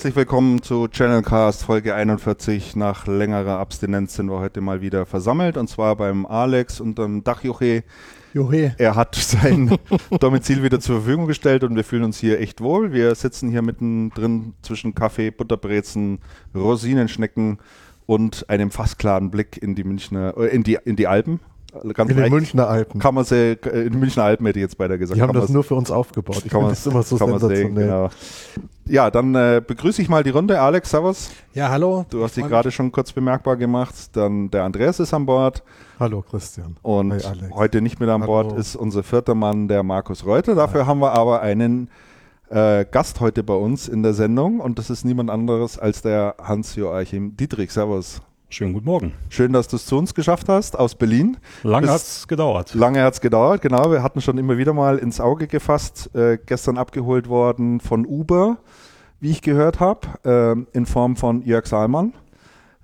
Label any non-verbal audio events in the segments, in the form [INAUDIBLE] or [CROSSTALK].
Herzlich willkommen zu Channelcast Folge 41. Nach längerer Abstinenz sind wir heute mal wieder versammelt und zwar beim Alex und dem Dachjoche. Johe. Er hat sein [LAUGHS] Domizil wieder zur Verfügung gestellt und wir fühlen uns hier echt wohl. Wir sitzen hier mittendrin zwischen Kaffee, Butterbrezen, Rosinenschnecken und einem fast klaren Blick in die Münchner, äh, in die, in die Alpen. Ganz in den Münchner Alpen. Kann man sie, äh, in den Münchner Alpen hätte ich jetzt beide gesagt. Die haben das nur für uns aufgebaut. Ich finde das immer so sensationell. Genau. Ja, dann äh, begrüße ich mal die Runde. Alex, servus. Ja, hallo. Du hast dich gerade schon kurz bemerkbar gemacht. Dann der Andreas ist an Bord. Hallo Christian. Und hey, heute nicht mit an Hallo. Bord ist unser vierter Mann, der Markus Reuter. Dafür ja. haben wir aber einen äh, Gast heute bei uns in der Sendung und das ist niemand anderes als der Hans-Joachim Dietrich. Servus. Schönen guten Morgen. Schön, dass du es zu uns geschafft hast, aus Berlin. Lange hat es gedauert. Lange hat es gedauert, genau. Wir hatten schon immer wieder mal ins Auge gefasst, äh, gestern abgeholt worden von Uber, wie ich gehört habe, äh, in Form von Jörg Salmann.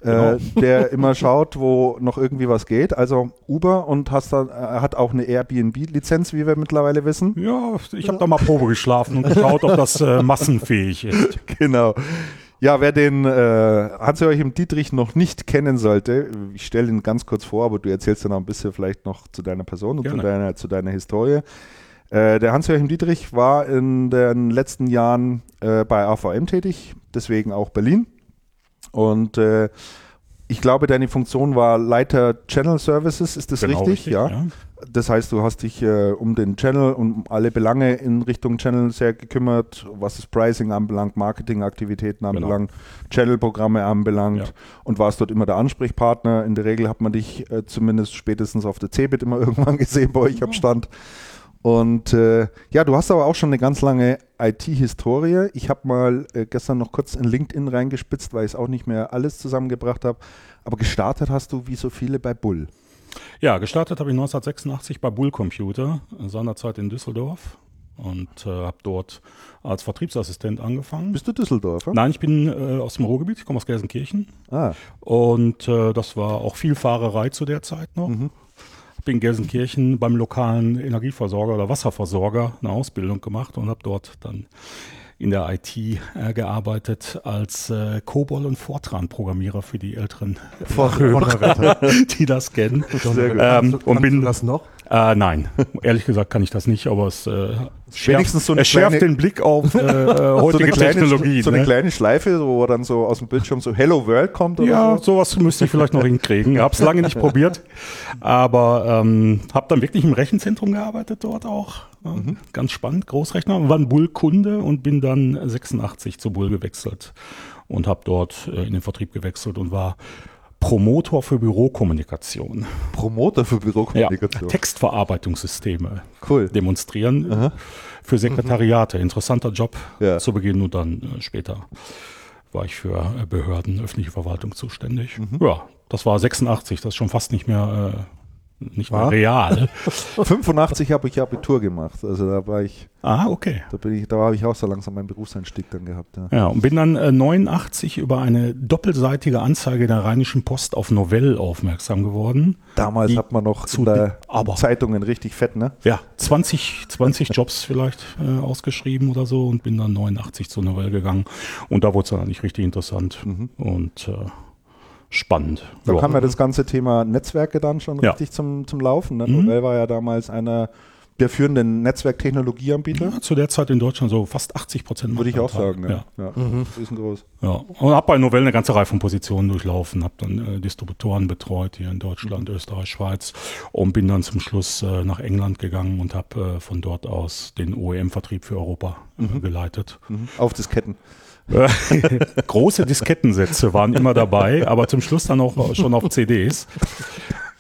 Äh, genau. [LAUGHS] der immer schaut, wo noch irgendwie was geht. Also Uber und hast da, er hat auch eine Airbnb-Lizenz, wie wir mittlerweile wissen. Ja, ich habe da mal Probe geschlafen und geschaut, ob das äh, massenfähig ist. [LAUGHS] Genau. Ja, wer den äh, Hans-Joachim Dietrich noch nicht kennen sollte, ich stelle ihn ganz kurz vor, aber du erzählst dann noch ein bisschen vielleicht noch zu deiner Person und zu deiner, zu deiner Historie. Äh, der Hans-Joachim Dietrich war in den letzten Jahren äh, bei AVM tätig, deswegen auch Berlin. Und äh, ich glaube, deine Funktion war Leiter Channel Services, ist das genau richtig? richtig? Ja. ja. Das heißt, du hast dich äh, um den Channel und um alle Belange in Richtung Channel sehr gekümmert, was das Pricing anbelangt, Marketingaktivitäten genau. anbelangt, genau. Channel-Programme anbelangt ja. und warst dort immer der Ansprechpartner. In der Regel hat man dich äh, zumindest spätestens auf der CeBIT immer [LAUGHS] irgendwann gesehen bei euch am Stand. Und äh, ja, du hast aber auch schon eine ganz lange IT-Historie. Ich habe mal äh, gestern noch kurz in LinkedIn reingespitzt, weil ich es auch nicht mehr alles zusammengebracht habe. Aber gestartet hast du wie so viele bei Bull. Ja, gestartet habe ich 1986 bei Bull Computer, seinerzeit in Düsseldorf und äh, habe dort als Vertriebsassistent angefangen. Bist du Düsseldorfer? Nein, ich bin äh, aus dem Ruhrgebiet, ich komme aus Gelsenkirchen. Ah. Und äh, das war auch viel Fahrerei zu der Zeit noch. Mhm. Habe in Gelsenkirchen beim lokalen Energieversorger oder Wasserversorger eine Ausbildung gemacht und habe dort dann in der IT äh, gearbeitet als äh, COBOL und Fortran-Programmierer für die älteren Hörer, [LAUGHS] die das kennen. Sehr gut. Ähm, und bin das noch? Äh, nein, ehrlich gesagt kann ich das nicht, aber es, äh, schärft, so es schärft den Blick auf äh, [LAUGHS] heutige so eine kleine, Technologie. So eine ne? kleine Schleife, wo dann so aus dem Bildschirm so Hello World kommt oder Ja, so? sowas müsste ich vielleicht noch [LAUGHS] hinkriegen. Ich habe es lange nicht probiert, aber ähm, habe dann wirklich im Rechenzentrum gearbeitet dort auch. Mhm. Ganz spannend, Großrechner. War ein Bull-Kunde und bin dann 86 zu Bull gewechselt und habe dort äh, in den Vertrieb gewechselt und war Promotor für Bürokommunikation. Promotor für Bürokommunikation. Ja, Textverarbeitungssysteme cool. demonstrieren Aha. für Sekretariate. Interessanter Job ja. zu Beginn und dann äh, später war ich für äh, Behörden, öffentliche Verwaltung zuständig. Mhm. Ja, das war 86, das ist schon fast nicht mehr äh, nicht mehr real. [LAUGHS] 85 habe ich Abitur gemacht, also da war ich. Ah, okay. Da bin ich, da habe ich auch so langsam meinen Berufseinstieg dann gehabt. Ja, ja und bin dann äh, 89 über eine doppelseitige Anzeige der Rheinischen Post auf Novell aufmerksam geworden. Damals hat man noch zu der Zeitungen richtig fett, ne? Ja, 20, 20 Jobs vielleicht äh, ausgeschrieben oder so und bin dann 89 zu Novell gegangen und da wurde es dann eigentlich richtig interessant mhm. und äh, spannend. Da ja. kam ja das ganze Thema Netzwerke dann schon ja. richtig zum, zum Laufen. Ne? Mhm. Novell war ja damals einer der führenden Netzwerktechnologieanbieter. Ja, zu der Zeit in Deutschland so fast 80 Prozent. Würde ich auch sagen, ja. ja. Mhm. Riesengroß. Ja, und habe bei Novell eine ganze Reihe von Positionen durchlaufen, habe dann äh, Distributoren betreut hier in Deutschland, mhm. Österreich, Schweiz und bin dann zum Schluss äh, nach England gegangen und habe äh, von dort aus den OEM-Vertrieb für Europa äh, mhm. geleitet. Mhm. Auf Disketten. [LAUGHS] Große Diskettensätze waren immer dabei, aber zum Schluss dann auch schon auf CDs.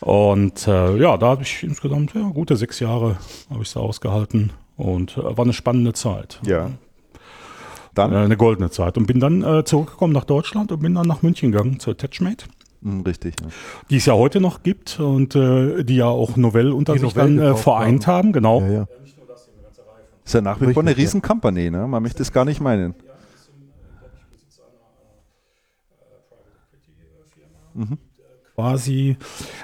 Und äh, ja, da habe ich insgesamt ja, gute sechs Jahre habe ich da ausgehalten und äh, war eine spannende Zeit. Ja. Dann? Äh, eine goldene Zeit. Und bin dann äh, zurückgekommen nach Deutschland und bin dann nach München gegangen zur Attachmate. Hm, richtig. Ja. Die es ja heute noch gibt und äh, die ja auch Novell unter die sich Novell dann äh, vereint haben, genau. Ja, ja. Ist ja nach wie vor eine riesen Company, ne? Man möchte es gar nicht meinen. Mhm. quasi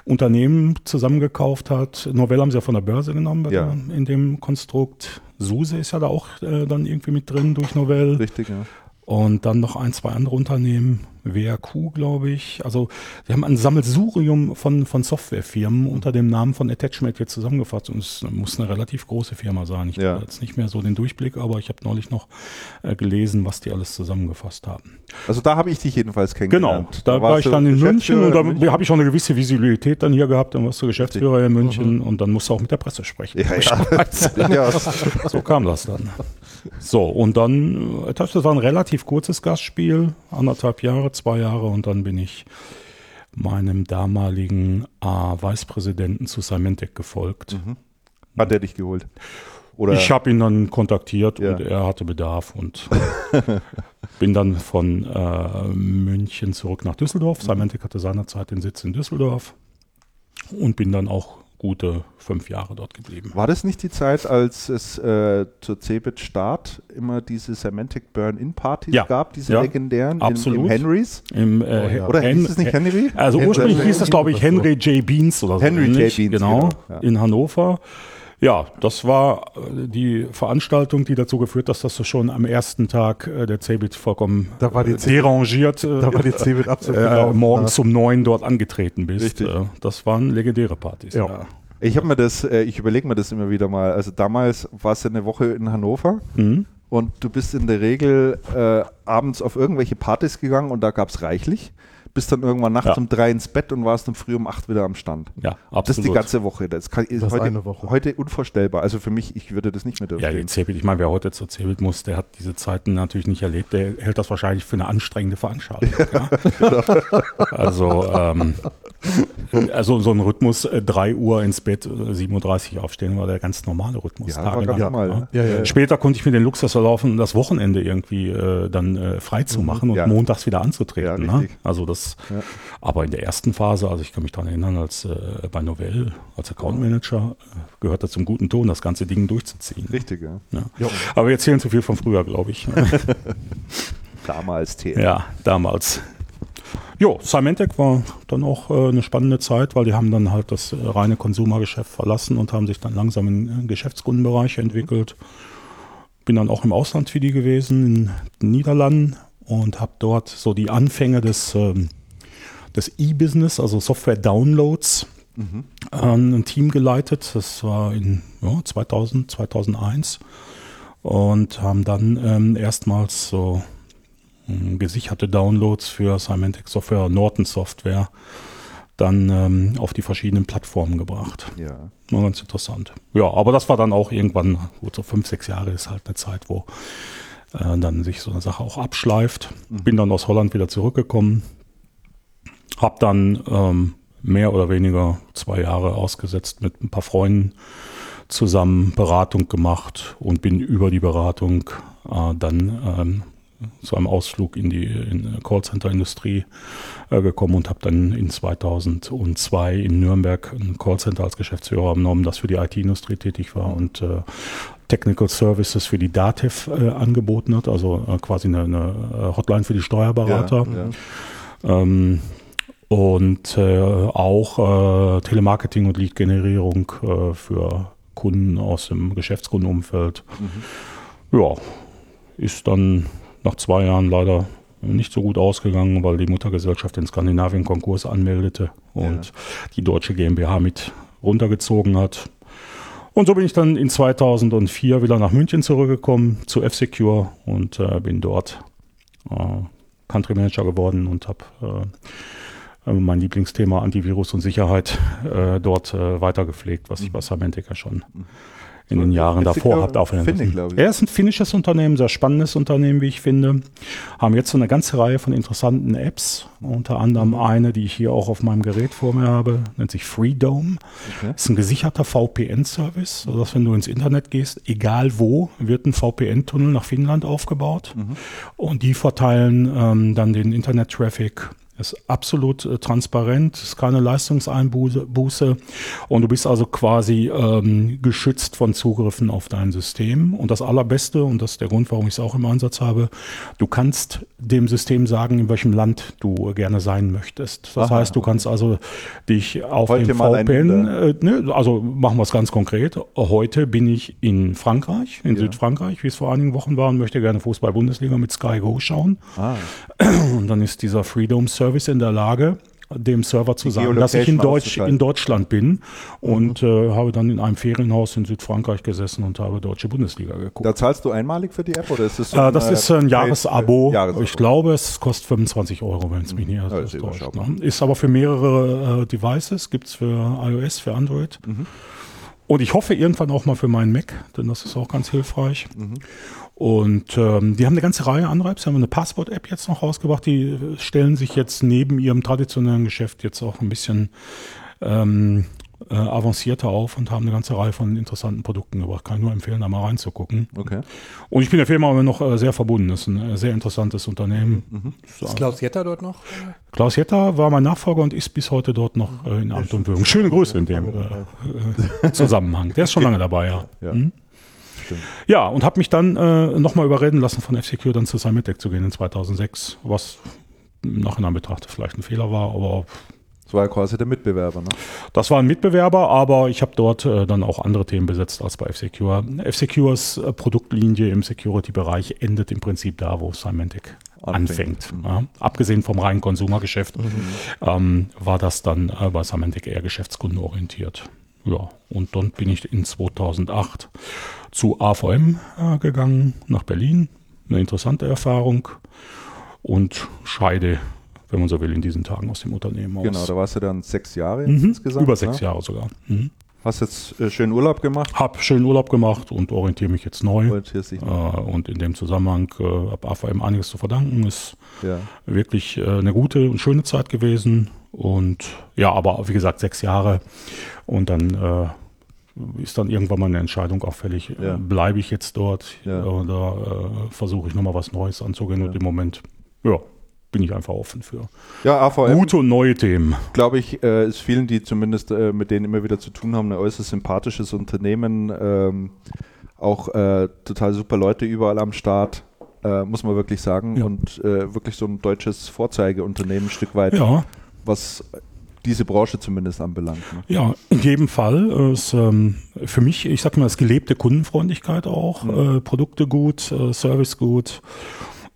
Unternehmen zusammengekauft hat. Novell haben sie ja von der Börse genommen ja. in dem Konstrukt. SUSE ist ja da auch äh, dann irgendwie mit drin durch Novell. Richtig, ja. und dann noch ein, zwei andere Unternehmen, WRQ, glaube ich. Also wir haben ein Sammelsurium von, von Softwarefirmen unter dem Namen von Attachment hier zusammengefasst und es muss eine relativ große Firma sein. Ich ja. habe jetzt nicht mehr so den Durchblick, aber ich habe neulich noch äh, gelesen, was die alles zusammengefasst haben. Also da habe ich dich jedenfalls kennengelernt. Genau, da, da war ich dann in München und da habe ich auch eine gewisse Visibilität dann hier gehabt. Dann warst du Geschäftsführer in München mhm. und dann musst du auch mit der Presse sprechen. Ja, [LAUGHS] ja. so kam das dann. So, und dann, äh, das war ein relativ kurzes Gastspiel, anderthalb Jahre, zwei Jahre, und dann bin ich meinem damaligen äh, Vicepräsidenten zu Symantec gefolgt. Mhm. Hat er dich geholt? Oder? Ich habe ihn dann kontaktiert ja. und er hatte Bedarf und [LAUGHS] bin dann von äh, München zurück nach Düsseldorf. Mhm. Symantec hatte seinerzeit den Sitz in Düsseldorf und bin dann auch gute fünf Jahre dort geblieben. War das nicht die Zeit, als es äh, zur Cebit-Start immer diese Semantic Burn-In-Partys ja. gab, diese ja. legendären Absolut. im, im Henrys? Im, äh, oh, Oder Hen hieß es nicht Henry? Also ursprünglich hieß es, glaube ich, Henry J. Beans oder so. Henry J. Beans, genau, genau in Hannover. Ja, das war äh, die Veranstaltung, die dazu geführt, dass das schon am ersten Tag äh, der Cebit vollkommen da war die derangiert [LAUGHS] da war die Cebit absolut äh, morgens ja. um neun dort angetreten bist. Richtig. das waren legendäre Partys. Ja. ja. Ich habe mir das, ich überlege mir das immer wieder mal. Also damals war es ja eine Woche in Hannover mhm. und du bist in der Regel äh, abends auf irgendwelche Partys gegangen und da gab es reichlich bist dann irgendwann nachts ja. um drei ins Bett und warst dann früh um acht wieder am Stand. Ja, absolut. Das ist die ganze Woche. Das, kann, ist das heute, Woche. heute unvorstellbar. Also für mich, ich würde das nicht mehr dürfen. Ja, den Cebit, ich meine, wer heute zur Cebit muss, der hat diese Zeiten natürlich nicht erlebt. Der hält das wahrscheinlich für eine anstrengende Veranstaltung. [LAUGHS] Ja, genau. Also, ähm, [LAUGHS] also so ein Rhythmus, äh, 3 Uhr ins Bett, 7.30 äh, Uhr aufstehen, war der ganz normale Rhythmus. Ja, tagelang, normal, ja. Ja, Später konnte ich mir den Luxus erlaufen, das Wochenende irgendwie äh, dann äh, frei zu mhm. machen und montags wieder anzutreten. Ne? Also das. Aber in der ersten Phase, also ich kann mich daran erinnern, als äh, bei Novell, als Account Manager, äh, gehört das zum guten Ton, das ganze Ding durchzuziehen. Richtig, ja. ja. Aber wir erzählen zu viel von früher, glaube ich. [LAUGHS] damals TL. Ja, damals. Jo, Symantec war dann auch äh, eine spannende Zeit, weil die haben dann halt das äh, reine Konsumergeschäft verlassen und haben sich dann langsam in äh, Geschäftskundenbereiche entwickelt. Bin dann auch im Ausland für die gewesen, in den Niederlanden und habe dort so die Anfänge des ähm, des E-Business, also Software-Downloads, mhm. äh, ein Team geleitet. Das war in ja, 2000, 2001 und haben dann ähm, erstmals so gesicherte Downloads für Symantec Software, Norton Software dann ähm, auf die verschiedenen Plattformen gebracht. Ja. War ganz interessant. Ja, aber das war dann auch irgendwann, gut, so fünf, sechs Jahre ist halt eine Zeit, wo äh, dann sich so eine Sache auch abschleift. Mhm. Bin dann aus Holland wieder zurückgekommen, habe dann ähm, mehr oder weniger zwei Jahre ausgesetzt mit ein paar Freunden zusammen Beratung gemacht und bin über die Beratung äh, dann ähm, zu einem Ausflug in die in Callcenter-Industrie äh, gekommen und habe dann in 2002 in Nürnberg ein Callcenter als Geschäftsführer genommen, das für die IT-Industrie tätig war und äh, Technical Services für die DATEV äh, angeboten hat, also äh, quasi eine, eine, äh, Hotline für die Steuerberater. Ja, ja. Ähm, und äh, auch Telemarketing und Lead-Generierung für Kunden aus dem Geschäftskundenumfeld. Mhm. Ja, ist dann nach zwei Jahren leider nicht so gut ausgegangen, weil die Muttergesellschaft in Skandinavien Konkurs anmeldete und ja. die deutsche GmbH mit runtergezogen hat. Und so bin ich dann in 2004 wieder nach München zurückgekommen zu F-Secure und äh, bin dort äh, Country Manager geworden und habe äh, äh, mein Lieblingsthema Antivirus und Sicherheit äh, dort äh, weitergepflegt, was ich bei Symantec schon in den Jahren davor habe aufhören lassen. Er ist ein finnisches Unternehmen, sehr spannendes Unternehmen, wie ich finde. Haben jetzt so eine ganze Reihe von interessanten Apps, unter anderem mhm. eine, die ich hier auch auf meinem Gerät vor mir habe, nennt sich Freedome. Okay. Ist ein gesicherter VPN-Service, sodass wenn du ins Internet gehst, egal wo, wird ein VPN-Tunnel nach Finnland aufgebaut. Mhm. Und die verteilen ähm, dann den Internet-Traffic ist absolut äh, transparent, ist keine Leistungseinbuße und du bist also quasi ähm, geschützt von Zugriffen auf dein System. Und das Allerbeste, und das ist der Grund, warum ich es auch im Einsatz habe, du kannst dem System sagen, in welchem Land du gerne sein möchtest. Das Aha, heißt, du kannst also dich auf Heute den VPN, äh, ne, also machen wir es ganz konkret. Heute bin ich in Frankreich, in ja. Südfrankreich, wie es vor einigen Wochen war, und möchte gerne Fußball-Bundesliga mit Sky Go schauen. Ah. Und dann ist dieser Freedom Service Service in der Lage, dem Server zu sagen, dass ich in, Deutsch, in Deutschland bin und mhm. äh, habe dann in einem Ferienhaus in Südfrankreich gesessen und habe deutsche Bundesliga geguckt. Da zahlst du einmalig für die App oder ist es so äh, Das ist ein Jahresabo. Jahresabo. Ich glaube, es kostet 25 Euro, wenn es mich nicht alles täuscht. Ne? Ist aber für mehrere äh, Devices, gibt es für iOS, für Android. Mhm. Und ich hoffe irgendwann auch mal für meinen Mac, denn das ist auch ganz hilfreich. Mhm. Und ähm, die haben eine ganze Reihe anderer Apps. Sie haben eine Passport-App jetzt noch rausgebracht. Die stellen sich jetzt neben ihrem traditionellen Geschäft jetzt auch ein bisschen ähm, äh, avancierter auf und haben eine ganze Reihe von interessanten Produkten gebracht. Kann ich nur empfehlen, da mal reinzugucken. Okay. Und ich bin der Firma aber noch äh, sehr verbunden. Das ist ein äh, sehr interessantes Unternehmen. Mhm. Ist Klaus Jetter dort noch? Klaus Jetter war mein Nachfolger und ist bis heute dort noch äh, in Amt und Würgung. Schöne Grüße in dem äh, äh, Zusammenhang. Der ist schon lange dabei, ja. ja. Mhm. Stimmt. Ja, und habe mich dann äh, nochmal überreden lassen, von FCQ dann zu Cymetec zu gehen in 2006, was im Nachhinein betrachtet vielleicht ein Fehler war, aber das war ja quasi der Mitbewerber, ne? Das war ein Mitbewerber, aber ich habe dort äh, dann auch andere Themen besetzt als bei F-Secure. F-Secures äh, Produktlinie im Security-Bereich endet im Prinzip da, wo Symantec anfängt. Mhm. Ja. Abgesehen vom reinen Konsumergeschäft mhm. ähm, war das dann äh, bei Symantec eher geschäftskundenorientiert. Ja, und dann bin ich in 2008 zu AVM äh, gegangen, nach Berlin. Eine interessante Erfahrung und scheide, wenn man so will, in diesen Tagen aus dem Unternehmen aus. Genau, da warst du dann sechs Jahre mhm, insgesamt. Über sechs ne? Jahre sogar. Mhm. Hast jetzt äh, schön Urlaub gemacht? Hab schön Urlaub gemacht und orientiere mich jetzt neu. Orientierst dich neu. Äh, und in dem Zusammenhang äh, habe AVM einiges zu verdanken. Ist ja. wirklich äh, eine gute und schöne Zeit gewesen. Und ja, aber wie gesagt, sechs Jahre. Und dann äh, ist dann irgendwann mal eine Entscheidung auch fällig. Ja. Bleibe ich jetzt dort ja. oder äh, versuche ich nochmal was Neues anzugehen? Und im Moment, ja, bin ich einfach offen für ja, AVM, gute und neue Themen. Glaube ich, äh, ist vielen, die zumindest äh, mit denen immer wieder zu tun haben, ein äußerst sympathisches Unternehmen. Ähm, auch äh, total super Leute überall am Start. Äh, muss man wirklich sagen. Ja. Und äh, wirklich so ein deutsches Vorzeigeunternehmen ein Stück weit. Ja was diese Branche zumindest anbelangt. Ne? Ja, in jedem Fall ist ähm, für mich, ich sag mal, das gelebte Kundenfreundlichkeit auch, mhm. äh, Produkte gut, äh, Service gut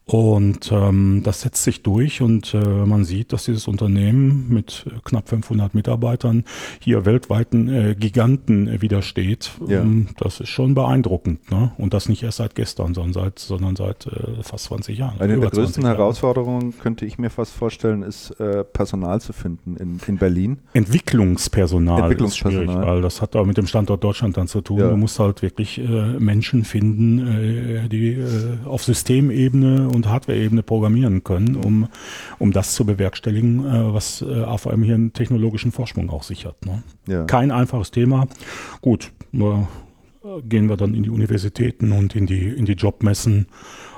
und ähm, das setzt sich durch und äh, man sieht, dass dieses Unternehmen mit knapp 500 Mitarbeitern hier weltweiten äh, Giganten widersteht. Ja. Ähm, das ist schon beeindruckend. Ne? Und das nicht erst seit gestern, sondern seit, sondern seit äh, fast 20 Jahren. Eine der größten Herausforderungen, könnte ich mir fast vorstellen, ist äh, Personal zu finden in, in Berlin. Entwicklungspersonal, Entwicklungspersonal. ist schwierig, weil das hat auch mit dem Standort Deutschland dann zu tun. Ja. Du musst halt wirklich äh, Menschen finden, äh, die äh, auf Systemebene und Hardware-Ebene programmieren können, um, um das zu bewerkstelligen, äh, was äh, allem hier einen technologischen Vorsprung auch sichert. Ne? Ja. Kein einfaches Thema. Gut, äh, gehen wir dann in die Universitäten und in die, in die Jobmessen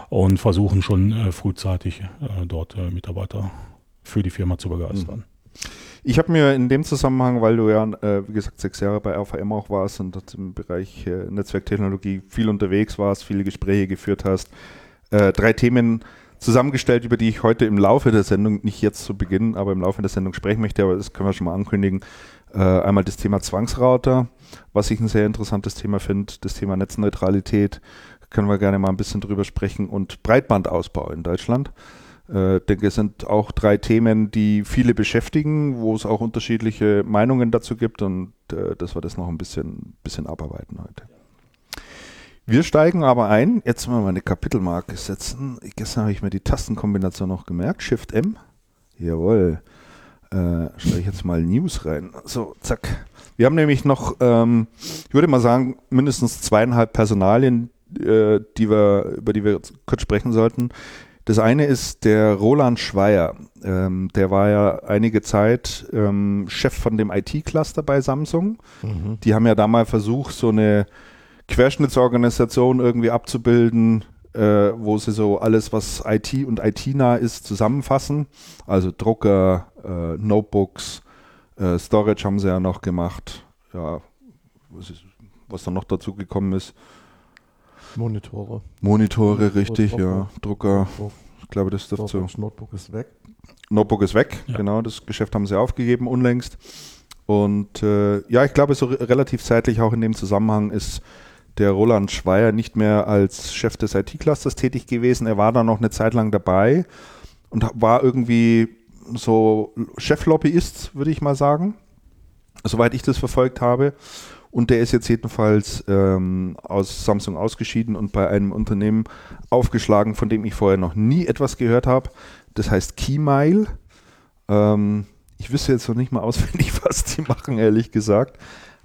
und versuchen schon äh, frühzeitig äh, dort äh, Mitarbeiter für die Firma zu begeistern. Ich habe mir in dem Zusammenhang, weil du ja, äh, wie gesagt, sechs Jahre bei RVM auch warst und im Bereich äh, Netzwerktechnologie viel unterwegs warst, viele Gespräche geführt hast, äh, drei Themen zusammengestellt, über die ich heute im Laufe der Sendung, nicht jetzt zu Beginn, aber im Laufe der Sendung sprechen möchte, aber das können wir schon mal ankündigen. Äh, einmal das Thema Zwangsrouter, was ich ein sehr interessantes Thema finde, das Thema Netzneutralität, können wir gerne mal ein bisschen drüber sprechen und Breitbandausbau in Deutschland. Äh, denke, es sind auch drei Themen, die viele beschäftigen, wo es auch unterschiedliche Meinungen dazu gibt und äh, dass wir das noch ein bisschen, bisschen abarbeiten heute. Wir steigen aber ein. Jetzt mal eine Kapitelmarke setzen. Gestern habe ich mir die Tastenkombination noch gemerkt. Shift M. Jawohl. Äh, schreibe ich jetzt mal News rein. So, zack. Wir haben nämlich noch, ähm, ich würde mal sagen, mindestens zweieinhalb Personalien, äh, die wir, über die wir kurz sprechen sollten. Das eine ist der Roland Schweier. Ähm, der war ja einige Zeit ähm, Chef von dem IT-Cluster bei Samsung. Mhm. Die haben ja da mal versucht, so eine Querschnittsorganisation irgendwie abzubilden, äh, wo sie so alles, was IT und IT-nah ist, zusammenfassen. Also Drucker, äh, Notebooks, äh, Storage haben sie ja noch gemacht. Ja, was, ist, was dann noch dazu gekommen ist. Monitore. Monitore, richtig, Drucker. ja. Drucker. Ich glaube, das dürfte so. Notebook ist weg. Notebook ist weg, ja. genau. Das Geschäft haben sie aufgegeben unlängst. Und äh, ja, ich glaube, so relativ zeitlich auch in dem Zusammenhang ist der Roland Schweier nicht mehr als Chef des IT-Clusters tätig gewesen. Er war da noch eine Zeit lang dabei und war irgendwie so Cheflobbyist, würde ich mal sagen, soweit ich das verfolgt habe. Und der ist jetzt jedenfalls ähm, aus Samsung ausgeschieden und bei einem Unternehmen aufgeschlagen, von dem ich vorher noch nie etwas gehört habe. Das heißt Keymile. Ähm, ich wüsste jetzt noch nicht mal auswendig, [LAUGHS] was die machen, ehrlich gesagt.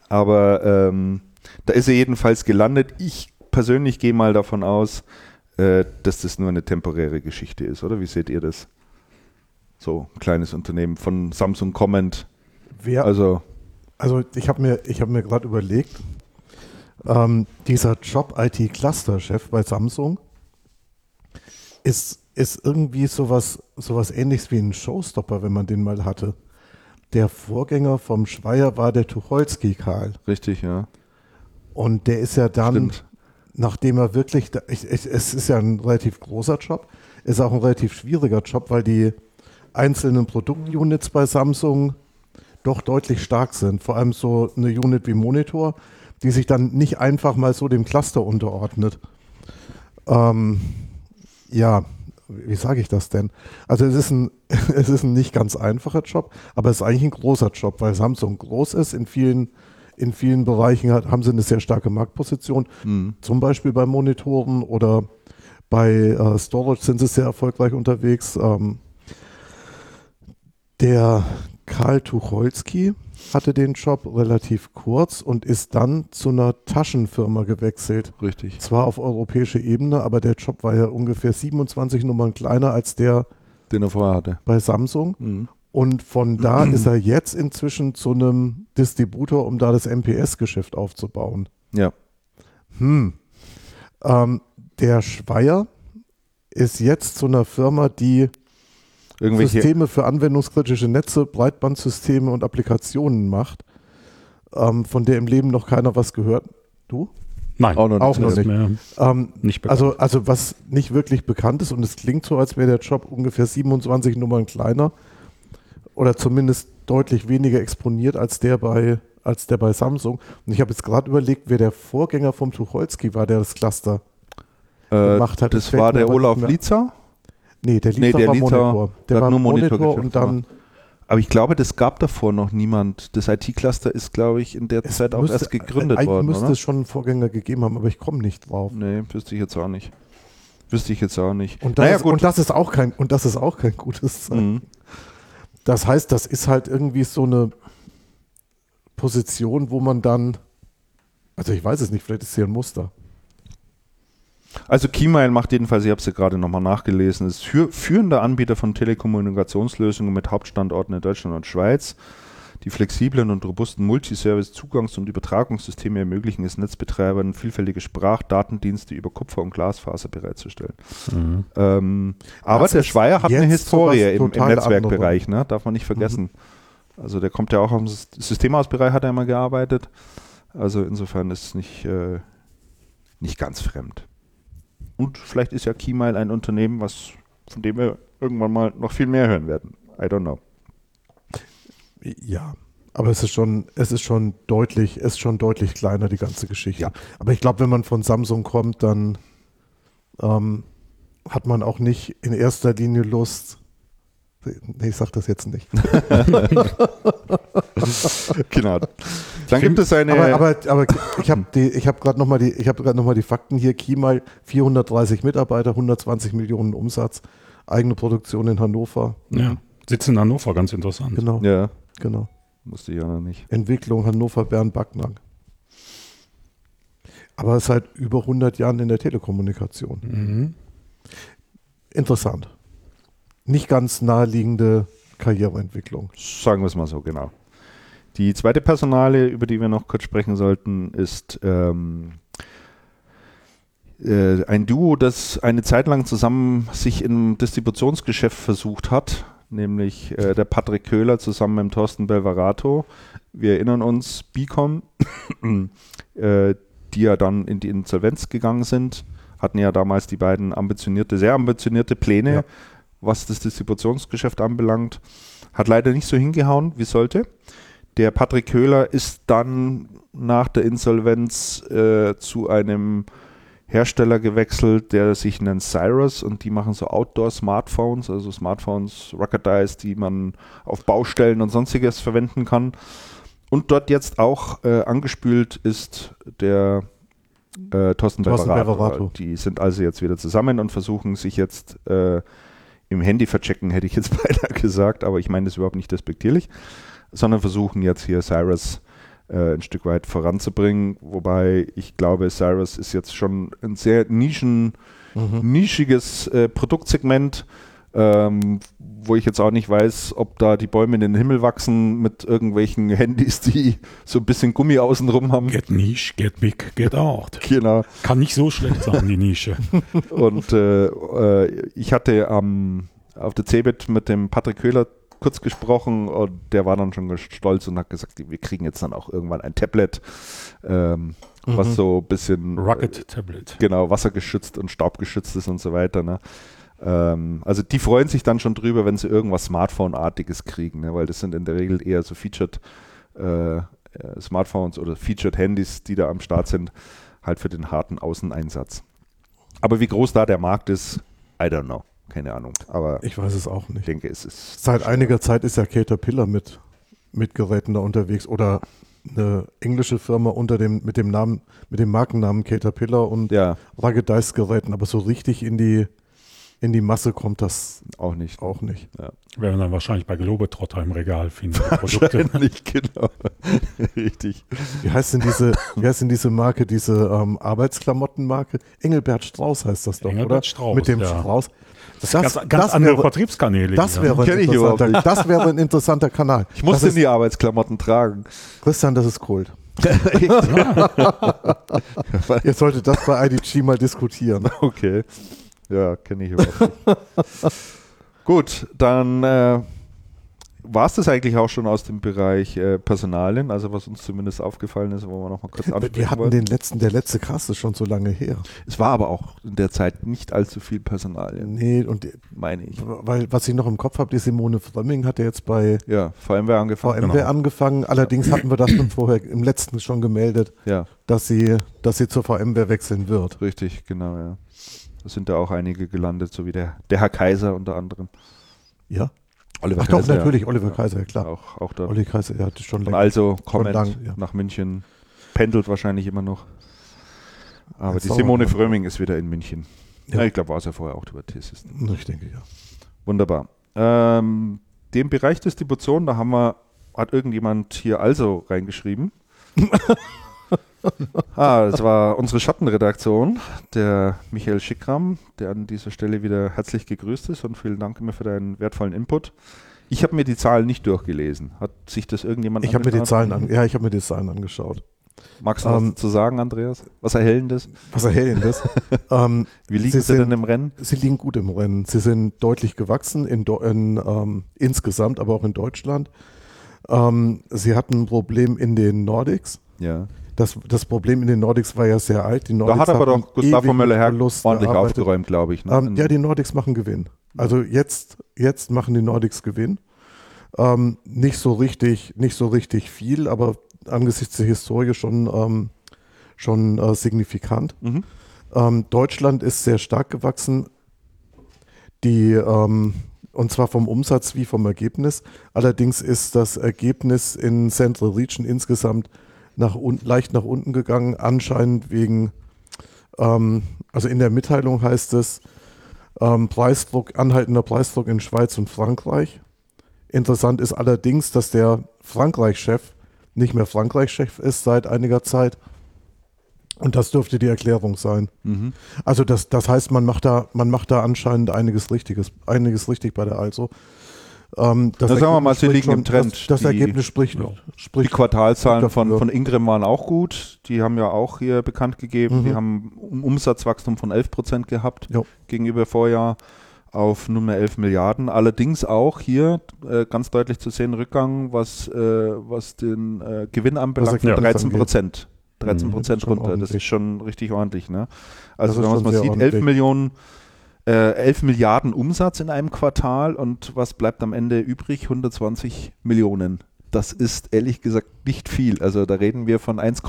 Aber ähm, da ist er jedenfalls gelandet. Ich persönlich gehe mal davon aus, äh, dass das nur eine temporäre Geschichte ist, oder? Wie seht ihr das? So ein kleines Unternehmen von Samsung kommend. Wer, also, also ich habe mir, hab mir gerade überlegt, ähm, dieser Job IT-Cluster-Chef bei Samsung ist, ist irgendwie sowas, sowas ähnliches wie ein Showstopper, wenn man den mal hatte. Der Vorgänger vom Schweier war der Tucholsky Karl. Richtig, ja. Und der ist ja dann, Stimmt. nachdem er wirklich, ich, ich, es ist ja ein relativ großer Job, ist auch ein relativ schwieriger Job, weil die einzelnen Produktunits bei Samsung doch deutlich stark sind. Vor allem so eine Unit wie Monitor, die sich dann nicht einfach mal so dem Cluster unterordnet. Ähm, ja, wie sage ich das denn? Also es ist, ein, [LAUGHS] es ist ein nicht ganz einfacher Job, aber es ist eigentlich ein großer Job, weil Samsung groß ist in vielen in vielen Bereichen hat, haben sie eine sehr starke Marktposition. Mhm. Zum Beispiel bei Monitoren oder bei äh, Storage sind sie sehr erfolgreich unterwegs. Ähm, der Karl Tucholsky hatte den Job relativ kurz und ist dann zu einer Taschenfirma gewechselt. Richtig. Zwar auf europäischer Ebene, aber der Job war ja ungefähr 27 Nummern kleiner als der, den er vorher hatte. Bei Samsung. Mhm. Und von da [CLEARS THROAT] ist er jetzt inzwischen zu einem Distributor, um da das MPS-Geschäft aufzubauen. Ja. Hm. Ähm, der Schweier ist jetzt zu einer Firma, die Irgendwelche Systeme für anwendungskritische Netze, Breitbandsysteme und Applikationen macht, ähm, von der im Leben noch keiner was gehört. Du? Nein, auch noch, auch noch nicht. Ähm, nicht also, also was nicht wirklich bekannt ist und es klingt so, als wäre der Job ungefähr 27 Nummern kleiner oder zumindest deutlich weniger exponiert als der bei, als der bei Samsung. Und ich habe jetzt gerade überlegt, wer der Vorgänger vom Tucholsky war, der das Cluster äh, gemacht hat. Das, war der Olaf Lietzer? Nee, der Lietzer nee, der war Lietzer Monitor. Der war nur Monitor, Monitor und dann aber ich glaube, das gab davor noch niemand. Das IT-Cluster ist, glaube ich, in der Zeit auch erst gegründet eigentlich worden. Eigentlich müsste oder? es schon einen Vorgänger gegeben haben, aber ich komme nicht drauf. Nee, wüsste ich jetzt auch nicht. Wüsste ich jetzt auch nicht. Und das, naja, ist, und das ist auch kein, und das ist auch kein gutes Zeichen. Mhm. Das heißt, das ist halt irgendwie so eine Position, wo man dann, also ich weiß es nicht, vielleicht ist hier ein Muster. Also Keymile macht jedenfalls, ich habe es ja gerade nochmal nachgelesen, ist führender Anbieter von Telekommunikationslösungen mit Hauptstandorten in Deutschland und Schweiz die flexiblen und robusten Multiservice-Zugangs- und Übertragungssysteme ermöglichen es Netzbetreibern, vielfältige Sprach-, Datendienste über Kupfer und Glasfaser bereitzustellen. Mhm. Ähm, aber der Schweier hat eine Historie im, im Netzwerkbereich, ne? darf man nicht vergessen. Mhm. Also der kommt ja auch aus dem Systemhausbereich, hat er immer gearbeitet. Also insofern ist es nicht, äh, nicht ganz fremd. Und vielleicht ist ja Keymile ein Unternehmen, was, von dem wir irgendwann mal noch viel mehr hören werden. I don't know. Ja, aber es ist schon, es ist schon deutlich, es ist schon deutlich kleiner, die ganze Geschichte. Ja. Aber ich glaube, wenn man von Samsung kommt, dann ähm, hat man auch nicht in erster Linie Lust. Nee, ich sag das jetzt nicht. [LAUGHS] genau. Dann gibt es eine. Aber, aber, aber ich habe hab gerade nochmal die, ich habe noch die Fakten hier. Kiemal 430 Mitarbeiter, 120 Millionen Umsatz, eigene Produktion in Hannover. Ja, sitzt in Hannover, ganz interessant. Genau. Ja. Genau. Musste ich ja noch nicht. Entwicklung Hannover, Bern, Backnang. Aber ist halt über 100 Jahren in der Telekommunikation. Mhm. Interessant. Nicht ganz naheliegende Karriereentwicklung. Sagen wir es mal so, genau. Die zweite Personale, über die wir noch kurz sprechen sollten, ist ähm, äh, ein Duo, das eine Zeit lang zusammen sich im Distributionsgeschäft versucht hat, nämlich äh, der Patrick Köhler zusammen mit Thorsten Belvarato. Wir erinnern uns, Bicom, [CLEARS THROAT] äh, die ja dann in die Insolvenz gegangen sind, hatten ja damals die beiden ambitionierte, sehr ambitionierte Pläne, ja. was das Distributionsgeschäft anbelangt. Hat leider nicht so hingehauen, wie sollte. Der Patrick Köhler ist dann nach der Insolvenz äh, zu einem Hersteller gewechselt, der sich nennt Cyrus und die machen so Outdoor-Smartphones, also Smartphones, Ruggedized, die man auf Baustellen und sonstiges verwenden kann. Und dort jetzt auch äh, angespült ist der äh, Thorsten, Thorsten Die sind also jetzt wieder zusammen und versuchen sich jetzt äh, im Handy verchecken, [LAUGHS] hätte ich jetzt beinahe gesagt, aber ich meine das überhaupt nicht despektierlich, sondern versuchen jetzt hier Cyrus ein Stück weit voranzubringen. Wobei ich glaube, Cyrus ist jetzt schon ein sehr nischen, mhm. nischiges äh, Produktsegment, ähm, wo ich jetzt auch nicht weiß, ob da die Bäume in den Himmel wachsen mit irgendwelchen Handys, die so ein bisschen Gummi außenrum haben. Get niche, get big, get out. Genau. Kann nicht so schlecht sein, die Nische. [LAUGHS] Und äh, äh, ich hatte am, auf der CeBIT mit dem Patrick Köhler kurz gesprochen und der war dann schon stolz und hat gesagt, wir kriegen jetzt dann auch irgendwann ein Tablet, ähm, mhm. was so ein bisschen Rocket äh, Tablet. Genau, wassergeschützt und staubgeschützt ist und so weiter. Ne? Ähm, also die freuen sich dann schon drüber, wenn sie irgendwas Smartphone-artiges kriegen, ne? weil das sind in der Regel eher so Featured äh, äh, Smartphones oder Featured Handys, die da am Start sind, halt für den harten Außeneinsatz. Aber wie groß da der Markt ist, I don't know. Keine Ahnung. Aber ich weiß es auch nicht. Ich denke, es ist. Seit einiger Zeit ist ja Caterpillar mit, mit Geräten da unterwegs oder eine englische Firma unter dem, mit dem Namen, mit dem Markennamen Caterpillar und ja. Ruggedized Geräten, aber so richtig in die in die Masse kommt das auch nicht. Auch nicht. Ja. Werden dann wahrscheinlich bei Globetrotter im Regal finden. [LAUGHS] Wahrscheinlich, genau. [LAUGHS] Richtig. Wie heißt denn diese, wie heißt denn diese Marke, diese ähm, Arbeitsklamottenmarke? Engelbert Strauß heißt das doch, Engelbert oder? Strauß, Mit dem ja. Strauß. Das, das, ganz, ganz das andere wäre, Vertriebskanäle. Das wäre, ein interessanter, das wäre ein interessanter Kanal. Ich muss denn die Arbeitsklamotten tragen. Christian, das ist Kult. [LAUGHS] Ihr solltet das bei IDG mal diskutieren. [LAUGHS] Okay. Ja, kenne ich überhaupt nicht. Gut, dann äh, war es das eigentlich auch schon aus dem Bereich äh, Personalien, also was uns zumindest aufgefallen ist, wo wir noch mal kurz ansprechen Wir hatten wollten. den letzten, der letzte Cast ist schon so lange her. Es war aber auch in der Zeit nicht allzu viel Personalien. Nee, und meine ich. Weil, was ich noch im Kopf habe, die Simone Frömming hat ja jetzt bei ja, VMware angefangen. VMware genau. angefangen. Allerdings hatten wir das schon vorher im letzten schon gemeldet, ja. dass sie, dass sie zur VMware wechseln wird. Richtig, genau, ja. Da sind da auch einige gelandet, so wie der, der Herr Kaiser unter anderem. Ja. Oliver Ach Kaiser, doch, natürlich, ja. Oliver Kaiser, ja klar. Auch, auch da. Oliver Kaiser, ja, schon länger. Also kommt ja. nach München, pendelt wahrscheinlich immer noch. Aber Jetzt die Simone Fröming ist wieder in München. Ja. ich glaube, war es ja vorher auch über T-System. Ich denke, ja. Wunderbar. Ähm, den Bereich Distribution, da haben wir, hat irgendjemand hier also reingeschrieben. [LAUGHS] [LAUGHS] ah, das war unsere Schattenredaktion, der Michael Schickram, der an dieser Stelle wieder herzlich gegrüßt ist und vielen Dank immer für deinen wertvollen Input. Ich habe mir die Zahlen nicht durchgelesen. Hat sich das irgendjemand Ich habe mir die Zahlen an, ja, ich habe mir die Zahlen angeschaut. Magst du ähm, was zu sagen, Andreas? Was erhellendes? Was erhellendes? [LAUGHS] ähm, Wie liegen sie, sie denn im Rennen? Sie liegen gut im Rennen. Sie sind deutlich gewachsen in, in ähm, insgesamt, aber auch in Deutschland. Ähm, sie hatten ein Problem in den Nordics. Ja. Das, das Problem in den Nordics war ja sehr alt. Die Nordics da hat aber doch Gustavo Möller-Herr ordentlich gearbeitet. aufgeräumt, glaube ich. Ne? Ähm, ja, die Nordics machen Gewinn. Also jetzt, jetzt machen die Nordics Gewinn. Ähm, nicht so richtig, nicht so richtig viel, aber angesichts der Historie schon, ähm, schon äh, signifikant. Mhm. Ähm, Deutschland ist sehr stark gewachsen. Die, ähm, und zwar vom Umsatz wie vom Ergebnis. Allerdings ist das Ergebnis in Central Region insgesamt nach unten, leicht nach unten gegangen, anscheinend wegen, ähm, also in der Mitteilung heißt es, ähm, Preisdruck, anhaltender Preisdruck in Schweiz und Frankreich. Interessant ist allerdings, dass der Frankreich-Chef nicht mehr Frankreich-Chef ist seit einiger Zeit. Und das dürfte die Erklärung sein. Mhm. Also das, das heißt, man macht da, man macht da anscheinend einiges Richtiges, einiges richtig bei der Also. Ähm, das da sagen wir mal, sie liegen schon, im Trend. Das, das die, Ergebnis spricht, ja. spricht. Die Quartalzahlen von, von Ingram waren auch gut. Die haben ja auch hier bekannt gegeben. Mhm. Die haben ein Umsatzwachstum von 11 Prozent gehabt jo. gegenüber Vorjahr auf nunmehr 11 Milliarden. Allerdings auch hier äh, ganz deutlich zu sehen Rückgang, was, äh, was den äh, Gewinn anbelangt, von 13 Prozent. 13 Prozent mhm, runter. Das ist schon richtig ordentlich. Ne? Also wenn man sieht, 11 Millionen äh, 11 Milliarden Umsatz in einem Quartal und was bleibt am Ende übrig? 120 Millionen. Das ist ehrlich gesagt nicht viel. Also da reden wir von 1,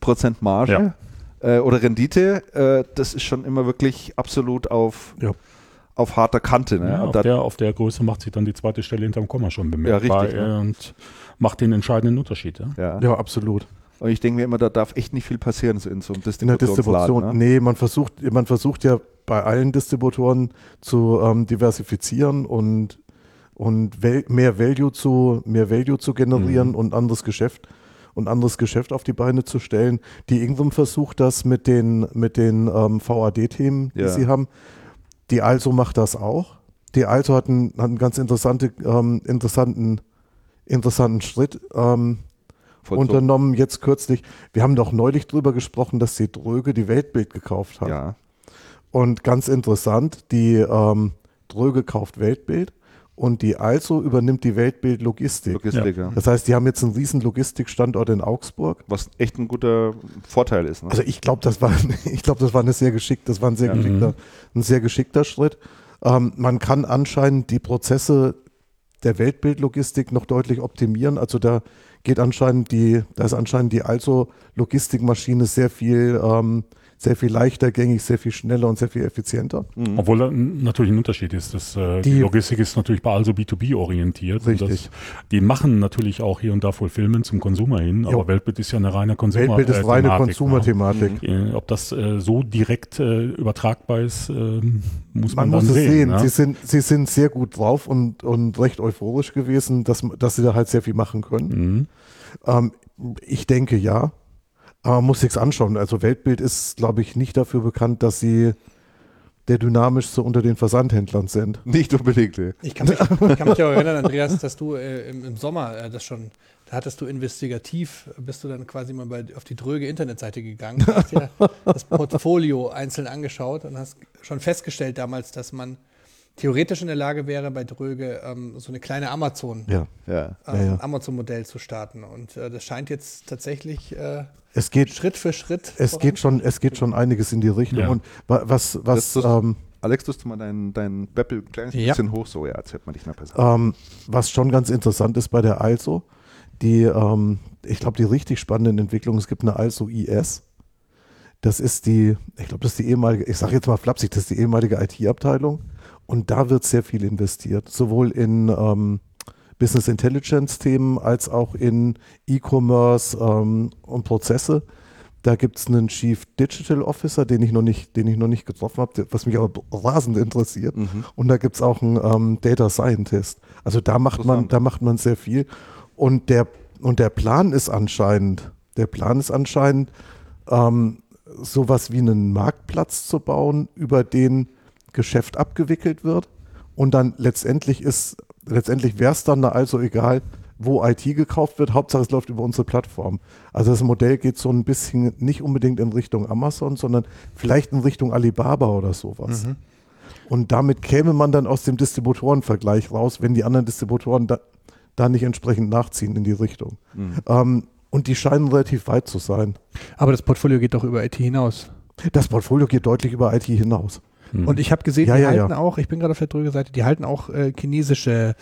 Prozent Marge ja. äh, oder Rendite. Äh, das ist schon immer wirklich absolut auf, ja. auf harter Kante. Ne? Ja, auf, der, auf der Größe macht sich dann die zweite Stelle hinterm Komma schon bemerkbar ja, richtig, ne? und macht den entscheidenden Unterschied. Ja, ja. absolut. Und ich denke mir immer, da darf echt nicht viel passieren so in so einem Distributionsladen. In der Distribution, ne? nee, man versucht, man versucht ja bei allen Distributoren zu ähm, diversifizieren und, und mehr Value zu, mehr Value zu generieren mhm. und anderes Geschäft und anderes Geschäft auf die Beine zu stellen. Die Ingram versucht das mit den, mit den ähm, VAD-Themen, die ja. sie haben. Die Also macht das auch. Die Also hat einen, hat einen ganz interessante, ähm, interessanten, interessanten Schritt ähm, unternommen, jetzt kürzlich. Wir haben doch neulich drüber gesprochen, dass die Dröge die Weltbild gekauft hat. Ja. Und ganz interessant, die ähm, Dröge kauft Weltbild und die Also übernimmt die Weltbild Logistik. Logistik ja. Das heißt, die haben jetzt einen riesen Logistikstandort in Augsburg. Was echt ein guter Vorteil ist. Ne? Also ich glaube, das war, [LAUGHS] ich glaube, das war eine sehr geschickt, das war ein sehr ja. geschickter, mhm. ein sehr geschickter Schritt. Ähm, man kann anscheinend die Prozesse der Weltbildlogistik noch deutlich optimieren. Also da geht anscheinend die, da ist anscheinend die Also Logistikmaschine sehr viel ähm, sehr viel leichter gängig, sehr viel schneller und sehr viel effizienter. Mhm. Obwohl da natürlich ein Unterschied ist. Das, äh, die, die, Logistik ist natürlich bei also B2B orientiert. Richtig. Das, die machen natürlich auch hier und da voll Filmen zum Konsumer hin, aber Weltbild ist ja eine reine Konsumer Weltbild ist reine Konsumerthematik. Ne? Ob das äh, so direkt äh, übertragbar ist, ähm, muss man, man muss es sehen. sehen. Ne? Sie, sind, sie sind sehr gut drauf und, und recht euphorisch gewesen, dass, dass sie da halt sehr viel machen können. Mhm. Ähm, ich denke ja. Aber man muss sich's anschauen. Also Weltbild ist, glaube ich, nicht dafür bekannt, dass sie der dynamischste unter den Versandhändlern sind. Nicht unbedingt. Ey. Ich kann mich, ich kann mich auch erinnern, [LAUGHS] Andreas, dass du äh, im, im, Sommer äh, das schon, da hattest du investigativ, bist du dann quasi mal bei, auf die dröge Internetseite gegangen, hast dir [LAUGHS] das Portfolio einzeln angeschaut und hast schon festgestellt damals, dass man theoretisch in der Lage wäre, bei Dröge ähm, so eine kleine Amazon, ja, ja. Ähm, ja, Amazon-Modell zu starten. Und äh, das scheint jetzt tatsächlich äh, es geht, Schritt für Schritt. Es geht schon, es geht schon einiges in die Richtung. Und was, was, das, ähm, Alex, tust du mal deinen dein Beppel ein kleines bisschen hoch, so, ja, erzählt man nicht mehr besser. Ähm, was schon ganz interessant ist bei der Also, die, ähm, ich glaube, die richtig spannenden Entwicklungen, es gibt eine Also IS. Das ist die, ich glaube, das ist die ehemalige, ich sage jetzt mal flapsig, das ist die ehemalige IT-Abteilung. Und da wird sehr viel investiert, sowohl in ähm, Business Intelligence Themen als auch in E-Commerce ähm, und Prozesse. Da gibt es einen Chief Digital Officer, den ich noch nicht, den ich noch nicht getroffen habe, was mich aber rasend interessiert. Mhm. Und da gibt es auch einen ähm, Data Scientist. Also da macht man, da macht man sehr viel. Und der, und der Plan ist anscheinend, der Plan ist anscheinend, ähm, sowas wie einen Marktplatz zu bauen, über den Geschäft abgewickelt wird. Und dann letztendlich ist, letztendlich wäre es dann also egal, wo IT gekauft wird. Hauptsache es läuft über unsere Plattform. Also das Modell geht so ein bisschen nicht unbedingt in Richtung Amazon, sondern vielleicht in Richtung Alibaba oder sowas. Mhm. Und damit käme man dann aus dem Distributorenvergleich raus, wenn die anderen Distributoren da, da nicht entsprechend nachziehen in die Richtung. Mhm. Ähm, und die scheinen relativ weit zu sein. Aber das Portfolio geht doch über IT hinaus. Das Portfolio geht deutlich über IT hinaus. Mhm. Und ich habe gesehen, ja, die ja, halten ja. auch, ich bin gerade auf der Dröge-Seite, die halten auch äh, chinesische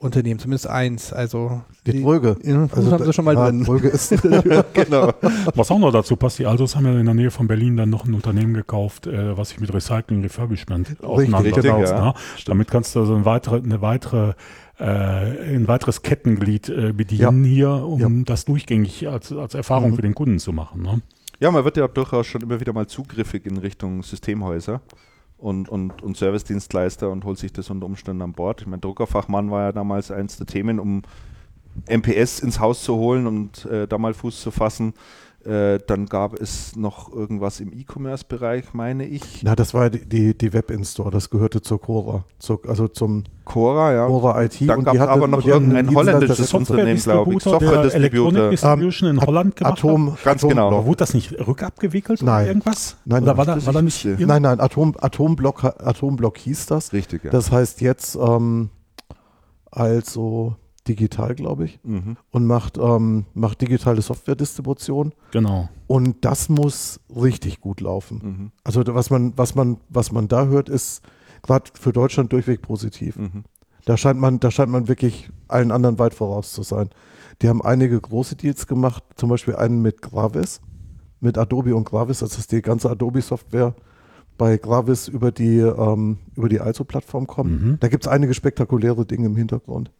Unternehmen, zumindest eins. Also die, die Dröge. Ja, also haben sie schon mal ja, drin. Dröge ist [LAUGHS] genau. Was auch noch dazu passt, die Altos haben ja in der Nähe von Berlin dann noch ein Unternehmen gekauft, äh, was sich mit Recycling, Refurbishment auseinandersetzt. Genau. Ne? Damit kannst du also eine weitere, eine weitere äh, ein weiteres Kettenglied äh, bedienen ja. hier, um ja. das durchgängig als, als Erfahrung mhm. für den Kunden zu machen. Ne? Ja, man wird ja durchaus schon immer wieder mal zugriffig in Richtung Systemhäuser und, und, und Servicedienstleister und holt sich das unter Umständen an Bord. Ich meine, Druckerfachmann war ja damals eins der Themen, um MPS ins Haus zu holen und äh, da mal Fuß zu fassen. Äh, dann gab es noch irgendwas im E-Commerce-Bereich, meine ich. Na, das war die, die Web-In-Store, das gehörte zur Cora, zur, also zum Cora, ja. Cora IT. Dann gab es aber noch irgendein holländisches Unternehmen, glaube ich. Software-Distributor. Distribution in Holland gemacht Atom, Ganz Atom genau. Wurde das nicht rückabgewickelt nein. oder irgendwas? Nein, oder war da, war da nicht Nein, nein, Atom, Atomblock, Atomblock hieß das. Richtig, ja. Das heißt jetzt ähm, also digital, glaube ich, mhm. und macht, ähm, macht digitale Software-Distribution. Genau. Und das muss richtig gut laufen. Mhm. Also was man, was man, was man da hört, ist gerade für Deutschland durchweg positiv. Mhm. Da scheint man, da scheint man wirklich allen anderen weit voraus zu sein. Die haben einige große Deals gemacht, zum Beispiel einen mit Gravis, mit Adobe und Gravis, das ist die ganze Adobe-Software bei Gravis über die, ähm, über die ISO-Plattform kommt. Mhm. Da gibt es einige spektakuläre Dinge im Hintergrund.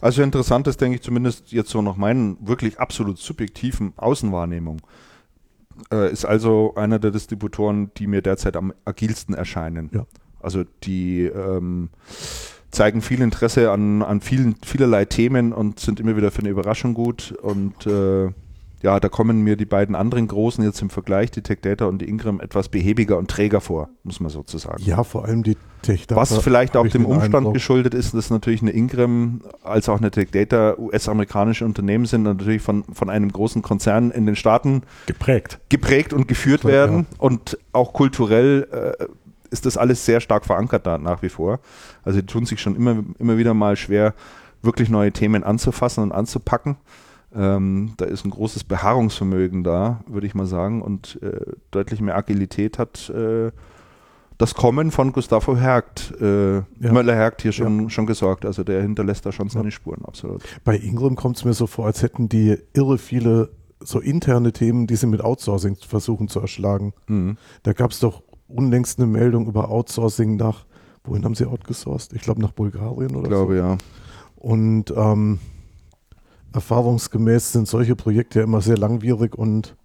Also interessant ist, denke ich, zumindest jetzt so nach meinen wirklich absolut subjektiven Außenwahrnehmung, äh, ist also einer der Distributoren, die mir derzeit am agilsten erscheinen. Ja. Also die ähm, zeigen viel Interesse an, an vielen, vielerlei Themen und sind immer wieder für eine Überraschung gut und äh, ja, da kommen mir die beiden anderen großen jetzt im Vergleich, die Tech Data und die Ingram, etwas behäbiger und träger vor, muss man sozusagen. Ja, vor allem die Data. Was vielleicht auch dem Umstand Eindruck. geschuldet ist, dass natürlich eine Ingram als auch eine Tech Data US-amerikanische Unternehmen sind und natürlich von, von einem großen Konzern in den Staaten geprägt, geprägt und geführt ja, werden ja. und auch kulturell äh, ist das alles sehr stark verankert da nach wie vor. Also die tun sich schon immer, immer wieder mal schwer, wirklich neue Themen anzufassen und anzupacken. Ähm, da ist ein großes Beharrungsvermögen da, würde ich mal sagen, und äh, deutlich mehr Agilität hat äh, das Kommen von Gustavo Hergt, äh, ja. Möller-Hergt hier schon, ja. schon gesorgt. Also der hinterlässt da schon seine. Spuren, absolut. Bei Ingram kommt es mir so vor, als hätten die irre viele so interne Themen, die sie mit Outsourcing versuchen zu erschlagen. Mhm. Da gab es doch unlängst eine Meldung über Outsourcing nach, wohin haben sie outgesourced? Ich glaube nach Bulgarien oder ich glaube, so. ja. Und ähm, erfahrungsgemäß sind solche Projekte ja immer sehr langwierig und,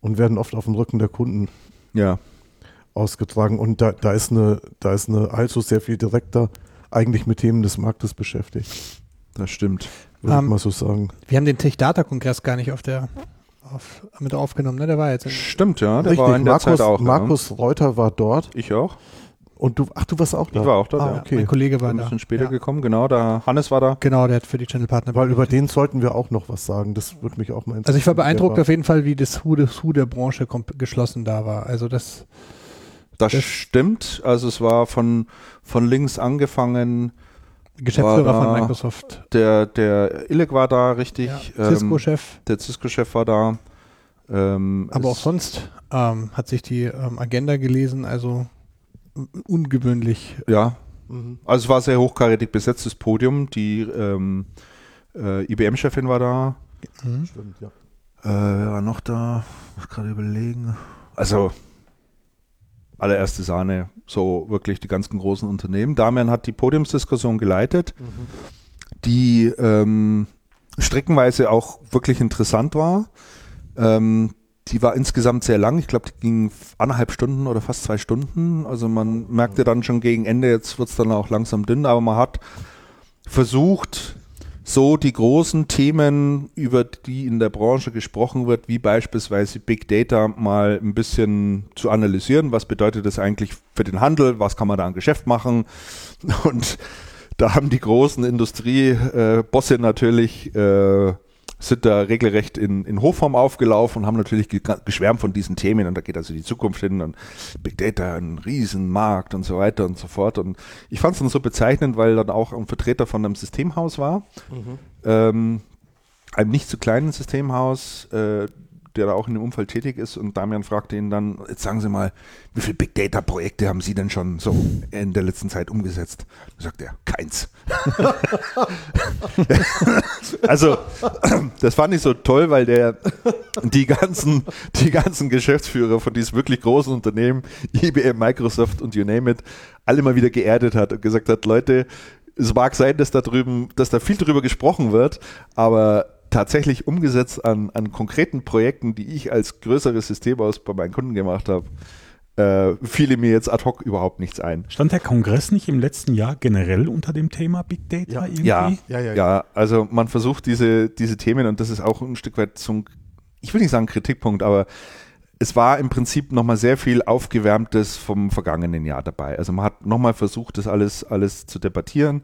und werden oft auf dem Rücken der Kunden ja. Ausgetragen. Und da, da, ist eine, da ist eine also sehr viel direkter eigentlich mit Themen des Marktes beschäftigt. Das stimmt. Würde um, ich ähm, mal so sagen. Wir haben den Tech-Data-Kongress gar nicht auf der auf, mit aufgenommen, ne? Der war jetzt. Stimmt, ja. Der Richtig, war in der Markus, Zeit auch. Markus ja. Reuter war dort. Ich auch. Und du, ach, du warst auch da? Ich war auch da, ah, ja. okay. Mein Kollege war da. Ein bisschen später ja. gekommen, genau, da Hannes war da. Genau, der hat für die Channel Partner. Weil über den sollten wir auch noch was sagen, das würde mich auch mal interessieren. Also ich war beeindruckt war. auf jeden Fall, wie das Hu, das Hu der Branche geschlossen da war. Also das... Das, das stimmt, also es war von, von links angefangen... Geschäftsführer da, von Microsoft. Der, der Illig war da, richtig. Ja, Cisco-Chef. Ähm, der Cisco-Chef war da. Ähm, Aber auch sonst ähm, hat sich die ähm, Agenda gelesen, also ungewöhnlich. Ja, mhm. also es war sehr hochkarätig besetztes Podium. Die ähm, äh, IBM-Chefin war da. Mhm. Stimmt, ja. Äh, wer war noch da? Muss gerade überlegen. Also allererste Sahne, so wirklich die ganzen großen Unternehmen. Damian hat die Podiumsdiskussion geleitet, mhm. die ähm, streckenweise auch wirklich interessant war. Ähm, die war insgesamt sehr lang. Ich glaube, die ging anderthalb Stunden oder fast zwei Stunden. Also man merkte dann schon gegen Ende, jetzt wird es dann auch langsam dünn, aber man hat versucht, so die großen Themen, über die in der Branche gesprochen wird, wie beispielsweise Big Data, mal ein bisschen zu analysieren. Was bedeutet das eigentlich für den Handel? Was kann man da an Geschäft machen? [LAUGHS] Und da haben die großen Industriebosse natürlich äh, sind da regelrecht in, in Hochform aufgelaufen und haben natürlich geschwärmt von diesen Themen und da geht also die Zukunft hin und Big Data, ein Riesenmarkt und so weiter und so fort. Und ich fand es dann so bezeichnend, weil dann auch ein Vertreter von einem Systemhaus war, mhm. ähm, einem nicht zu kleinen Systemhaus, äh, der da auch in dem Umfeld tätig ist. Und Damian fragte ihn dann, jetzt sagen Sie mal, wie viele Big Data Projekte haben Sie denn schon so in der letzten Zeit umgesetzt? Da sagt er, keins. [LAUGHS] also, das fand ich so toll, weil der die ganzen, die ganzen Geschäftsführer von diesen wirklich großen Unternehmen, IBM, Microsoft und you name it, alle mal wieder geerdet hat und gesagt hat, Leute, es mag sein, dass da drüben, dass da viel drüber gesprochen wird, aber tatsächlich umgesetzt an, an konkreten Projekten, die ich als größeres System aus bei meinen Kunden gemacht habe, äh, fiele mir jetzt ad hoc überhaupt nichts ein. Stand der Kongress nicht im letzten Jahr generell unter dem Thema Big Data ja. irgendwie? Ja, ja, ja, ja. ja also man versucht diese, diese Themen und das ist auch ein Stück weit zum ich will nicht sagen Kritikpunkt, aber es war im Prinzip nochmal sehr viel Aufgewärmtes vom vergangenen Jahr dabei. Also man hat nochmal versucht, das alles, alles zu debattieren.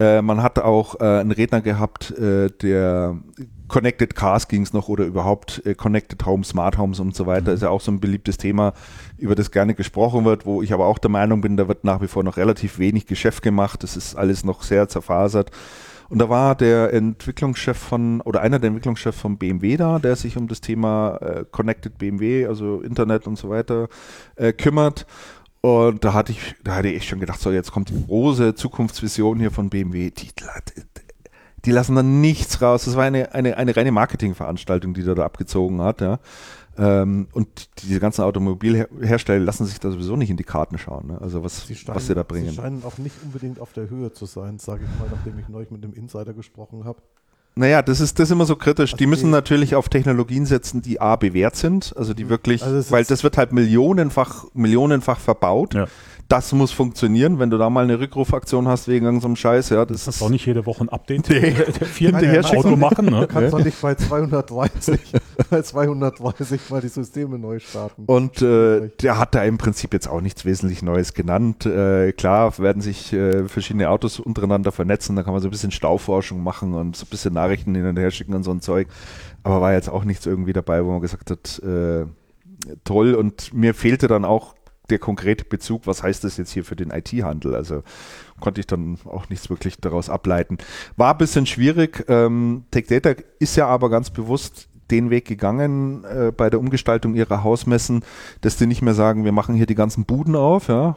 Äh, man hat auch äh, einen Redner gehabt, äh, der Connected Cars ging es noch oder überhaupt äh, Connected Homes, Smart Homes und so weiter. Mhm. Ist ja auch so ein beliebtes Thema, über das gerne gesprochen wird, wo ich aber auch der Meinung bin, da wird nach wie vor noch relativ wenig Geschäft gemacht. Das ist alles noch sehr zerfasert. Und da war der Entwicklungschef von, oder einer der Entwicklungschefs von BMW da, der sich um das Thema äh, Connected BMW, also Internet und so weiter, äh, kümmert. Und da hatte ich, da hatte ich schon gedacht, so jetzt kommt die große Zukunftsvision hier von BMW. Die, die lassen dann nichts raus. Das war eine, eine, eine reine Marketingveranstaltung, die der da abgezogen hat, ja. Ähm, und diese ganzen Automobilhersteller lassen sich da sowieso nicht in die Karten schauen, ne? also was sie, scheinen, was sie da bringen. Sie scheinen auch nicht unbedingt auf der Höhe zu sein, sage ich mal, nachdem ich neulich mit einem Insider gesprochen habe. Naja, das ist, das ist immer so kritisch. Also die müssen natürlich auf Technologien setzen, die A bewährt sind, also die wirklich, also weil das wird halt millionenfach, millionenfach verbaut. Ja das muss funktionieren, wenn du da mal eine Rückrufaktion hast wegen irgendeinem Scheiß, ja. Das, das ist auch nicht jede Woche ein Update nee. der Firma im Auto machen. Ne? Du kannst doch nicht bei 230, [LAUGHS] bei 230 mal die Systeme neu starten. Und äh, der hat da im Prinzip jetzt auch nichts wesentlich Neues genannt. Äh, klar werden sich äh, verschiedene Autos untereinander vernetzen, da kann man so ein bisschen Stauforschung machen und so ein bisschen Nachrichten hin und her schicken und so ein Zeug. Aber war jetzt auch nichts irgendwie dabei, wo man gesagt hat, äh, toll. Und mir fehlte dann auch der konkrete Bezug, was heißt das jetzt hier für den IT-Handel? Also konnte ich dann auch nichts wirklich daraus ableiten. War ein bisschen schwierig. Ähm, Tech Data ist ja aber ganz bewusst den Weg gegangen äh, bei der Umgestaltung ihrer Hausmessen, dass die nicht mehr sagen, wir machen hier die ganzen Buden auf, ja,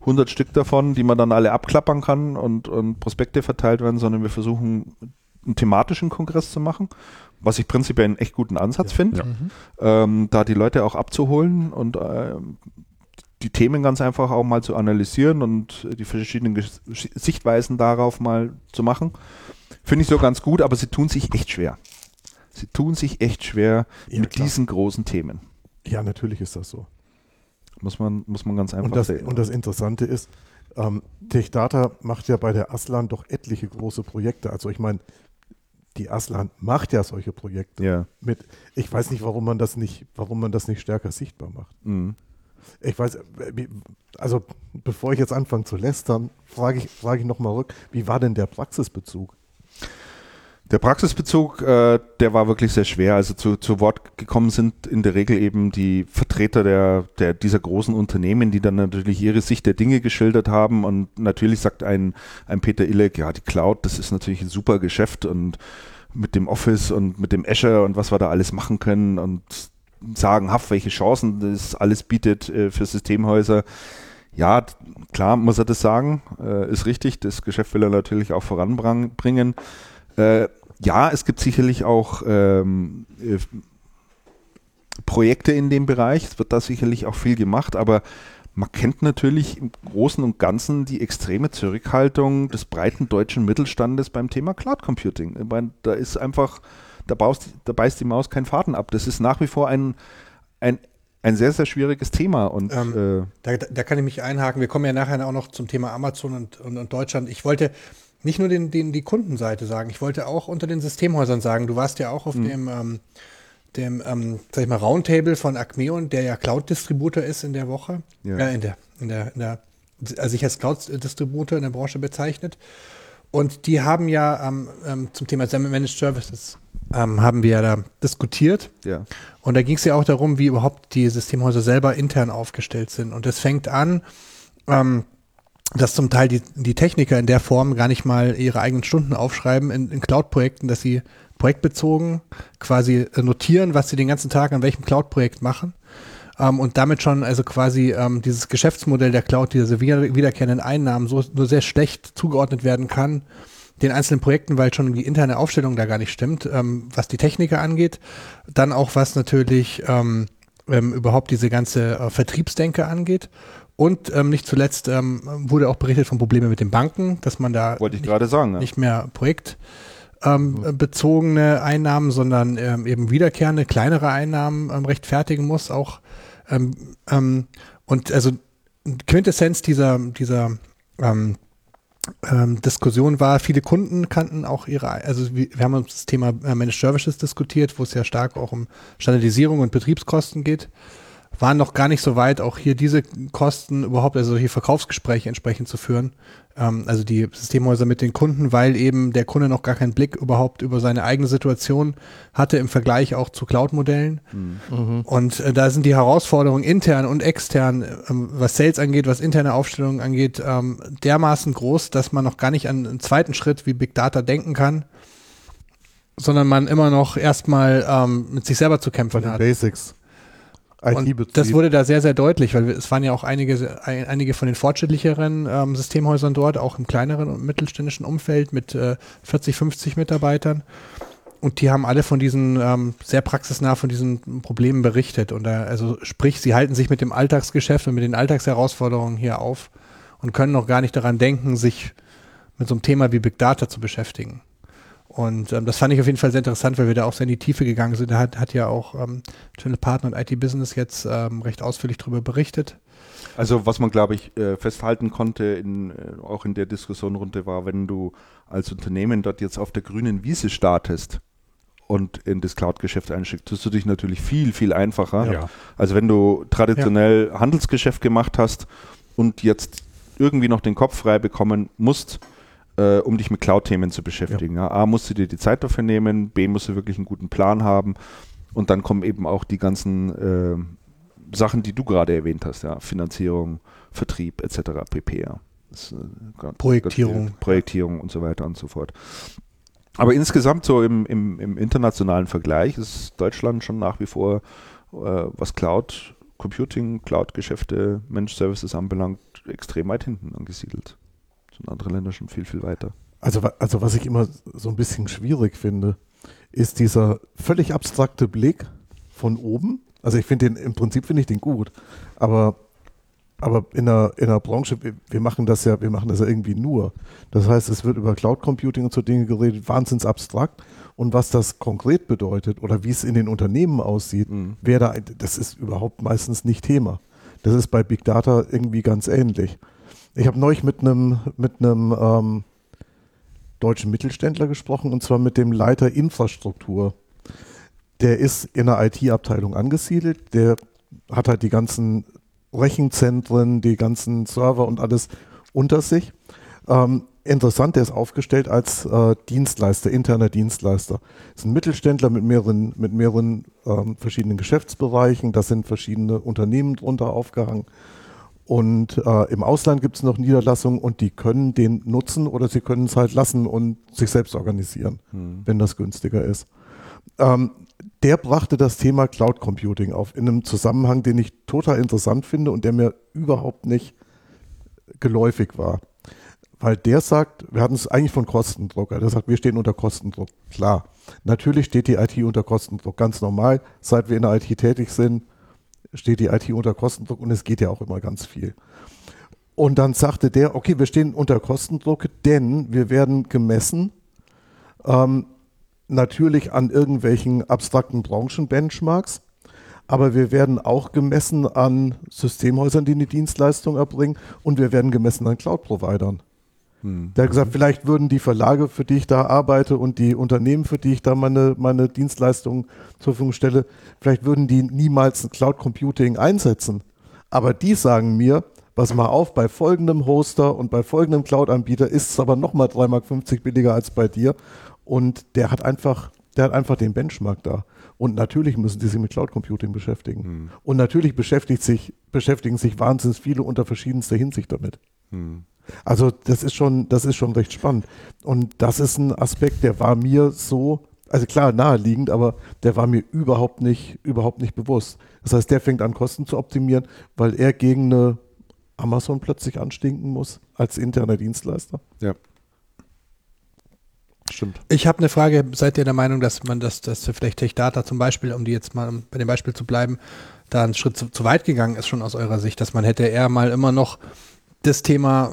100 Stück davon, die man dann alle abklappern kann und, und Prospekte verteilt werden, sondern wir versuchen einen thematischen Kongress zu machen, was ich prinzipiell einen echt guten Ansatz ja, finde, ja. ähm, da die Leute auch abzuholen und äh, die Themen ganz einfach auch mal zu analysieren und die verschiedenen Sichtweisen darauf mal zu machen. Finde ich so ganz gut, aber sie tun sich echt schwer. Sie tun sich echt schwer ja, mit klar. diesen großen Themen. Ja, natürlich ist das so. Muss man, muss man ganz einfach und das, sehen. Und das Interessante ist, ähm, TechData macht ja bei der Aslan doch etliche große Projekte. Also ich meine, die Aslan macht ja solche Projekte ja. mit. Ich weiß nicht, warum man das nicht, warum man das nicht stärker sichtbar macht. Mhm. Ich weiß, also bevor ich jetzt anfange zu lästern, frage ich, frage ich nochmal rück, wie war denn der Praxisbezug? Der Praxisbezug, äh, der war wirklich sehr schwer. Also zu, zu Wort gekommen sind in der Regel eben die Vertreter der, der, dieser großen Unternehmen, die dann natürlich ihre Sicht der Dinge geschildert haben. Und natürlich sagt ein, ein Peter Illeg, ja, die Cloud, das ist natürlich ein super Geschäft und mit dem Office und mit dem Azure und was wir da alles machen können und sagenhaft, welche Chancen das alles bietet äh, für Systemhäuser. Ja, klar muss er das sagen, äh, ist richtig. Das Geschäft will er natürlich auch voranbringen. Äh, ja, es gibt sicherlich auch ähm, äh, Projekte in dem Bereich. Es wird da sicherlich auch viel gemacht, aber man kennt natürlich im Großen und Ganzen die extreme Zurückhaltung des breiten deutschen Mittelstandes beim Thema Cloud Computing. Meine, da ist einfach da, baust, da beißt die Maus keinen Faden ab. Das ist nach wie vor ein, ein, ein sehr, sehr schwieriges Thema. Und, ähm, äh, da, da, kann ich mich einhaken. Wir kommen ja nachher auch noch zum Thema Amazon und, und, und Deutschland. Ich wollte nicht nur den, den, die Kundenseite sagen, ich wollte auch unter den Systemhäusern sagen, du warst ja auch auf mhm. dem, ähm, dem ähm, sag ich mal, Roundtable von Acmeon, der ja Cloud-Distributor ist in der Woche. Ja. Äh, in der, in der, in der, also sich als Cloud-Distributor in der Branche bezeichnet. Und die haben ja ähm, ähm, zum Thema Managed Services ähm, haben wir da diskutiert. Ja. Und da ging es ja auch darum, wie überhaupt die Systemhäuser selber intern aufgestellt sind. Und es fängt an, ähm, dass zum Teil die, die Techniker in der Form gar nicht mal ihre eigenen Stunden aufschreiben in, in Cloud-Projekten, dass sie projektbezogen quasi notieren, was sie den ganzen Tag an welchem Cloud-Projekt machen. Ähm, und damit schon also quasi ähm, dieses Geschäftsmodell der Cloud, diese wieder, wiederkehrenden Einnahmen so nur sehr schlecht zugeordnet werden kann den einzelnen Projekten, weil schon die interne Aufstellung da gar nicht stimmt, ähm, was die Techniker angeht. Dann auch was natürlich ähm, ähm, überhaupt diese ganze äh, Vertriebsdenke angeht. Und ähm, nicht zuletzt ähm, wurde auch berichtet von Problemen mit den Banken, dass man da Wollte ich nicht, gerade sagen, ja. nicht mehr projektbezogene ähm, Einnahmen, sondern ähm, eben wiederkehrende, kleinere Einnahmen ähm, rechtfertigen muss. Auch ähm, ähm, und also Quintessenz dieser, dieser ähm, Diskussion war, viele Kunden kannten auch ihre, also wir, wir haben uns das Thema äh, Managed Services diskutiert, wo es ja stark auch um Standardisierung und Betriebskosten geht waren noch gar nicht so weit, auch hier diese Kosten überhaupt, also hier Verkaufsgespräche entsprechend zu führen. Ähm, also die Systemhäuser mit den Kunden, weil eben der Kunde noch gar keinen Blick überhaupt über seine eigene Situation hatte im Vergleich auch zu Cloud-Modellen. Mhm. Und äh, da sind die Herausforderungen intern und extern, ähm, was Sales angeht, was interne Aufstellungen angeht, ähm, dermaßen groß, dass man noch gar nicht an einen zweiten Schritt wie Big Data denken kann sondern man immer noch erstmal ähm, mit sich selber zu kämpfen hat. Basics. Und das wurde da sehr, sehr deutlich, weil es waren ja auch einige, einige von den fortschrittlicheren ähm, Systemhäusern dort, auch im kleineren und mittelständischen Umfeld mit äh, 40, 50 Mitarbeitern. Und die haben alle von diesen ähm, sehr praxisnah von diesen Problemen berichtet. Und da, also sprich, sie halten sich mit dem Alltagsgeschäft und mit den Alltagsherausforderungen hier auf und können noch gar nicht daran denken, sich mit so einem Thema wie Big Data zu beschäftigen. Und ähm, das fand ich auf jeden Fall sehr interessant, weil wir da auch sehr in die Tiefe gegangen sind. Da hat, hat ja auch ähm, Channel Partner und IT Business jetzt ähm, recht ausführlich darüber berichtet. Also was man, glaube ich, äh, festhalten konnte, in, äh, auch in der Diskussionrunde war, wenn du als Unternehmen dort jetzt auf der grünen Wiese startest und in das Cloud-Geschäft einsteigst, tust du dich natürlich viel, viel einfacher. Ja. Also wenn du traditionell ja. Handelsgeschäft gemacht hast und jetzt irgendwie noch den Kopf frei bekommen musst, äh, um dich mit Cloud-Themen zu beschäftigen. Ja. A, musst du dir die Zeit dafür nehmen, B, musst du wirklich einen guten Plan haben und dann kommen eben auch die ganzen äh, Sachen, die du gerade erwähnt hast, ja, Finanzierung, Vertrieb etc. pp. Ja. Das, äh, Projektierung. Projektierung und so weiter und so fort. Aber insgesamt so im, im, im internationalen Vergleich ist Deutschland schon nach wie vor, äh, was Cloud Computing, Cloud-Geschäfte, Managed Services anbelangt, extrem weit hinten angesiedelt sind andere Länder schon viel, viel weiter. Also, also was ich immer so ein bisschen schwierig finde, ist dieser völlig abstrakte Blick von oben. Also ich finde den, im Prinzip finde ich den gut, aber, aber in der, in der Branche, wir machen das ja, wir machen das ja irgendwie nur. Das heißt, es wird über Cloud Computing und so Dinge geredet, wahnsinns abstrakt. Und was das konkret bedeutet oder wie es in den Unternehmen aussieht, mhm. wer da, das ist überhaupt meistens nicht Thema. Das ist bei Big Data irgendwie ganz ähnlich. Ich habe neulich mit einem mit einem ähm, deutschen Mittelständler gesprochen und zwar mit dem Leiter Infrastruktur. Der ist in der IT-Abteilung angesiedelt. Der hat halt die ganzen Rechenzentren, die ganzen Server und alles unter sich. Ähm, interessant, der ist aufgestellt als äh, Dienstleister, interner Dienstleister. Ist ein Mittelständler mit mehreren, mit mehreren ähm, verschiedenen Geschäftsbereichen. Da sind verschiedene Unternehmen drunter aufgehangen. Und äh, im Ausland gibt es noch Niederlassungen und die können den nutzen oder sie können es halt lassen und sich selbst organisieren, hm. wenn das günstiger ist. Ähm, der brachte das Thema Cloud Computing auf in einem Zusammenhang, den ich total interessant finde und der mir überhaupt nicht geläufig war. Weil der sagt, wir hatten es eigentlich von Kostendruck. Der sagt, wir stehen unter Kostendruck. Klar, natürlich steht die IT unter Kostendruck, ganz normal. Seit wir in der IT tätig sind, steht die IT unter Kostendruck und es geht ja auch immer ganz viel. Und dann sagte der, okay, wir stehen unter Kostendruck, denn wir werden gemessen, ähm, natürlich an irgendwelchen abstrakten Branchenbenchmarks, aber wir werden auch gemessen an Systemhäusern, die eine Dienstleistung erbringen und wir werden gemessen an Cloud-Providern. Hm. Der hat gesagt, vielleicht würden die Verlage, für die ich da arbeite und die Unternehmen, für die ich da meine, meine Dienstleistungen zur Verfügung stelle, vielleicht würden die niemals ein Cloud Computing einsetzen. Aber die sagen mir, pass mal auf, bei folgendem Hoster und bei folgendem Cloud-Anbieter ist es aber nochmal 3,50 Mark billiger als bei dir. Und der hat einfach, der hat einfach den Benchmark da. Und natürlich müssen die sich mit Cloud Computing beschäftigen. Hm. Und natürlich beschäftigt sich, beschäftigen sich wahnsinnig viele unter verschiedenster Hinsicht damit. Hm. Also das ist schon, das ist schon recht spannend. Und das ist ein Aspekt, der war mir so, also klar naheliegend, aber der war mir überhaupt nicht, überhaupt nicht bewusst. Das heißt, der fängt an, Kosten zu optimieren, weil er gegen eine Amazon plötzlich anstinken muss als interner Dienstleister. Ja. Stimmt. Ich habe eine Frage. Seid ihr der Meinung, dass man das, dass vielleicht Tech Data zum Beispiel, um die jetzt mal bei dem Beispiel zu bleiben, da einen Schritt zu, zu weit gegangen ist schon aus eurer Sicht, dass man hätte eher mal immer noch das Thema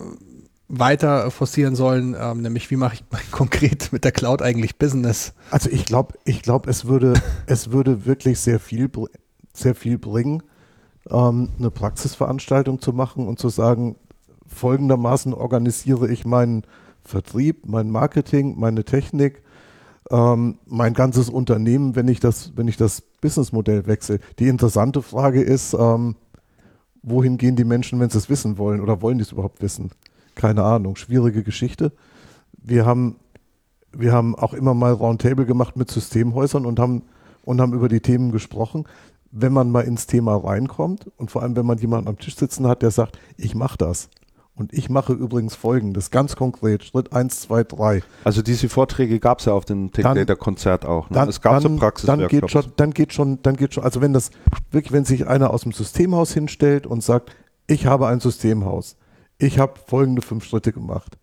weiter forcieren sollen, ähm, nämlich wie mache ich [LAUGHS] konkret mit der Cloud eigentlich Business? Also ich glaube, ich glaube, es würde, [LAUGHS] es würde wirklich sehr viel, sehr viel bringen, ähm, eine Praxisveranstaltung zu machen und zu sagen, folgendermaßen organisiere ich meinen Vertrieb, mein Marketing, meine Technik, ähm, mein ganzes Unternehmen, wenn ich das, wenn ich das Businessmodell wechsle. Die interessante Frage ist, ähm, wohin gehen die Menschen, wenn sie es wissen wollen oder wollen die es überhaupt wissen? Keine Ahnung, schwierige Geschichte. Wir haben, wir haben auch immer mal Roundtable gemacht mit Systemhäusern und haben, und haben über die Themen gesprochen. Wenn man mal ins Thema reinkommt und vor allem, wenn man jemanden am Tisch sitzen hat, der sagt, ich mache das, und ich mache übrigens folgendes, ganz konkret, Schritt 1, 2, 3. Also diese Vorträge gab es ja auf dem Tech Data Konzert auch. Ne? Dann, es gab dann, so Praxis. Dann geht, schon, dann geht schon, dann geht schon, also wenn das wirklich, wenn sich einer aus dem Systemhaus hinstellt und sagt, ich habe ein Systemhaus, ich habe folgende fünf Schritte gemacht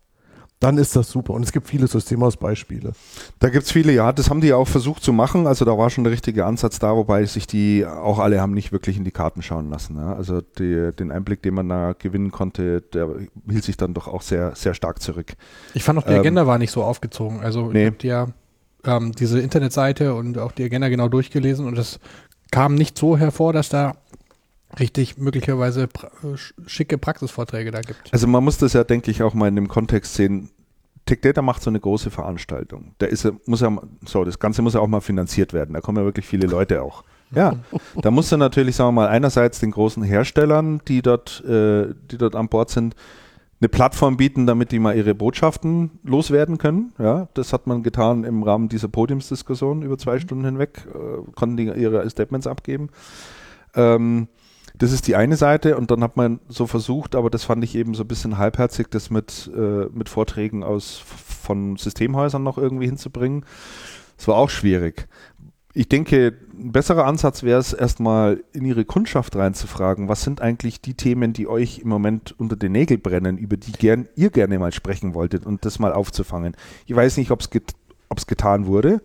dann ist das super. Und es gibt viele Systemhausbeispiele. Da gibt es viele, ja. Das haben die auch versucht zu machen. Also da war schon der richtige Ansatz da, wobei sich die auch alle haben nicht wirklich in die Karten schauen lassen. Ja. Also die, den Einblick, den man da gewinnen konnte, der hielt sich dann doch auch sehr, sehr stark zurück. Ich fand auch, die ähm, Agenda war nicht so aufgezogen. Also nee. ich ja ähm, diese Internetseite und auch die Agenda genau durchgelesen und es kam nicht so hervor, dass da richtig möglicherweise pra schicke Praxisvorträge da gibt. Also man muss das ja, denke ich, auch mal in dem Kontext sehen. Tech Data macht so eine große Veranstaltung. Da ist, muss ja, so, das Ganze muss ja auch mal finanziert werden. Da kommen ja wirklich viele Leute auch. Ja, da musst du natürlich, sagen wir mal, einerseits den großen Herstellern, die dort, äh, die dort an Bord sind, eine Plattform bieten, damit die mal ihre Botschaften loswerden können. Ja, das hat man getan im Rahmen dieser Podiumsdiskussion über zwei Stunden hinweg, äh, konnten die ihre Statements abgeben. Ähm, das ist die eine Seite und dann hat man so versucht, aber das fand ich eben so ein bisschen halbherzig, das mit, äh, mit Vorträgen aus von Systemhäusern noch irgendwie hinzubringen. Das war auch schwierig. Ich denke, ein besserer Ansatz wäre es, erstmal in Ihre Kundschaft reinzufragen, was sind eigentlich die Themen, die euch im Moment unter den Nägeln brennen, über die gern, ihr gerne mal sprechen wolltet und das mal aufzufangen. Ich weiß nicht, ob es get, getan wurde.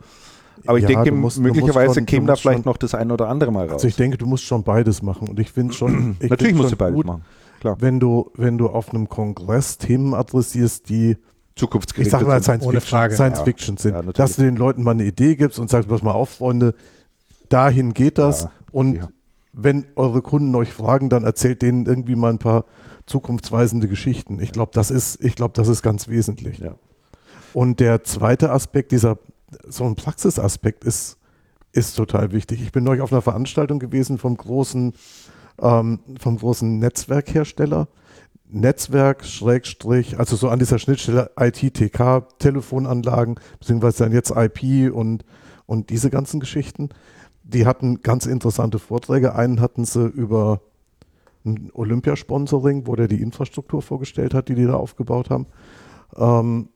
Aber ich ja, denke, musst, möglicherweise schon, käme da vielleicht schon, noch das ein oder andere mal raus. Also ich denke, du musst schon beides machen. Und ich finde schon. [CLEARS THROAT] Ich Natürlich musst du beides gut, machen. Klar. Wenn du, wenn du auf einem Kongress Themen adressierst, die zukunftsgerichtet ich sag mal Science, Fiction, Frage. Science ja. Fiction sind, ja, dass du den Leuten mal eine Idee gibst und sagst, pass mal auf, Freunde, dahin geht das. Ja. Und wenn eure Kunden euch fragen, dann erzählt denen irgendwie mal ein paar zukunftsweisende Geschichten. Ich glaube, das ist, ich glaube, das ist ganz wesentlich. Und der zweite Aspekt dieser so ein Praxisaspekt ist, ist total wichtig. Ich bin neulich auf einer Veranstaltung gewesen vom großen, ähm, vom großen Netzwerkhersteller. Netzwerk, Schrägstrich, also so an dieser Schnittstelle IT-TK, Telefonanlagen, beziehungsweise dann jetzt IP und, und diese ganzen Geschichten. Die hatten ganz interessante Vorträge. Einen hatten sie über ein Olympiasponsoring, wo der die Infrastruktur vorgestellt hat, die die da aufgebaut haben. Ähm,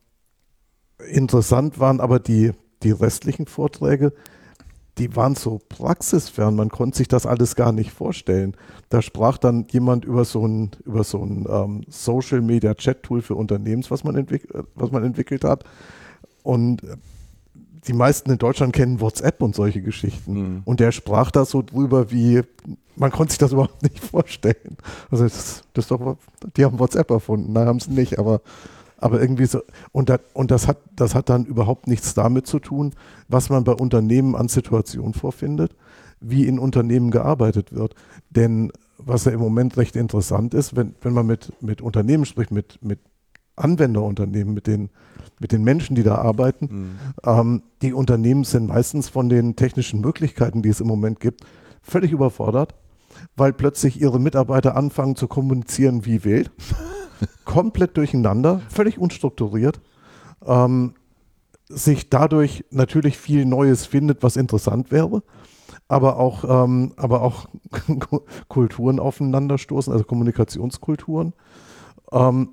interessant waren aber die, die restlichen Vorträge, die waren so praxisfern, man konnte sich das alles gar nicht vorstellen. Da sprach dann jemand über so ein, über so ein ähm, Social Media Chat Tool für Unternehmens, was man, was man entwickelt hat. Und die meisten in Deutschland kennen WhatsApp und solche Geschichten. Mhm. Und der sprach da so drüber, wie man konnte sich das [LAUGHS] überhaupt nicht vorstellen. Also das, das doch, die haben WhatsApp erfunden, nein, haben sie nicht, aber aber irgendwie so, und, das, und das, hat, das hat dann überhaupt nichts damit zu tun, was man bei Unternehmen an Situationen vorfindet, wie in Unternehmen gearbeitet wird. Denn was ja im Moment recht interessant ist, wenn, wenn man mit, mit Unternehmen spricht, mit, mit Anwenderunternehmen, mit den, mit den Menschen, die da arbeiten, mhm. ähm, die Unternehmen sind meistens von den technischen Möglichkeiten, die es im Moment gibt, völlig überfordert, weil plötzlich ihre Mitarbeiter anfangen zu kommunizieren wie wild [LAUGHS] komplett durcheinander, völlig unstrukturiert. Ähm, sich dadurch natürlich viel Neues findet, was interessant wäre, aber auch, ähm, aber auch [LAUGHS] Kulturen aufeinanderstoßen, also Kommunikationskulturen. Ähm,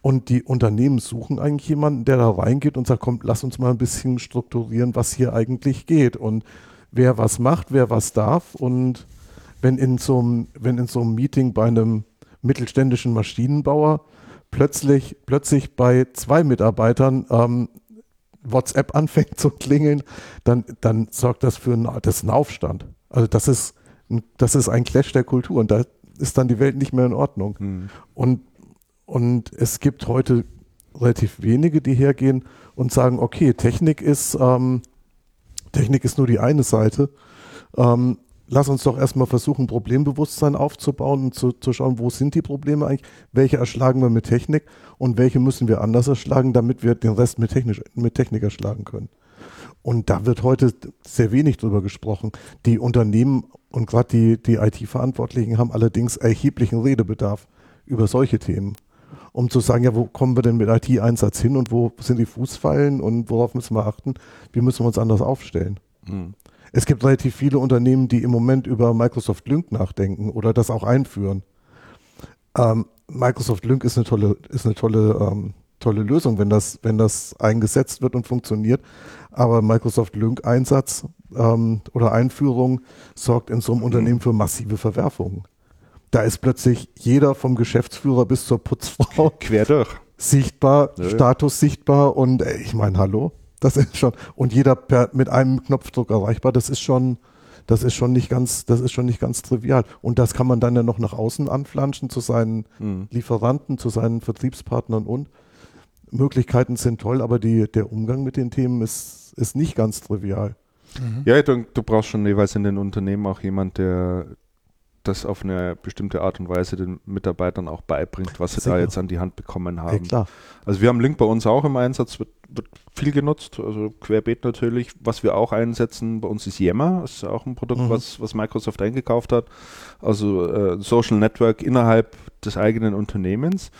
und die Unternehmen suchen eigentlich jemanden, der da reingeht und sagt, komm, lass uns mal ein bisschen strukturieren, was hier eigentlich geht und wer was macht, wer was darf. Und wenn in so einem, wenn in so einem Meeting bei einem mittelständischen Maschinenbauer plötzlich, plötzlich bei zwei Mitarbeitern ähm, WhatsApp [LAUGHS] anfängt zu klingeln, dann, dann sorgt das für einen, das ist ein Aufstand. Also das ist, das ist ein Clash der Kultur und da ist dann die Welt nicht mehr in Ordnung. Mhm. Und, und es gibt heute relativ wenige, die hergehen und sagen, okay, Technik ist, ähm, Technik ist nur die eine Seite. Ähm, lass uns doch erstmal versuchen, Problembewusstsein aufzubauen und zu, zu schauen, wo sind die Probleme eigentlich, welche erschlagen wir mit Technik und welche müssen wir anders erschlagen, damit wir den Rest mit, technisch, mit Technik erschlagen können. Und da wird heute sehr wenig drüber gesprochen. Die Unternehmen und gerade die, die IT-Verantwortlichen haben allerdings erheblichen Redebedarf über solche Themen. Um zu sagen, ja, wo kommen wir denn mit IT-Einsatz hin und wo sind die Fußfallen und worauf müssen wir achten? Wie müssen wir uns anders aufstellen? Mhm. Es gibt relativ viele Unternehmen, die im Moment über Microsoft Lync nachdenken oder das auch einführen. Ähm, Microsoft Lync ist eine tolle, ist eine tolle, ähm, tolle Lösung, wenn das, wenn das eingesetzt wird und funktioniert. Aber Microsoft Lync Einsatz ähm, oder Einführung sorgt in so einem Unternehmen für massive Verwerfungen. Da ist plötzlich jeder vom Geschäftsführer bis zur Putzfrau quer durch sichtbar, ja, Status sichtbar und ey, ich meine, hallo. Das ist schon, und jeder per, mit einem Knopfdruck erreichbar, das ist schon, das ist schon nicht ganz, das ist schon nicht ganz trivial. Und das kann man dann ja noch nach außen anflanschen zu seinen mhm. Lieferanten, zu seinen Vertriebspartnern und Möglichkeiten sind toll, aber die, der Umgang mit den Themen ist, ist nicht ganz trivial. Mhm. Ja, du, du brauchst schon jeweils in den Unternehmen auch jemand, der, das auf eine bestimmte Art und Weise den Mitarbeitern auch beibringt, was sie Sicher. da jetzt an die Hand bekommen haben. Ja, also wir haben Link bei uns auch im Einsatz, wird, wird, viel genutzt, also querbeet natürlich. Was wir auch einsetzen bei uns ist Yammer, das ist auch ein Produkt, mhm. was, was Microsoft eingekauft hat. Also äh, Social Network innerhalb des eigenen Unternehmens.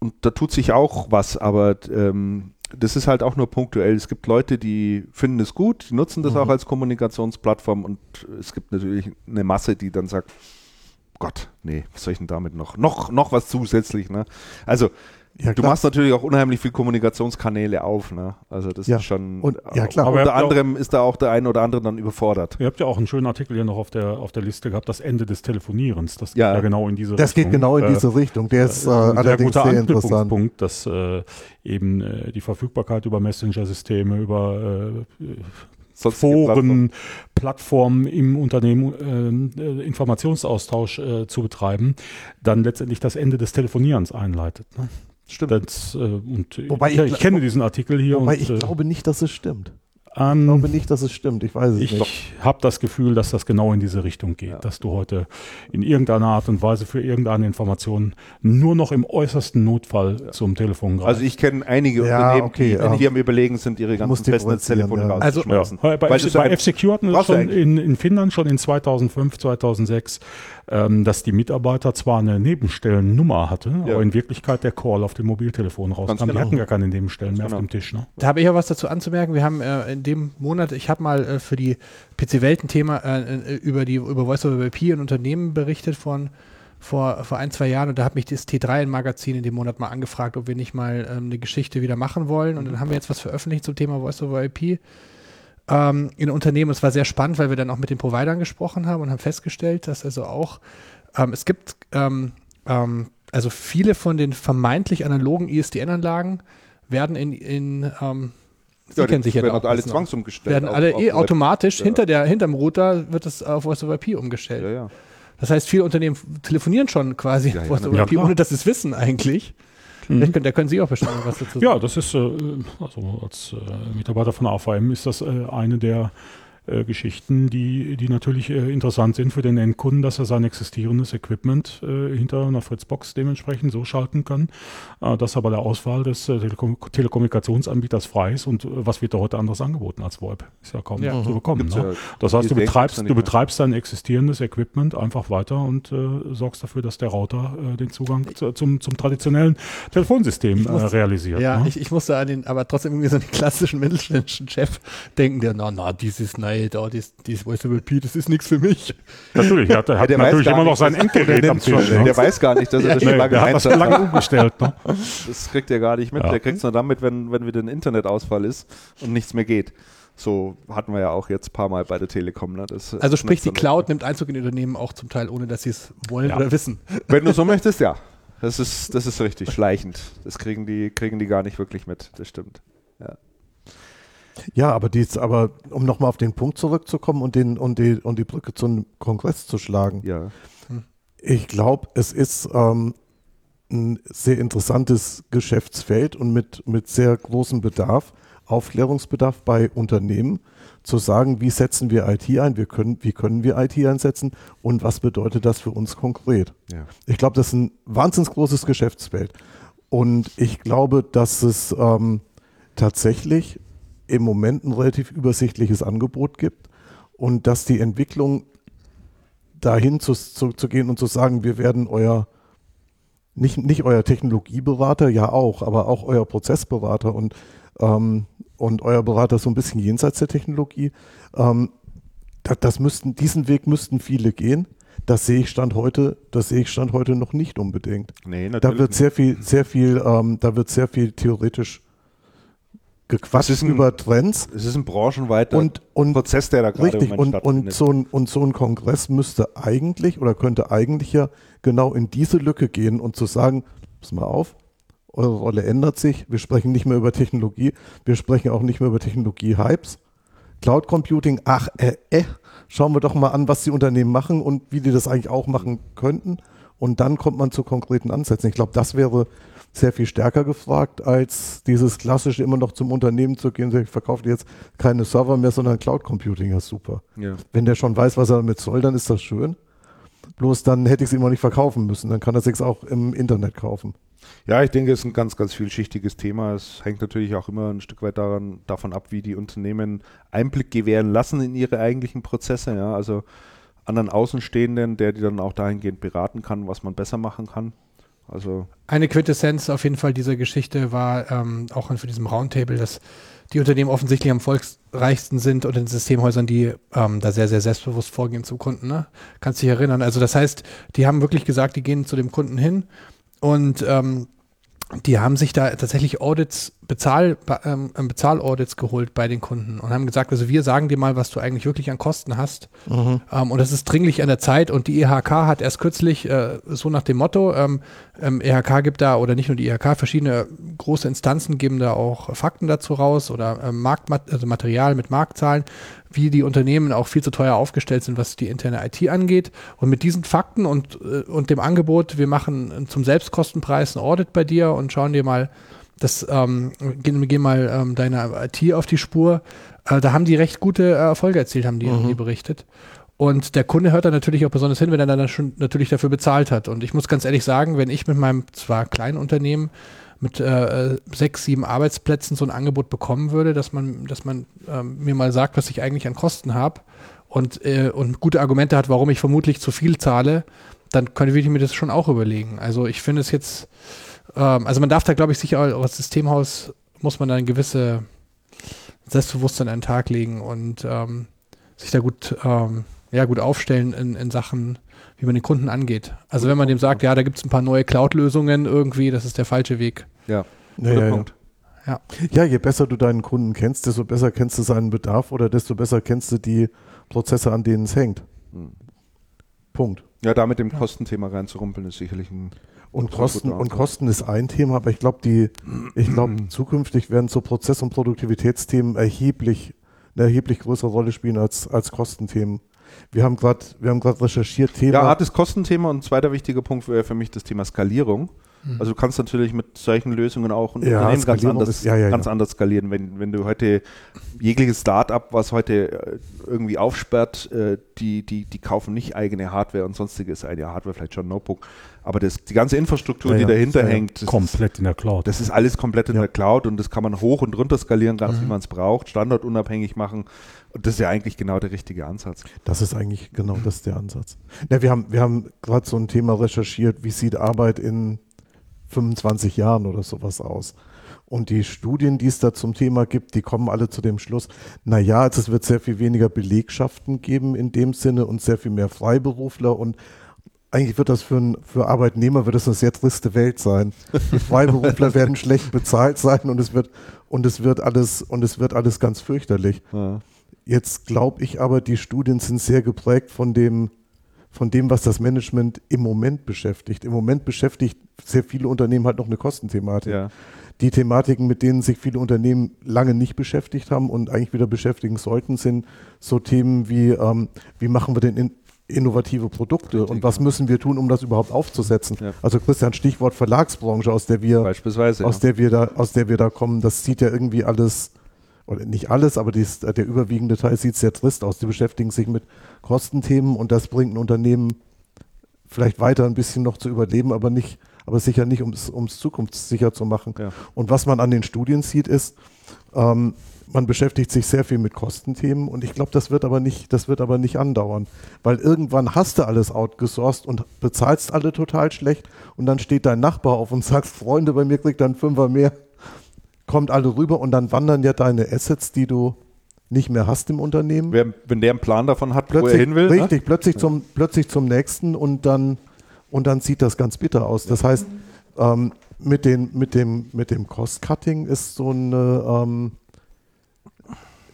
Und da tut sich auch was, aber ähm, das ist halt auch nur punktuell. Es gibt Leute, die finden es gut, die nutzen das mhm. auch als Kommunikationsplattform und es gibt natürlich eine Masse, die dann sagt, Gott, nee, was soll ich denn damit noch? Noch, noch was zusätzlich, ne? Also ja, du machst natürlich auch unheimlich viel Kommunikationskanäle auf, ne? Also das ja. ist schon. Und, ja, klar. Aber unter anderem ist da auch der eine oder andere dann überfordert. Ihr habt ja auch einen schönen Artikel hier noch auf der, auf der Liste gehabt, das Ende des Telefonierens. Das ja. geht ja genau in diese das Richtung. Das geht genau in diese äh, Richtung. Der ist äh, ein allerdings sehr, sehr interessant. Punkt, dass äh, eben äh, die Verfügbarkeit über Messenger-Systeme, über äh, Foren, Plattformen im Unternehmen äh, Informationsaustausch äh, zu betreiben, dann letztendlich das Ende des Telefonierens einleitet. Ne? Stimmt. Das, äh, und wobei ich, ich, kenne diesen Artikel hier. Wobei und, ich äh, glaube nicht, dass es stimmt. Ähm, ich glaube nicht, dass es stimmt. Ich weiß es ich nicht. Ich habe das Gefühl, dass das genau in diese Richtung geht, ja. dass du heute in irgendeiner Art und Weise für irgendeine Information nur noch im äußersten Notfall ja. zum Telefon greifst. Also ich kenne einige ja, Unternehmen, okay, die, die am Überlegen sind, ihre ganzen Festnetztelefone ja. rauszuschmeißen. Also, bei, F bei F-Secure hatten wir das schon in, in Finnland schon in 2005, 2006 ähm, dass die Mitarbeiter zwar eine Nebenstellennummer hatte, ja. aber in Wirklichkeit der Call auf dem Mobiltelefon rauskam. Genau. Die hatten gar keine Nebenstellen mehr genau. auf dem Tisch. Ne? Da habe ich ja was dazu anzumerken. Wir haben äh, in dem Monat, ich habe mal äh, für die PC-Welten-Thema äh, äh, über die über Voice over IP in Unternehmen berichtet von vor, vor ein, zwei Jahren und da hat mich das T3-Magazin in dem Monat mal angefragt, ob wir nicht mal ähm, eine Geschichte wieder machen wollen. Und dann haben wir jetzt was veröffentlicht zum Thema Voice over IP ähm, in Unternehmen. Es war sehr spannend, weil wir dann auch mit den Providern gesprochen haben und haben festgestellt, dass also auch ähm, es gibt ähm, ähm also viele von den vermeintlich analogen ISDN-Anlagen werden in, in ähm, Sie ja, kennen sich ja werden alle zwangsumgestellt. Werden alle auf, eh automatisch ja. hinter der hinterm Router wird es auf Voice over IP umgestellt. Ja, das heißt, viele Unternehmen telefonieren schon quasi Voice over IP, ohne dass sie es wissen eigentlich. Mhm. Können, da können Sie auch bestimmt was dazu sagen. Ja, das ist, äh, also als äh, Mitarbeiter von AVM ist das äh, eine der äh, Geschichten, die, die natürlich äh, interessant sind für den Endkunden, dass er sein existierendes Equipment äh, hinter einer Fritzbox dementsprechend so schalten kann, äh, dass er bei der Auswahl des äh, Telekom Telekommunikationsanbieters frei ist und äh, was wird da heute anderes angeboten als VoIP? Ist ja kaum ja. zu bekommen. Ne? Ja das heißt, du betreibst, du betreibst dein existierendes Equipment einfach weiter und sorgst dafür, dass der Router den Zugang zu, zum, zum traditionellen Telefonsystem muss, realisiert. Ja, ne? ich, ich musste an den, aber trotzdem irgendwie so einen klassischen mittelständischen Chef denken, der, na, na, dieses, nein, nein, da, das, das Voice over IP, das ist nichts für mich. Natürlich, er hat, er hat ja, natürlich immer noch sein Endgerät am Tisch. Ne? Der weiß gar nicht, dass er das schon lange, der hat das schon lange umgestellt. Ne? Das kriegt er gar nicht mit. Ja. Der kriegt es nur damit, wenn, wenn wieder ein Internetausfall ist und nichts mehr geht. So hatten wir ja auch jetzt ein paar Mal bei der Telekom. Ne? Das also sprich, die Cloud nimmt Einzug in die Unternehmen auch zum Teil, ohne dass sie es wollen ja. oder wissen. Wenn du so [LAUGHS] möchtest, ja. Das ist, das ist richtig, schleichend. Das kriegen die, kriegen die gar nicht wirklich mit, das stimmt. Ja. Ja, aber dies, aber um nochmal auf den Punkt zurückzukommen und, den, und, die, und die Brücke zum Kongress zu schlagen. Ja. Ich glaube, es ist ähm, ein sehr interessantes Geschäftsfeld und mit, mit sehr großem Bedarf, Aufklärungsbedarf bei Unternehmen, zu sagen, wie setzen wir IT ein, wir können, wie können wir IT einsetzen und was bedeutet das für uns konkret. Ja. Ich glaube, das ist ein wahnsinnig großes Geschäftsfeld. Und ich glaube, dass es ähm, tatsächlich im Moment ein relativ übersichtliches Angebot gibt und dass die Entwicklung dahin zu, zu, zu gehen und zu sagen, wir werden euer nicht, nicht euer Technologieberater, ja auch, aber auch euer Prozessberater und, ähm, und euer Berater so ein bisschen jenseits der Technologie. Ähm, das, das müssten, diesen Weg müssten viele gehen. Das sehe ich Stand heute, das sehe ich Stand heute noch nicht unbedingt. Nee, natürlich da wird sehr viel, sehr viel, ähm, da wird sehr viel theoretisch gequatscht über Trends. Es ist ein branchenweiter und, und, Prozess, der da gerade richtig, und, und, so ein, und so ein Kongress müsste eigentlich oder könnte eigentlich ja genau in diese Lücke gehen und zu sagen, pass mal auf, eure Rolle ändert sich, wir sprechen nicht mehr über Technologie, wir sprechen auch nicht mehr über Technologie-Hypes. Cloud Computing, ach, äh, äh, schauen wir doch mal an, was die Unternehmen machen und wie die das eigentlich auch machen könnten. Und dann kommt man zu konkreten Ansätzen. Ich glaube, das wäre sehr viel stärker gefragt, als dieses klassische immer noch zum Unternehmen zu gehen, ich verkaufe jetzt keine Server mehr, sondern Cloud Computing, ja super. Ja. Wenn der schon weiß, was er damit soll, dann ist das schön. Bloß dann hätte ich es ihm auch nicht verkaufen müssen, dann kann er sich auch im Internet kaufen. Ja, ich denke, es ist ein ganz, ganz vielschichtiges Thema. Es hängt natürlich auch immer ein Stück weit daran, davon ab, wie die Unternehmen Einblick gewähren lassen in ihre eigentlichen Prozesse. Ja, also anderen Außenstehenden, der die dann auch dahingehend beraten kann, was man besser machen kann. Also eine Quintessenz auf jeden Fall dieser Geschichte war ähm, auch für diesem Roundtable, dass die Unternehmen offensichtlich am volksreichsten sind unter den Systemhäusern, die ähm, da sehr, sehr selbstbewusst vorgehen zum Kunden. Ne? Kannst dich erinnern. Also das heißt, die haben wirklich gesagt, die gehen zu dem Kunden hin und ähm, die haben sich da tatsächlich Audits, Bezahl, ähm, Bezahlaudits geholt bei den Kunden und haben gesagt, also wir sagen dir mal, was du eigentlich wirklich an Kosten hast. Mhm. Ähm, und das ist dringlich an der Zeit. Und die IHK e hat erst kürzlich äh, so nach dem Motto, ähm, ähm, IHK gibt da, oder nicht nur die IHK, verschiedene große Instanzen geben da auch Fakten dazu raus oder äh, Marktmat also Material mit Marktzahlen wie die Unternehmen auch viel zu teuer aufgestellt sind, was die interne IT angeht. Und mit diesen Fakten und, äh, und dem Angebot, wir machen zum Selbstkostenpreis ein Audit bei dir und schauen dir mal, das, ähm, gehen, gehen mal ähm, deine IT auf die Spur. Äh, da haben die recht gute äh, Erfolge erzielt, haben die, mhm. die berichtet. Und der Kunde hört da natürlich auch besonders hin, wenn er dann schon natürlich dafür bezahlt hat. Und ich muss ganz ehrlich sagen, wenn ich mit meinem zwar kleinen Unternehmen mit äh, sechs, sieben Arbeitsplätzen so ein Angebot bekommen würde, dass man, dass man äh, mir mal sagt, was ich eigentlich an Kosten habe und, äh, und gute Argumente hat, warum ich vermutlich zu viel zahle, dann könnte ich mir das schon auch überlegen. Also ich finde es jetzt, ähm, also man darf da, glaube ich, sicher auch als Systemhaus muss man da ein gewisse Selbstbewusstsein an den Tag legen und ähm, sich da gut, ähm, ja, gut aufstellen in, in Sachen wie man den Kunden angeht. Also wenn man dem sagt, ja, da gibt es ein paar neue Cloud-Lösungen irgendwie, das ist der falsche Weg. Ja, ja, ja, Punkt. Ja. ja, je besser du deinen Kunden kennst, desto besser kennst du seinen Bedarf oder desto besser kennst du die Prozesse, an denen es hängt. Hm. Punkt. Ja, da mit dem Kostenthema reinzurumpeln ist sicherlich ein und Kosten, und Kosten ist ein Thema, aber ich glaube, die, ich glaube, [CLEARS THROAT] zukünftig werden so Prozess- und Produktivitätsthemen erheblich, eine erheblich größere Rolle spielen als, als Kostenthemen. Wir haben gerade, wir haben gerade recherchiert. Thema. Ja, hartes Kostenthema und ein zweiter wichtiger Punkt wäre für mich das Thema Skalierung. Mhm. Also du kannst natürlich mit solchen Lösungen auch ein ja, Unternehmen ganz, anders, ist, ja, ja, ganz anders skalieren. Wenn, wenn du heute jegliches Startup, was heute äh, irgendwie aufsperrt, äh, die, die, die kaufen nicht eigene Hardware und sonstiges, eine Hardware, vielleicht schon Notebook, aber das, die ganze Infrastruktur, die dahinter hängt, komplett ist, in der Cloud. Das ist alles komplett in der Cloud und das kann man hoch und runter skalieren, ganz mhm. wie man es braucht, standardunabhängig machen. Und das ist ja eigentlich genau der richtige Ansatz. Das ist eigentlich genau das der Ansatz. Ja, wir haben, wir haben gerade so ein Thema recherchiert, wie sieht Arbeit in 25 Jahren oder sowas aus. Und die Studien, die es da zum Thema gibt, die kommen alle zu dem Schluss, naja, also es wird sehr viel weniger Belegschaften geben in dem Sinne und sehr viel mehr Freiberufler und eigentlich wird das für, ein, für Arbeitnehmer wird das eine sehr triste Welt sein. Die [LAUGHS] Freiberufler werden schlecht bezahlt sein und es wird und es wird alles und es wird alles ganz fürchterlich. Ja. Jetzt glaube ich aber, die Studien sind sehr geprägt von dem von dem, was das Management im Moment beschäftigt. Im Moment beschäftigt sehr viele Unternehmen halt noch eine Kostenthematik. Ja. Die Thematiken, mit denen sich viele Unternehmen lange nicht beschäftigt haben und eigentlich wieder beschäftigen sollten, sind so Themen wie, ähm, wie machen wir denn in, innovative Produkte Richtig, und was müssen wir tun, um das überhaupt aufzusetzen? Ja. Also Christian, Stichwort Verlagsbranche, aus der wir Beispielsweise, aus ja. der wir da, aus der wir da kommen, das sieht ja irgendwie alles oder nicht alles, aber dies, der überwiegende Teil sieht sehr trist aus. Die beschäftigen sich mit Kostenthemen und das bringt ein Unternehmen vielleicht weiter ein bisschen noch zu überleben, aber nicht, aber sicher nicht, um es zukunftssicher zu machen. Ja. Und was man an den Studien sieht, ist, ähm, man beschäftigt sich sehr viel mit Kostenthemen und ich glaube, das wird aber nicht, das wird aber nicht andauern, weil irgendwann hast du alles outgesourced und bezahlst alle total schlecht und dann steht dein Nachbar auf und [LAUGHS] sagt, Freunde, bei mir kriegt dann Fünfer mehr, kommt alle rüber und dann wandern ja deine Assets, die du nicht mehr hast im Unternehmen. Wer, wenn der einen Plan davon hat, plötzlich, wo er hin will. Ne? Richtig, ne? plötzlich, ja. zum, plötzlich zum nächsten und dann, und dann sieht das ganz bitter aus. Das heißt, ähm, mit, den, mit dem, mit dem Cost-Cutting ist so eine, ähm,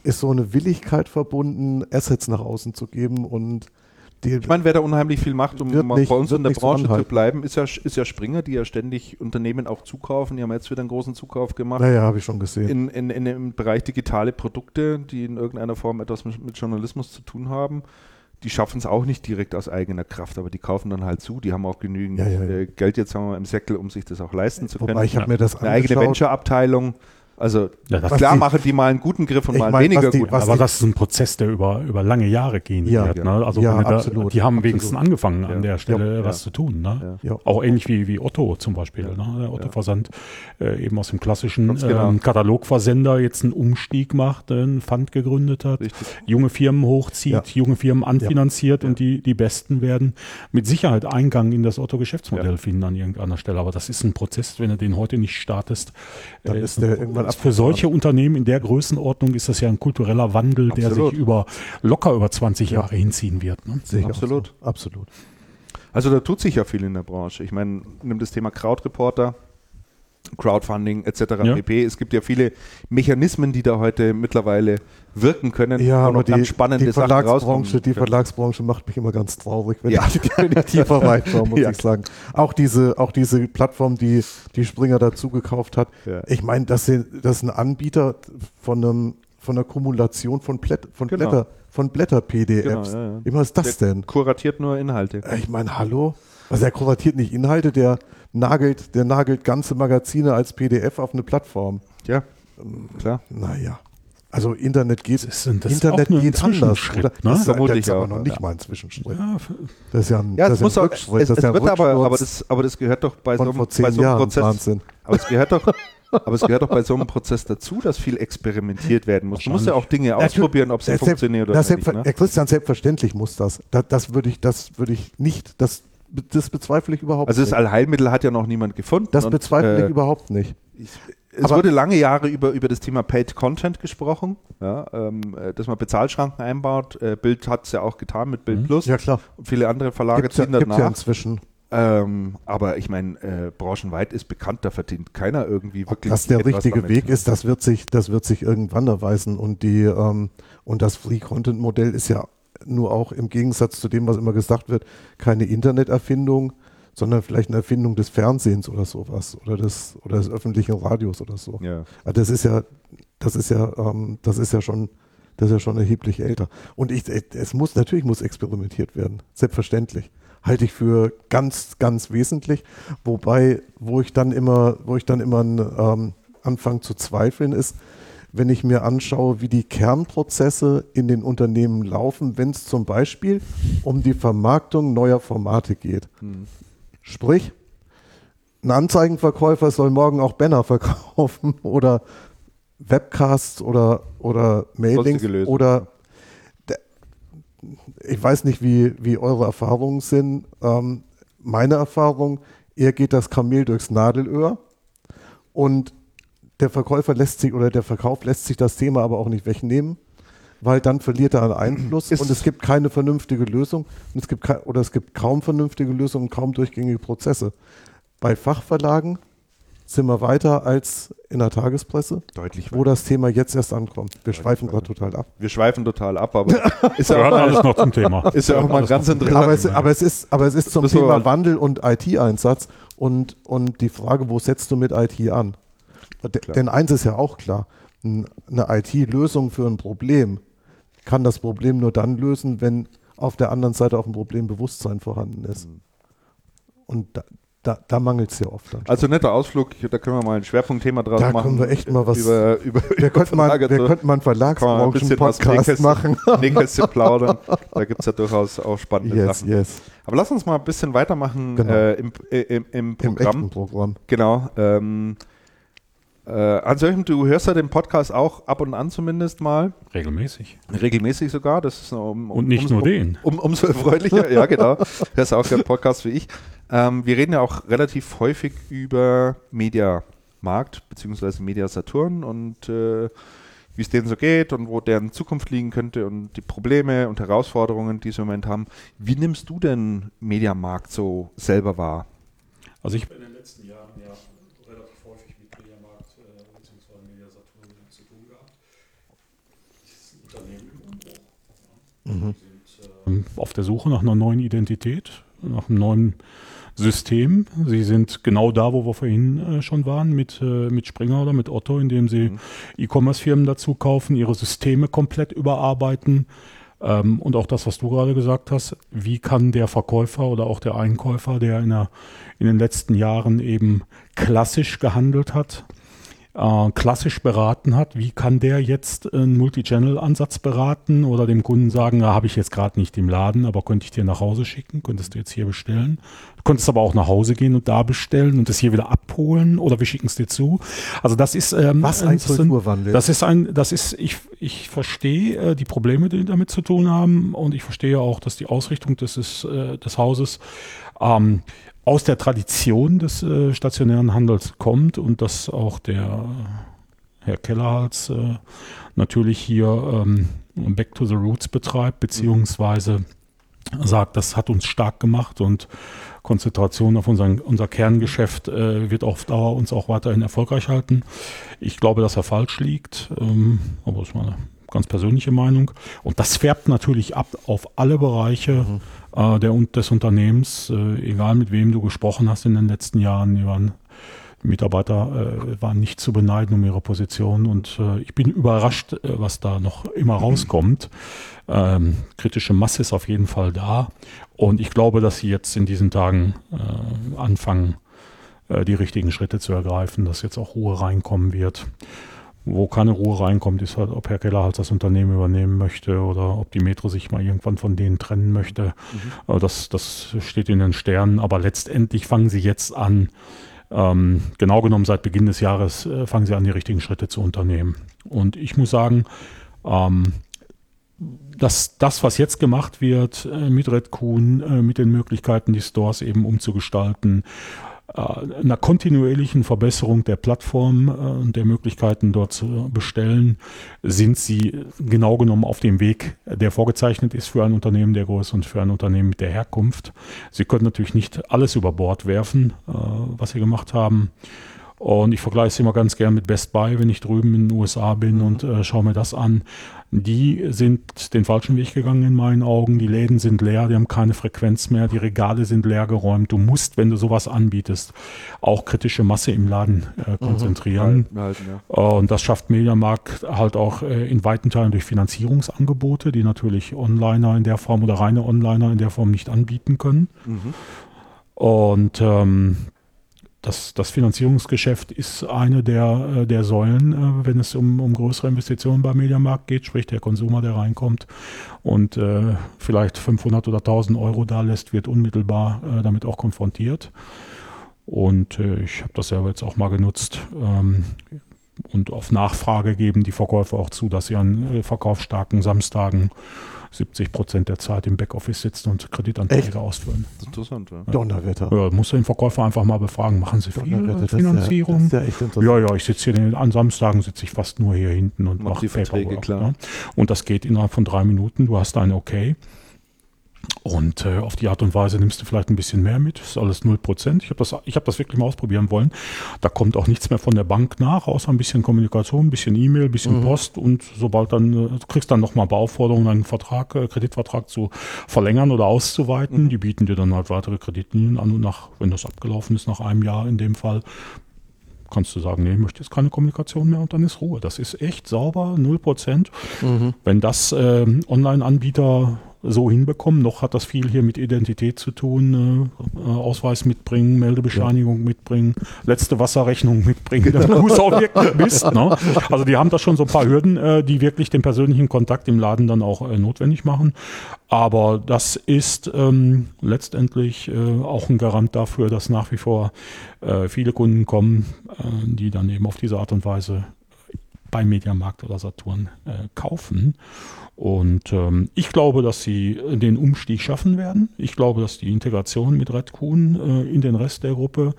ist so eine Willigkeit verbunden, Assets nach außen zu geben und die ich meine, wer da unheimlich viel macht, um nicht, bei uns in der Branche zu bleiben, ist ja, ist ja Springer, die ja ständig Unternehmen auch zukaufen. Die haben jetzt wieder einen großen Zukauf gemacht. Naja, habe ich schon gesehen. In, in, in dem Bereich digitale Produkte, die in irgendeiner Form etwas mit, mit Journalismus zu tun haben. Die schaffen es auch nicht direkt aus eigener Kraft, aber die kaufen dann halt zu. Die haben auch genügend ja, ja, ja. Äh, Geld jetzt sagen wir, im Säckel, um sich das auch leisten zu können. Wobei ich habe mir das Eine eigene Venture-Abteilung. Also ja, klar die, machen die mal einen guten Griff und mal mein, weniger die, gut. Aber die, das ist ein Prozess, der über, über lange Jahre gehen ja, wird. Ne? Also ja, da, absolut, die haben absolut. wenigstens angefangen an der Stelle was zu tun. Ne? Auch ähnlich wie, wie Otto zum Beispiel. Ne? Der Otto-Versand äh, eben aus dem klassischen genau. ähm, Katalogversender jetzt einen Umstieg macht, einen Fund gegründet hat, Richtig. junge Firmen hochzieht, junge Firmen anfinanziert und die, die Besten werden mit Sicherheit Eingang in das Otto-Geschäftsmodell finden an irgendeiner Stelle. Aber das ist ein Prozess, wenn du den heute nicht startest, dann äh, ist der irgendwann für solche Unternehmen in der Größenordnung ist das ja ein kultureller Wandel, Absolut. der sich über locker über 20 Jahre ja. hinziehen wird. Ne? Absolut. So. Absolut. Also da tut sich ja viel in der Branche. Ich meine, nimm das Thema Crowdreporter, Crowdfunding etc. Ja. pp. Es gibt ja viele Mechanismen, die da heute mittlerweile wirken können. Ja, aber die, spannende die Verlagsbranche, die Verlagsbranche macht mich immer ganz traurig, wenn, ja. ich, wenn ich tiefer [LAUGHS] reinschaue, muss ja. ich sagen. Auch diese, auch diese Plattform, die, die Springer dazu gekauft hat. Ja. Ich meine, das, das ist ein Anbieter von einem von einer Kumulation von, Blätt, von genau. Blätter, von Blätter-PDFs. Genau, ja, ja. Was ist das der denn? Kuratiert nur Inhalte. Ich meine, hallo? Also er kuratiert nicht Inhalte, der nagelt, der nagelt ganze Magazine als PDF auf eine Plattform. Ja, klar. Naja. Also Internet geht, das ist, das Internet geht anders. Oder? Ne? Das, ist, das ist aber noch nicht ja. mal ein Zwischenschritt. Ja, das ist ja ein, ja, das das ist ein Rückschritt. Es, es ja wird aber, aber, das, aber das gehört doch bei so, einem, bei so einem Jahren Prozess. Wahnsinn. Aber es gehört doch, [LAUGHS] aber es gehört doch bei so einem Prozess dazu, dass viel experimentiert werden muss. Du musst ja auch Dinge ausprobieren, ob sie funktionieren oder nicht. Ne? Christian, selbstverständlich muss das. Das, das würde ich, das würde ich nicht, das das bezweifle ich überhaupt also nicht. Also das Allheilmittel hat ja noch niemand gefunden. Das bezweifle und, ich äh, überhaupt nicht. Ich, es Aber wurde lange Jahre über, über das Thema Paid Content gesprochen, ja, ähm, äh, dass man Bezahlschranken einbaut. Äh, Bild hat es ja auch getan mit Bild mhm. Plus. Ja, klar. Und viele andere Verlage gibt's ziehen ja, danach. Ja inzwischen. Ähm, aber ich meine, äh, branchenweit ist bekannt, da verdient keiner irgendwie wirklich. Dass der richtige. Weg ist, das wird sich, das wird sich irgendwann erweisen. Und die ähm, und das Free Content Modell ist ja nur auch im Gegensatz zu dem, was immer gesagt wird, keine Interneterfindung, sondern vielleicht eine Erfindung des Fernsehens oder sowas oder des, oder des öffentlichen Radios oder so. Ja. Also das ist ja, das ist ja, ähm, das ist ja schon, das ist ja schon erheblich älter. Und ich, es muss, natürlich muss experimentiert werden. Selbstverständlich. Halte ich für ganz, ganz wesentlich. Wobei, wo ich dann immer, wo ich dann immer ähm, anfange zu zweifeln, ist, wenn ich mir anschaue, wie die Kernprozesse in den Unternehmen laufen, wenn es zum Beispiel um die Vermarktung neuer Formate geht. Hm. Sprich, ein Anzeigenverkäufer soll morgen auch Banner verkaufen [LAUGHS] oder Webcasts oder, oder Mailings oder ich weiß nicht, wie, wie eure Erfahrungen sind. Ähm, meine Erfahrung, eher geht das Kamel durchs Nadelöhr und der Verkäufer lässt sich oder der Verkauf lässt sich das Thema aber auch nicht wegnehmen, weil dann verliert er an Einfluss Ist und es gibt keine vernünftige Lösung und es gibt oder es gibt kaum vernünftige Lösungen und kaum durchgängige Prozesse. Bei Fachverlagen sind wir weiter als in der Tagespresse, Deutlich wo das Thema jetzt erst ankommt. Wir Deutlich schweifen gerade total ab. Wir schweifen total ab, aber [LAUGHS] ist ja auch alles noch zum Thema. [LAUGHS] Ist ja auch mal ganz interessant. Aber es, aber es, ist, aber es ist zum Thema Wandel und IT-Einsatz und, und die Frage, wo setzt du mit IT an? Klar. Denn eins ist ja auch klar, eine IT-Lösung für ein Problem kann das Problem nur dann lösen, wenn auf der anderen Seite auch ein Problembewusstsein vorhanden ist. Mhm. Und da, da, da mangelt es ja oft. Also netter Ausflug, da können wir mal ein Schwerpunktthema draus da machen. Da können wir echt mal was. Über, über, [LAUGHS] wir könnten mal, wir könnten mal einen Verlagsbranchen-Podcast machen. [LAUGHS] Nähkästchen plaudern. Da gibt es ja durchaus auch spannende yes, Sachen. Yes. Aber lass uns mal ein bisschen weitermachen genau. äh, im, äh, im, im, Programm. Im Programm. Genau. Ähm, äh, Hans-Joachim, du hörst ja den Podcast auch ab und an zumindest mal. Regelmäßig. Regelmäßig sogar. Das ist um, um, und nicht um, nur den. Um, umso erfreulicher, ja genau. Hörst auch den Podcast wie ich. Ähm, wir reden ja auch relativ häufig über Mediamarkt bzw. Media Saturn und äh, wie es denen so geht und wo deren Zukunft liegen könnte und die Probleme und Herausforderungen, die sie im Moment haben. Wie nimmst du denn Mediamarkt so selber wahr? Also ich habe in den letzten Jahren ja relativ häufig mit Mediamarkt äh, bzw. Media Saturn zu tun gehabt. Das ist ein Unternehmen im Umbruch. Ja. Mhm. Auf der Suche nach einer neuen Identität, nach einem neuen System. Sie sind genau da, wo wir vorhin äh, schon waren, mit, äh, mit Springer oder mit Otto, indem sie mhm. E-Commerce-Firmen dazu kaufen, ihre Systeme komplett überarbeiten. Ähm, und auch das, was du gerade gesagt hast, wie kann der Verkäufer oder auch der Einkäufer, der in, der, in den letzten Jahren eben klassisch gehandelt hat, äh, klassisch beraten hat, wie kann der jetzt einen Multi-Channel-Ansatz beraten oder dem Kunden sagen, da habe ich jetzt gerade nicht im Laden, aber könnte ich dir nach Hause schicken, könntest du jetzt hier bestellen. Du könntest aber auch nach Hause gehen und da bestellen und das hier wieder abholen oder wir schicken es dir zu. Also das ist ähm, was ein Kulturwandel. Das ist ein, das ist ich ich verstehe äh, die Probleme, die damit zu tun haben und ich verstehe auch, dass die Ausrichtung des äh, des Hauses ähm, aus der Tradition des äh, stationären Handels kommt und dass auch der Herr Kellerhals äh, natürlich hier ähm, Back to the Roots betreibt, beziehungsweise sagt, das hat uns stark gemacht und Konzentration auf unseren, unser Kerngeschäft äh, wird auf Dauer uns auch weiterhin erfolgreich halten. Ich glaube, dass er falsch liegt, ähm, aber das ist meine ganz persönliche Meinung. Und das färbt natürlich ab auf alle Bereiche mhm äh, der, des Unternehmens, äh, egal mit wem du gesprochen hast in den letzten Jahren, die waren Mitarbeiter äh, waren nicht zu beneiden um ihre Position und äh, ich bin überrascht, äh, was da noch immer rauskommt. Ähm, kritische Masse ist auf jeden Fall da und ich glaube, dass sie jetzt in diesen Tagen äh, anfangen, die richtigen Schritte zu ergreifen, dass jetzt auch Ruhe reinkommen wird. Wo keine Ruhe reinkommt, ist halt, ob Herr Keller halt das Unternehmen übernehmen möchte oder ob die Metro sich mal irgendwann von denen trennen möchte. Mhm. Das, das steht in den Sternen. Aber letztendlich fangen sie jetzt an, ähm, genau genommen seit Beginn des Jahres, äh, fangen sie an, die richtigen Schritte zu unternehmen. Und ich muss sagen, ähm, dass das, was jetzt gemacht wird äh, mit Red Kuhn, äh, mit den Möglichkeiten, die Stores eben umzugestalten, äh, einer kontinuierlichen Verbesserung der Plattform und äh, der Möglichkeiten dort zu bestellen, sind sie genau genommen auf dem Weg, der vorgezeichnet ist für ein Unternehmen der Größe und für ein Unternehmen mit der Herkunft. Sie können natürlich nicht alles über Bord werfen, äh, was sie gemacht haben. Und ich vergleiche es immer ganz gern mit Best Buy, wenn ich drüben in den USA bin und äh, schaue mir das an. Die sind den falschen Weg gegangen in meinen Augen. Die Läden sind leer, die haben keine Frequenz mehr, die Regale sind leer geräumt. Du musst, wenn du sowas anbietest, auch kritische Masse im Laden äh, mhm. konzentrieren. Mhm. Halten, ja. Und das schafft Mediamarkt halt auch äh, in weiten Teilen durch Finanzierungsangebote, die natürlich Onliner in der Form oder reine Onliner in der Form nicht anbieten können. Mhm. Und ähm, das, das Finanzierungsgeschäft ist eine der, äh, der Säulen, äh, wenn es um, um größere Investitionen beim Mediamarkt geht, sprich der Konsumer, der reinkommt und äh, vielleicht 500 oder 1000 Euro da lässt, wird unmittelbar äh, damit auch konfrontiert. Und äh, ich habe das selber jetzt auch mal genutzt. Ähm, und auf Nachfrage geben die Verkäufer auch zu, dass sie an äh, verkaufsstarken Samstagen 70 Prozent der Zeit im Backoffice sitzen und Kreditanträge Echt? ausfüllen. Interessant, ja. Donnerwetter. Ja, muss den Verkäufer einfach mal befragen, machen Sie viel Finanzierung? Ja, ja, ja, ich sitze hier, den, an Samstagen sitze ich fast nur hier hinten und mache Verträge, klar. Ja. Und das geht innerhalb von drei Minuten, du hast ein Okay. Und äh, auf die Art und Weise nimmst du vielleicht ein bisschen mehr mit. Das ist alles 0%. Ich habe das, hab das wirklich mal ausprobieren wollen. Da kommt auch nichts mehr von der Bank nach, außer ein bisschen Kommunikation, ein bisschen E-Mail, ein bisschen mhm. Post. Und sobald dann, äh, du kriegst dann nochmal Beaufforderungen, einen Vertrag, äh, Kreditvertrag zu verlängern oder auszuweiten. Mhm. Die bieten dir dann halt weitere Kreditlinien an. Und nach, wenn das abgelaufen ist, nach einem Jahr in dem Fall, kannst du sagen, nee, ich möchte jetzt keine Kommunikation mehr und dann ist Ruhe. Das ist echt sauber, 0%. Mhm. Wenn das äh, Online-Anbieter so hinbekommen. Noch hat das viel hier mit Identität zu tun, äh, Ausweis mitbringen, Meldebescheinigung ja. mitbringen, letzte Wasserrechnung mitbringen. Das muss auch wirklich Mist. Ne? Also die haben da schon so ein paar Hürden, äh, die wirklich den persönlichen Kontakt im Laden dann auch äh, notwendig machen. Aber das ist ähm, letztendlich äh, auch ein Garant dafür, dass nach wie vor äh, viele Kunden kommen, äh, die dann eben auf diese Art und Weise bei Mediamarkt oder Saturn äh, kaufen. Und ähm, ich glaube, dass sie den Umstieg schaffen werden. Ich glaube, dass die Integration mit Red Kuhn äh, in den Rest der Gruppe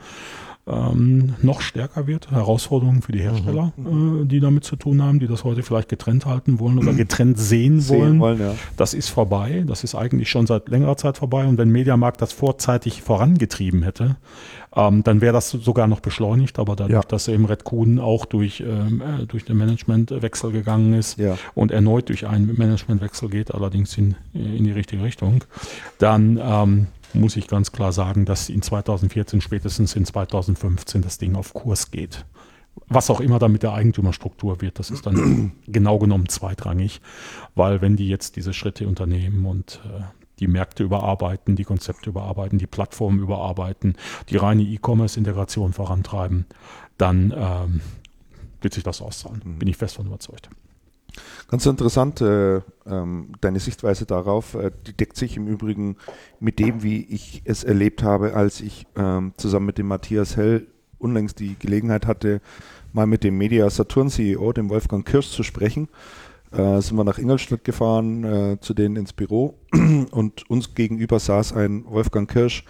ähm, noch stärker wird. Herausforderungen für die Hersteller, mhm. äh, die damit zu tun haben, die das heute vielleicht getrennt halten wollen oder getrennt sehen, sehen wollen. wollen ja. Das ist vorbei. Das ist eigentlich schon seit längerer Zeit vorbei. Und wenn Mediamarkt das vorzeitig vorangetrieben hätte, ähm, dann wäre das sogar noch beschleunigt. Aber dadurch, ja. dass eben Red Kuhn auch durch, ähm, äh, durch den Managementwechsel gegangen ist ja. und erneut durch einen Managementwechsel geht, allerdings in, in die richtige Richtung, dann ähm, muss ich ganz klar sagen, dass in 2014, spätestens in 2015 das Ding auf Kurs geht. Was auch immer dann mit der Eigentümerstruktur wird, das ist dann [CLEARS THROAT] genau genommen zweitrangig, weil wenn die jetzt diese Schritte unternehmen und äh, die Märkte überarbeiten, die Konzepte überarbeiten, die Plattformen überarbeiten, die reine E-Commerce-Integration vorantreiben, dann ähm, wird sich das auszahlen. Mhm. Bin ich fest von überzeugt. Ganz interessant, äh, ähm, deine Sichtweise darauf, äh, die deckt sich im Übrigen mit dem, wie ich es erlebt habe, als ich ähm, zusammen mit dem Matthias Hell unlängst die Gelegenheit hatte, mal mit dem Media Saturn CEO, dem Wolfgang Kirsch, zu sprechen. Äh, sind wir nach Ingolstadt gefahren, äh, zu denen ins Büro [CLEARS THROAT] und uns gegenüber saß ein Wolfgang Kirsch,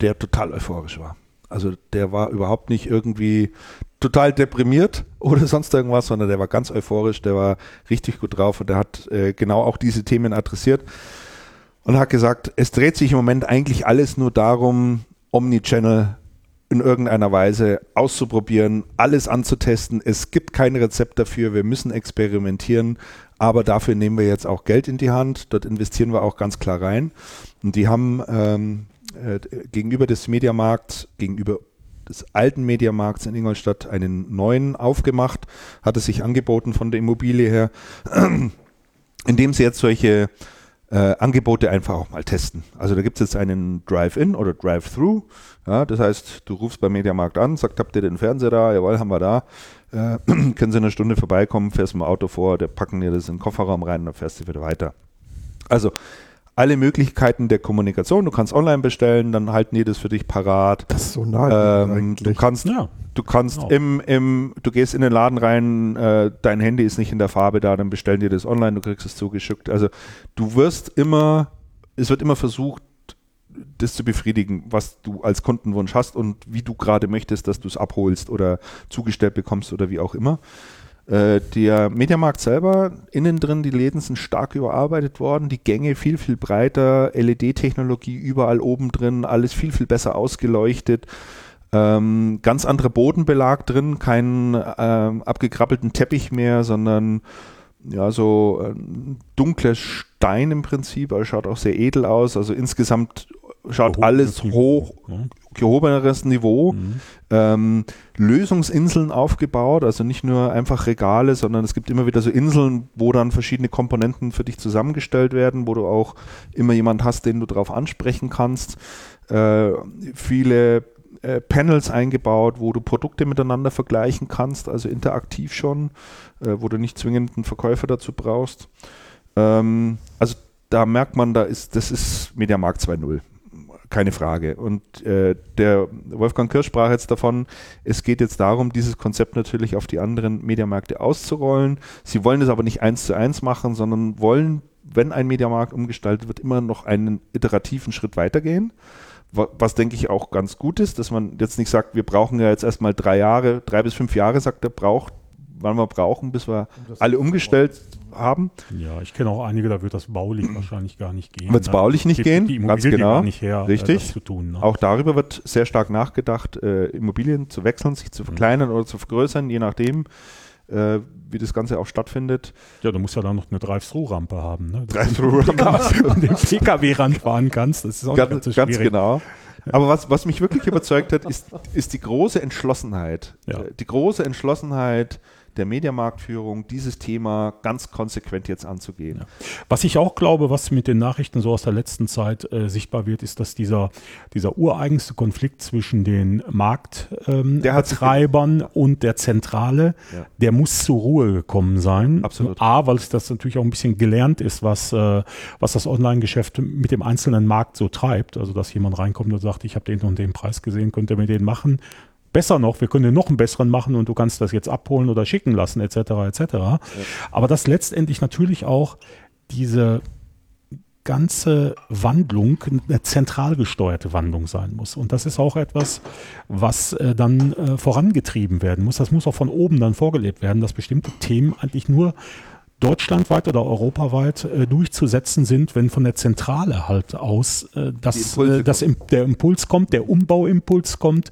der total euphorisch war. Also der war überhaupt nicht irgendwie total deprimiert [LAUGHS] oder sonst irgendwas, sondern der war ganz euphorisch, der war richtig gut drauf und der hat äh, genau auch diese Themen adressiert und hat gesagt, es dreht sich im Moment eigentlich alles nur darum, Omnichannel in irgendeiner Weise auszuprobieren, alles anzutesten. Es gibt kein Rezept dafür, wir müssen experimentieren, aber dafür nehmen wir jetzt auch Geld in die Hand, dort investieren wir auch ganz klar rein. Und die haben ähm, äh, gegenüber des Mediamarkts, gegenüber des alten Mediamarkts in Ingolstadt einen neuen aufgemacht, hat es sich angeboten von der Immobilie her, [CLEARS THROAT] indem sie jetzt solche äh, Angebote einfach auch mal testen. Also da gibt es jetzt einen Drive-In oder Drive-Through. Ja, das heißt, du rufst beim Mediamarkt an, sagst, habt ihr den Fernseher da? Jawohl, haben wir da. Äh, [CLEARS THROAT] können Sie in einer Stunde vorbeikommen, fährst mit dem Auto vor, der packen dir das in den Kofferraum rein und dann fährst du wieder weiter. Also alle Möglichkeiten der Kommunikation. Du kannst online bestellen, dann halten die das für dich parat. Das ist so nah. Ähm, du kannst, ja. du kannst genau. im, im, du gehst in den Laden rein, äh, dein Handy ist nicht in der Farbe da, dann bestellen die das online, du kriegst es zugeschickt. Also du wirst immer, es wird immer versucht, das zu befriedigen, was du als Kundenwunsch hast und wie du gerade möchtest, dass du es abholst oder zugestellt bekommst oder wie auch immer. Äh, der Mediamarkt selber, innen drin, die Läden sind stark überarbeitet worden, die Gänge viel, viel breiter, LED-Technologie überall oben drin, alles viel, viel besser ausgeleuchtet. Ähm, ganz anderer Bodenbelag drin, keinen ähm, abgekrabbelten Teppich mehr, sondern ja, so äh, dunkler Stein im Prinzip, aber schaut auch sehr edel aus. Also insgesamt schaut alles hoch, gehobeneres Niveau. Mhm. Ähm, Lösungsinseln aufgebaut, also nicht nur einfach Regale, sondern es gibt immer wieder so Inseln, wo dann verschiedene Komponenten für dich zusammengestellt werden, wo du auch immer jemand hast, den du darauf ansprechen kannst. Äh, viele äh, Panels eingebaut, wo du Produkte miteinander vergleichen kannst, also interaktiv schon, äh, wo du nicht zwingend einen Verkäufer dazu brauchst. Ähm, also da merkt man, da ist, das ist Mediamarkt 2.0 keine Frage. Und äh, der Wolfgang Kirsch sprach jetzt davon, es geht jetzt darum, dieses Konzept natürlich auf die anderen Mediamärkte auszurollen. Sie wollen es aber nicht eins zu eins machen, sondern wollen, wenn ein Mediamarkt umgestaltet wird, immer noch einen iterativen Schritt weitergehen. Was denke ich auch ganz gut ist, dass man jetzt nicht sagt, wir brauchen ja jetzt erstmal drei Jahre, drei bis fünf Jahre, sagt er, braucht, wann wir brauchen, bis wir alle umgestellt haben. Ja, ich kenne auch einige, da wird das baulich [CLEARS THROAT] wahrscheinlich gar nicht gehen. Wird es ne? baulich nicht gehen? Die ganz genau. nicht her, äh, Richtig. zu tun. Ne? Auch darüber wird sehr stark nachgedacht, äh, Immobilien zu wechseln, sich zu mhm. verkleinern mhm. oder zu vergrößern, je nachdem. Äh, wie das Ganze auch stattfindet. Ja, du musst ja dann noch eine Drive-Thru-Rampe haben. Ne? [LAUGHS] Drive-Thru-Rampe. und den PKW ranfahren kannst. Das ist auch ganz, ganz, ganz genau. Aber was, was mich wirklich überzeugt hat, ist, ist die große Entschlossenheit. Ja. Die große Entschlossenheit der Mediamarktführung, dieses Thema ganz konsequent jetzt anzugehen. Ja. Was ich auch glaube, was mit den Nachrichten so aus der letzten Zeit äh, sichtbar wird, ist, dass dieser, dieser ureigenste Konflikt zwischen den Marktbetreibern ähm, und der Zentrale, ja. der muss zur Ruhe gekommen sein. Absolut. A, weil es das natürlich auch ein bisschen gelernt ist, was, äh, was das Online-Geschäft mit dem einzelnen Markt so treibt. Also, dass jemand reinkommt und sagt, ich habe den und den Preis gesehen, könnt ihr mir den machen besser noch, wir können dir noch einen besseren machen und du kannst das jetzt abholen oder schicken lassen, etc. etc. Ja. Aber dass letztendlich natürlich auch diese ganze Wandlung eine zentral gesteuerte Wandlung sein muss. Und das ist auch etwas, was äh, dann äh, vorangetrieben werden muss. Das muss auch von oben dann vorgelebt werden, dass bestimmte Themen eigentlich nur deutschlandweit oder europaweit äh, durchzusetzen sind, wenn von der Zentrale halt aus äh, das, äh, das im, der Impuls kommt, der Umbauimpuls kommt,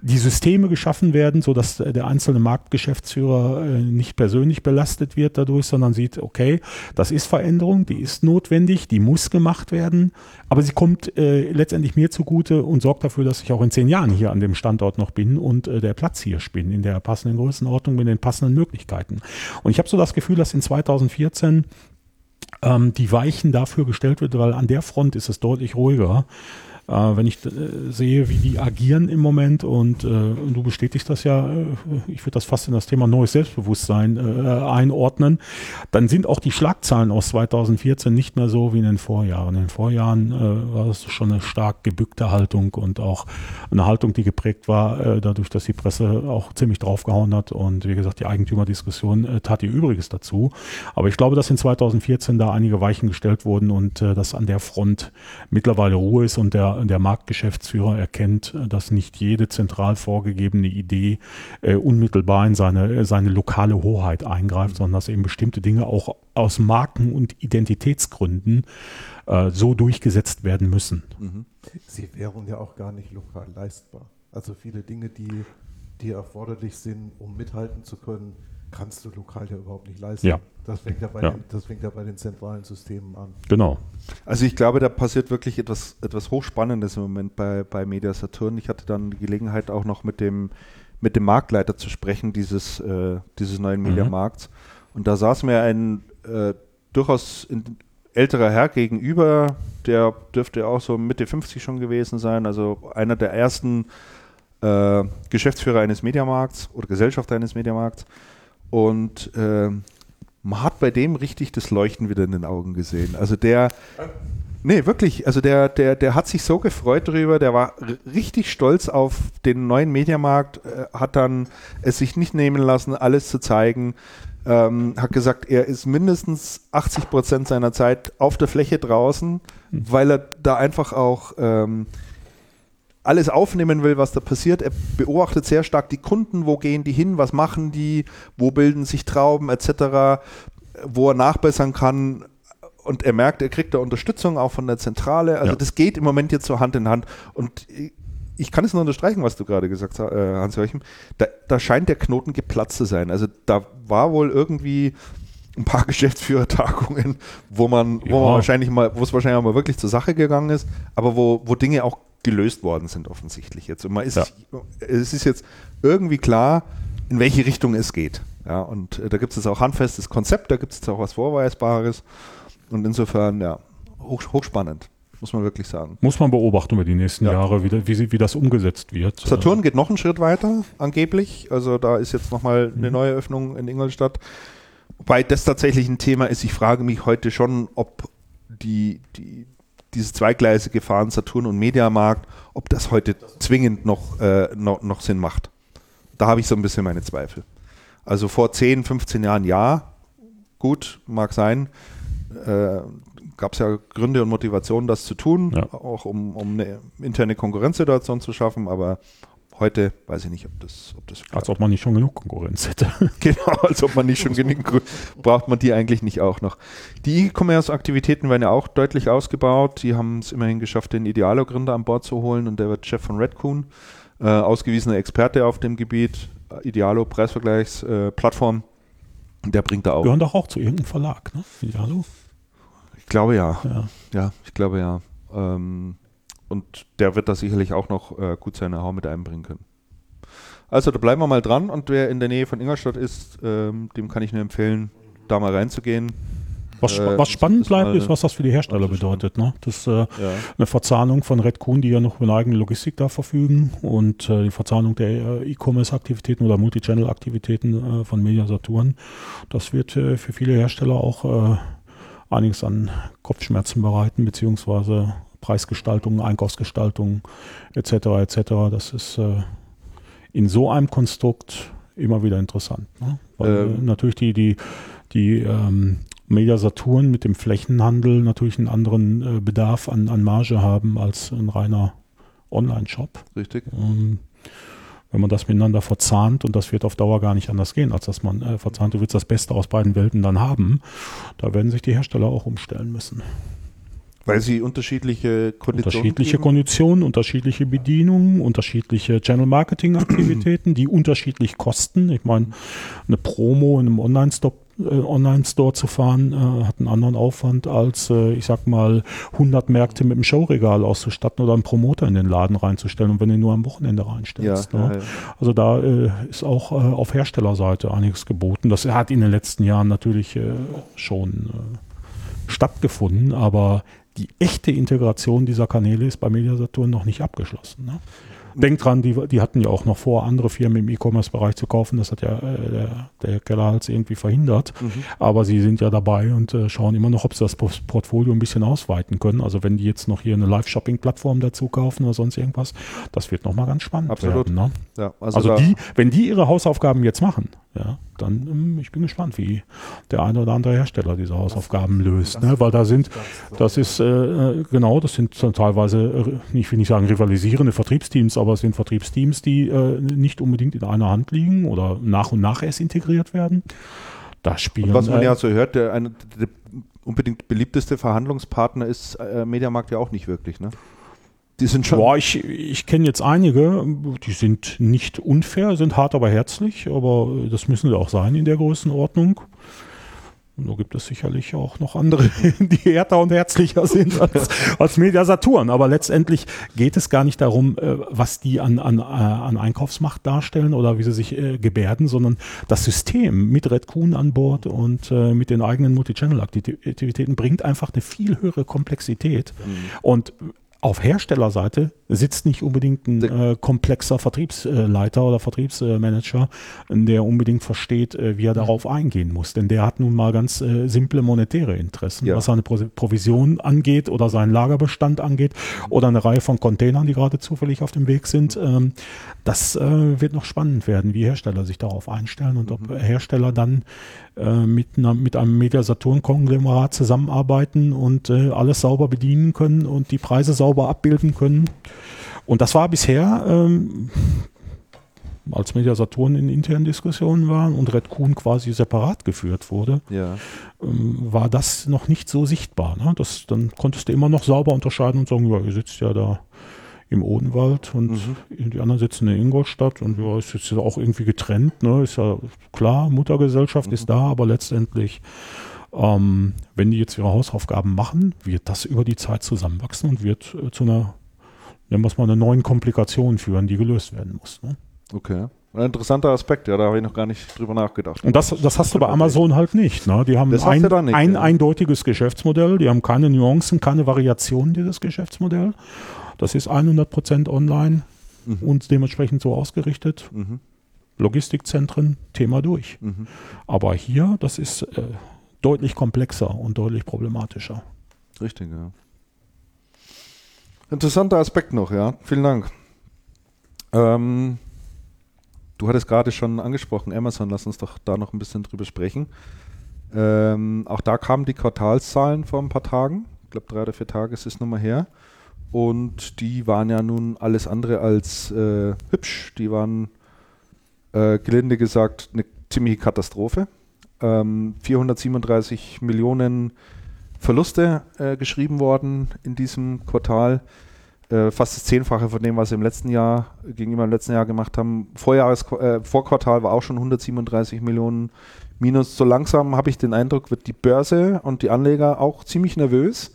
die Systeme geschaffen werden, so dass der einzelne Marktgeschäftsführer äh, nicht persönlich belastet wird dadurch, sondern sieht, okay, das ist Veränderung, die ist notwendig, die muss gemacht werden, aber sie kommt äh, letztendlich mir zugute und sorgt dafür, dass ich auch in zehn Jahren hier an dem Standort noch bin und äh, der Platz hier spinne, in der passenden Größenordnung, mit den passenden Möglichkeiten. Und ich habe so das Gefühl, dass in 2014 ähm, die Weichen dafür gestellt wird, weil an der Front ist es deutlich ruhiger. Äh, wenn ich äh, sehe, wie die agieren im Moment und, äh, und du bestätigst das ja, äh, ich würde das fast in das Thema neues Selbstbewusstsein einordnen, dann sind auch die Schlagzahlen aus 2014 nicht mehr so wie in den Vorjahren. In den Vorjahren war es schon eine stark gebückte Haltung und auch eine Haltung, die geprägt war, dadurch, dass die Presse auch ziemlich draufgehauen hat und wie gesagt, die Eigentümerdiskussion tat ihr Übriges dazu. Aber ich glaube, dass in 2014 da einige Weichen gestellt wurden und dass an der Front mittlerweile Ruhe ist und der der Marktgeschäftsführer erkennt, dass nicht jede zentral vorgegebene Idee äh, unmittelbar in seine, seine lokale Hoheit eingreift, sondern dass eben bestimmte Dinge auch aus Marken- und Identitätsgründen äh, so durchgesetzt werden müssen. Mhm. Sie wären ja auch gar nicht lokal leistbar. Also viele Dinge, die, die erforderlich sind, um mithalten zu können, kannst du lokal ja überhaupt nicht leisten. Ja. Das fängt ja bei, ja. Den, das fängt ja bei den zentralen Systemen an. Genau. Also ich glaube, da passiert wirklich etwas, etwas Hochspannendes im Moment bei, bei Media Saturn. Ich hatte dann die Gelegenheit auch noch mit dem, mit dem Marktleiter zu sprechen, dieses, äh, dieses neuen mhm. Mediamarkts. Und da saß mir ein äh, durchaus älterer Herr gegenüber, der dürfte auch so Mitte 50 schon gewesen sein, also einer der ersten äh, Geschäftsführer eines Mediamarkts oder Gesellschafter eines Mediamarkts. Und äh, man hat bei dem richtig das Leuchten wieder in den Augen gesehen. Also der, nee, wirklich, also der, der, der hat sich so gefreut darüber, der war richtig stolz auf den neuen Mediamarkt, äh, hat dann es sich nicht nehmen lassen, alles zu zeigen. Ähm, hat gesagt, er ist mindestens 80 Prozent seiner Zeit auf der Fläche draußen, mhm. weil er da einfach auch ähm, alles aufnehmen will, was da passiert. Er beobachtet sehr stark die Kunden, wo gehen die hin, was machen die, wo bilden sich Trauben etc., wo er nachbessern kann. Und er merkt, er kriegt da Unterstützung auch von der Zentrale. Also ja. das geht im Moment jetzt so Hand in Hand. Und ich kann es nur unterstreichen, was du gerade gesagt hast, äh, Hans-Joachim. Da, da scheint der Knoten geplatzt zu sein. Also da war wohl irgendwie ein paar [LAUGHS] Geschäftsführertagungen, wo man, ja. wo man wahrscheinlich mal, wo es wahrscheinlich auch mal wirklich zur Sache gegangen ist, aber wo, wo Dinge auch gelöst worden sind offensichtlich jetzt. Und man ist, ja. es ist jetzt irgendwie klar, in welche Richtung es geht. Ja, und äh, da gibt es jetzt auch handfestes Konzept, da gibt es jetzt auch was Vorweisbares. Und insofern, ja, hoch, hochspannend, muss man wirklich sagen. Muss man beobachten über die nächsten ja. Jahre, wie, wie, wie das umgesetzt wird. Saturn geht noch einen Schritt weiter, angeblich. Also da ist jetzt nochmal eine mhm. neue Öffnung in Ingolstadt. Wobei das tatsächlich ein Thema ist, ich frage mich heute schon, ob die, die, dieses zweigleisige Fahren Saturn und Mediamarkt, ob das heute zwingend noch, äh, noch, noch Sinn macht. Da habe ich so ein bisschen meine Zweifel. Also vor 10, 15 Jahren ja, gut, mag sein. Äh, Gab es ja Gründe und Motivationen, das zu tun, ja. auch um, um eine interne Konkurrenzsituation zu schaffen, aber Heute weiß ich nicht, ob das, ob das Als ob man nicht schon genug Konkurrenz hätte. [LAUGHS] genau, als ob man nicht schon genug, braucht man die eigentlich nicht auch noch. Die E-Commerce-Aktivitäten werden ja auch deutlich ausgebaut. Die haben es immerhin geschafft, den Idealo-Gründer an Bord zu holen und der wird Chef von Redcoon, äh, ausgewiesener Experte auf dem Gebiet, Idealo, Preisvergleichsplattform. Äh, der bringt da auch. Gehören doch auch zu irgendeinem Verlag, ne? Idealo? Ich glaube ja. Ja, ja ich glaube ja. Ähm, und der wird da sicherlich auch noch äh, gut seine Know-how mit einbringen können. Also da bleiben wir mal dran und wer in der Nähe von Ingolstadt ist, ähm, dem kann ich nur empfehlen, da mal reinzugehen. Was, äh, was spannend bleibt, ist, was das für die Hersteller bedeutet. Ne? Das ist äh, ja. eine Verzahnung von Red Coon, die ja noch über eine eigene Logistik da verfügen und äh, die Verzahnung der äh, E-Commerce-Aktivitäten oder Multichannel-Aktivitäten äh, von Media Saturn. Das wird für viele Hersteller auch einiges an Kopfschmerzen bereiten, beziehungsweise Preisgestaltung, Einkaufsgestaltung etc. etc. Das ist in so einem Konstrukt immer wieder interessant. Ne? Weil ähm. natürlich die, die, die ähm, Media Saturn mit dem Flächenhandel natürlich einen anderen äh, Bedarf an, an Marge haben als ein reiner Online-Shop. Richtig. Ähm, wenn man das miteinander verzahnt und das wird auf Dauer gar nicht anders gehen, als dass man äh, verzahnt, du willst das Beste aus beiden Welten dann haben, da werden sich die Hersteller auch umstellen müssen. Weil sie unterschiedliche Konditionen Unterschiedliche geben? Konditionen, unterschiedliche Bedienungen, unterschiedliche Channel Marketing Aktivitäten, die unterschiedlich kosten. Ich meine, eine Promo in einem Online-Store äh, Online-Store zu fahren, äh, hat einen anderen Aufwand als, äh, ich sag mal, 100 Märkte mit einem Showregal auszustatten oder einen Promoter in den Laden reinzustellen und wenn du nur am Wochenende reinstellst. Ja, ne? ja, ja. Also da äh, ist auch äh, auf Herstellerseite einiges geboten. Das hat in den letzten Jahren natürlich äh, schon stattgefunden, aber die echte Integration dieser Kanäle ist bei Mediasaturn noch nicht abgeschlossen. Ne? Denkt dran, die, die hatten ja auch noch vor, andere Firmen im E-Commerce-Bereich zu kaufen. Das hat ja äh, der, der Kellerhals irgendwie verhindert. Mhm. Aber sie sind ja dabei und äh, schauen immer noch, ob sie das Portfolio ein bisschen ausweiten können. Also wenn die jetzt noch hier eine Live-Shopping-Plattform dazu kaufen oder sonst irgendwas, das wird nochmal ganz spannend Absolut. werden. Ne? Ja, also, also die, wenn die ihre Hausaufgaben jetzt machen, ja, dann ähm, ich bin gespannt, wie der eine oder andere Hersteller diese Hausaufgaben löst, ne? weil da sind, das ist äh, äh genau, das sind teilweise, äh, ich will nicht sagen rivalisierende Vertriebsteams, aber es sind Vertriebsteams, die äh, nicht unbedingt in einer Hand liegen oder nach und nach erst integriert werden. Da spielen, und was man ja so hört, der, eine, der unbedingt beliebteste Verhandlungspartner ist äh, Mediamarkt ja auch nicht wirklich, ne? Die sind schon. Boah, ich, ich kenne jetzt einige, die sind nicht unfair, sind hart, aber herzlich, aber das müssen sie auch sein in der Größenordnung. Und da gibt es sicherlich auch noch andere, [LAUGHS] die härter und herzlicher sind als, als Media Saturn. Aber letztendlich geht es gar nicht darum, äh, was die an, an, äh, an Einkaufsmacht darstellen oder wie sie sich äh, gebärden, sondern das System mit Red Coon an Bord und mit den eigenen Multichannel-Aktivitäten bringt einfach eine viel höhere Komplexität. Mhm. Und auf Herstellerseite sitzt nicht unbedingt ein äh, komplexer Vertriebsleiter oder Vertriebsmanager, der unbedingt versteht, äh, wie er darauf eingehen muss. Denn der hat nun mal ganz äh, simple monetäre Interessen, ja. was seine Pro Provision angeht oder seinen Lagerbestand angeht oder eine Reihe von Containern, die gerade zufällig auf dem Weg sind. Ähm, das äh, wird noch spannend werden, wie Hersteller sich darauf einstellen und ob mhm. Hersteller dann äh, mit, einer, mit einem Media-Saturn-Konglomerat zusammenarbeiten und äh, alles sauber bedienen können und die Preise sauber abbilden können. Und das war bisher, ähm, als Media Saturn in internen Diskussionen waren und Red Kuhn quasi separat geführt wurde, ja. ähm, war das noch nicht so sichtbar. Ne? Das, dann konntest du immer noch sauber unterscheiden und sagen, ja, ihr sitzt ja da im Odenwald und mhm. die anderen sitzen in Ingolstadt und ja, ist jetzt auch irgendwie getrennt. Ne? Ist ja klar, Muttergesellschaft mhm. ist da, aber letztendlich, ähm, wenn die jetzt ihre Hausaufgaben machen, wird das über die Zeit zusammenwachsen und wird äh, zu einer, nennen wir es mal, einer neuen Komplikation führen, die gelöst werden muss. Ne? Okay. Ein interessanter Aspekt, ja, da habe ich noch gar nicht drüber nachgedacht. Und das, das hast du bei Amazon halt nicht. Ne? Die haben ein, nicht, ein ja. eindeutiges Geschäftsmodell, die haben keine Nuancen, keine Variationen dieses Geschäftsmodell. Das ist 100% online mhm. und dementsprechend so ausgerichtet. Mhm. Logistikzentren, Thema durch. Mhm. Aber hier, das ist äh, deutlich komplexer und deutlich problematischer. Richtig, ja. Interessanter Aspekt noch, ja. Vielen Dank. Ähm, du hattest gerade schon angesprochen, Amazon, lass uns doch da noch ein bisschen drüber sprechen. Ähm, auch da kamen die Quartalszahlen vor ein paar Tagen. Ich glaube, drei oder vier Tage ist es nochmal her. Und die waren ja nun alles andere als äh, hübsch. Die waren, äh, gelinde gesagt, eine ziemliche Katastrophe. Ähm, 437 Millionen Verluste äh, geschrieben worden in diesem Quartal. Äh, fast das Zehnfache von dem, was sie im letzten Jahr gegenüber dem letzten Jahr gemacht haben. Vorjahres, äh, Vorquartal war auch schon 137 Millionen minus. So langsam habe ich den Eindruck, wird die Börse und die Anleger auch ziemlich nervös.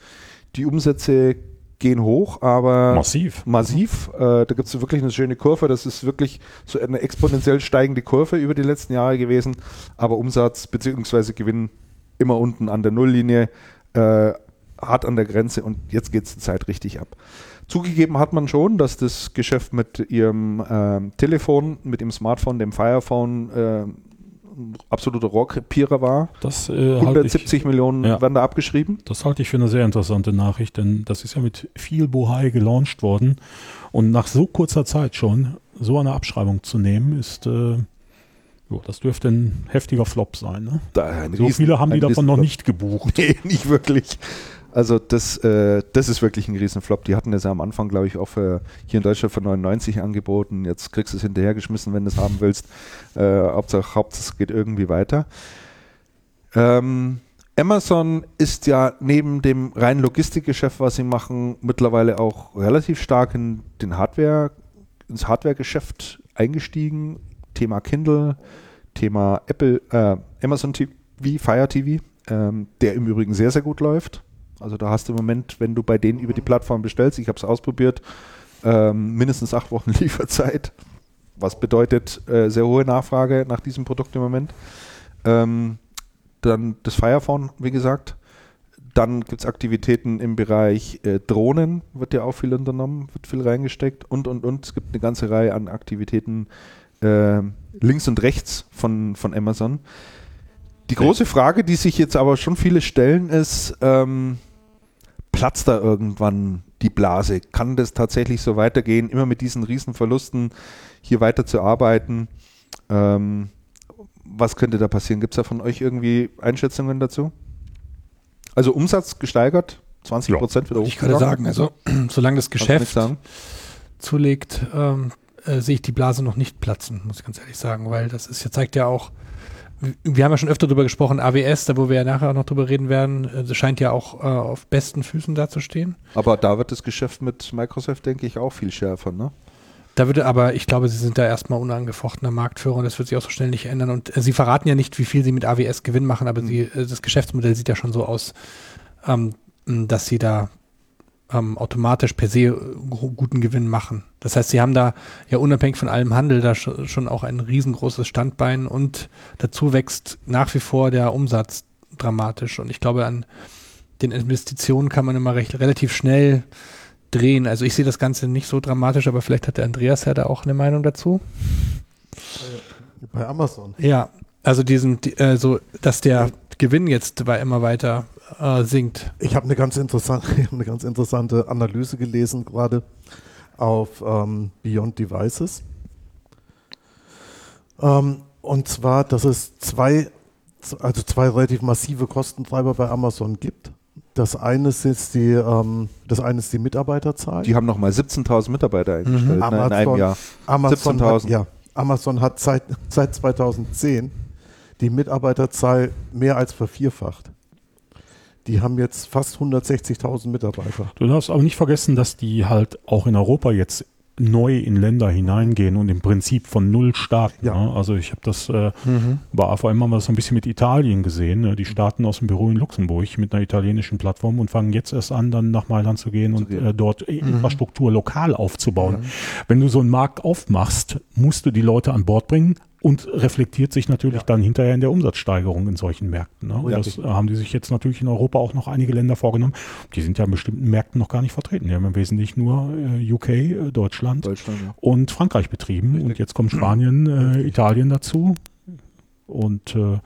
Die Umsätze gehen hoch, aber massiv. Massiv. Äh, da gibt es wirklich eine schöne Kurve. Das ist wirklich so eine exponentiell steigende Kurve über die letzten Jahre gewesen. Aber Umsatz bzw. Gewinn immer unten an der Nulllinie, äh, hart an der Grenze und jetzt geht es die Zeit richtig ab. Zugegeben hat man schon, dass das Geschäft mit ihrem äh, Telefon, mit dem Smartphone, dem Firephone äh, absoluter Rohrkrepierer war. Das, äh, 170 ich, Millionen ja, werden da abgeschrieben. Das halte ich für eine sehr interessante Nachricht, denn das ist ja mit viel Bohai gelauncht worden. Und nach so kurzer Zeit schon so eine Abschreibung zu nehmen, ist, äh, jo, das dürfte ein heftiger Flop sein. Ne? so riesen, viele haben die davon noch nicht gebucht. [LAUGHS] Nee, nicht wirklich. Also das, äh, das ist wirklich ein Riesenflop. Die hatten das ja am Anfang, glaube ich, auch für, hier in Deutschland für 99 angeboten. Jetzt kriegst du es hinterhergeschmissen, wenn du es haben willst. Äh, Hauptsache, Hauptsache, es geht irgendwie weiter. Ähm, Amazon ist ja neben dem reinen Logistikgeschäft, was sie machen, mittlerweile auch relativ stark in den Hardware, ins Hardware-Geschäft eingestiegen. Thema Kindle, Thema Apple, äh, Amazon TV, Fire TV, ähm, der im Übrigen sehr, sehr gut läuft. Also da hast du im Moment, wenn du bei denen über die Plattform bestellst, ich habe es ausprobiert, ähm, mindestens acht Wochen [LAUGHS] Lieferzeit, was bedeutet äh, sehr hohe Nachfrage nach diesem Produkt im Moment. Ähm, dann das Firephone, wie gesagt. Dann gibt es Aktivitäten im Bereich äh, Drohnen, wird ja auch viel unternommen, wird viel reingesteckt und, und, und. Es gibt eine ganze Reihe an Aktivitäten äh, links und rechts von, von Amazon. Die große Frage, die sich jetzt aber schon viele stellen, ist, ähm, platzt da irgendwann die Blase? Kann das tatsächlich so weitergehen, immer mit diesen Riesenverlusten hier weiter zu arbeiten? Ähm, was könnte da passieren? Gibt es da von euch irgendwie Einschätzungen dazu? Also Umsatz gesteigert, 20 Prozent wieder hoch. Ich kann sagen, also [CLEARS THROAT] solange das Geschäft zulegt, ähm, äh, sehe ich die Blase noch nicht platzen, muss ich ganz ehrlich sagen, weil das ist, zeigt ja auch, wir haben ja schon öfter darüber gesprochen, AWS, da wo wir ja nachher auch noch drüber reden werden, äh, scheint ja auch äh, auf besten Füßen dazustehen. Aber da wird das Geschäft mit Microsoft, denke ich, auch viel schärfer, ne? Da würde aber, ich glaube, sie sind da erstmal unangefochtener Marktführer und das wird sich auch so schnell nicht ändern. Und äh, sie verraten ja nicht, wie viel sie mit AWS Gewinn machen, aber mhm. sie, äh, das Geschäftsmodell sieht ja schon so aus, ähm, dass sie da ähm, automatisch per se äh, guten Gewinn machen. Das heißt, sie haben da ja unabhängig von allem Handel da schon auch ein riesengroßes Standbein und dazu wächst nach wie vor der Umsatz dramatisch. Und ich glaube, an den Investitionen kann man immer recht relativ schnell drehen. Also ich sehe das Ganze nicht so dramatisch, aber vielleicht hat der Andreas ja da auch eine Meinung dazu. Bei Amazon. Ja, also diesen, äh, so, dass der Gewinn jetzt bei immer weiter äh, sinkt. Ich habe eine ganz interessante, [LAUGHS] eine ganz interessante Analyse gelesen gerade auf ähm, Beyond Devices. Ähm, und zwar, dass es zwei, also zwei relativ massive Kostentreiber bei Amazon gibt. Das eine ist die, ähm, das eine ist die Mitarbeiterzahl. Die haben nochmal 17.000 Mitarbeiter eingestellt mhm. Amazon, ne, in einem Jahr. Amazon hat, ja, Amazon hat seit, [LAUGHS] seit 2010 die Mitarbeiterzahl mehr als vervierfacht. Die haben jetzt fast 160.000 Mitarbeiter. Du darfst auch nicht vergessen, dass die halt auch in Europa jetzt neu in Länder hineingehen und im Prinzip von null starten. Ja. Ne? Also ich habe das äh, mhm. bei AVM haben wir das so ein bisschen mit Italien gesehen. Ne? Die starten aus dem Büro in Luxemburg mit einer italienischen Plattform und fangen jetzt erst an, dann nach Mailand zu gehen und äh, dort mhm. Infrastruktur lokal aufzubauen. Mhm. Wenn du so einen Markt aufmachst, musst du die Leute an Bord bringen, und reflektiert sich natürlich ja. dann hinterher in der Umsatzsteigerung in solchen Märkten. Ne? Ja, das haben die sich jetzt natürlich in Europa auch noch einige Länder vorgenommen. Die sind ja in bestimmten Märkten noch gar nicht vertreten. Die haben im Wesentlichen nur äh, UK, äh, Deutschland, Deutschland ja. und Frankreich betrieben. Richtig. Und jetzt kommt Spanien, äh, Italien dazu. Und äh,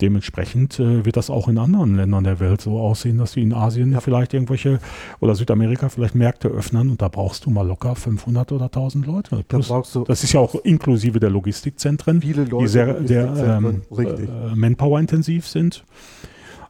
dementsprechend äh, wird das auch in anderen Ländern der Welt so aussehen, dass sie in Asien ja. vielleicht irgendwelche oder Südamerika vielleicht Märkte öffnen und da brauchst du mal locker 500 oder 1000 Leute. Plus, das ist ja auch inklusive der Logistikzentren, viele Leute die sehr, sehr ähm, äh, manpower-intensiv sind.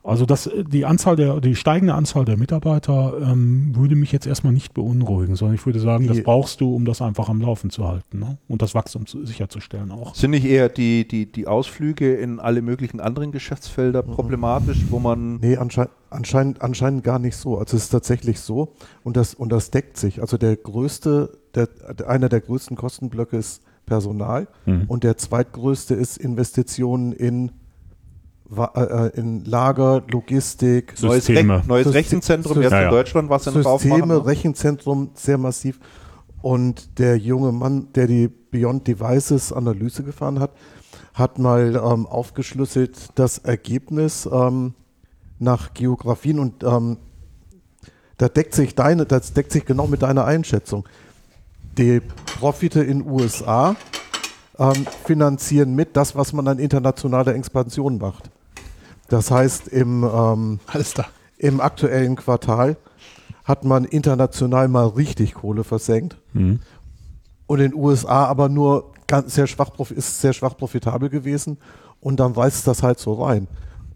Also das, die Anzahl der, die steigende Anzahl der Mitarbeiter ähm, würde mich jetzt erstmal nicht beunruhigen, sondern ich würde sagen, das brauchst du, um das einfach am Laufen zu halten ne? und das Wachstum zu, sicherzustellen auch. Sind nicht eher die, die, die Ausflüge in alle möglichen anderen Geschäftsfelder mhm. problematisch, wo man. Nee, anscheinend, anscheinend, anscheinend gar nicht so. Also es ist tatsächlich so und das, und das deckt sich. Also der größte, der, einer der größten Kostenblöcke ist Personal mhm. und der zweitgrößte ist Investitionen in äh, äh, in Lager, Logistik, neues, Rech neues Rechenzentrum jetzt in Deutschland, was in Systeme, ne? Rechenzentrum sehr massiv. Und der junge Mann, der die Beyond Devices Analyse gefahren hat, hat mal ähm, aufgeschlüsselt das Ergebnis ähm, nach Geografien und ähm, da deckt sich deine, das deckt sich genau mit deiner Einschätzung. Die Profite in USA ähm, finanzieren mit das, was man an internationaler Expansion macht. Das heißt, im, ähm, im aktuellen Quartal hat man international mal richtig Kohle versenkt mhm. und in den USA aber nur ganz, sehr schwach, ist sehr schwach profitabel gewesen und dann weist das halt so rein.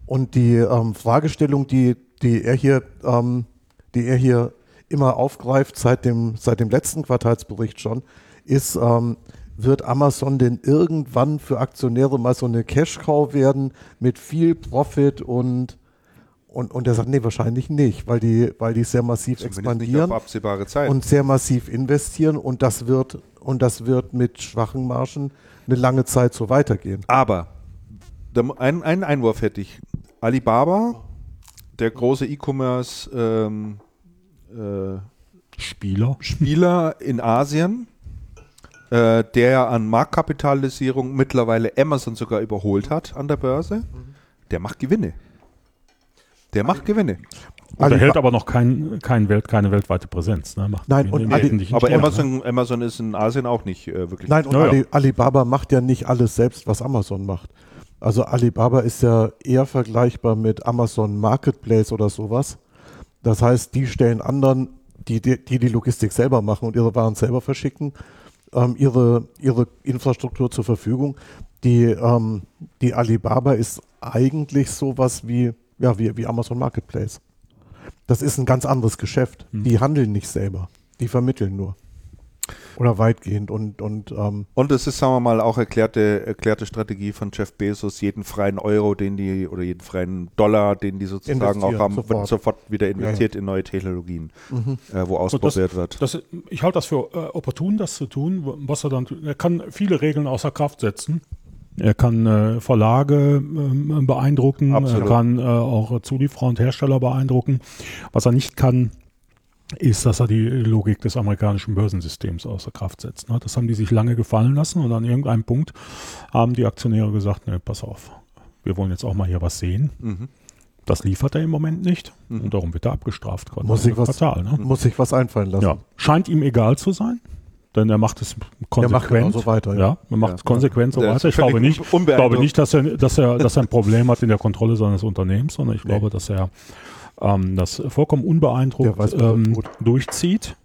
Und die ähm, Fragestellung, die, die er hier, ähm, die er hier immer aufgreift seit dem, seit dem letzten Quartalsbericht schon, ist, ähm, wird Amazon denn irgendwann für Aktionäre mal so eine Cash-Cow werden mit viel Profit und und, und er sagt, nee, wahrscheinlich nicht, weil die, weil die sehr massiv Zumindest expandieren und sehr massiv investieren und das wird und das wird mit schwachen Margen eine lange Zeit so weitergehen. Aber einen, einen Einwurf hätte ich. Alibaba, der große E-Commerce ähm, äh, Spieler. Spieler in Asien, äh, der an Marktkapitalisierung mittlerweile Amazon sogar überholt hat an der Börse, der macht Gewinne. Der macht Gewinne. Und er hält aber noch kein, kein Welt, keine weltweite Präsenz. Ne? Nein, und Ali, aber Amazon, ne? Amazon ist in Asien auch nicht äh, wirklich. Nein, und ja, Ali, Alibaba macht ja nicht alles selbst, was Amazon macht. Also Alibaba ist ja eher vergleichbar mit Amazon Marketplace oder sowas. Das heißt, die stellen anderen, die die, die Logistik selber machen und ihre Waren selber verschicken, ähm, ihre, ihre Infrastruktur zur Verfügung. Die, ähm, die Alibaba ist eigentlich sowas wie, ja, wie, wie Amazon Marketplace. Das ist ein ganz anderes Geschäft. Mhm. Die handeln nicht selber. Die vermitteln nur. Oder weitgehend und und ähm und es ist sagen wir mal auch erklärte erklärte Strategie von Jeff Bezos jeden freien Euro den die oder jeden freien Dollar den die sozusagen auch haben sofort. wird sofort wieder investiert ja, ja. in neue Technologien mhm. äh, wo ausprobiert wird das, ich halte das für äh, opportun das zu tun was er dann er kann viele Regeln außer Kraft setzen er kann äh, Verlage äh, beeindrucken, Absolut. er kann äh, auch Zulieferer und Hersteller beeindrucken. Was er nicht kann, ist, dass er die Logik des amerikanischen Börsensystems außer Kraft setzt. Ne? Das haben die sich lange gefallen lassen und an irgendeinem Punkt haben die Aktionäre gesagt, ne, pass auf, wir wollen jetzt auch mal hier was sehen. Mhm. Das liefert er im Moment nicht mhm. und darum wird er abgestraft. Muss sich, was, ne? muss sich was einfallen lassen. Ja. Scheint ihm egal zu sein denn er macht es konsequent. so weiter. Ja, ja er macht es konsequent so weiter. Ich glaube nicht, glaube nicht, dass er, dass er, dass er ein Problem hat in der Kontrolle seines Unternehmens, sondern ich glaube, dass er ähm, das vollkommen unbeeindruckt weiß, ähm, durchzieht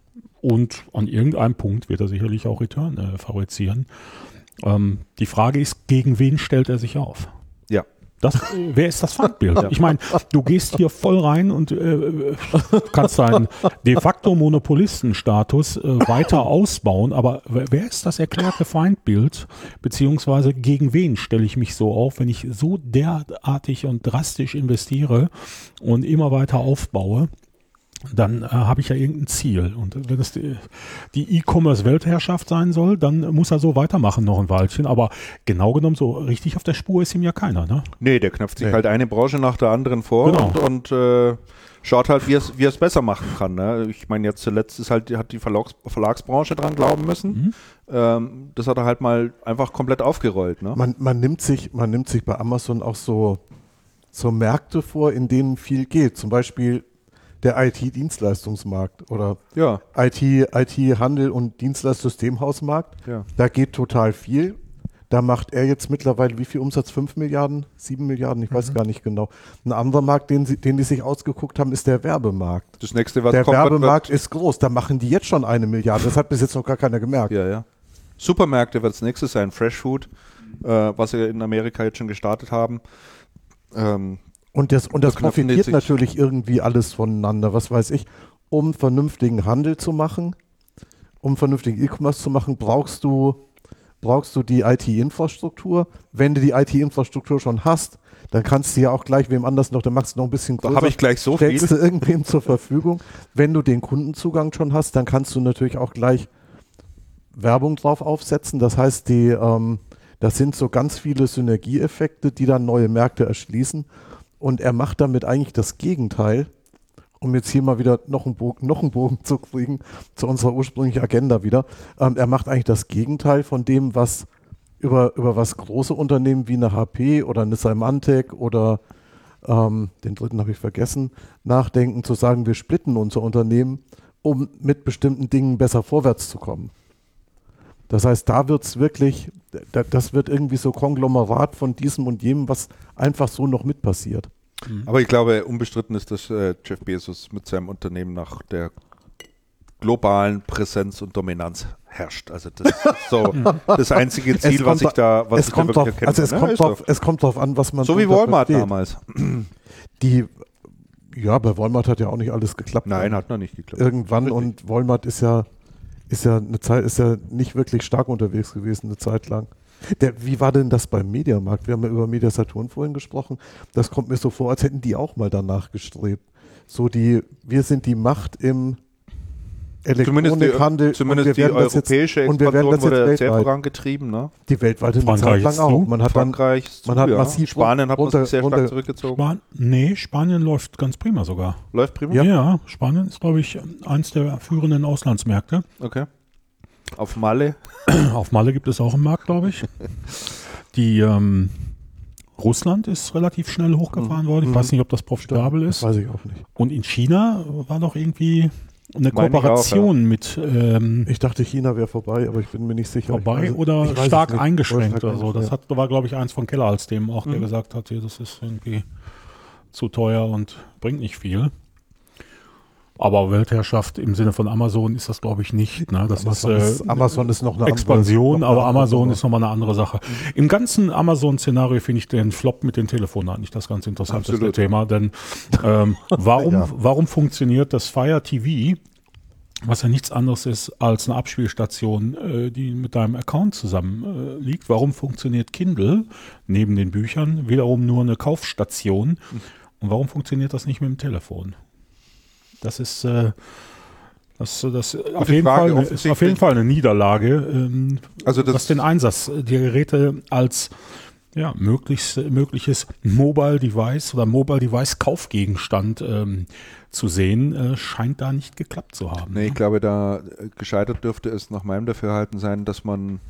und an irgendeinem Punkt wird er sicherlich auch Return äh, fabrizieren. Ähm, die Frage ist, gegen wen stellt er sich auf? Das, wer ist das Feindbild? Ich meine, du gehst hier voll rein und äh, kannst deinen de facto Monopolistenstatus äh, weiter ausbauen, aber wer ist das erklärte Feindbild? Beziehungsweise gegen wen stelle ich mich so auf, wenn ich so derartig und drastisch investiere und immer weiter aufbaue? Dann äh, habe ich ja irgendein Ziel. Und wenn es die, die E-Commerce-Weltherrschaft sein soll, dann muss er so weitermachen noch ein Weilchen. Aber genau genommen, so richtig auf der Spur ist ihm ja keiner. Ne? Nee, der knöpft sich nee. halt eine Branche nach der anderen vor genau. und, und äh, schaut halt, wie es, wie es besser machen kann. Ne? Ich meine, jetzt zuletzt ist halt, hat die Verlags, Verlagsbranche dran glauben müssen. Mhm. Ähm, das hat er halt mal einfach komplett aufgerollt. Ne? Man, man, nimmt sich, man nimmt sich bei Amazon auch so, so Märkte vor, in denen viel geht. Zum Beispiel der IT-Dienstleistungsmarkt oder ja. IT-Handel IT und Dienstleistungssystemhausmarkt. Ja. Da geht total viel. Da macht er jetzt mittlerweile wie viel Umsatz? 5 Milliarden? 7 Milliarden? Ich weiß mhm. gar nicht genau. Ein anderer Markt, den, sie, den die sich ausgeguckt haben, ist der Werbemarkt. Das nächste, was der kommt, Werbemarkt ist groß. Da machen die jetzt schon eine Milliarde. Das hat bis jetzt noch gar keiner gemerkt. Ja, ja. Supermärkte wird das nächste sein. Fresh Food, äh, was sie in Amerika jetzt schon gestartet haben. Ähm, und das, und das profitiert natürlich irgendwie alles voneinander, was weiß ich. Um vernünftigen Handel zu machen, um vernünftigen E-Commerce zu machen, brauchst du, brauchst du die IT-Infrastruktur. Wenn du die IT-Infrastruktur schon hast, dann kannst du ja auch gleich wem anders noch, dann machst du noch ein bisschen größer. Da habe ich gleich so stellst viel. du irgendwem zur Verfügung. Wenn du den Kundenzugang schon hast, dann kannst du natürlich auch gleich Werbung drauf aufsetzen. Das heißt, die, ähm, Das sind so ganz viele Synergieeffekte, die dann neue Märkte erschließen. Und er macht damit eigentlich das Gegenteil, um jetzt hier mal wieder noch einen Bogen, noch einen Bogen zu kriegen zu unserer ursprünglichen Agenda wieder. Ähm, er macht eigentlich das Gegenteil von dem, was über, über was große Unternehmen wie eine HP oder eine Symantec oder ähm, den dritten habe ich vergessen, nachdenken, zu sagen, wir splitten unser Unternehmen, um mit bestimmten Dingen besser vorwärts zu kommen. Das heißt, da wird es wirklich, das wird irgendwie so Konglomerat von diesem und jenem, was einfach so noch mit passiert. Mhm. Aber ich glaube, unbestritten ist, dass äh, Jeff Bezos mit seinem Unternehmen nach der globalen Präsenz und Dominanz herrscht. Also das ist [LAUGHS] so das einzige Ziel, was ich da, was es ich kommt da wirklich drauf, Also es, ja, kommt drauf, es kommt drauf an, was man so wie Walmart versteht. damals. Die ja, bei Walmart hat ja auch nicht alles geklappt. Nein, hat noch nicht geklappt. Irgendwann und Walmart ist ja ist ja eine Zeit ist ja nicht wirklich stark unterwegs gewesen eine Zeit lang. Der, wie war denn das beim Mediamarkt? Wir haben ja über Media Saturn vorhin gesprochen. Das kommt mir so vor, als hätten die auch mal danach gestrebt. So die, wir sind die Macht im Elektronikhandel. Zumindest die, zumindest die europäische jetzt, Expansion wurde sehr vorangetrieben. Ne? Die weltweite Frankreich Zeit lang auch. Man hat Frankreich dann, man hat massiv Spanien hat runter, sehr runter, stark zurückgezogen. Span nee, Spanien läuft ganz prima sogar. Läuft prima? Ja, ja Spanien ist, glaube ich, eins der führenden Auslandsmärkte. Okay. Auf Malle? [CLEARS THROAT] Auf Malle gibt es auch einen Markt, glaube ich. [LAUGHS] Die ähm, Russland ist relativ schnell hochgefahren mhm. worden. Ich mhm. weiß nicht, ob das profitabel ist. Das weiß ich auch nicht. Und in China war doch irgendwie eine Kooperation auch, ja. mit. Ähm, ich dachte, China wäre vorbei, aber ich bin mir nicht sicher. Vorbei weiß, oder stark eingeschränkt oder so. Das hat, war, glaube ich, eins von Keller als dem auch, der mhm. gesagt hat, hier, das ist irgendwie zu teuer und bringt nicht viel. Aber Weltherrschaft im Sinne von Amazon ist das, glaube ich, nicht. Ne? Das Amazon, ist, äh, Amazon ist noch eine Expansion, andere, aber Amazon ist nochmal eine andere Sache. Mhm. Im ganzen Amazon-Szenario finde ich den Flop mit den Telefonen eigentlich das ganz interessanteste Thema. Denn ähm, [LAUGHS] warum, ja. warum funktioniert das Fire TV, was ja nichts anderes ist als eine Abspielstation, äh, die mit deinem Account zusammen äh, liegt? Warum funktioniert Kindle neben den Büchern wiederum nur eine Kaufstation? Mhm. Und warum funktioniert das nicht mit dem Telefon? Das ist, äh, das, das auf, jeden Frage, Fall, ist auf jeden Fall eine Niederlage, ähm, also das was den Einsatz der Geräte als ja, möglichst, mögliches Mobile Device oder Mobile Device Kaufgegenstand ähm, zu sehen, äh, scheint da nicht geklappt zu haben. Nee, ne? ich glaube, da äh, gescheitert dürfte es nach meinem Dafürhalten sein, dass man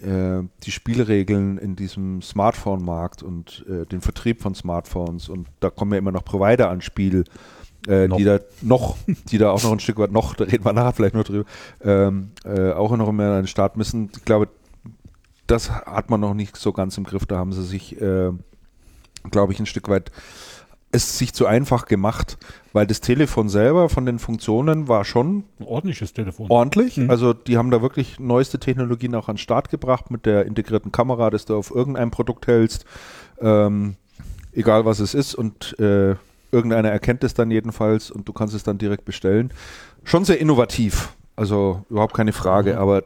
äh, die Spielregeln in diesem Smartphone-Markt und äh, den Vertrieb von Smartphones und da kommen ja immer noch Provider ans Spiel, äh, die da noch, die da auch noch ein Stück weit noch, da reden wir nachher vielleicht noch drüber, ähm, äh, auch noch mehr an den Start müssen. Ich glaube, das hat man noch nicht so ganz im Griff. Da haben sie sich, äh, glaube ich, ein Stück weit es sich zu einfach gemacht, weil das Telefon selber von den Funktionen war schon ein ordentliches Telefon. Ordentlich. Mhm. Also die haben da wirklich neueste Technologien auch an den Start gebracht mit der integrierten Kamera, dass du auf irgendein Produkt hältst, ähm, egal was es ist und äh, irgendeiner erkennt es dann jedenfalls und du kannst es dann direkt bestellen. Schon sehr innovativ, also überhaupt keine Frage, mhm. aber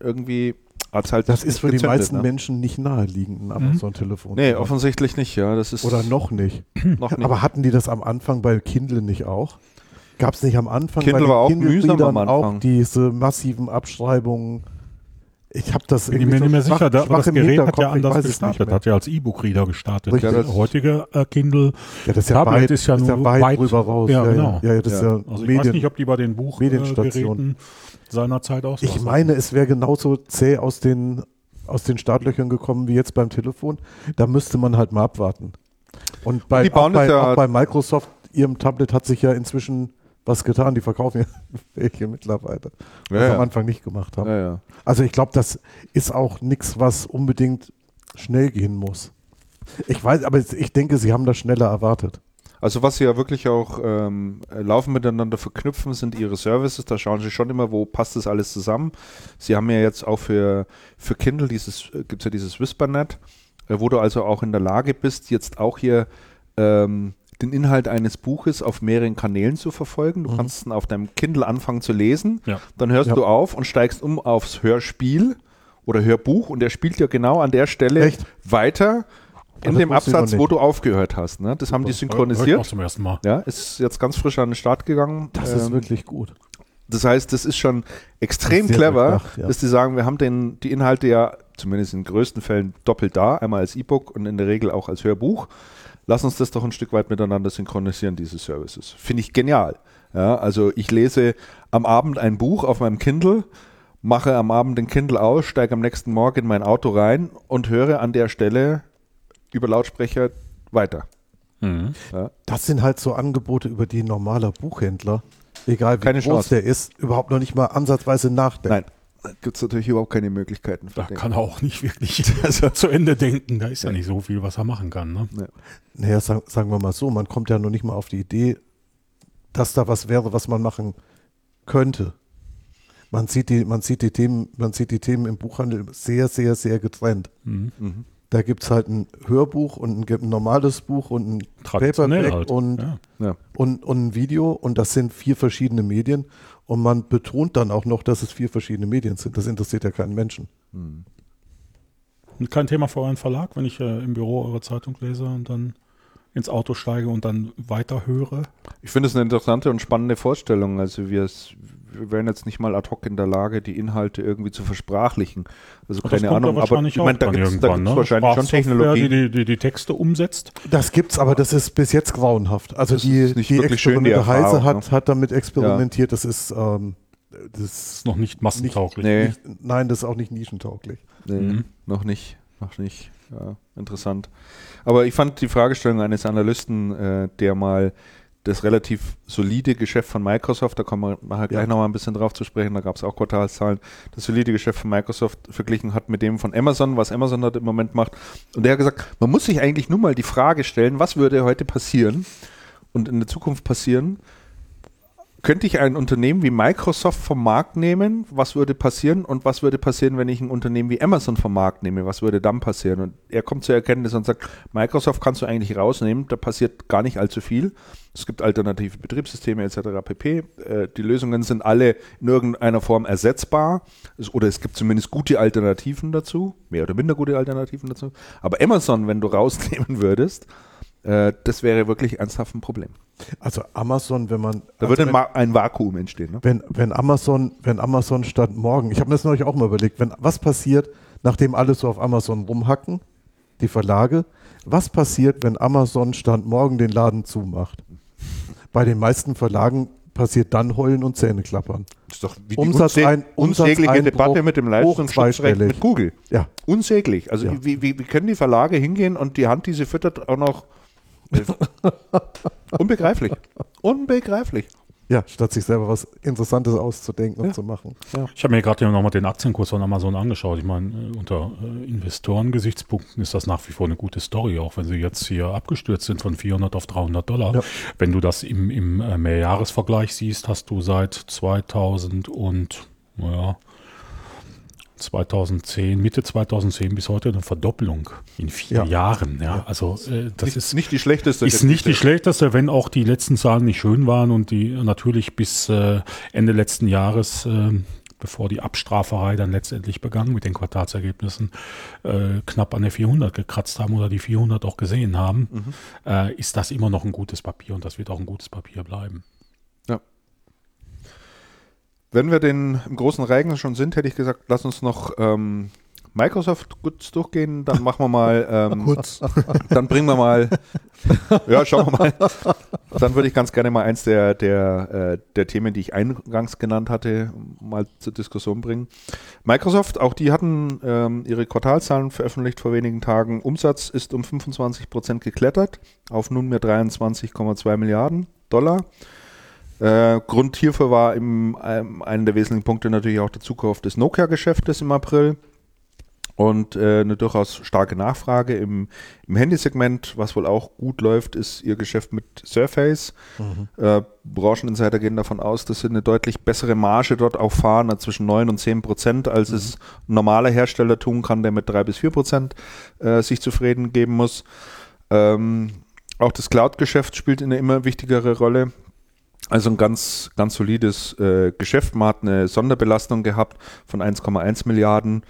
irgendwie hat es halt. Das ist für die meisten ne? Menschen nicht naheliegend, ein mhm. Amazon-Telefon. Nee, offensichtlich nicht, ja. Das ist Oder noch nicht. noch nicht. Aber hatten die das am Anfang bei Kindle nicht auch? Gab es nicht am Anfang Kindle bei den Kindle-Readern auch diese massiven Abschreibungen? Ich habe das Bin ich mir nicht mehr sicher, da, aber das Gerät hat ja anders gestartet, hat ja als E-Book-Reader gestartet. Richtig. Der heutige äh, Kindle ja, das ist ja Tablet weit, ist ja nur ist weit, weit drüber raus. Ja, genau. Ja, ja, das Ist ja also ich Medien, weiß nicht, ob die bei den Buchgeräten äh, seinerzeit auch Ich meine, es wäre genauso zäh aus den, aus den Startlöchern gekommen wie jetzt beim Telefon. Da müsste man halt mal abwarten. Und bei, Und auch, bei, auch bei Microsoft, ihrem Tablet hat sich ja inzwischen was getan. Die verkaufen ja [LAUGHS] welche mittlerweile. Was ja, ja. am Anfang nicht gemacht haben. Ja, also ich glaube, das ist auch nichts, was unbedingt schnell gehen muss. Ich weiß, aber ich denke, sie haben das schneller erwartet. Also was sie ja wirklich auch ähm, laufen miteinander verknüpfen, sind ihre Services. Da schauen sie schon immer, wo passt das alles zusammen. Sie haben ja jetzt auch für, für Kindle dieses, äh, gibt es ja dieses WhisperNet, äh, wo du also auch in der Lage bist, jetzt auch hier ähm, den Inhalt eines Buches auf mehreren Kanälen zu verfolgen. Du mhm. kannst dann auf deinem Kindle anfangen zu lesen, ja. dann hörst ja. du auf und steigst um aufs Hörspiel oder Hörbuch und der spielt ja genau an der Stelle Echt? weiter in dem Absatz, wo du aufgehört hast. Ne? Das haben die synchronisiert. Auch zum ersten Mal. Ja, ist jetzt ganz frisch an den Start gegangen. Das ähm, ist wirklich gut. Das heißt, das ist schon extrem clever, gedacht, ja. dass die sagen, wir haben den, die Inhalte ja zumindest in den größten Fällen doppelt da, einmal als E-Book und in der Regel auch als Hörbuch. Lass uns das doch ein Stück weit miteinander synchronisieren, diese Services. Finde ich genial. Ja, also ich lese am Abend ein Buch auf meinem Kindle, mache am Abend den Kindle aus, steige am nächsten Morgen in mein Auto rein und höre an der Stelle über Lautsprecher weiter. Mhm. Ja. Das sind halt so Angebote, über die ein normaler Buchhändler, egal wie Keine groß Chance. der ist, überhaupt noch nicht mal ansatzweise nachdenkt. Nein, gibt es natürlich überhaupt keine Möglichkeiten. Da kann er auch nicht wirklich [LAUGHS] [LAUGHS] also, zu Ende denken. Da ist ja. ja nicht so viel, was er machen kann. Ne? Ja. Naja, sagen, sagen wir mal so, man kommt ja noch nicht mal auf die Idee, dass da was wäre, was man machen könnte. Man sieht die, man sieht die Themen, man sieht die Themen im Buchhandel sehr, sehr, sehr getrennt. Mhm. Mhm. Da gibt es halt ein Hörbuch und ein, ein, normales Buch und ein Paperback halt. und, ja. Ja. Und, und ein Video und das sind vier verschiedene Medien und man betont dann auch noch, dass es vier verschiedene Medien sind. Das interessiert ja keinen Menschen. Hm. Kein Thema für euren Verlag, wenn ich äh, im Büro eure Zeitung lese und dann ins Auto steige und dann weiter höre? Ich finde es eine interessante und spannende Vorstellung. Also wir, wir wären jetzt nicht mal ad hoc in der Lage, die Inhalte irgendwie zu versprachlichen. Also und keine Ahnung, aber ich meine, da gibt es ne? wahrscheinlich schon Technologie, die, die, die Texte umsetzt. Das gibt's, aber das ist bis jetzt grauenhaft. Also das die, die Experiment schön, die Heise hat, ne? hat damit experimentiert. Ja. Das ist ähm, das ist noch nicht massentauglich. Nicht, nee. nicht, nein, das ist auch nicht nischentauglich. Nee, mhm. noch nicht, noch nicht. Ja, interessant. Aber ich fand die Fragestellung eines Analysten, äh, der mal das relativ solide Geschäft von Microsoft, da kommen wir nachher gleich ja. nochmal ein bisschen drauf zu sprechen, da gab es auch Quartalszahlen, das solide Geschäft von Microsoft verglichen hat mit dem von Amazon, was Amazon dort im Moment macht. Und der hat gesagt, man muss sich eigentlich nur mal die Frage stellen, was würde heute passieren und in der Zukunft passieren, könnte ich ein Unternehmen wie Microsoft vom Markt nehmen? Was würde passieren? Und was würde passieren, wenn ich ein Unternehmen wie Amazon vom Markt nehme? Was würde dann passieren? Und er kommt zur Erkenntnis und sagt, Microsoft kannst du eigentlich rausnehmen, da passiert gar nicht allzu viel. Es gibt alternative Betriebssysteme etc. pp. Äh, die Lösungen sind alle in irgendeiner Form ersetzbar. oder es gibt zumindest gute Alternativen dazu, mehr oder minder gute Alternativen dazu. Aber Amazon, wenn du [LAUGHS] rausnehmen würdest, äh, das wäre wirklich ernsthaft ein Problem. Also Amazon, wenn man. Da also würde ein, ein, Vakuum entstehen. Ne? Wenn, wenn Amazon, wenn Amazon stand morgen, ich habe mir das neulich auch mal überlegt, wenn was passiert, nachdem alle so auf Amazon rumhacken, die Verlage, was passiert, wenn Amazon stand morgen den Laden zumacht? Bei den meisten Verlagen passiert dann Heulen und Zähne klappern. Das ist doch wie Umsatz die ein, unsägliche Debatte mit dem Leistungsschutzrecht mit Google. Ja. Unsäglich. Also ja. Wie, wie, wie können die Verlage hingehen und die Hand, die sie füttert, auch noch [LAUGHS] Unbegreiflich. Unbegreiflich. Ja, statt sich selber was Interessantes auszudenken ja. und zu machen. Ja. Ich habe mir gerade nochmal den Aktienkurs von Amazon angeschaut. Ich meine, äh, unter äh, Investorengesichtspunkten ist das nach wie vor eine gute Story, auch wenn sie jetzt hier abgestürzt sind von 400 auf 300 Dollar. Ja. Wenn du das im, im äh, Mehrjahresvergleich siehst, hast du seit 2000 und, naja, 2010, Mitte 2010 bis heute eine Verdopplung in vier ja. Jahren. Ja, also äh, das nicht, ist nicht die schlechteste. Ist nicht die schlechteste, wenn auch die letzten Zahlen nicht schön waren und die natürlich bis äh, Ende letzten Jahres äh, bevor die Abstraferei dann letztendlich begann mit den Quartalsergebnissen, äh, knapp an der 400 gekratzt haben oder die 400 auch gesehen haben, mhm. äh, ist das immer noch ein gutes Papier und das wird auch ein gutes Papier bleiben. Wenn wir den im großen Reigen schon sind, hätte ich gesagt, lass uns noch ähm, Microsoft kurz durchgehen, dann machen wir mal [LAUGHS] ähm, kurz. [LAUGHS] Dann bringen wir mal, [LAUGHS] ja, schauen wir mal. Dann würde ich ganz gerne mal eins der, der, äh, der Themen, die ich eingangs genannt hatte, mal zur Diskussion bringen. Microsoft, auch die hatten ähm, ihre Quartalzahlen veröffentlicht vor wenigen Tagen. Umsatz ist um 25 Prozent geklettert auf nunmehr 23,2 Milliarden Dollar. Äh, Grund hierfür war im, ähm, einer der wesentlichen Punkte natürlich auch der Zukauf des Nokia-Geschäftes im April und äh, eine durchaus starke Nachfrage im, im Handysegment. Was wohl auch gut läuft, ist ihr Geschäft mit Surface. Mhm. Äh, Brancheninsider gehen davon aus, dass sie eine deutlich bessere Marge dort auch fahren, zwischen 9 und 10 Prozent, als mhm. es ein normaler Hersteller tun kann, der mit 3 bis 4 Prozent äh, sich zufrieden geben muss. Ähm, auch das Cloud-Geschäft spielt eine immer wichtigere Rolle. Also ein ganz, ganz solides äh, Geschäft. Man hat eine Sonderbelastung gehabt von 1,1 Milliarden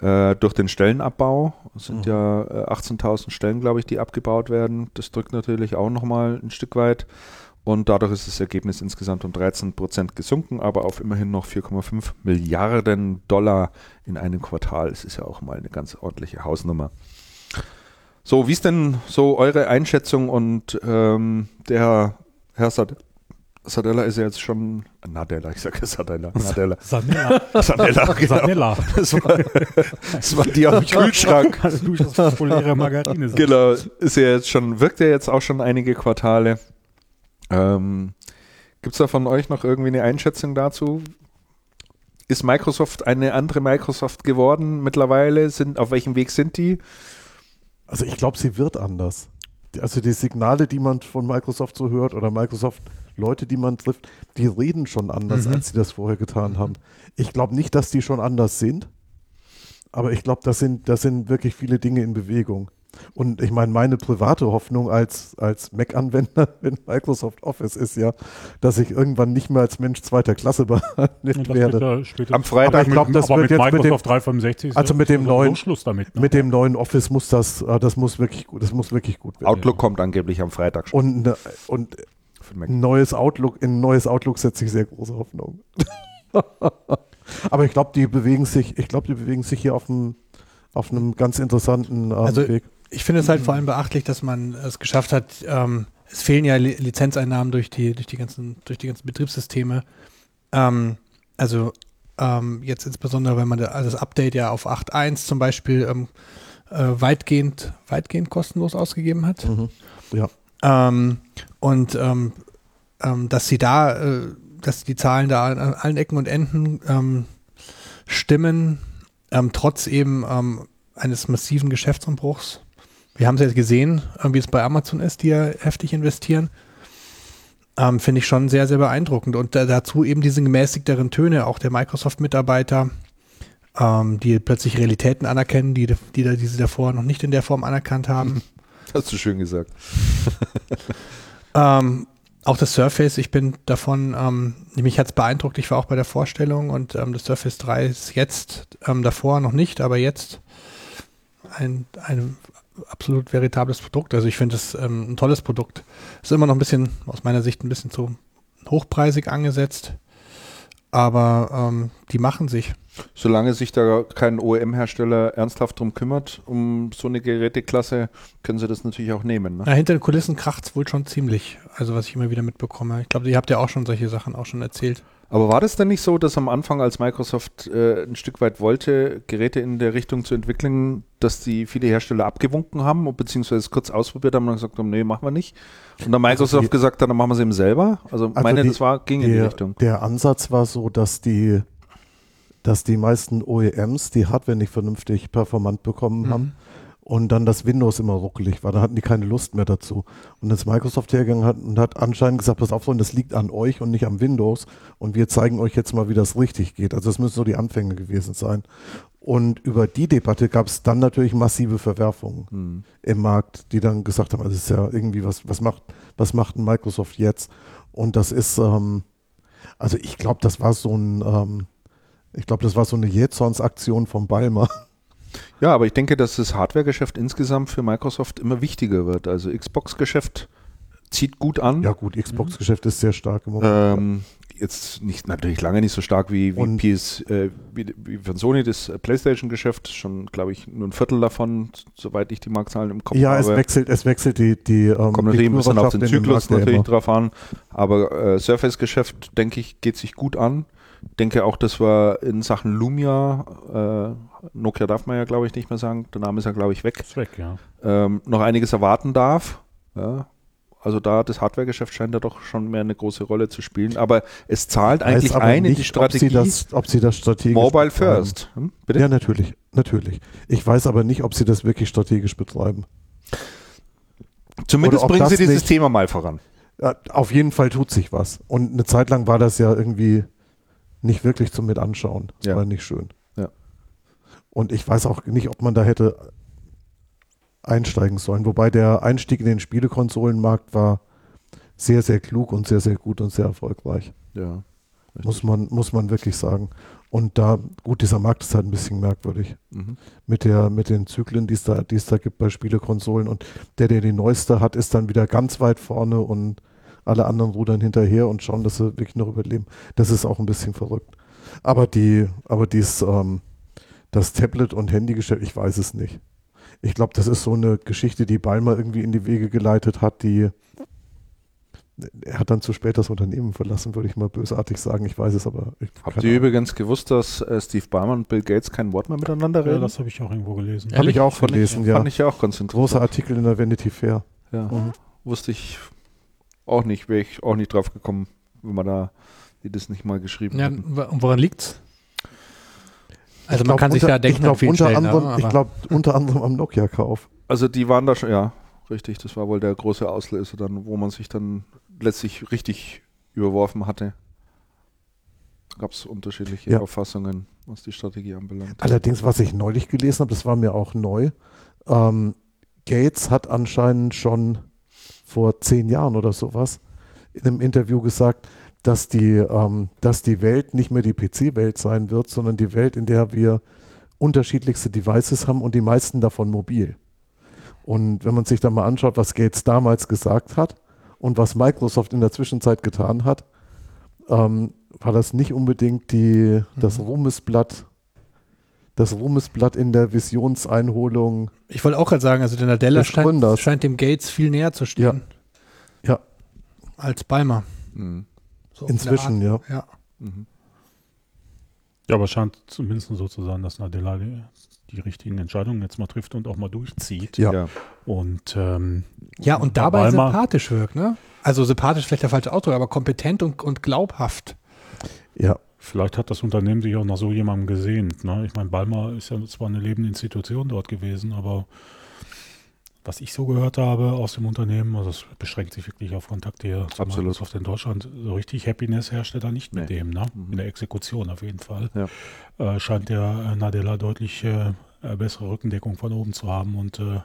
äh, durch den Stellenabbau. Es sind mhm. ja äh, 18.000 Stellen, glaube ich, die abgebaut werden. Das drückt natürlich auch nochmal ein Stück weit. und dadurch ist das Ergebnis insgesamt um 13 Prozent gesunken, aber auf immerhin noch 4,5 Milliarden Dollar in einem Quartal. Es ist ja auch mal eine ganz ordentliche Hausnummer. So, wie ist denn so eure Einschätzung und ähm, der Herr Sad Sadella ist ja jetzt schon Nadella, ich sage Sadella. Nadella. Sanella. [LAUGHS] Sanella, genau. Sanella. Das war, das war die am [LAUGHS] Kühlschrank. populäre Margarine. Genau, ist ja jetzt schon, wirkt ja jetzt auch schon einige Quartale. Ähm, Gibt es da von euch noch irgendwie eine Einschätzung dazu? Ist Microsoft eine andere Microsoft geworden mittlerweile? Sind, auf welchem Weg sind die? Also ich glaube, sie wird anders. Also die Signale, die man von Microsoft so hört oder Microsoft Leute, die man trifft, die reden schon anders, mhm. als sie das vorher getan mhm. haben. Ich glaube nicht, dass die schon anders sind, aber ich glaube, das sind, das sind wirklich viele Dinge in Bewegung. Und ich meine, meine private Hoffnung als, als Mac-Anwender [LAUGHS] in Microsoft Office ist ja, dass ich irgendwann nicht mehr als Mensch zweiter Klasse [LAUGHS] behandelt werde. Später, Am Freitag, aber ich glaube, das wird mit jetzt Microsoft mit dem, 365 also mit dem neuen Schluss damit. Ne? Mit dem neuen Office muss das, äh, das muss wirklich gut, das muss wirklich gut werden. Outlook ja. kommt angeblich am Freitag schon. Und, äh, und ein neues Outlook, in ein neues Outlook setze ich sehr große Hoffnung. [LAUGHS] aber ich glaube, die bewegen sich, ich glaube, die bewegen sich hier auf einem auf einem ganz interessanten äh, also, Weg ich finde es halt vor allem beachtlich, dass man es geschafft hat, ähm, es fehlen ja Lizenzeinnahmen durch die, durch die ganzen, durch die ganzen Betriebssysteme. Ähm, also ähm, jetzt insbesondere, wenn man das Update ja auf 8.1 zum Beispiel ähm, äh, weitgehend, weitgehend kostenlos ausgegeben hat. Mhm. Ja. Ähm, und ähm, dass sie da, äh, dass die Zahlen da an allen Ecken und Enden stimmen, trotz eben eines massiven Geschäftsumbruchs wir haben es jetzt gesehen, wie es bei Amazon ist, die ja heftig investieren. Ähm, Finde ich schon sehr, sehr beeindruckend. Und äh, dazu eben diese gemäßigteren Töne, auch der Microsoft-Mitarbeiter, ähm, die plötzlich Realitäten anerkennen, die, die, die sie davor noch nicht in der Form anerkannt haben. [LAUGHS] Hast du schön gesagt. [LAUGHS] ähm, auch das Surface, ich bin davon, ähm, mich hat es beeindruckt, ich war auch bei der Vorstellung und ähm, das Surface 3 ist jetzt, ähm, davor noch nicht, aber jetzt ein, ein absolut veritables Produkt. Also ich finde es ähm, ein tolles Produkt. Ist immer noch ein bisschen, aus meiner Sicht, ein bisschen zu hochpreisig angesetzt. Aber ähm, die machen sich. Solange sich da kein OEM-Hersteller ernsthaft drum kümmert, um so eine Geräteklasse, können sie das natürlich auch nehmen. Ne? Ja, hinter den Kulissen kracht es wohl schon ziemlich. Also was ich immer wieder mitbekomme. Ich glaube, ihr habt ja auch schon solche Sachen auch schon erzählt. Aber war das denn nicht so, dass am Anfang, als Microsoft äh, ein Stück weit wollte, Geräte in der Richtung zu entwickeln, dass die viele Hersteller abgewunken haben, beziehungsweise es kurz ausprobiert haben und gesagt haben, nee, machen wir nicht. Und dann Microsoft also die, gesagt hat, dann machen wir es eben selber. Also, also meine, die, das war, ging die, in die Richtung. Der Ansatz war so, dass die, dass die meisten OEMs die Hardware nicht vernünftig performant bekommen mhm. haben und dann das Windows immer ruckelig war. Da hatten die keine Lust mehr dazu. Und dann ist Microsoft hergegangen hat, und hat anscheinend gesagt, pass auf, das liegt an euch und nicht am Windows. Und wir zeigen euch jetzt mal, wie das richtig geht. Also das müssen so die Anfänge gewesen sein. Und über die Debatte gab es dann natürlich massive Verwerfungen hm. im Markt, die dann gesagt haben, also das ist ja irgendwie, was, was macht, was macht ein Microsoft jetzt? Und das ist, ähm, also ich glaube, das war so ein, ähm, ich glaube, das war so eine Jetsons-Aktion vom Balmer. Ja, aber ich denke, dass das Hardware-Geschäft insgesamt für Microsoft immer wichtiger wird. Also Xbox-Geschäft zieht gut an. Ja gut, Xbox-Geschäft ist sehr stark im Moment. Ähm, jetzt nicht natürlich lange nicht so stark wie, wie PS, äh, wie, wie, von Sony das PlayStation-Geschäft, schon glaube ich nur ein Viertel davon, soweit ich die Marktzahlen im Kopf ja, habe. Ja, es wechselt, es wechselt die, die ähm, Kommt natürlich ein bisschen auf den Zyklus natürlich drauf an, aber äh, Surface-Geschäft, denke ich, geht sich gut an denke auch, dass wir in Sachen Lumia, äh, Nokia darf man ja glaube ich nicht mehr sagen, der Name ist ja glaube ich weg, ist weg ja. ähm, noch einiges erwarten darf. Ja. Also da das Hardware-Geschäft scheint da doch schon mehr eine große Rolle zu spielen. Aber es zahlt eigentlich ein nicht, in die Strategie. Ob sie das, ob sie das strategisch Mobile First. Hm, ja, natürlich, natürlich. Ich weiß aber nicht, ob sie das wirklich strategisch betreiben. Zumindest bringen sie dieses nicht, Thema mal voran. Auf jeden Fall tut sich was. Und eine Zeit lang war das ja irgendwie nicht wirklich zum mit anschauen. Das ja. war nicht schön. Und ich weiß auch nicht, ob man da hätte einsteigen sollen. Wobei der Einstieg in den Spielekonsolenmarkt war sehr, sehr klug und sehr, sehr gut und sehr erfolgreich. Ja. Muss man, muss man wirklich sagen. Und da, gut, dieser Markt ist halt ein bisschen merkwürdig. Mhm. Mit, der, mit den Zyklen, die es da, es da gibt bei Spielekonsolen. Und der, der die neueste hat, ist dann wieder ganz weit vorne und alle anderen rudern hinterher und schauen, dass sie wirklich noch überleben. Das ist auch ein bisschen verrückt. Aber die, aber dies, ähm, das Tablet- und Handygeschäft, ich weiß es nicht. Ich glaube, das ist so eine Geschichte, die Balmer irgendwie in die Wege geleitet hat, die er hat dann zu spät das Unternehmen verlassen, würde ich mal bösartig sagen. Ich weiß es aber. Habt ihr übrigens gewusst, dass äh, Steve Ballmer und Bill Gates kein Wort mehr miteinander reden? Ja, das habe ich auch irgendwo gelesen. Habe ich auch gelesen, ja. Fand ich ja auch ganz interessant. Großer Artikel in der Vanity Fair. Ja, mhm. wusste ich auch nicht, wäre ich auch nicht drauf gekommen, wenn man da die das nicht mal geschrieben ja, Und woran liegt's? Also man glaub, kann sich da denken, ich glaube unter, anderem, ich glaub, unter anderem am Nokia-Kauf. Also die waren da schon, ja, richtig. Das war wohl der große Auslöser dann, wo man sich dann letztlich richtig überworfen hatte. Gab es unterschiedliche ja. Auffassungen, was die Strategie anbelangt. Allerdings, was ich neulich gelesen habe, das war mir auch neu. Ähm, Gates hat anscheinend schon vor zehn Jahren oder sowas in einem Interview gesagt, dass die, ähm, dass die Welt nicht mehr die PC-Welt sein wird, sondern die Welt, in der wir unterschiedlichste Devices haben und die meisten davon mobil. Und wenn man sich dann mal anschaut, was Gates damals gesagt hat und was Microsoft in der Zwischenzeit getan hat, ähm, war das nicht unbedingt die, das mhm. Ruhmesblatt, das Ruhmesblatt in der Visionseinholung. Ich wollte auch gerade sagen, also der Nadella scheint, scheint, dem Gates viel näher zu stehen. Ja. ja. Als Balmer. Mhm. So Inzwischen, ja. Ja. Mhm. ja, aber scheint zumindest so zu sein, dass Nadella die, die, richtigen Entscheidungen jetzt mal trifft und auch mal durchzieht. Ja. Und ähm, ja, und dabei sympathisch wirkt, ne? Also sympathisch vielleicht der falsche Ausdruck, aber kompetent und, und glaubhaft. Ja. Vielleicht hat das Unternehmen sich auch nach so jemandem gesehnt. Ne? Ich meine, Balmer ist ja zwar eine lebende Institution dort gewesen, aber was ich so gehört habe aus dem Unternehmen, also es beschränkt sich wirklich auf Kontakte hier zu Absolut. Microsoft in Deutschland. So richtig Happiness herrscht er da nicht nee. mit dem, ne? Mhm. In der Exekution auf jeden Fall. Ja. Äh, scheint der äh, Nadella deutlich äh, äh, bessere Rückendeckung von oben zu haben und äh,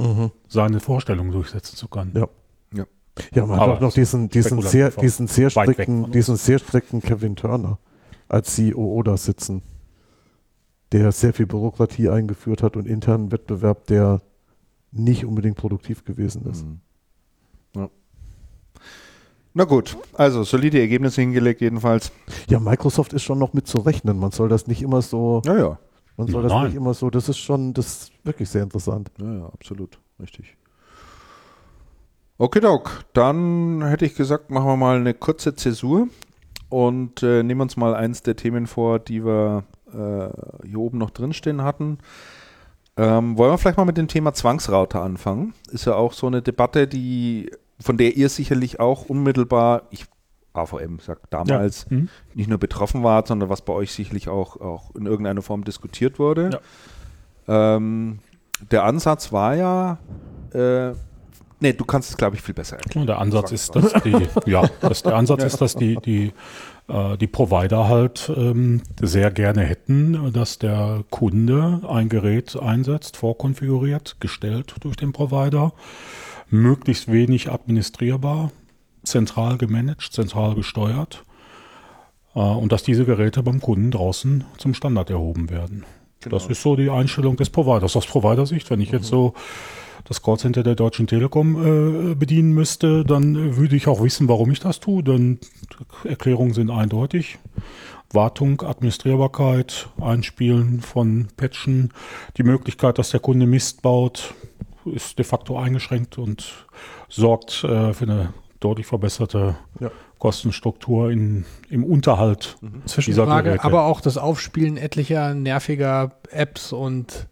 mhm. seine Vorstellungen durchsetzen zu können. Ja. Ja, ja man Aber hat auch noch diesen, diesen, sehr, diesen, sehr strikten, diesen sehr strikten Kevin Turner als CEO da sitzen, der sehr viel Bürokratie eingeführt hat und internen Wettbewerb, der nicht unbedingt produktiv gewesen ist. Mhm. Ja. Na gut, also solide Ergebnisse hingelegt jedenfalls. Ja, Microsoft ist schon noch mit zu rechnen. Man soll das nicht immer so. Ja, ja. Man soll Nein. das nicht immer so. Das ist schon, das ist wirklich sehr interessant. Ja, ja, absolut. Richtig. Okay, Doc. Dann hätte ich gesagt, machen wir mal eine kurze Zäsur und äh, nehmen uns mal eins der Themen vor, die wir äh, hier oben noch drinstehen hatten. Ähm, wollen wir vielleicht mal mit dem Thema Zwangsrouter anfangen? Ist ja auch so eine Debatte, die, von der ihr sicherlich auch unmittelbar, ich AVM sagt damals, ja. mhm. nicht nur betroffen war, sondern was bei euch sicherlich auch, auch in irgendeiner Form diskutiert wurde. Ja. Ähm, der Ansatz war ja, äh, nee, du kannst es, glaube ich, viel besser erklären. Der Ansatz ist, dass die, ja, dass der Ansatz [LAUGHS] ist, dass die, die die Provider halt ähm, sehr gerne hätten, dass der Kunde ein Gerät einsetzt, vorkonfiguriert, gestellt durch den Provider, möglichst wenig administrierbar, zentral gemanagt, zentral gesteuert äh, und dass diese Geräte beim Kunden draußen zum Standard erhoben werden. Genau. Das ist so die Einstellung des Providers aus Provider-Sicht. Wenn ich jetzt so das Callcenter der Deutschen Telekom äh, bedienen müsste, dann würde ich auch wissen, warum ich das tue, denn Erklärungen sind eindeutig. Wartung, Administrierbarkeit, Einspielen von Patchen, die Möglichkeit, dass der Kunde Mist baut, ist de facto eingeschränkt und sorgt äh, für eine deutlich verbesserte ja. Kostenstruktur in, im Unterhalt mhm. dieser Geräte. Aber auch das Aufspielen etlicher nerviger Apps und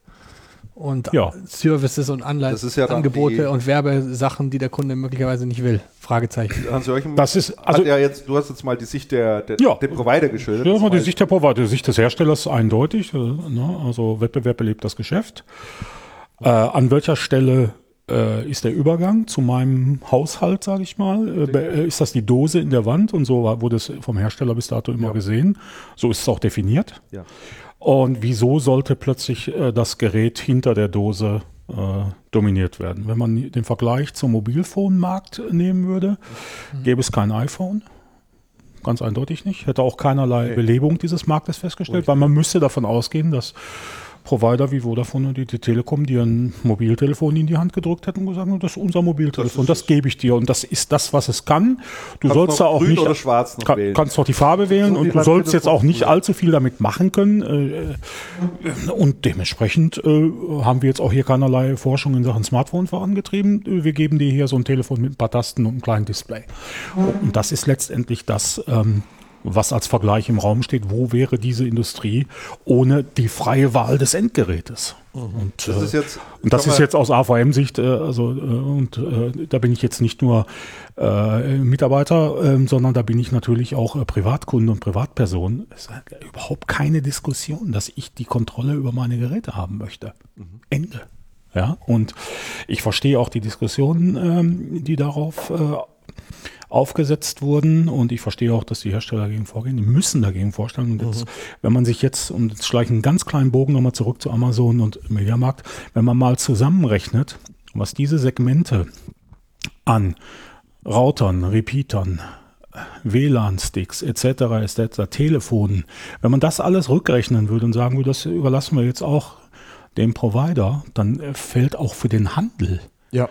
und ja. Services und Anleihen, ja Angebote und Werbesachen, die der Kunde möglicherweise nicht will. Fragezeichen. [LAUGHS] das ist also ja jetzt, du hast jetzt mal die Sicht der, der, ja, der Provider geschildert. Ja, die Sicht der Provider, die Sicht des Herstellers eindeutig. Äh, ne? Also Wettbewerb belebt das Geschäft. Äh, an welcher Stelle äh, ist der Übergang zu meinem Haushalt, sage ich mal? Äh, äh, ist das die Dose in der Wand und so wurde es vom Hersteller bis dato immer ja. gesehen. So ist es auch definiert. Ja. Und wieso sollte plötzlich äh, das Gerät hinter der Dose äh, dominiert werden? Wenn man den Vergleich zum Mobilfonmarkt nehmen würde, mhm. gäbe es kein iPhone. Ganz eindeutig nicht. Hätte auch keinerlei okay. Belebung dieses Marktes festgestellt, weil man müsste davon ausgehen, dass Provider wie Vodafone und die, die Telekom dir ein Mobiltelefon in die Hand gedrückt hätten und gesagt, das ist unser Mobiltelefon, das, das gebe ich dir und das ist das, was es kann. Du kannst sollst da auch nicht oder schwarz kann, wählen. kannst doch die Farbe wählen so und du sollst jetzt auch nicht allzu viel damit machen können. Äh, und dementsprechend äh, haben wir jetzt auch hier keinerlei Forschung in Sachen Smartphone vorangetrieben. Wir geben dir hier so ein Telefon mit ein paar Tasten und einem kleinen Display. Und das ist letztendlich das, ähm, was als Vergleich im Raum steht, wo wäre diese Industrie ohne die freie Wahl des Endgerätes. Mhm. Und das, ist, äh, jetzt, und das ist jetzt aus AVM-Sicht, äh, also äh, und äh, da bin ich jetzt nicht nur äh, Mitarbeiter, ähm, sondern da bin ich natürlich auch äh, Privatkunde und Privatperson. Es ist überhaupt keine Diskussion, dass ich die Kontrolle über meine Geräte haben möchte. Mhm. Ende. Ja, und ich verstehe auch die Diskussionen, ähm, die darauf aufgesetzt wurden und ich verstehe auch, dass die Hersteller dagegen vorgehen, die müssen dagegen vorstellen. Und jetzt, mhm. wenn man sich jetzt, und jetzt schleiche einen ganz kleinen Bogen nochmal zurück zu Amazon und Mediamarkt, wenn man mal zusammenrechnet, was diese Segmente an Routern, Repeatern, WLAN-Sticks etc., etc., Telefonen, wenn man das alles rückrechnen würde und sagen würde, das überlassen wir jetzt auch dem Provider, dann fällt auch für den Handel ja.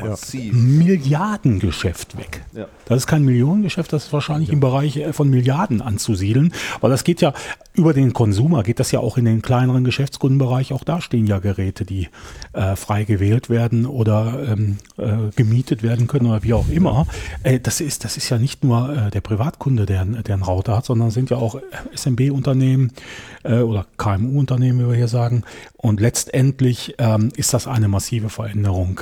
Massiv. Milliardengeschäft weg. Ja. Das ist kein Millionengeschäft, das ist wahrscheinlich ja. im Bereich äh, von Milliarden anzusiedeln, weil das geht ja über den Konsumer, geht das ja auch in den kleineren Geschäftskundenbereich. Auch da stehen ja Geräte, die äh, frei gewählt werden oder ähm, äh, gemietet werden können oder wie auch immer. Äh, das, ist, das ist ja nicht nur äh, der Privatkunde, der, der einen Router hat, sondern sind ja auch SMB-Unternehmen äh, oder KMU-Unternehmen, wie wir hier sagen. Und letztendlich ähm, ist das eine massive Veränderung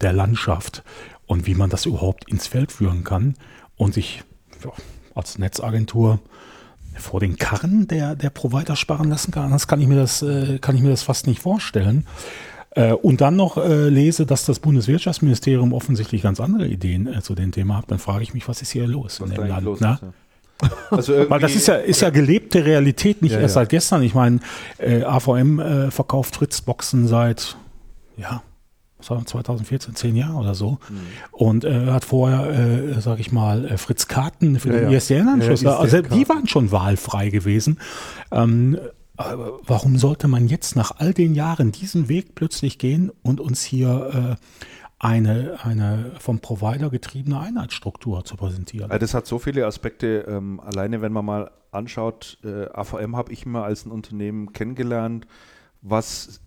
der Landschaft und wie man das überhaupt ins Feld führen kann und sich ja, als Netzagentur vor den Karren der, der Provider sparen lassen kann. Das kann ich mir das, äh, kann ich mir das fast nicht vorstellen. Äh, und dann noch äh, lese, dass das Bundeswirtschaftsministerium offensichtlich ganz andere Ideen zu dem Thema hat, dann frage ich mich, was ist hier los was in dem Land? Los ja. Also [LAUGHS] Weil das ist ja, ist ja gelebte Realität, nicht ja, erst ja. seit gestern. Ich meine, AVM verkauft Fritzboxen seit ja, 2014, zehn Jahre oder so. Mhm. Und äh, hat vorher, äh, sage ich mal, äh, Fritz Karten für den ja, ISDN-Anschluss. Ja, also die waren schon wahlfrei gewesen. Ähm, warum sollte man jetzt nach all den Jahren diesen Weg plötzlich gehen und uns hier äh, eine, eine vom Provider getriebene Einheitsstruktur zu präsentieren? Das hat so viele Aspekte. Ähm, alleine wenn man mal anschaut, äh, AVM habe ich immer als ein Unternehmen kennengelernt, was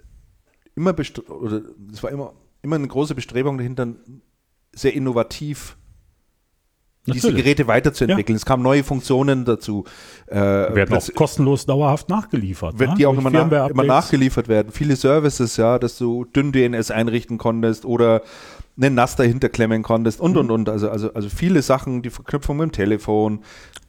immer oder es war immer immer eine große Bestrebung dahinter, sehr innovativ Natürlich. diese Geräte weiterzuentwickeln. Ja. Es kamen neue Funktionen dazu. Äh, werden auch kostenlos dauerhaft nachgeliefert. Wird ne? die auch immer, nach, immer, nachgeliefert werden. Viele Services, ja, dass du dünn DNS einrichten konntest oder einen NAS dahinter klemmen konntest und, mhm. und, und. Also, also, also viele Sachen, die Verknüpfung mit dem Telefon,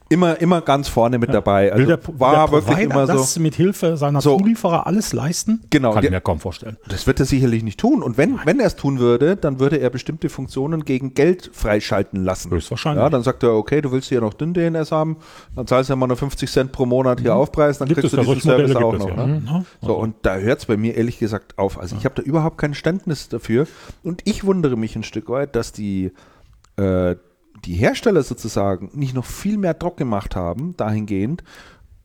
immer, immer ganz vorne mit ja. dabei. Also Will der, war der wirklich immer so. das mit Hilfe seiner so, Zulieferer alles leisten? Genau. Kann ich mir kaum vorstellen. Das wird er sicherlich nicht tun. Und wenn, wenn er es tun würde, dann würde er bestimmte Funktionen gegen Geld freischalten lassen. Höchstwahrscheinlich. Ja, dann sagt er, okay, du willst hier noch dünn DNS haben, dann zahlst du ja mal nur 50 Cent pro Monat hier mhm. Aufpreis, dann gibt kriegst du diesen Service auch noch. Ja. Ne? Mhm. So, und da hört es bei mir ehrlich gesagt auf. Also ich habe da überhaupt kein Verständnis dafür. Und ich wundere mich ein Stück weit, dass die äh, die Hersteller sozusagen nicht noch viel mehr Druck gemacht haben, dahingehend,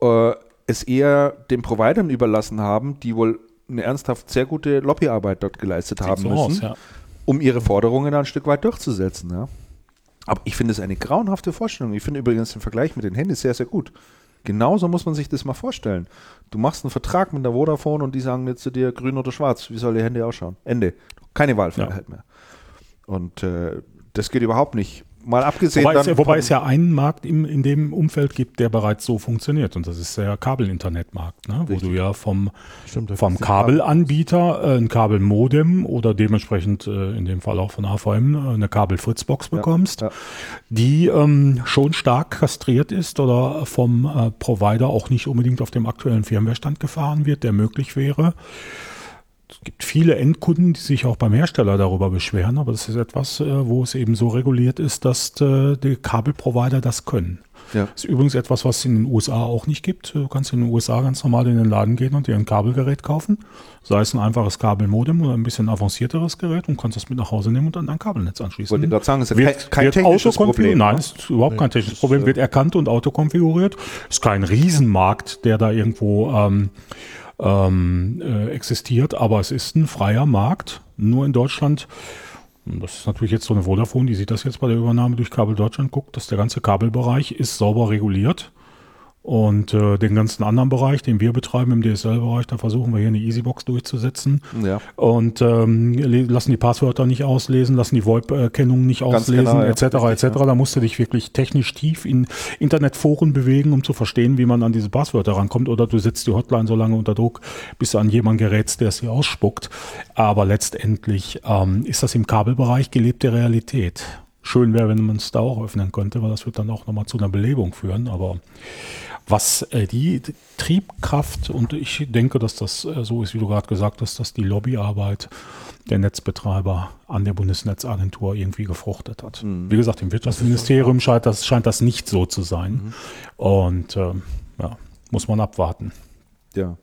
äh, es eher den Providern überlassen haben, die wohl eine ernsthaft sehr gute Lobbyarbeit dort geleistet Sieht haben so müssen, aus, ja. um ihre Forderungen ein Stück weit durchzusetzen. Ja. Aber ich finde es eine grauenhafte Vorstellung. Ich finde übrigens den Vergleich mit den Handys sehr, sehr gut. Genauso muss man sich das mal vorstellen. Du machst einen Vertrag mit der Vodafone und die sagen jetzt zu dir grün oder schwarz. Wie soll ihr Handy ausschauen? Ende. Keine Wahlfreiheit ja. mehr. Und äh, das geht überhaupt nicht mal abgesehen. Wobei, es, wobei es, ja einen Markt im, in dem Umfeld gibt, der bereits so funktioniert. Und das ist der Kabel-Internetmarkt, ne? wo du ja vom, Stimmt, vom Kabelanbieter äh, ein Kabelmodem oder dementsprechend äh, in dem Fall auch von AVM äh, eine Kabel-Fritzbox bekommst, ja, ja. die ähm, schon stark kastriert ist oder vom äh, Provider auch nicht unbedingt auf dem aktuellen Firmwarestand gefahren wird, der möglich wäre. Es gibt viele Endkunden, die sich auch beim Hersteller darüber beschweren, aber das ist etwas, äh, wo es eben so reguliert ist, dass äh, die Kabelprovider das können. Ja. Das ist übrigens etwas, was es in den USA auch nicht gibt. Du kannst in den USA ganz normal in den Laden gehen und dir ein Kabelgerät kaufen. Sei es ein einfaches Kabelmodem oder ein bisschen avancierteres Gerät und kannst das mit nach Hause nehmen und dann dein Kabelnetz anschließen. Wollte gerade sagen, es ist wird, kein, kein technisches Problem. Nein, es ist überhaupt nee, kein technisches Problem. Wird erkannt und autokonfiguriert. Ist kein Riesenmarkt, der da irgendwo ähm, ähm, äh, existiert, aber es ist ein freier Markt, nur in Deutschland. Das ist natürlich jetzt so eine Vodafone, die sieht das jetzt bei der Übernahme durch Kabel Deutschland, guckt, dass der ganze Kabelbereich ist sauber reguliert. Und äh, den ganzen anderen Bereich, den wir betreiben im DSL-Bereich, da versuchen wir hier eine Easybox durchzusetzen. Ja. Und ähm, lassen die Passwörter nicht auslesen, lassen die VoIP-Erkennung nicht Ganz auslesen, genau, etc. Ja, etc. Ja. Da musst du dich wirklich technisch tief in Internetforen bewegen, um zu verstehen, wie man an diese Passwörter rankommt. Oder du setzt die Hotline so lange unter Druck, bis du an jemanden gerätst, der es dir ausspuckt. Aber letztendlich ähm, ist das im Kabelbereich gelebte Realität. Schön wäre, wenn man es da auch öffnen könnte, weil das wird dann auch nochmal zu einer Belebung führen. Aber was äh, die Triebkraft, und ich denke, dass das äh, so ist, wie du gerade gesagt hast, dass die Lobbyarbeit der Netzbetreiber an der Bundesnetzagentur irgendwie gefruchtet hat. Mhm. Wie gesagt, im Wirtschaftsministerium scheint das, scheint das nicht so zu sein. Mhm. Und äh, ja, muss man abwarten. Ja.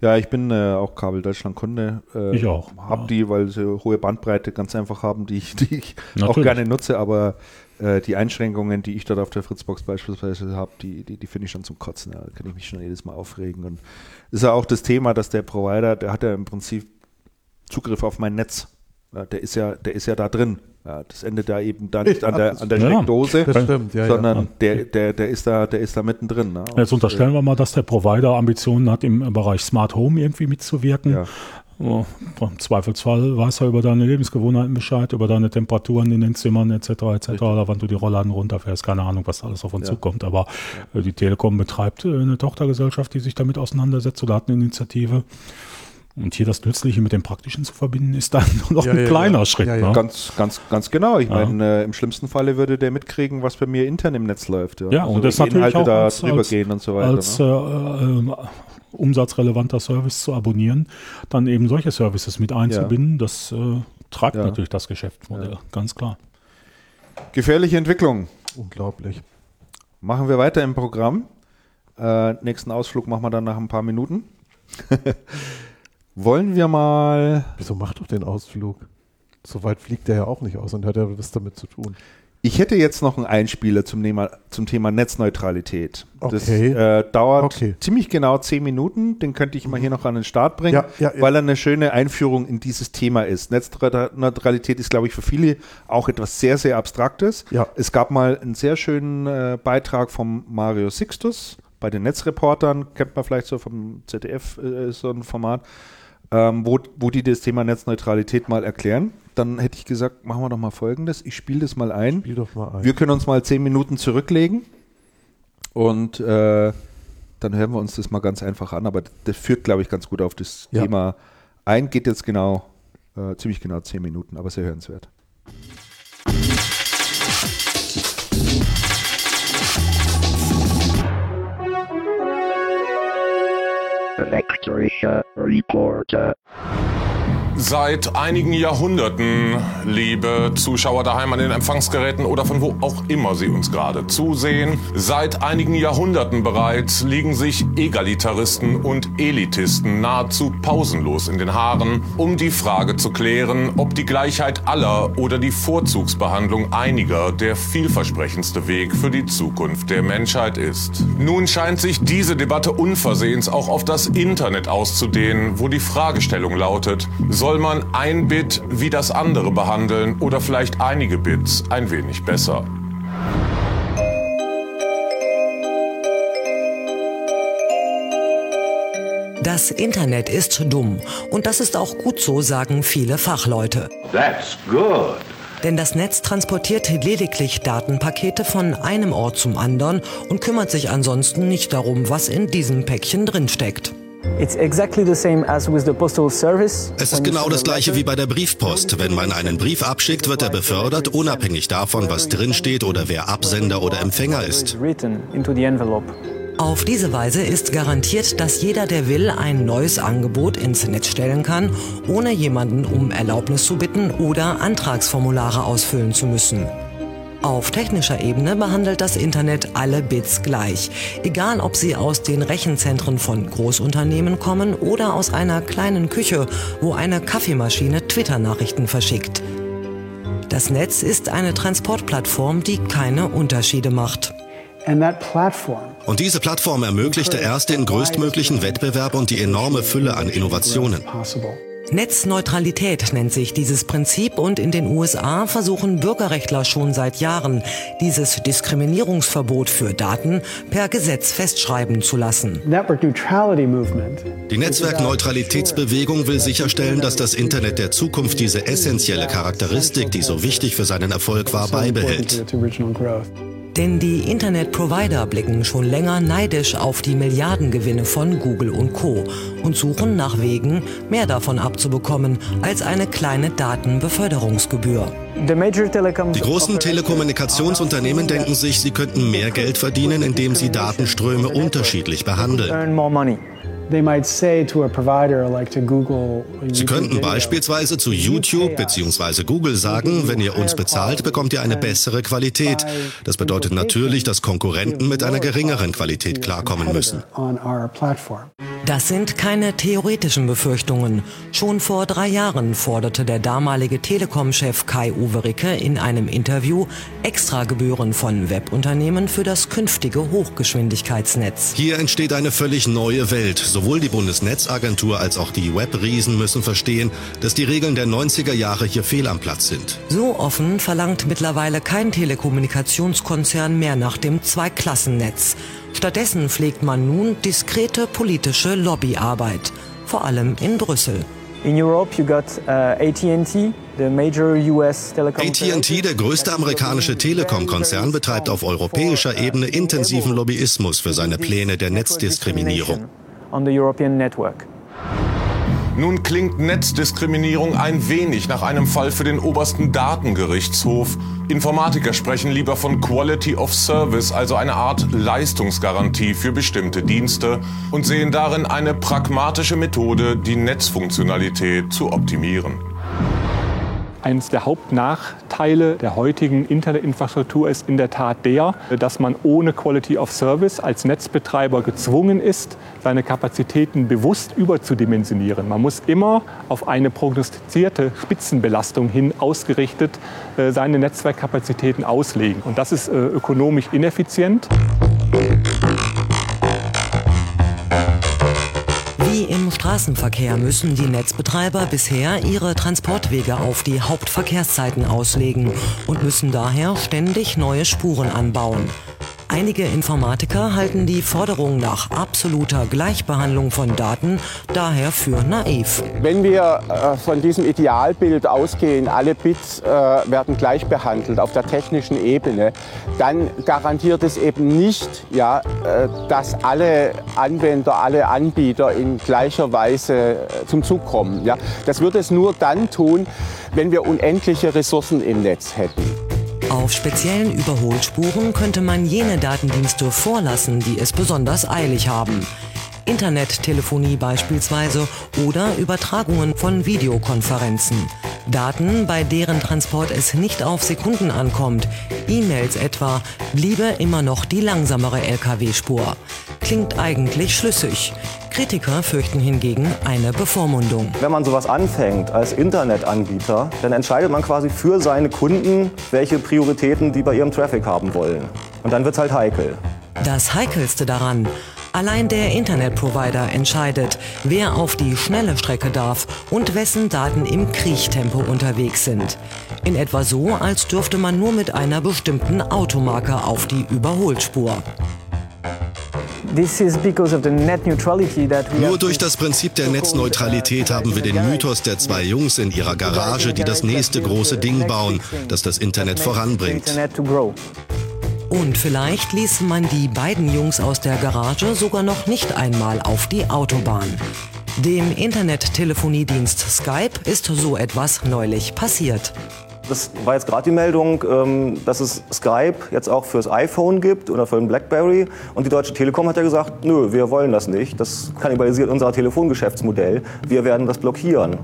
Ja, ich bin äh, auch Kabel Deutschland Kunde. Äh, ich auch. Hab ja. die, weil sie hohe Bandbreite ganz einfach haben, die ich, die ich auch gerne nutze, aber äh, die Einschränkungen, die ich dort auf der Fritzbox beispielsweise habe, die, die, die finde ich schon zum Kotzen. Da kann ich mich schon jedes Mal aufregen. Und ist ja auch das Thema, dass der Provider, der hat ja im Prinzip Zugriff auf mein Netz. Ja, der ist ja, der ist ja da drin. Ja, das endet da eben dann nicht an der, an der Steckdose, ja, stimmt, ja, sondern Der, der, der, ist da, der ist da mittendrin. Ne? Jetzt unterstellen wir mal, dass der Provider Ambitionen hat, im Bereich Smart Home irgendwie mitzuwirken. Oh, Im Zweifelsfall weiß er über deine Lebensgewohnheiten Bescheid, über deine Temperaturen in den Zimmern etc. etc. Oder wann du die Rollladen runterfährst, keine Ahnung, was alles auf uns ja. zukommt. Aber äh, die Telekom betreibt äh, eine Tochtergesellschaft, die sich damit auseinandersetzt oder hat eine Initiative. Und hier das Nützliche mit dem Praktischen zu verbinden, ist dann [LAUGHS] noch ja, ein ja, kleiner ja. Schritt. Ne? Ganz, ganz, ganz genau. Ich meine, äh, im schlimmsten Falle würde der mitkriegen, was bei mir intern im Netz läuft. Ja, also und das natürlich Inhalte auch da als, drüber als, gehen und so weiter. Als ne? äh, äh, umsatzrelevanter Service zu abonnieren, dann eben solche Services mit einzubinden, das äh, treibt natürlich das Geschäftsmodell, ganz klar. Gefährliche Entwicklung. Unglaublich. Machen wir weiter im Programm. Äh, nächsten Ausflug machen wir dann nach ein paar Minuten. [LAUGHS] Wollen wir mal. Wieso macht doch den Ausflug? So weit fliegt er ja auch nicht aus und hat ja was damit zu tun. Ich hätte jetzt noch einen Einspieler zum Thema, zum Thema Netzneutralität. Okay. Das äh, dauert okay. ziemlich genau zehn Minuten. Den könnte ich mal hier noch an den Start bringen, ja, ja, ja. weil er eine schöne Einführung in dieses Thema ist. Netzneutralität ist, glaube ich, für viele auch etwas sehr, sehr Abstraktes. Es gab mal einen sehr schönen äh, Beitrag vom Mario Sixtus bei den Netzreportern, kennt man vielleicht so vom ZDF, äh, so ein Format ähm, wo, wo die das Thema Netzneutralität mal erklären. Dann hätte ich gesagt, machen wir doch mal folgendes. Ich spiele das mal ein. Spiel doch mal ein. Wir können uns mal zehn Minuten zurücklegen und äh, dann hören wir uns das mal ganz einfach an. Aber das führt, glaube ich, ganz gut auf das ja. Thema ein. Geht jetzt genau, äh, ziemlich genau zehn Minuten, aber sehr hörenswert. Elektrischer Reporter. Seit einigen Jahrhunderten, liebe Zuschauer daheim an den Empfangsgeräten oder von wo auch immer Sie uns gerade zusehen, seit einigen Jahrhunderten bereits liegen sich Egalitaristen und Elitisten nahezu pausenlos in den Haaren, um die Frage zu klären, ob die Gleichheit aller oder die Vorzugsbehandlung einiger der vielversprechendste Weg für die Zukunft der Menschheit ist. Nun scheint sich diese Debatte unversehens auch auf das Internet auszudehnen, wo die Fragestellung lautet, soll soll man ein Bit wie das andere behandeln oder vielleicht einige Bits ein wenig besser? Das Internet ist dumm und das ist auch gut so, sagen viele Fachleute. That's good. Denn das Netz transportiert lediglich Datenpakete von einem Ort zum anderen und kümmert sich ansonsten nicht darum, was in diesem Päckchen drinsteckt. Es ist genau das gleiche wie bei der Briefpost. Wenn man einen Brief abschickt, wird er befördert, unabhängig davon, was drinsteht oder wer Absender oder Empfänger ist. Auf diese Weise ist garantiert, dass jeder, der will, ein neues Angebot ins Netz stellen kann, ohne jemanden um Erlaubnis zu bitten oder Antragsformulare ausfüllen zu müssen. Auf technischer Ebene behandelt das Internet alle Bits gleich, egal ob sie aus den Rechenzentren von Großunternehmen kommen oder aus einer kleinen Küche, wo eine Kaffeemaschine Twitter-Nachrichten verschickt. Das Netz ist eine Transportplattform, die keine Unterschiede macht. Und diese Plattform ermöglichte erst den größtmöglichen Wettbewerb und die enorme Fülle an Innovationen. Netzneutralität nennt sich dieses Prinzip und in den USA versuchen Bürgerrechtler schon seit Jahren, dieses Diskriminierungsverbot für Daten per Gesetz festschreiben zu lassen. Die Netzwerkneutralitätsbewegung will sicherstellen, dass das Internet der Zukunft diese essentielle Charakteristik, die so wichtig für seinen Erfolg war, beibehält. Denn die Internetprovider blicken schon länger neidisch auf die Milliardengewinne von Google und Co. und suchen nach Wegen, mehr davon abzubekommen als eine kleine Datenbeförderungsgebühr. Die großen Telekommunikationsunternehmen denken sich, sie könnten mehr Geld verdienen, indem sie Datenströme unterschiedlich behandeln. Sie könnten beispielsweise zu YouTube bzw. Google sagen, wenn ihr uns bezahlt, bekommt ihr eine bessere Qualität. Das bedeutet natürlich, dass Konkurrenten mit einer geringeren Qualität klarkommen müssen. Das sind keine theoretischen Befürchtungen. Schon vor drei Jahren forderte der damalige Telekom-Chef Kai-Uwe Ricke in einem Interview Extragebühren von Webunternehmen für das künftige Hochgeschwindigkeitsnetz. Hier entsteht eine völlig neue Welt. Sowohl die Bundesnetzagentur als auch die Webriesen müssen verstehen, dass die Regeln der 90er Jahre hier fehl am Platz sind. So offen verlangt mittlerweile kein Telekommunikationskonzern mehr nach dem Zweiklassennetz. Stattdessen pflegt man nun diskrete politische Lobbyarbeit, vor allem in Brüssel. In Europe you got uh, AT&T, the major US telecom AT&T, der größte amerikanische Telekom-Konzern, betreibt auf europäischer Ebene intensiven Lobbyismus für seine Pläne der Netzdiskriminierung. Nun klingt Netzdiskriminierung ein wenig nach einem Fall für den obersten Datengerichtshof. Informatiker sprechen lieber von Quality of Service, also eine Art Leistungsgarantie für bestimmte Dienste und sehen darin eine pragmatische Methode, die Netzfunktionalität zu optimieren. Eines der Hauptnachteile der heutigen Internetinfrastruktur ist in der Tat der, dass man ohne Quality of Service als Netzbetreiber gezwungen ist, seine Kapazitäten bewusst überzudimensionieren. Man muss immer auf eine prognostizierte Spitzenbelastung hin ausgerichtet äh, seine Netzwerkkapazitäten auslegen. Und das ist äh, ökonomisch ineffizient. Im Straßenverkehr müssen die Netzbetreiber bisher ihre Transportwege auf die Hauptverkehrszeiten auslegen und müssen daher ständig neue Spuren anbauen. Einige Informatiker halten die Forderung nach absoluter Gleichbehandlung von Daten daher für naiv. Wenn wir äh, von diesem Idealbild ausgehen, alle Bits äh, werden gleich behandelt auf der technischen Ebene, dann garantiert es eben nicht, ja, äh, dass alle Anwender, alle Anbieter in gleicher Weise zum Zug kommen. Ja. Das wird es nur dann tun, wenn wir unendliche Ressourcen im Netz hätten. Auf speziellen Überholspuren könnte man jene Datendienste vorlassen, die es besonders eilig haben. Internettelefonie beispielsweise oder Übertragungen von Videokonferenzen. Daten, bei deren Transport es nicht auf Sekunden ankommt, E-Mails etwa, bliebe immer noch die langsamere Lkw-Spur. Klingt eigentlich schlüssig. Kritiker fürchten hingegen eine Bevormundung. Wenn man sowas anfängt als Internetanbieter, dann entscheidet man quasi für seine Kunden, welche Prioritäten die bei ihrem Traffic haben wollen. Und dann wird es halt heikel. Das Heikelste daran, Allein der Internetprovider entscheidet, wer auf die schnelle Strecke darf und wessen Daten im Kriechtempo unterwegs sind. In etwa so, als dürfte man nur mit einer bestimmten Automarke auf die Überholspur. Nur durch das Prinzip der Netzneutralität haben wir den Mythos der zwei Jungs in ihrer Garage, die das nächste große Ding bauen, das das Internet voranbringt. Und vielleicht ließ man die beiden Jungs aus der Garage sogar noch nicht einmal auf die Autobahn. Dem Internet-Telefoniedienst Skype ist so etwas neulich passiert. Das war jetzt gerade die Meldung, ähm, dass es Skype jetzt auch fürs iPhone gibt oder für den BlackBerry. Und die Deutsche Telekom hat ja gesagt, nö, wir wollen das nicht. Das kannibalisiert unser Telefongeschäftsmodell. Wir werden das blockieren.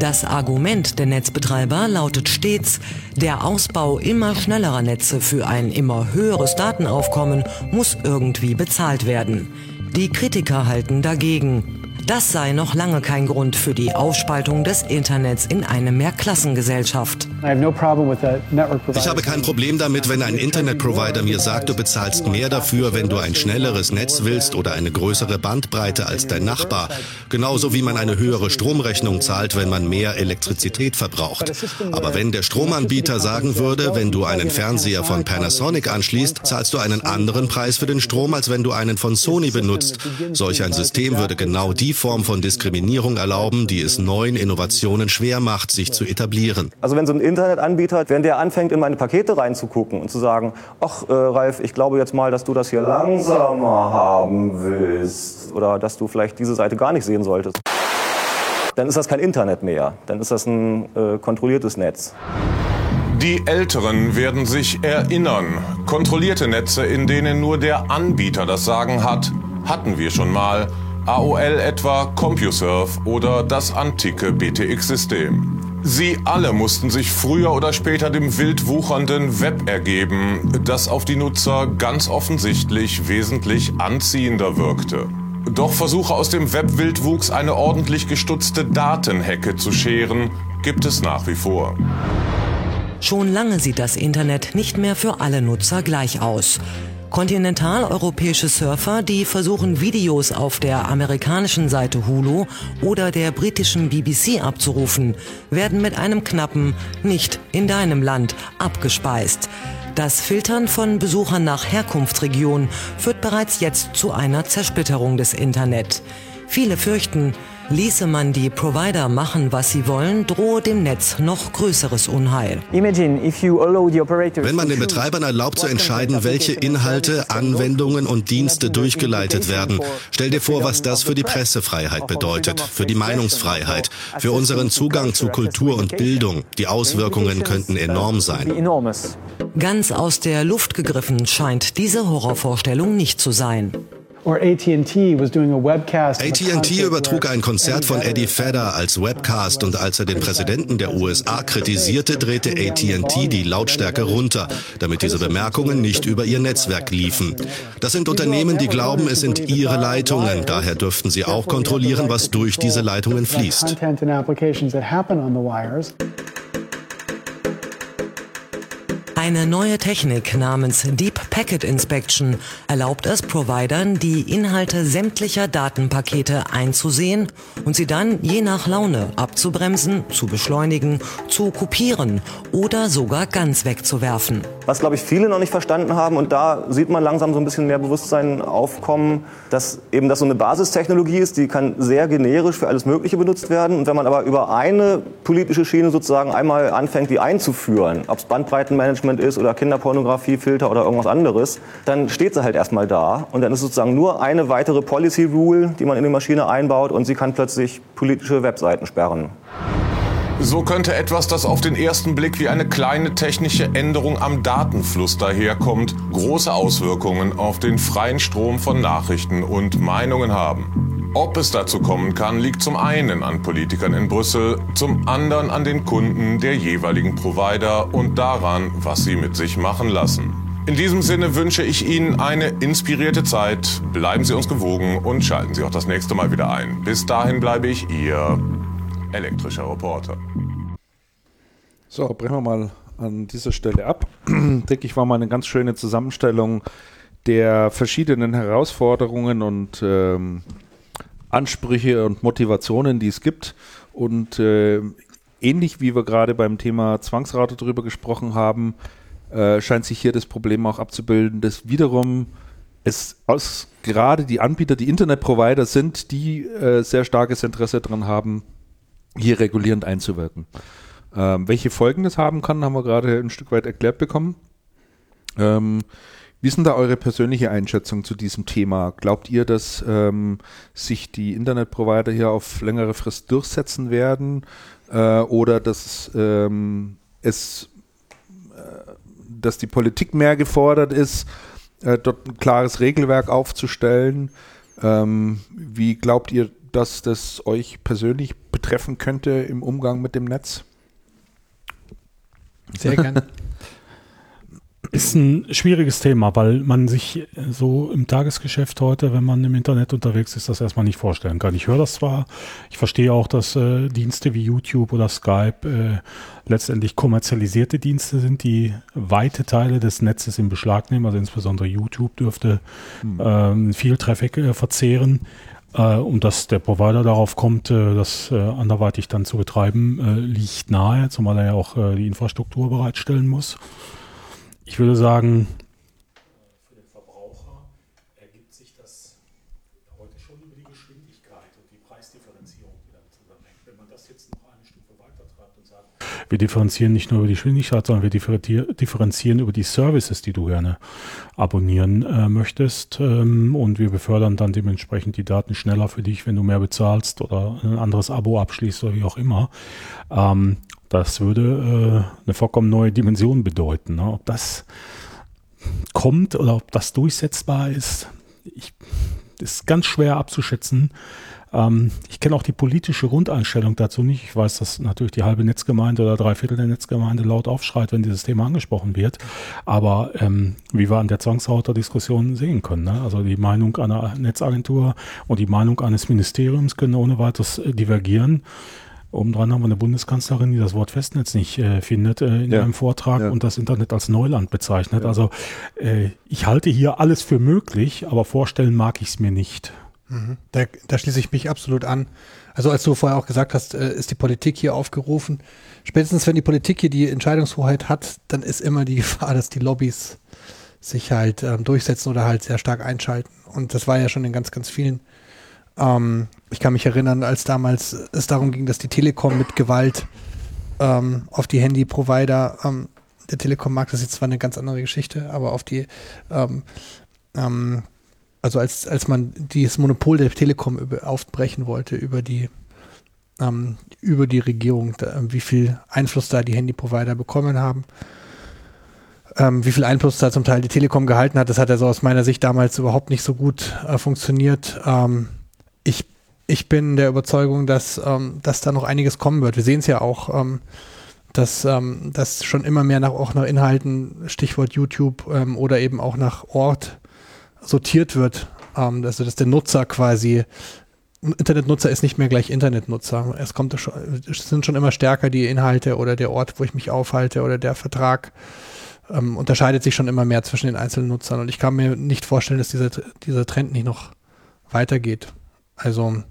Das Argument der Netzbetreiber lautet stets, der Ausbau immer schnellerer Netze für ein immer höheres Datenaufkommen muss irgendwie bezahlt werden. Die Kritiker halten dagegen. Das sei noch lange kein Grund für die Aufspaltung des Internets in eine Mehrklassengesellschaft. Ich habe kein Problem damit, wenn ein Internetprovider mir sagt, du bezahlst mehr dafür, wenn du ein schnelleres Netz willst oder eine größere Bandbreite als dein Nachbar. Genauso wie man eine höhere Stromrechnung zahlt, wenn man mehr Elektrizität verbraucht. Aber wenn der Stromanbieter sagen würde, wenn du einen Fernseher von Panasonic anschließt, zahlst du einen anderen Preis für den Strom, als wenn du einen von Sony benutzt. Solch ein System würde genau die Form von Diskriminierung erlauben, die es neuen Innovationen schwer macht, sich zu etablieren. Also wenn so ein Internetanbieter, wenn der anfängt, in meine Pakete reinzugucken und zu sagen, ach äh, Ralf, ich glaube jetzt mal, dass du das hier langsamer haben willst oder dass du vielleicht diese Seite gar nicht sehen solltest, dann ist das kein Internet mehr, dann ist das ein äh, kontrolliertes Netz. Die Älteren werden sich erinnern. Kontrollierte Netze, in denen nur der Anbieter das Sagen hat, hatten wir schon mal. AOL etwa, CompuServe oder das antike BTX-System. Sie alle mussten sich früher oder später dem wild wuchernden Web ergeben, das auf die Nutzer ganz offensichtlich wesentlich anziehender wirkte. Doch Versuche aus dem Webwildwuchs eine ordentlich gestutzte Datenhecke zu scheren, gibt es nach wie vor. Schon lange sieht das Internet nicht mehr für alle Nutzer gleich aus. Kontinentaleuropäische Surfer, die versuchen Videos auf der amerikanischen Seite Hulu oder der britischen BBC abzurufen, werden mit einem knappen Nicht in deinem Land abgespeist. Das Filtern von Besuchern nach Herkunftsregion führt bereits jetzt zu einer Zersplitterung des Internet. Viele fürchten, Ließe man die Provider machen, was sie wollen, drohe dem Netz noch größeres Unheil. Wenn man den Betreibern erlaubt zu entscheiden, welche Inhalte, Anwendungen und Dienste durchgeleitet werden, stell dir vor, was das für die Pressefreiheit bedeutet, für die Meinungsfreiheit, für unseren Zugang zu Kultur und Bildung. Die Auswirkungen könnten enorm sein. Ganz aus der Luft gegriffen scheint diese Horrorvorstellung nicht zu sein. AT&T übertrug ein Konzert von Eddie Vedder als Webcast und als er den Präsidenten der USA kritisierte, drehte AT&T die Lautstärke runter, damit diese Bemerkungen nicht über ihr Netzwerk liefen. Das sind Unternehmen, die glauben, es sind ihre Leitungen, daher dürften sie auch kontrollieren, was durch diese Leitungen fließt. Eine neue Technik namens Deep Packet Inspection erlaubt es Providern, die Inhalte sämtlicher Datenpakete einzusehen und sie dann je nach Laune abzubremsen, zu beschleunigen, zu kopieren oder sogar ganz wegzuwerfen. Was, glaube ich, viele noch nicht verstanden haben und da sieht man langsam so ein bisschen mehr Bewusstsein aufkommen, dass eben das so eine Basistechnologie ist, die kann sehr generisch für alles Mögliche benutzt werden. Und wenn man aber über eine politische Schiene sozusagen einmal anfängt, die einzuführen, ob es Bandbreitenmanagement Content ist oder Kinderpornografiefilter oder irgendwas anderes, dann steht sie halt erstmal da und dann ist sozusagen nur eine weitere Policy Rule, die man in die Maschine einbaut und sie kann plötzlich politische Webseiten sperren. So könnte etwas, das auf den ersten Blick wie eine kleine technische Änderung am Datenfluss daherkommt, große Auswirkungen auf den freien Strom von Nachrichten und Meinungen haben. Ob es dazu kommen kann, liegt zum einen an Politikern in Brüssel, zum anderen an den Kunden der jeweiligen Provider und daran, was sie mit sich machen lassen. In diesem Sinne wünsche ich Ihnen eine inspirierte Zeit. Bleiben Sie uns gewogen und schalten Sie auch das nächste Mal wieder ein. Bis dahin bleibe ich Ihr elektrischer Reporter. So, brechen wir mal an dieser Stelle ab. [CLEARS THROAT] Denke ich, war mal eine ganz schöne Zusammenstellung der verschiedenen Herausforderungen und ähm, Ansprüche und Motivationen, die es gibt. Und äh, ähnlich wie wir gerade beim Thema Zwangsrate darüber gesprochen haben, äh, scheint sich hier das Problem auch abzubilden, dass wiederum es aus gerade die Anbieter, die Internetprovider sind, die äh, sehr starkes Interesse daran haben, hier regulierend einzuwirken. Ähm, welche Folgen das haben kann, haben wir gerade ein Stück weit erklärt bekommen. Ähm, wie ist denn da eure persönliche Einschätzung zu diesem Thema? Glaubt ihr, dass ähm, sich die Internetprovider hier auf längere Frist durchsetzen werden äh, oder dass ähm, es, äh, dass die Politik mehr gefordert ist, äh, dort ein klares Regelwerk aufzustellen? Ähm, wie glaubt ihr, dass das euch persönlich betreffen könnte im Umgang mit dem Netz? Sehr gerne. [LAUGHS] Ist ein schwieriges Thema, weil man sich so im Tagesgeschäft heute, wenn man im Internet unterwegs ist, das erstmal nicht vorstellen kann. Ich höre das zwar, ich verstehe auch, dass äh, Dienste wie YouTube oder Skype äh, letztendlich kommerzialisierte Dienste sind, die weite Teile des Netzes in Beschlag nehmen. Also insbesondere YouTube dürfte ähm, viel Traffic äh, verzehren. Äh, und dass der Provider darauf kommt, äh, das äh, anderweitig dann zu betreiben, äh, liegt nahe, zumal er ja auch äh, die Infrastruktur bereitstellen muss. Ich würde sagen, wir differenzieren nicht nur über die Geschwindigkeit, sondern wir differenzieren über die Services, die du gerne abonnieren äh, möchtest. Ähm, und wir befördern dann dementsprechend die Daten schneller für dich, wenn du mehr bezahlst oder ein anderes Abo abschließt oder wie auch immer. Ähm, das würde äh, eine vollkommen neue Dimension bedeuten. Ne? Ob das kommt oder ob das durchsetzbar ist, ich, ist ganz schwer abzuschätzen. Ähm, ich kenne auch die politische Grundeinstellung dazu nicht. Ich weiß, dass natürlich die halbe Netzgemeinde oder drei Viertel der Netzgemeinde laut aufschreit, wenn dieses Thema angesprochen wird. Aber ähm, wie wir an der Zwangsrauter-Diskussion sehen können, ne? also die Meinung einer Netzagentur und die Meinung eines Ministeriums können ohne weiteres äh, divergieren. Obendrein haben wir eine Bundeskanzlerin, die das Wort Festnetz nicht äh, findet äh, in ja. einem Vortrag ja. und das Internet als Neuland bezeichnet. Ja. Also äh, ich halte hier alles für möglich, aber vorstellen mag ich es mir nicht. Mhm. Da, da, schließe ich mich absolut an. Also als du vorher auch gesagt hast, äh, ist die Politik hier aufgerufen. Spätestens wenn die Politik hier die Entscheidungshoheit hat, dann ist immer die [LAUGHS] Gefahr, dass die Lobbys sich halt ähm, durchsetzen oder halt sehr stark einschalten. Und das war ja schon in ganz, ganz vielen. Ähm, ich kann mich erinnern, als damals es darum ging, dass die Telekom mit Gewalt ähm, auf die Handy-Provider, ähm, der Telekom-Markt, ist jetzt zwar eine ganz andere Geschichte, aber auf die ähm, ähm, also als, als man dieses Monopol der Telekom über, aufbrechen wollte über die, ähm, über die Regierung, da, wie viel Einfluss da die Handyprovider bekommen haben, ähm, wie viel Einfluss da zum Teil die Telekom gehalten hat, das hat also aus meiner Sicht damals überhaupt nicht so gut äh, funktioniert. Ähm, ich, ich bin der Überzeugung, dass, ähm, dass da noch einiges kommen wird. Wir sehen es ja auch, ähm, dass, ähm, dass schon immer mehr nach, auch nach Inhalten, Stichwort YouTube ähm, oder eben auch nach Ort sortiert wird. Ähm, also dass der Nutzer quasi Internetnutzer ist nicht mehr gleich Internetnutzer. Es kommt es sind schon immer stärker die Inhalte oder der Ort, wo ich mich aufhalte oder der Vertrag ähm, unterscheidet sich schon immer mehr zwischen den einzelnen Nutzern. Und ich kann mir nicht vorstellen, dass dieser, dieser Trend nicht noch weitergeht. Also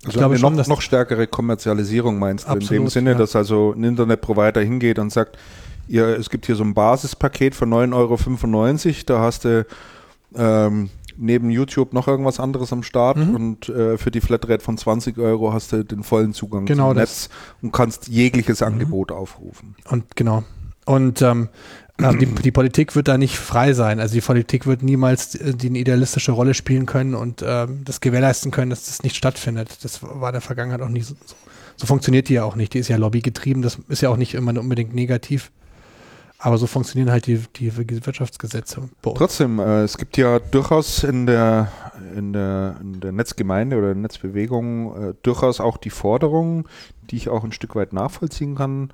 ich also glaube schon, noch, noch stärkere Kommerzialisierung meinst du, absolut, in dem Sinne, ja. dass also ein Internetprovider hingeht und sagt, ja, es gibt hier so ein Basispaket für 9,95 Euro, da hast du ähm, neben YouTube noch irgendwas anderes am Start mhm. und äh, für die Flatrate von 20 Euro hast du den vollen Zugang genau zum Netz und kannst jegliches mhm. Angebot aufrufen. Und genau. Und ähm, äh, die, die, Politik wird da nicht frei sein. Also die Politik wird niemals die, die eine idealistische Rolle spielen können und ähm, das gewährleisten können, dass das nicht stattfindet. Das war in der Vergangenheit auch nicht so. So funktioniert die ja auch nicht. Die ist ja lobbygetrieben. Das ist ja auch nicht immer unbedingt negativ. Aber so funktionieren halt die, die Wirtschaftsgesetze. Trotzdem, äh, es gibt ja durchaus in der, in der, in der Netzgemeinde oder Netzbewegung äh, durchaus auch die Forderung, die ich auch ein Stück weit nachvollziehen kann,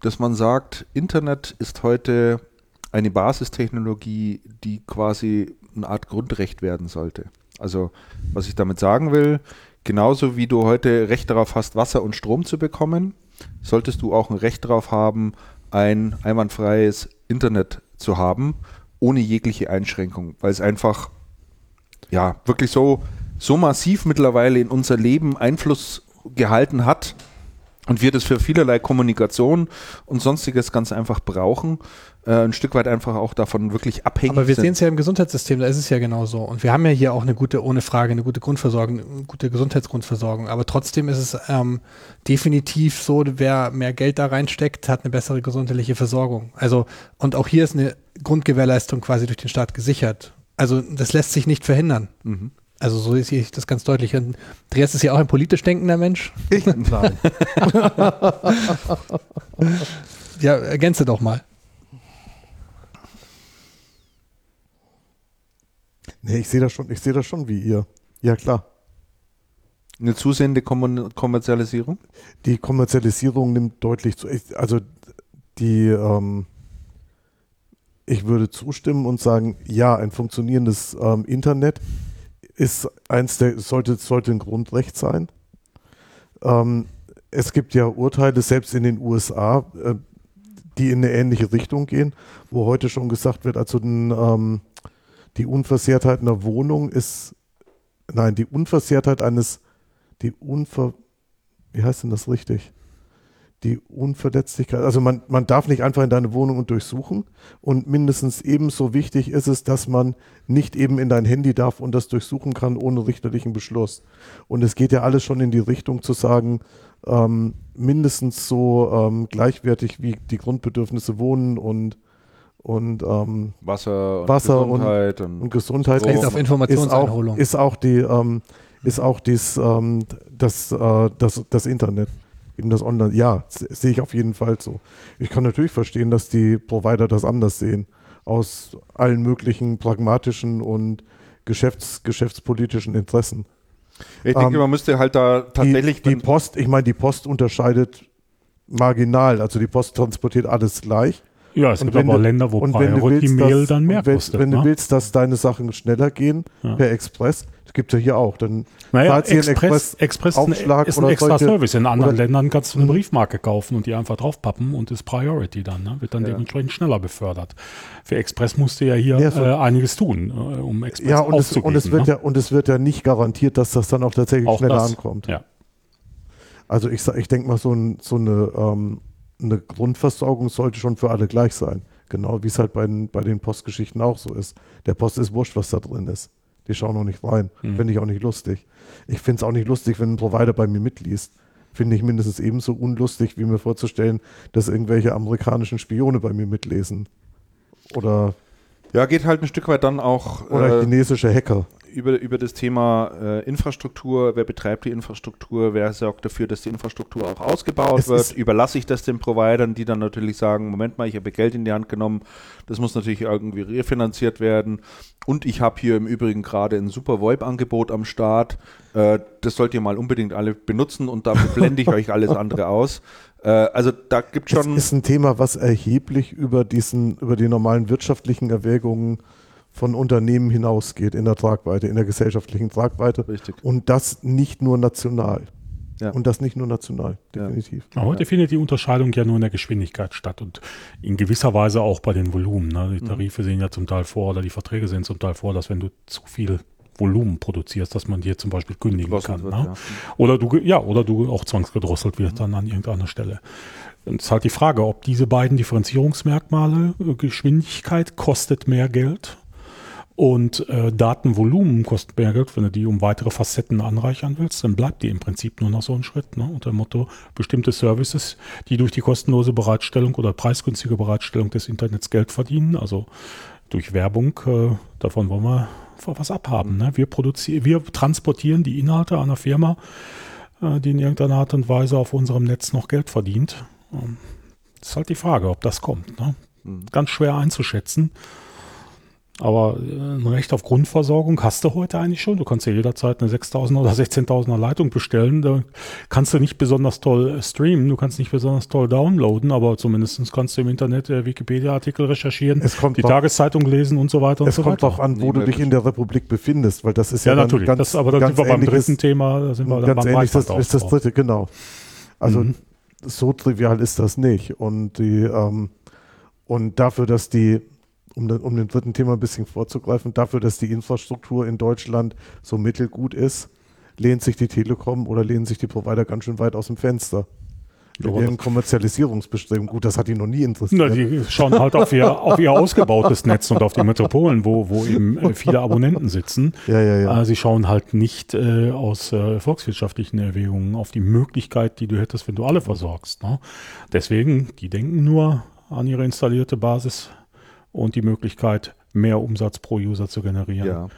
dass man sagt, Internet ist heute eine Basistechnologie, die quasi eine Art Grundrecht werden sollte. Also, was ich damit sagen will, genauso wie du heute Recht darauf hast, Wasser und Strom zu bekommen, solltest du auch ein Recht darauf haben, ein einwandfreies Internet zu haben, ohne jegliche Einschränkung, weil es einfach ja wirklich so, so massiv mittlerweile in unser Leben Einfluss gehalten hat, und wir das für vielerlei Kommunikation und sonstiges ganz einfach brauchen, äh, ein Stück weit einfach auch davon wirklich abhängig Aber wir sehen es ja im Gesundheitssystem, da ist es ja genauso. Und wir haben ja hier auch eine gute, ohne Frage, eine gute Grundversorgung, eine gute Gesundheitsgrundversorgung. Aber trotzdem ist es ähm, definitiv so, wer mehr Geld da reinsteckt, hat eine bessere gesundheitliche Versorgung. Also, und auch hier ist eine Grundgewährleistung quasi durch den Staat gesichert. Also das lässt sich nicht verhindern. Mhm. Also so sehe ich das ganz deutlich. Und Andreas ist ja auch ein politisch denkender Mensch. Ich? Nein. [LAUGHS] ja, ergänze doch mal. Nee, ich sehe das schon, ich sehe das schon wie ihr. Ja, klar. Eine zusehende Kommerzialisierung? Die Kommerzialisierung nimmt deutlich zu. Also die ähm, ich würde zustimmen und sagen, ja, ein funktionierendes ähm, Internet ist eins der, sollte, sollte ein Grundrecht sein. Ähm, es gibt ja Urteile, selbst in den USA, äh, die in eine ähnliche Richtung gehen, wo heute schon gesagt wird, also den, ähm, die Unversehrtheit einer Wohnung ist, nein, die Unversehrtheit eines, die Unver, wie heißt denn das richtig? Die Unverletzlichkeit. Also man, man darf nicht einfach in deine Wohnung und durchsuchen. Und mindestens ebenso wichtig ist es, dass man nicht eben in dein Handy darf und das durchsuchen kann ohne richterlichen Beschluss. Und es geht ja alles schon in die Richtung zu sagen, ähm, mindestens so ähm, gleichwertig wie die Grundbedürfnisse Wohnen und und ähm, Wasser, und Wasser Gesundheit und, und, Gesundheit ist, auf Informationseinholung. Ist auch, ist auch die ähm, ist auch dies, ähm, das, äh, das, das Internet eben das Online, ja, sehe ich auf jeden Fall so. Ich kann natürlich verstehen, dass die Provider das anders sehen, aus allen möglichen pragmatischen und geschäfts-, geschäftspolitischen Interessen. Ich denke, ähm, man müsste halt da tatsächlich. Die, die Post, ich meine, die Post unterscheidet marginal, also die Post transportiert alles gleich. Ja, es und gibt aber du, Länder, wo Priority Mail dann mehr wenn, kostet. Wenn ne? du willst, dass deine Sachen schneller gehen ja. per Express, das gibt es ja hier auch. Dann naja, Express, Express, Express Aufschlag ist ein extra solche, Service. In anderen Ländern kannst du eine mhm. Briefmarke kaufen und die einfach draufpappen und ist Priority dann. Ne? Wird dann ja. dementsprechend schneller befördert. Für Express musst du ja hier ja, so äh, einiges tun, äh, um Express ja, und es, und es wird ne? ja Und es wird ja nicht garantiert, dass das dann auch tatsächlich auch schneller das, ankommt. Ja. Also ich, ich denke mal, so, ein, so eine, ähm, eine Grundversorgung sollte schon für alle gleich sein. Genau wie es halt bei den, bei den Postgeschichten auch so ist. Der Post ist wurscht, was da drin ist. Die schauen noch nicht rein. Mhm. Finde ich auch nicht lustig. Ich finde es auch nicht lustig, wenn ein Provider bei mir mitliest. Finde ich mindestens ebenso unlustig, wie mir vorzustellen, dass irgendwelche amerikanischen Spione bei mir mitlesen. Oder. Ja, geht halt ein Stück weit dann auch. Oder äh, chinesische Hacker über, über das Thema äh, Infrastruktur, wer betreibt die Infrastruktur, wer sorgt dafür, dass die Infrastruktur auch ausgebaut es wird, überlasse ich das den Providern, die dann natürlich sagen, Moment mal, ich habe Geld in die Hand genommen, das muss natürlich irgendwie refinanziert werden. Und ich habe hier im Übrigen gerade ein super VoIP-Angebot am Start, äh, das sollt ihr mal unbedingt alle benutzen und dafür blende ich euch alles andere aus. Äh, also da gibt schon... Das ist ein Thema, was erheblich über, diesen, über die normalen wirtschaftlichen Erwägungen von Unternehmen hinausgeht in der Tragweite, in der gesellschaftlichen Tragweite. Richtig. Und das nicht nur national. Ja. Und das nicht nur national, definitiv. Ja. Heute findet die Unterscheidung ja nur in der Geschwindigkeit statt und in gewisser Weise auch bei den Volumen. Ne? Die mhm. Tarife mhm. sehen ja zum Teil vor oder die Verträge sehen zum Teil vor, dass wenn du zu viel Volumen produzierst, dass man dir zum Beispiel kündigen kann. Wird, ne? ja. Oder du ja, oder du auch zwangsgedrosselt wird mhm. dann an irgendeiner Stelle. Und es ist halt die Frage, ob diese beiden Differenzierungsmerkmale, äh, Geschwindigkeit kostet mehr Geld und äh, Datenvolumen kostet mehr Geld, wenn du die um weitere Facetten anreichern willst, dann bleibt die im Prinzip nur noch so ein Schritt. Ne? Unter dem Motto, bestimmte Services, die durch die kostenlose Bereitstellung oder preisgünstige Bereitstellung des Internets Geld verdienen, also durch Werbung, äh, davon wollen wir was abhaben. Ne? Wir, produzieren, wir transportieren die Inhalte einer Firma, äh, die in irgendeiner Art und Weise auf unserem Netz noch Geld verdient. Ähm, das ist halt die Frage, ob das kommt. Ne? Mhm. Ganz schwer einzuschätzen. Aber äh, ein Recht auf Grundversorgung hast du heute eigentlich schon. Du kannst ja jederzeit eine 6000 oder 16.000er Leitung bestellen. Da kannst du nicht besonders toll äh, streamen, du kannst nicht besonders toll downloaden, aber zumindest kannst du im Internet äh, Wikipedia-Artikel recherchieren, die drauf, Tageszeitung lesen und so weiter und so weiter. Es kommt auch an, wo du dich in der Republik befindest, weil das ist ja, ja natürlich. Ganz, das, aber da sind wir beim dritten Thema. Da sind wir ganz beim ähnlich, das ist das dritte, genau. Also mhm. so trivial ist das nicht. Und die ähm, und dafür, dass die um, den, um dem dritten Thema ein bisschen vorzugreifen, dafür, dass die Infrastruktur in Deutschland so mittelgut ist, lehnt sich die Telekom oder lehnen sich die Provider ganz schön weit aus dem Fenster. Mit ihren Kommerzialisierungsbestrebungen. Gut, das hat die noch nie interessiert. Na, die schauen halt auf ihr, auf ihr ausgebautes Netz und auf die Metropolen, wo, wo eben äh, viele Abonnenten sitzen. Ja, ja, ja. Äh, sie schauen halt nicht äh, aus äh, volkswirtschaftlichen Erwägungen auf die Möglichkeit, die du hättest, wenn du alle versorgst. Ne? Deswegen, die denken nur an ihre installierte Basis und die Möglichkeit, mehr Umsatz pro User zu generieren. Ja.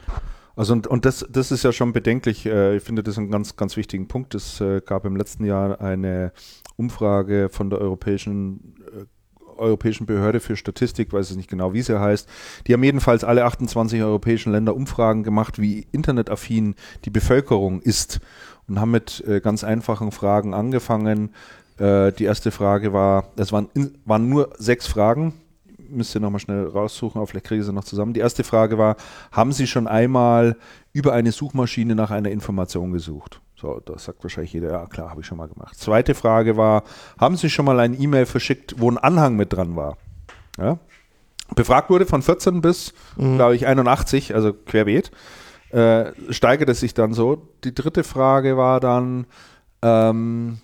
Also und, und das, das ist ja schon bedenklich. Äh, ich finde das einen ganz, ganz wichtigen Punkt. Es äh, gab im letzten Jahr eine Umfrage von der Europäischen äh, Europäischen Behörde für Statistik, weiß ich nicht genau, wie sie heißt. Die haben jedenfalls alle 28 europäischen Länder Umfragen gemacht, wie internetaffin die Bevölkerung ist und haben mit ganz einfachen Fragen angefangen. Die erste Frage war, es waren, waren nur sechs Fragen müsst ihr nochmal schnell raussuchen, aber vielleicht kriege ich sie noch zusammen. Die erste Frage war, haben Sie schon einmal über eine Suchmaschine nach einer Information gesucht? So, das sagt wahrscheinlich jeder, ja klar, habe ich schon mal gemacht. Zweite Frage war, haben Sie schon mal ein E-Mail verschickt, wo ein Anhang mit dran war? Ja? Befragt wurde von 14 bis, mhm. glaube ich, 81, also querbeet, äh, steigert es sich dann so. Die dritte Frage war dann, ähm,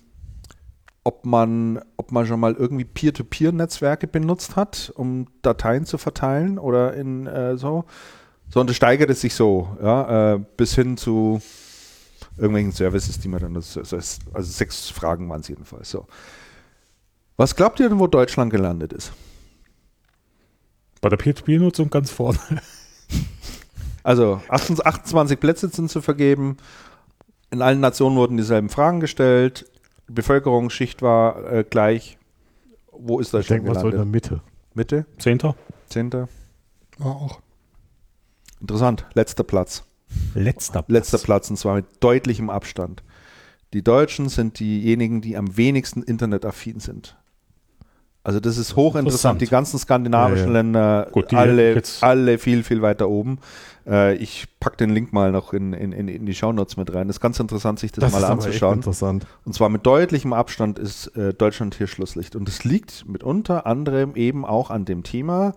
ob man, ob man schon mal irgendwie Peer-to-Peer-Netzwerke benutzt hat, um Dateien zu verteilen oder in äh, so. So, und es steigert es sich so, ja, äh, bis hin zu irgendwelchen Services, die man dann, das, also sechs Fragen waren es jedenfalls. So. Was glaubt ihr denn, wo Deutschland gelandet ist? Bei der P2P-Nutzung ganz vorne. Also 28 Plätze sind zu vergeben. In allen Nationen wurden dieselben Fragen gestellt. Bevölkerungsschicht war äh, gleich. Wo ist Deutschland ich denke, gelandet? in der Mitte. Mitte? Zehnter. Zehnter. Ja, auch. Interessant. Letzter Platz. Letzter Platz. Letzter Platz und zwar mit deutlichem Abstand. Die Deutschen sind diejenigen, die am wenigsten internetaffin sind. Also das ist hochinteressant. Die ganzen skandinavischen ja, ja. Länder, Gut, alle, alle viel, viel weiter oben. Äh, ich packe den Link mal noch in, in, in die Shownotes mit rein. Das ist ganz interessant, sich das, das mal anzuschauen. interessant. Und zwar mit deutlichem Abstand ist äh, Deutschland hier Schlusslicht. Und es liegt mit unter anderem eben auch an dem Thema,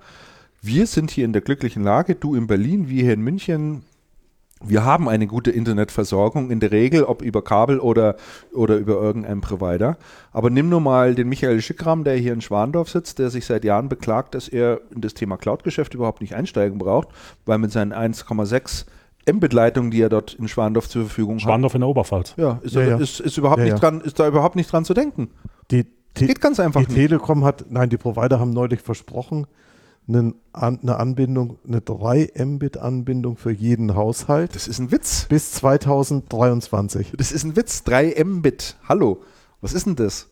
wir sind hier in der glücklichen Lage, du in Berlin, wir hier in München, wir haben eine gute Internetversorgung in der Regel, ob über Kabel oder, oder über irgendeinen Provider. Aber nimm nur mal den Michael Schickram, der hier in Schwandorf sitzt, der sich seit Jahren beklagt, dass er in das Thema Cloud-Geschäft überhaupt nicht einsteigen braucht, weil mit seinen 1,6 Mbit-Leitungen, die er dort in Schwandorf zur Verfügung hat. Schwandorf in der Oberpfalz. Ja, ist, ja, ja. ist, ist überhaupt ja, nicht dran, ist da überhaupt nicht dran zu denken. Die, Geht ganz einfach die nicht. Telekom hat, nein, die Provider haben neulich versprochen, eine, Anbindung, eine 3 Mbit-Anbindung für jeden Haushalt. Das ist ein Witz. Bis 2023. Das ist ein Witz. 3 Mbit. Hallo. Was ist denn das?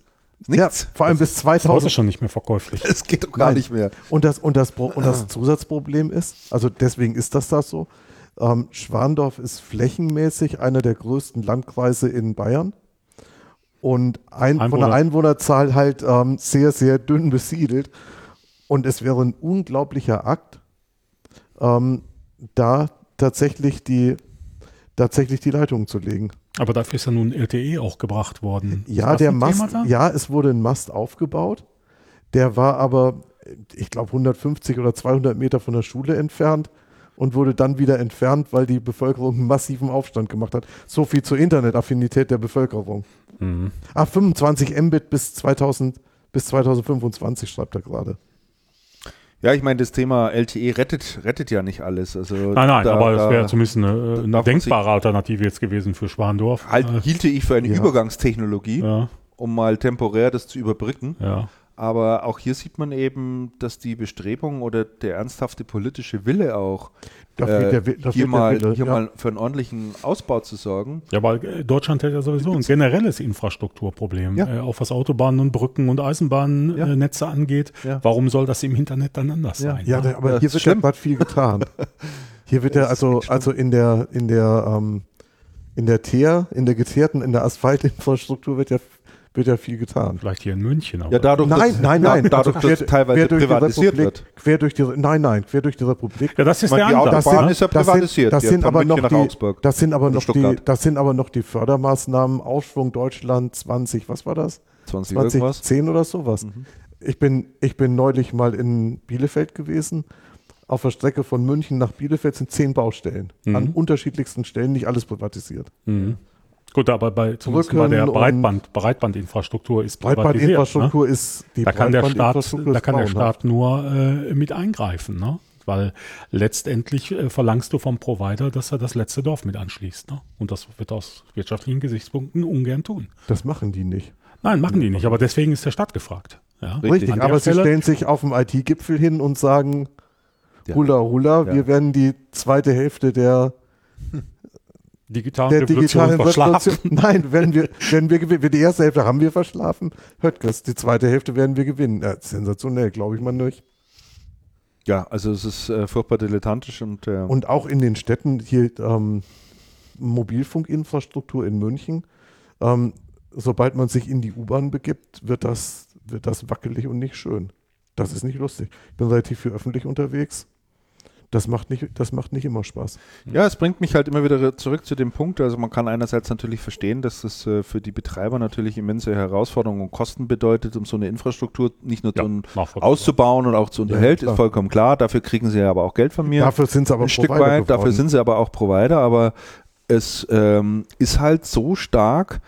Nichts. Ja, vor allem bis 2000. Das ist schon nicht mehr verkäuflich. Es geht doch gar Nein. nicht mehr. Und das, und, das, und das Zusatzproblem ist, also deswegen ist das das so, ähm, Schwandorf ist flächenmäßig einer der größten Landkreise in Bayern und ein, Einwohner. von der Einwohnerzahl halt ähm, sehr, sehr dünn besiedelt. Und es wäre ein unglaublicher Akt, ähm, da tatsächlich die, tatsächlich die Leitung zu legen. Aber dafür ist ja nun LTE auch gebracht worden. Ja, der Mast, ja, es wurde ein Mast aufgebaut. Der war aber, ich glaube, 150 oder 200 Meter von der Schule entfernt und wurde dann wieder entfernt, weil die Bevölkerung einen massiven Aufstand gemacht hat. So viel zur Internetaffinität der Bevölkerung. Mhm. Ah, 25 Mbit bis 2000, bis 2025 schreibt er gerade. Ja, ich meine, das Thema LTE rettet, rettet ja nicht alles. Also nein, nein, da, aber es wäre zumindest eine, eine denkbare Alternative jetzt gewesen für Schwandorf. Halt, äh, hielte ich für eine ja. Übergangstechnologie, ja. um mal temporär das zu überbrücken. Ja. Aber auch hier sieht man eben, dass die Bestrebung oder der ernsthafte politische Wille auch äh, der, hier, mal, Wille, hier ja. mal für einen ordentlichen Ausbau zu sorgen. Ja, weil äh, Deutschland hat ja sowieso ein generelles Infrastrukturproblem, ja. äh, auch was Autobahnen und Brücken und Eisenbahnnetze ja. angeht. Warum soll das im Internet dann anders sein? Ja, ne? aber [LAUGHS] hier wird ja gerade viel getan. Hier wird ja also, also in der, in der, ähm, in der Teer, in der geteerten, in der Asphaltinfrastruktur wird ja wird ja viel getan. Vielleicht hier in München. Aber ja, dadurch, nein, dass, nein, nein, [LAUGHS] dadurch, dass teilweise privatisiert wird. Quer durch die, nein, nein, quer durch die Republik. Ja, das ist der Ansatz. Das sind, ist ja privatisiert. Das sind, das sind aber noch die, das sind aber noch die, das sind aber noch die Fördermaßnahmen Aufschwung Deutschland 20, was war das? 20, 20 irgendwas? 10 oder sowas. Mhm. Ich bin, ich bin neulich mal in Bielefeld gewesen. Auf der Strecke von München nach Bielefeld sind zehn Baustellen. Mhm. An unterschiedlichsten Stellen, nicht alles privatisiert. Mhm. Gut, aber bei, zumindest bei der Breitband, Breitbandinfrastruktur ist Breitbandinfrastruktur ne? ist die da kann der Staat, da kann der Staat nur äh, mit eingreifen, ne? Weil letztendlich äh, verlangst du vom Provider, dass er das letzte Dorf mit anschließt. Ne? Und das wird aus wirtschaftlichen Gesichtspunkten ungern tun. Das machen die nicht. Nein, machen die nicht, aber deswegen ist der Staat gefragt. Ja? Richtig, aber sie stellen sich auf dem IT-Gipfel hin und sagen, ja. Hula Hula, ja. wir werden die zweite Hälfte der digitalen der Revolution digitalen verschlafen. [LAUGHS] Nein, werden wir, werden wir gewinnen. Die erste Hälfte haben wir verschlafen. Höttges, die zweite Hälfte werden wir gewinnen. Ja, sensationell, glaube ich mal nicht. Ja, also es ist äh, furchtbar dilettantisch und äh und auch in den Städten hier ähm, Mobilfunkinfrastruktur in München. Ähm, sobald man sich in die U-Bahn begibt, wird das wird das wackelig und nicht schön. Das ist nicht lustig. Ich bin relativ viel öffentlich unterwegs das macht nicht, das macht nicht immer Spaß. Ja, es bringt mich halt immer wieder zurück zu dem Punkt. Also man kann einerseits natürlich verstehen, dass es äh, für die Betreiber natürlich immense Herausforderungen und Kosten bedeutet, um so eine Infrastruktur nicht nur ja, auszubauen und auch zu unterhalten, ja, ist vollkommen klar. Dafür kriegen sie aber auch Geld von mir. Dafür sind sie aber ein Stück weit. Dafür sind sie aber auch Provider. Aber es ähm, ist halt so stark,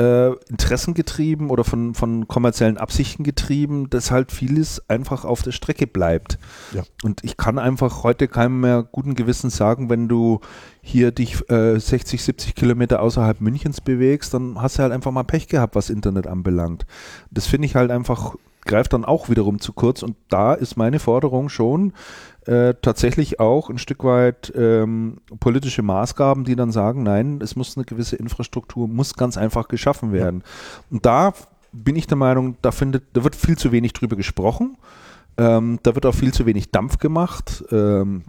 äh, interessengetrieben oder von, von kommerziellen Absichten getrieben, dass halt vieles einfach auf der Strecke bleibt. Ja. Und ich kann einfach heute keinem mehr guten Gewissens sagen, wenn du hier dich äh, 60, 70 Kilometer außerhalb Münchens bewegst, dann hast du halt einfach mal Pech gehabt, was Internet anbelangt. Das finde ich halt einfach greift dann auch wiederum zu kurz und da ist meine Forderung schon, äh, tatsächlich auch ein Stück weit ähm, politische Maßgaben, die dann sagen, nein, es muss eine gewisse Infrastruktur, muss ganz einfach geschaffen werden. Und da bin ich der Meinung, da, findet, da wird viel zu wenig drüber gesprochen. Ähm, da wird auch viel zu wenig Dampf gemacht. Ähm,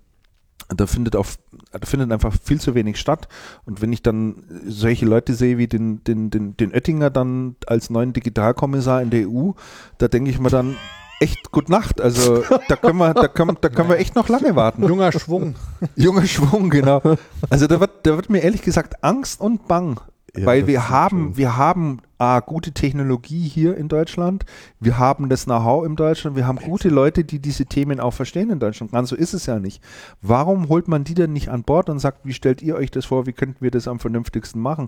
da findet auch, da findet einfach viel zu wenig statt. Und wenn ich dann solche Leute sehe wie den, den, den, den Oettinger dann als neuen Digitalkommissar in der EU, da denke ich mir dann, echt gut Nacht. Also da können wir, da können, da können wir echt noch lange warten. Junger Schwung. Junger Schwung, genau. Also da wird, da wird mir ehrlich gesagt Angst und Bang. Ja, weil wir haben, wir haben A, gute Technologie hier in Deutschland, wir haben das Know-how in Deutschland, wir haben gute Leute, die diese Themen auch verstehen in Deutschland. Ganz so ist es ja nicht. Warum holt man die denn nicht an Bord und sagt, wie stellt ihr euch das vor, wie könnten wir das am vernünftigsten machen?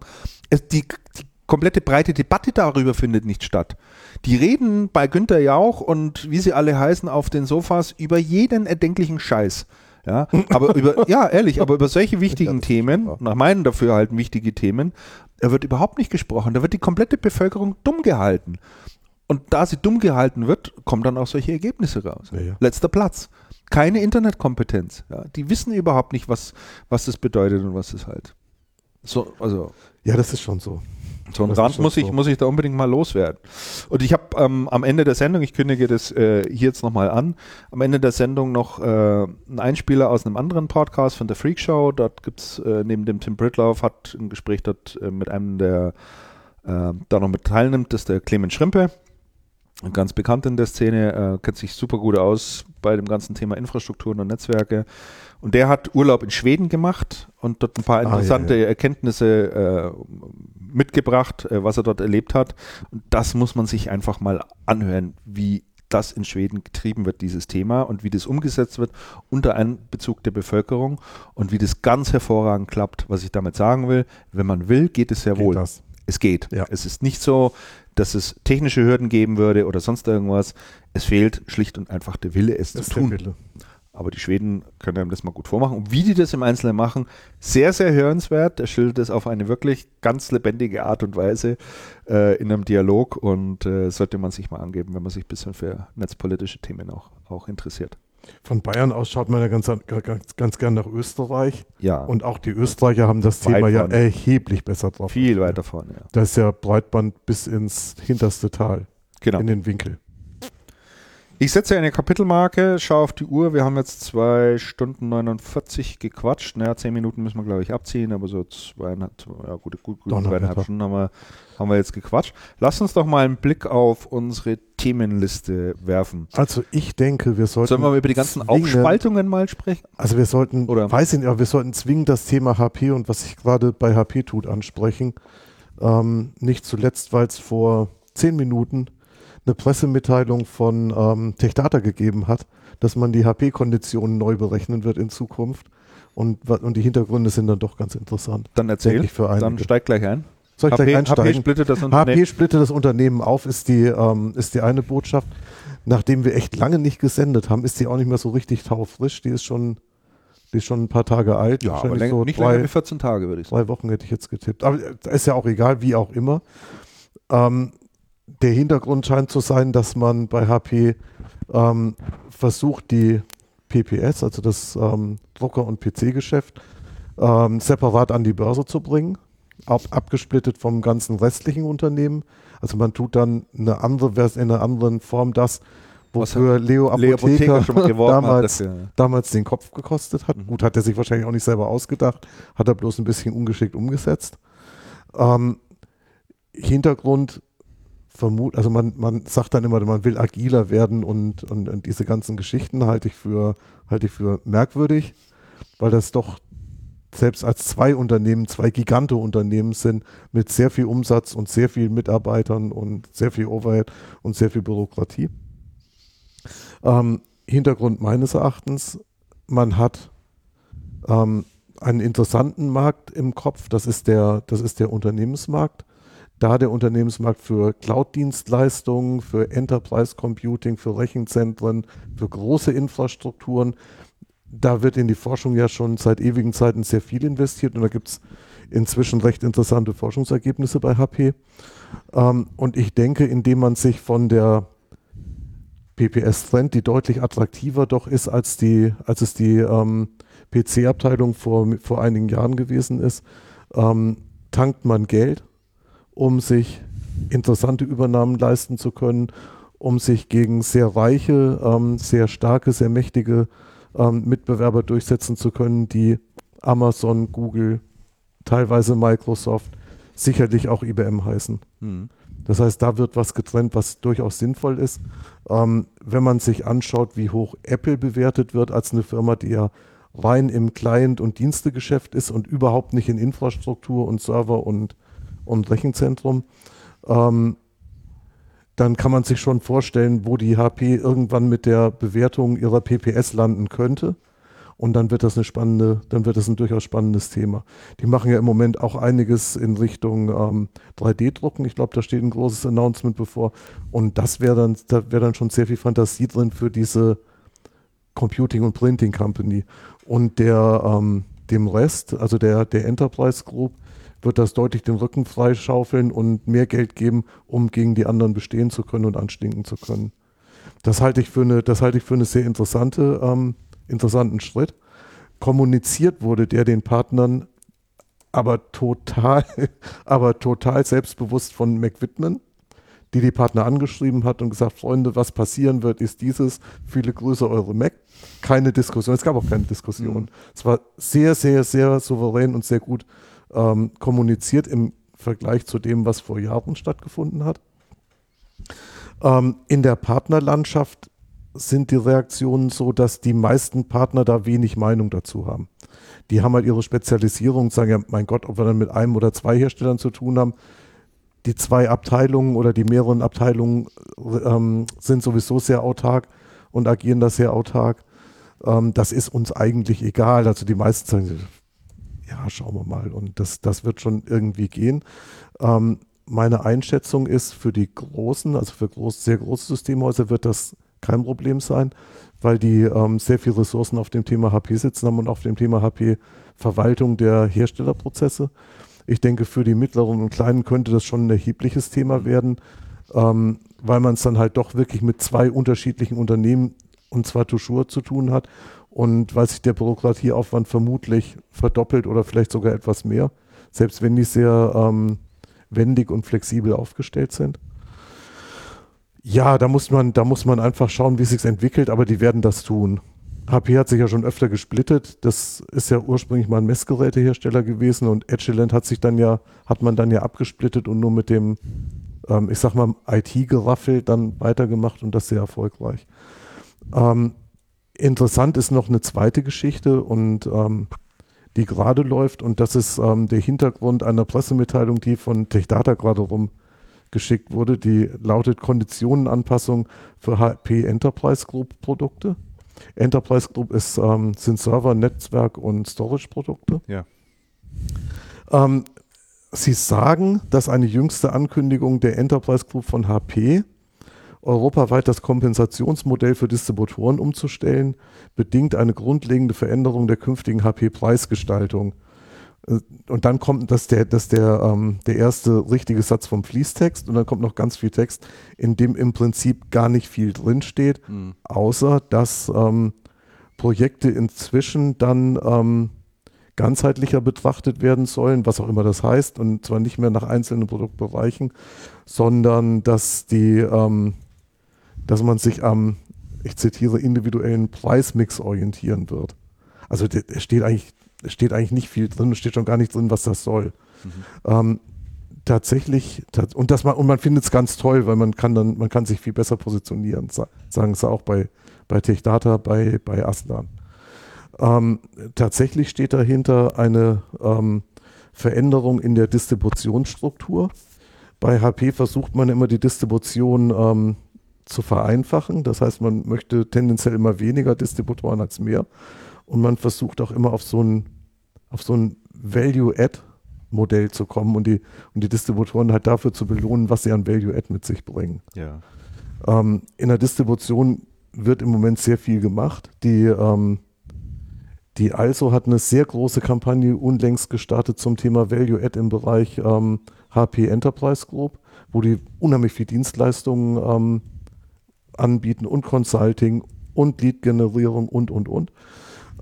Es, die, die komplette breite Debatte darüber findet nicht statt. Die reden bei Günter Jauch und wie sie alle heißen auf den Sofas über jeden erdenklichen Scheiß. Ja, aber über, [LAUGHS] ja, ehrlich, aber über solche wichtigen Themen, nach meinen Dafürhalten wichtige Themen, da wird überhaupt nicht gesprochen. Da wird die komplette Bevölkerung dumm gehalten. Und da sie dumm gehalten wird, kommen dann auch solche Ergebnisse raus. Ja, ja. Letzter Platz. Keine Internetkompetenz. Ja. Die wissen überhaupt nicht, was, was das bedeutet und was es halt. So, also. Ja, das ist schon so. So ein Rand muss ich, so. muss ich da unbedingt mal loswerden. Und ich habe ähm, am Ende der Sendung, ich kündige das äh, hier jetzt nochmal an, am Ende der Sendung noch äh, einen Einspieler aus einem anderen Podcast von der Freak Show. Dort gibt es äh, neben dem Tim Britloff, hat ein Gespräch dort äh, mit einem, der äh, da noch mit teilnimmt, das ist der Clemens Schrimpe. Ganz bekannt in der Szene, äh, kennt sich super gut aus bei dem ganzen Thema Infrastrukturen und Netzwerke. Und der hat Urlaub in Schweden gemacht und dort ein paar interessante ah, ja, ja. Erkenntnisse äh, mitgebracht, äh, was er dort erlebt hat. Und das muss man sich einfach mal anhören, wie das in Schweden getrieben wird, dieses Thema, und wie das umgesetzt wird unter Einbezug der Bevölkerung und wie das ganz hervorragend klappt. Was ich damit sagen will, wenn man will, geht es sehr geht wohl. Das? Es geht. Ja. Es ist nicht so, dass es technische Hürden geben würde oder sonst irgendwas. Es fehlt schlicht und einfach der Wille, es das zu tun. Aber die Schweden können einem das mal gut vormachen. Und wie die das im Einzelnen machen, sehr, sehr hörenswert. Er schildert es auf eine wirklich ganz lebendige Art und Weise äh, in einem Dialog und äh, sollte man sich mal angeben, wenn man sich ein bisschen für netzpolitische Themen auch, auch interessiert. Von Bayern aus schaut man ja ganz, ganz, ganz gern nach Österreich. Ja. Und auch die Österreicher haben das Thema ja erheblich besser drauf. Viel weiter vorne, ja. Da ist ja Breitband bis ins hinterste Tal. Genau. In den Winkel. Ich setze eine Kapitelmarke, schaue auf die Uhr. Wir haben jetzt zwei Stunden 49 gequatscht. Naja, zehn Minuten müssen wir, glaube ich, abziehen, aber so zweieinhalb, ja, gut, gut, gut zweieinhalb Stunden haben wir, haben wir jetzt gequatscht. Lass uns doch mal einen Blick auf unsere Themenliste werfen. Also ich denke, wir sollten. Sollen wir über die ganzen Aufspaltungen mal sprechen? Also wir sollten, Oder? weiß ich nicht, aber wir sollten zwingend das Thema HP und was sich gerade bei HP tut ansprechen. Ähm, nicht zuletzt, weil es vor zehn Minuten eine Pressemitteilung von ähm, TechData gegeben hat, dass man die HP-Konditionen neu berechnen wird in Zukunft. Und, und die Hintergründe sind dann doch ganz interessant. Dann erzähl, für dann steig gleich ein. Soll ich HP, gleich einsteigen? HP splittet das Unternehmen. HP splittet das Unternehmen auf, ist die, ähm, ist die eine Botschaft. Nachdem wir echt lange nicht gesendet haben, ist die auch nicht mehr so richtig taufrisch. Die ist schon, die ist schon ein paar Tage alt. Ja, aber so nicht drei, länger wie 14 Tage, würde ich sagen. Zwei Wochen hätte ich jetzt getippt. Aber ist ja auch egal, wie auch immer. Ähm, der Hintergrund scheint zu sein, dass man bei HP ähm, versucht, die PPS, also das ähm, Drucker- und PC-Geschäft, ähm, separat an die Börse zu bringen, ab, abgesplittet vom ganzen restlichen Unternehmen. Also man tut dann eine andere in einer anderen Form das, wofür Leo Apotheker, Leo damals, ja. damals den Kopf gekostet hat. Mhm. Gut, hat er sich wahrscheinlich auch nicht selber ausgedacht, hat er bloß ein bisschen ungeschickt umgesetzt. Ähm, Hintergrund vermut, also man, man sagt dann immer, man will agiler werden und, und, und diese ganzen Geschichten halte ich für, halte ich für merkwürdig, weil das doch selbst als zwei Unternehmen, zwei Gigante-Unternehmen sind mit sehr viel Umsatz und sehr vielen Mitarbeitern und sehr viel Overhead und sehr viel Bürokratie. Ähm, Hintergrund meines Erachtens, man hat ähm, einen interessanten Markt im Kopf, das ist der, das ist der Unternehmensmarkt. Da der Unternehmensmarkt für Cloud-Dienstleistungen, für Enterprise Computing, für Rechenzentren, für große Infrastrukturen, da wird in die Forschung ja schon seit ewigen Zeiten sehr viel investiert und da gibt es inzwischen recht interessante Forschungsergebnisse bei HP. Ähm, und ich denke, indem man sich von der PPS-Trend, die deutlich attraktiver doch ist, als, die, als es die ähm, PC-Abteilung vor, vor einigen Jahren gewesen ist, ähm, tankt man Geld, um sich interessante Übernahmen leisten zu können, um sich gegen sehr reiche, ähm, sehr starke, sehr mächtige ähm, Mitbewerber durchsetzen zu können, die Amazon, Google, teilweise Microsoft, sicherlich auch IBM heißen. Mhm. Das heißt, da wird was getrennt, was durchaus sinnvoll ist. Ähm, wenn man sich anschaut, wie hoch Apple bewertet wird als eine Firma, die ja rein im Client- und Dienstegeschäft ist und überhaupt nicht in Infrastruktur und Server und, und Rechenzentrum, ähm, dann kann man sich schon vorstellen, wo die HP irgendwann mit der Bewertung ihrer PPS landen könnte. Und dann wird das eine spannende, dann wird das ein durchaus spannendes Thema. Die machen ja im Moment auch einiges in Richtung ähm, 3D-Drucken. Ich glaube, da steht ein großes Announcement bevor. Und das wäre dann, da wäre dann schon sehr viel Fantasie drin für diese Computing und Printing Company. Und der, ähm, dem Rest, also der, der Enterprise Group, wird das deutlich den Rücken freischaufeln und mehr Geld geben, um gegen die anderen bestehen zu können und anstinken zu können. Das halte ich für eine, das halte ich für eine sehr interessante, ähm, interessanten Schritt. Kommuniziert wurde der den Partnern aber total, [LAUGHS] aber total selbstbewusst von McWhitman, die die Partner angeschrieben hat und gesagt, Freunde, was passieren wird, ist dieses, viele Grüße eure Mac. Keine Diskussion, es gab auch keine Diskussion. Mhm. Es war sehr, sehr, sehr souverän und sehr gut ähm, kommuniziert im Vergleich zu dem, was vor Jahren stattgefunden hat. Ähm, in der Partnerlandschaft sind die Reaktionen so, dass die meisten Partner da wenig Meinung dazu haben. Die haben halt ihre Spezialisierung sagen ja, mein Gott, ob wir dann mit einem oder zwei Herstellern zu tun haben. Die zwei Abteilungen oder die mehreren Abteilungen ähm, sind sowieso sehr autark und agieren da sehr autark. Ähm, das ist uns eigentlich egal. Also die meisten sagen, ja, schauen wir mal. Und das, das wird schon irgendwie gehen. Ähm, meine Einschätzung ist, für die großen, also für groß, sehr große Systemhäuser wird das kein Problem sein, weil die ähm, sehr viele Ressourcen auf dem Thema HP sitzen haben und auf dem Thema HP Verwaltung der Herstellerprozesse. Ich denke, für die mittleren und kleinen könnte das schon ein erhebliches Thema werden, ähm, weil man es dann halt doch wirklich mit zwei unterschiedlichen Unternehmen und zwar Touchur zu tun hat und weil sich der Bürokratieaufwand vermutlich verdoppelt oder vielleicht sogar etwas mehr, selbst wenn die sehr ähm, wendig und flexibel aufgestellt sind. Ja, da muss man, da muss man einfach schauen, wie es sich entwickelt, aber die werden das tun. HP hat sich ja schon öfter gesplittet. Das ist ja ursprünglich mal ein Messgerätehersteller gewesen und Agilent hat sich dann ja, hat man dann ja abgesplittet und nur mit dem, ähm, ich sag mal, IT-Geraffel dann weitergemacht und das sehr erfolgreich. Ähm, Interessant ist noch eine zweite Geschichte und ähm, die gerade läuft und das ist ähm, der Hintergrund einer Pressemitteilung, die von TechData gerade rumgeschickt wurde. Die lautet Konditionenanpassung für HP Enterprise Group Produkte. Enterprise Group ist, ähm, sind Server, Netzwerk und Storage Produkte. Ja. Ähm, Sie sagen, dass eine jüngste Ankündigung der Enterprise Group von HP europaweit das Kompensationsmodell für Distributoren umzustellen, bedingt eine grundlegende Veränderung der künftigen HP-Preisgestaltung. Äh, und dann kommt das der, das der, ähm, der erste richtige Satz vom Fließtext und dann kommt noch ganz viel Text, in dem im Prinzip gar nicht viel drinsteht, mhm. außer dass ähm, Projekte inzwischen dann ähm, ganzheitlicher betrachtet werden sollen, was auch immer das heißt, und zwar nicht mehr nach einzelnen Produktbereichen, sondern dass die, ähm, dass man sich am, ich zitiere, individuellen Preismix orientieren wird. Also es steht eigentlich, steht eigentlich nicht viel drin, es steht schon gar nicht drin, was das soll. Mhm. Ähm, tatsächlich, und, das man, und man findet es ganz toll, weil man kann dann, man kann sich viel besser positionieren, sagen sie auch bei, bei TechData, bei, bei Aslan. Ähm, tatsächlich steht dahinter eine ähm, Veränderung in der Distributionsstruktur. Bei HP versucht man immer die Distribution ähm, zu vereinfachen. Das heißt, man möchte tendenziell immer weniger Distributoren als mehr. Und man versucht auch immer auf so ein, auf so ein Value-Add-Modell zu kommen und die, und die Distributoren halt dafür zu belohnen, was sie an Value-Add mit sich bringen. Ja. Ähm, in der Distribution wird im Moment sehr viel gemacht. Die, ähm, die Also hat eine sehr große Kampagne unlängst gestartet zum Thema Value-Add im Bereich ähm, HP Enterprise Group, wo die unheimlich viel Dienstleistungen ähm, anbieten und Consulting und Lead-Generierung und, und, und.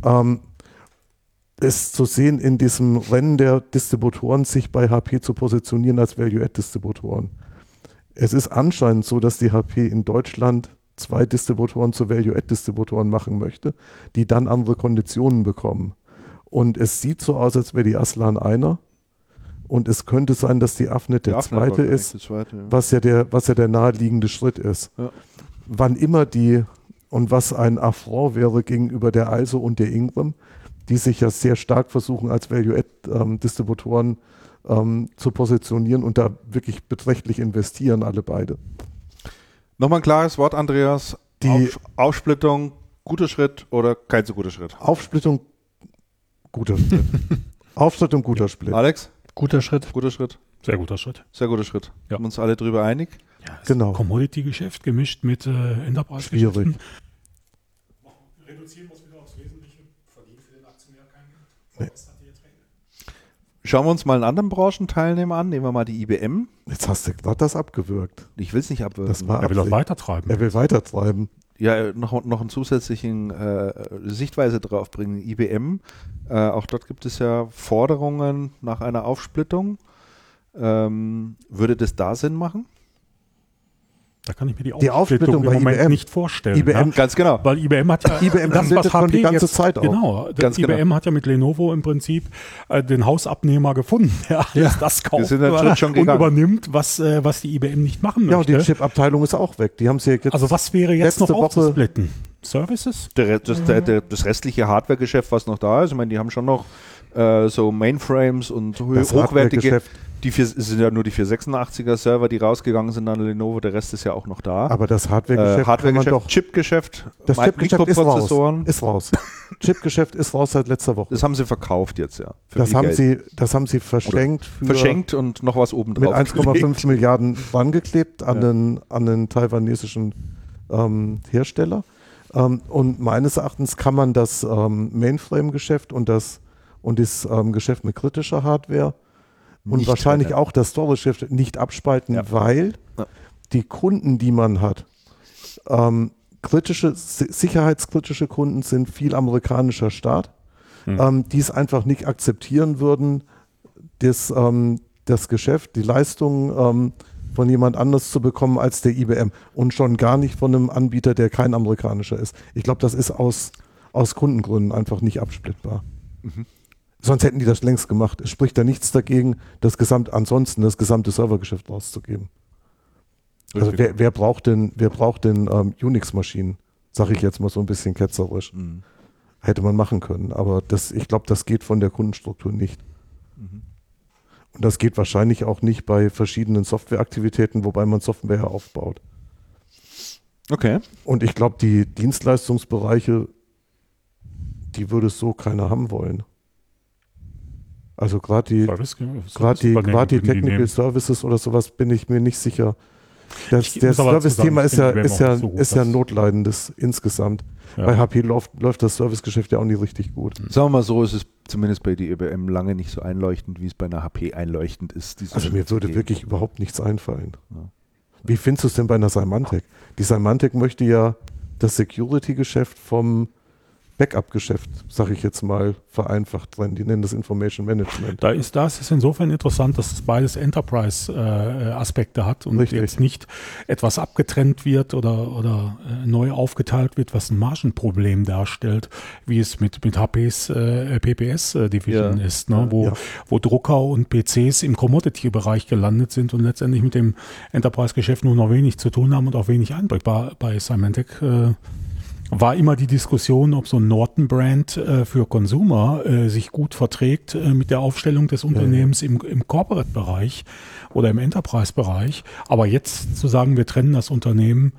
Ähm, ist zu sehen in diesem Rennen der Distributoren, sich bei HP zu positionieren als Value-Add-Distributoren. Es ist anscheinend so, dass die HP in Deutschland zwei Distributoren zu Value-Add-Distributoren machen möchte, die dann andere Konditionen bekommen. Und es sieht so aus, als wäre die Aslan einer. Und es könnte sein, dass die Afnet der Afnet zweite ist, zweite, ja. was, ja der, was ja der naheliegende Schritt ist. Ja. Wann immer die und was ein Affront wäre gegenüber der ISO und der Ingram, die sich ja sehr stark versuchen, als Value-Add-Distributoren ähm, ähm, zu positionieren und da wirklich beträchtlich investieren, alle beide. Nochmal ein klares Wort, Andreas. Die Auf, Aufsplittung, guter Schritt oder kein so guter Schritt? Aufsplittung, guter Schritt. [LAUGHS] Aufsplittung, guter Schritt. Alex? Guter Schritt. Guter Schritt. Sehr guter Schritt. Sehr guter Schritt. Ja. Haben uns alle drüber einig? Ja, genau. Commodity-Geschäft gemischt mit äh, Enterprise-Geschäften. Reduzieren wir es wieder aufs Wesentliche, verdienen für den Aktionär kein Geld. Nee. Schauen wir uns mal einen anderen Branchenteilnehmer an. Nehmen wir mal die IBM. Jetzt hast du gerade das abgewürgt. Ich will es nicht abwürgen. Das war er will auch weitertreiben. Er will weitertreiben. Ja, noch, noch einen zusätzlichen äh, Sichtweise drauf bringen. IBM, äh, auch dort gibt es ja Forderungen nach einer Aufsplittung. Ähm, würde das da Sinn machen? Da kann ich mir die Aufsplittung, die Aufsplittung im Moment IBM. nicht vorstellen. IBM, ja? ganz genau. Weil IBM hat ja [LAUGHS] IBM das, was HP die ganze jetzt, Zeit auch. Genau, ganz IBM genau. hat ja mit Lenovo im Prinzip äh, den Hausabnehmer gefunden, [LAUGHS] der ja. das kauft schon und gegangen. übernimmt, was, äh, was die IBM nicht machen möchte. Ja, und die Chip-Abteilung ist auch weg. Die haben sie jetzt Also was wäre jetzt noch aufzusplitten? Services? Der, das, der, der, das restliche Hardware-Geschäft, was noch da ist, ich meine, die haben schon noch äh, so Mainframes und hochwertige die vier, sind ja nur die 486er Server, die rausgegangen sind an Lenovo, der Rest ist ja auch noch da. Aber das Hardware-Geschäft, äh, Hardware Chip-Geschäft, das Chip-Geschäft ist raus. Ist raus. [LAUGHS] Chip-Geschäft ist raus seit letzter Woche. Das haben sie verkauft jetzt, ja. Das haben, sie, das haben sie verschenkt. verschenkt und noch was oben drauf. Mit 1,5 [LAUGHS] Milliarden rangeklebt an, ja. den, an den taiwanesischen ähm, Hersteller. Ähm, und meines Erachtens kann man das ähm, Mainframe-Geschäft und das, und das ähm, Geschäft mit kritischer Hardware und wahrscheinlich trennen. auch das Storage nicht abspalten, ja. weil ja. die Kunden, die man hat, ähm, kritische, sicherheitskritische Kunden sind viel amerikanischer Staat, hm. ähm, die es einfach nicht akzeptieren würden, das, ähm, das Geschäft, die Leistung ähm, von jemand anders zu bekommen als der IBM und schon gar nicht von einem Anbieter, der kein amerikanischer ist. Ich glaube, das ist aus, aus Kundengründen einfach nicht absplittbar. Mhm. Sonst hätten die das längst gemacht. Es spricht da nichts dagegen, das Gesamt, ansonsten das gesamte Servergeschäft rauszugeben. Also wer, wer, braucht denn, wer braucht denn ähm, Unix-Maschinen? Sage ich jetzt mal so ein bisschen ketzerisch. Mhm. Hätte man machen können, aber das, ich glaube, das geht von der Kundenstruktur nicht. Mhm. Und das geht wahrscheinlich auch nicht bei verschiedenen Softwareaktivitäten, wobei man Software aufbaut. Okay. Und ich glaube, die Dienstleistungsbereiche, die würde es so keiner haben wollen. Also gerade die, gerade die, grad die Technical die Services oder sowas bin ich mir nicht sicher. Das, der Service-Thema ist ja, ist ja, so ist ja ein notleidendes insgesamt. Ja. Bei HP läuft, läuft das Servicegeschäft ja auch nicht richtig gut. Sagen wir mal so, ist es zumindest bei der IBM lange nicht so einleuchtend, wie es bei einer HP einleuchtend ist. Also mir würde wirklich überhaupt nichts einfallen. Ja. Wie findest du es denn bei einer Symantec? Die Symantec möchte ja das Security-Geschäft vom Backup-Geschäft, sage ich jetzt mal, vereinfacht drin. Die nennen das Information Management. Da ist das ist insofern interessant, dass es beides Enterprise-Aspekte äh, hat und Richtig. jetzt nicht etwas abgetrennt wird oder, oder äh, neu aufgeteilt wird, was ein Margenproblem darstellt, wie es mit, mit HPs äh, PPS-Division ja. ist, ne? wo, ja. wo Drucker und PCs im Commodity-Bereich gelandet sind und letztendlich mit dem Enterprise-Geschäft nur noch wenig zu tun haben und auch wenig Einblick. Bei, bei Symantec äh, war immer die Diskussion, ob so ein Norton-Brand äh, für Consumer äh, sich gut verträgt äh, mit der Aufstellung des Unternehmens im, im Corporate-Bereich oder im Enterprise-Bereich. Aber jetzt zu sagen, wir trennen das Unternehmen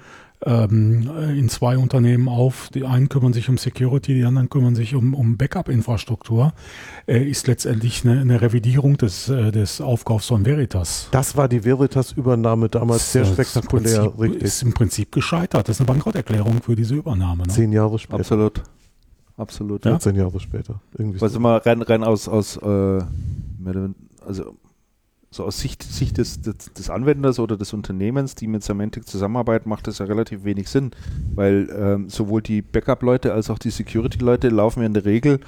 ähm, in zwei Unternehmen auf. Die einen kümmern sich um Security, die anderen kümmern sich um, um Backup-Infrastruktur. Äh, ist letztendlich eine, eine Revidierung des, äh, des Aufkaufs von Veritas. Das war die Veritas-Übernahme damals sehr spektakulär. Ist Prinzip, ist im Prinzip gescheitert. Das ist eine Bankrotterklärung für diese Übernahme. Ne? Zehn Jahre später. Absolut. Absolut. Ja? 14 Jahre später. Irgendwie also so. mal rein, rein aus, aus äh, also so aus Sicht, Sicht des, des, des, Anwenders oder des Unternehmens, die mit Semantic zusammenarbeiten, macht das ja relativ wenig Sinn, weil ähm, sowohl die Backup-Leute als auch die Security-Leute laufen ja in der Regel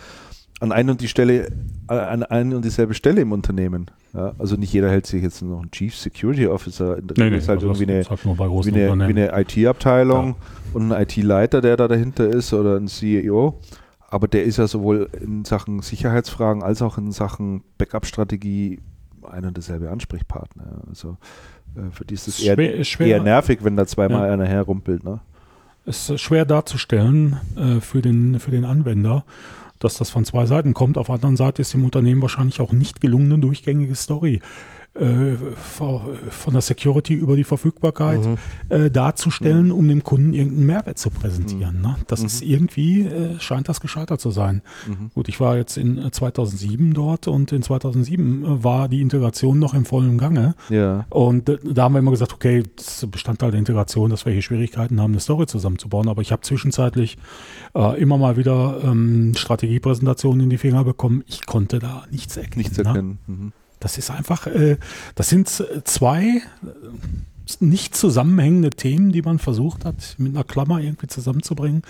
an ein und die Stelle, äh, an eine und dieselbe Stelle im Unternehmen. Ja, also nicht jeder hält sich jetzt noch einen Chief Security Officer. In der nee, nee, ist halt irgendwie eine, wie eine, eine IT-Abteilung ja. und ein IT-Leiter, der da dahinter ist oder ein CEO. Aber der ist ja sowohl in Sachen Sicherheitsfragen als auch in Sachen Backup-Strategie ein und derselbe Ansprechpartner. Also äh, für die ist es eher, schwer, eher nervig, wenn da zweimal ja. einer herrumpelt. Ne? Es ist schwer darzustellen äh, für, den, für den Anwender, dass das von zwei Seiten kommt. Auf der anderen Seite ist dem Unternehmen wahrscheinlich auch nicht gelungen, eine durchgängige Story äh, von der Security über die Verfügbarkeit mhm. äh, darzustellen, um dem Kunden irgendeinen Mehrwert zu präsentieren. Mhm. Ne? Das mhm. ist irgendwie, äh, scheint das gescheitert zu sein. Mhm. Gut, ich war jetzt in 2007 äh, dort und in 2007 äh, war die Integration noch im vollen Gange. Ja. Und da haben wir immer gesagt, okay, das Bestandteil der Integration, dass wir hier Schwierigkeiten haben, eine Story zusammenzubauen. Aber ich habe zwischenzeitlich äh, immer mal wieder ähm, Strategiepräsentationen in die Finger bekommen. Ich konnte da nichts erkennen. Nichts ne? erkennen. Ne? Das ist einfach, äh, das sind zwei äh, nicht zusammenhängende Themen, die man versucht hat, mit einer Klammer irgendwie zusammenzubringen.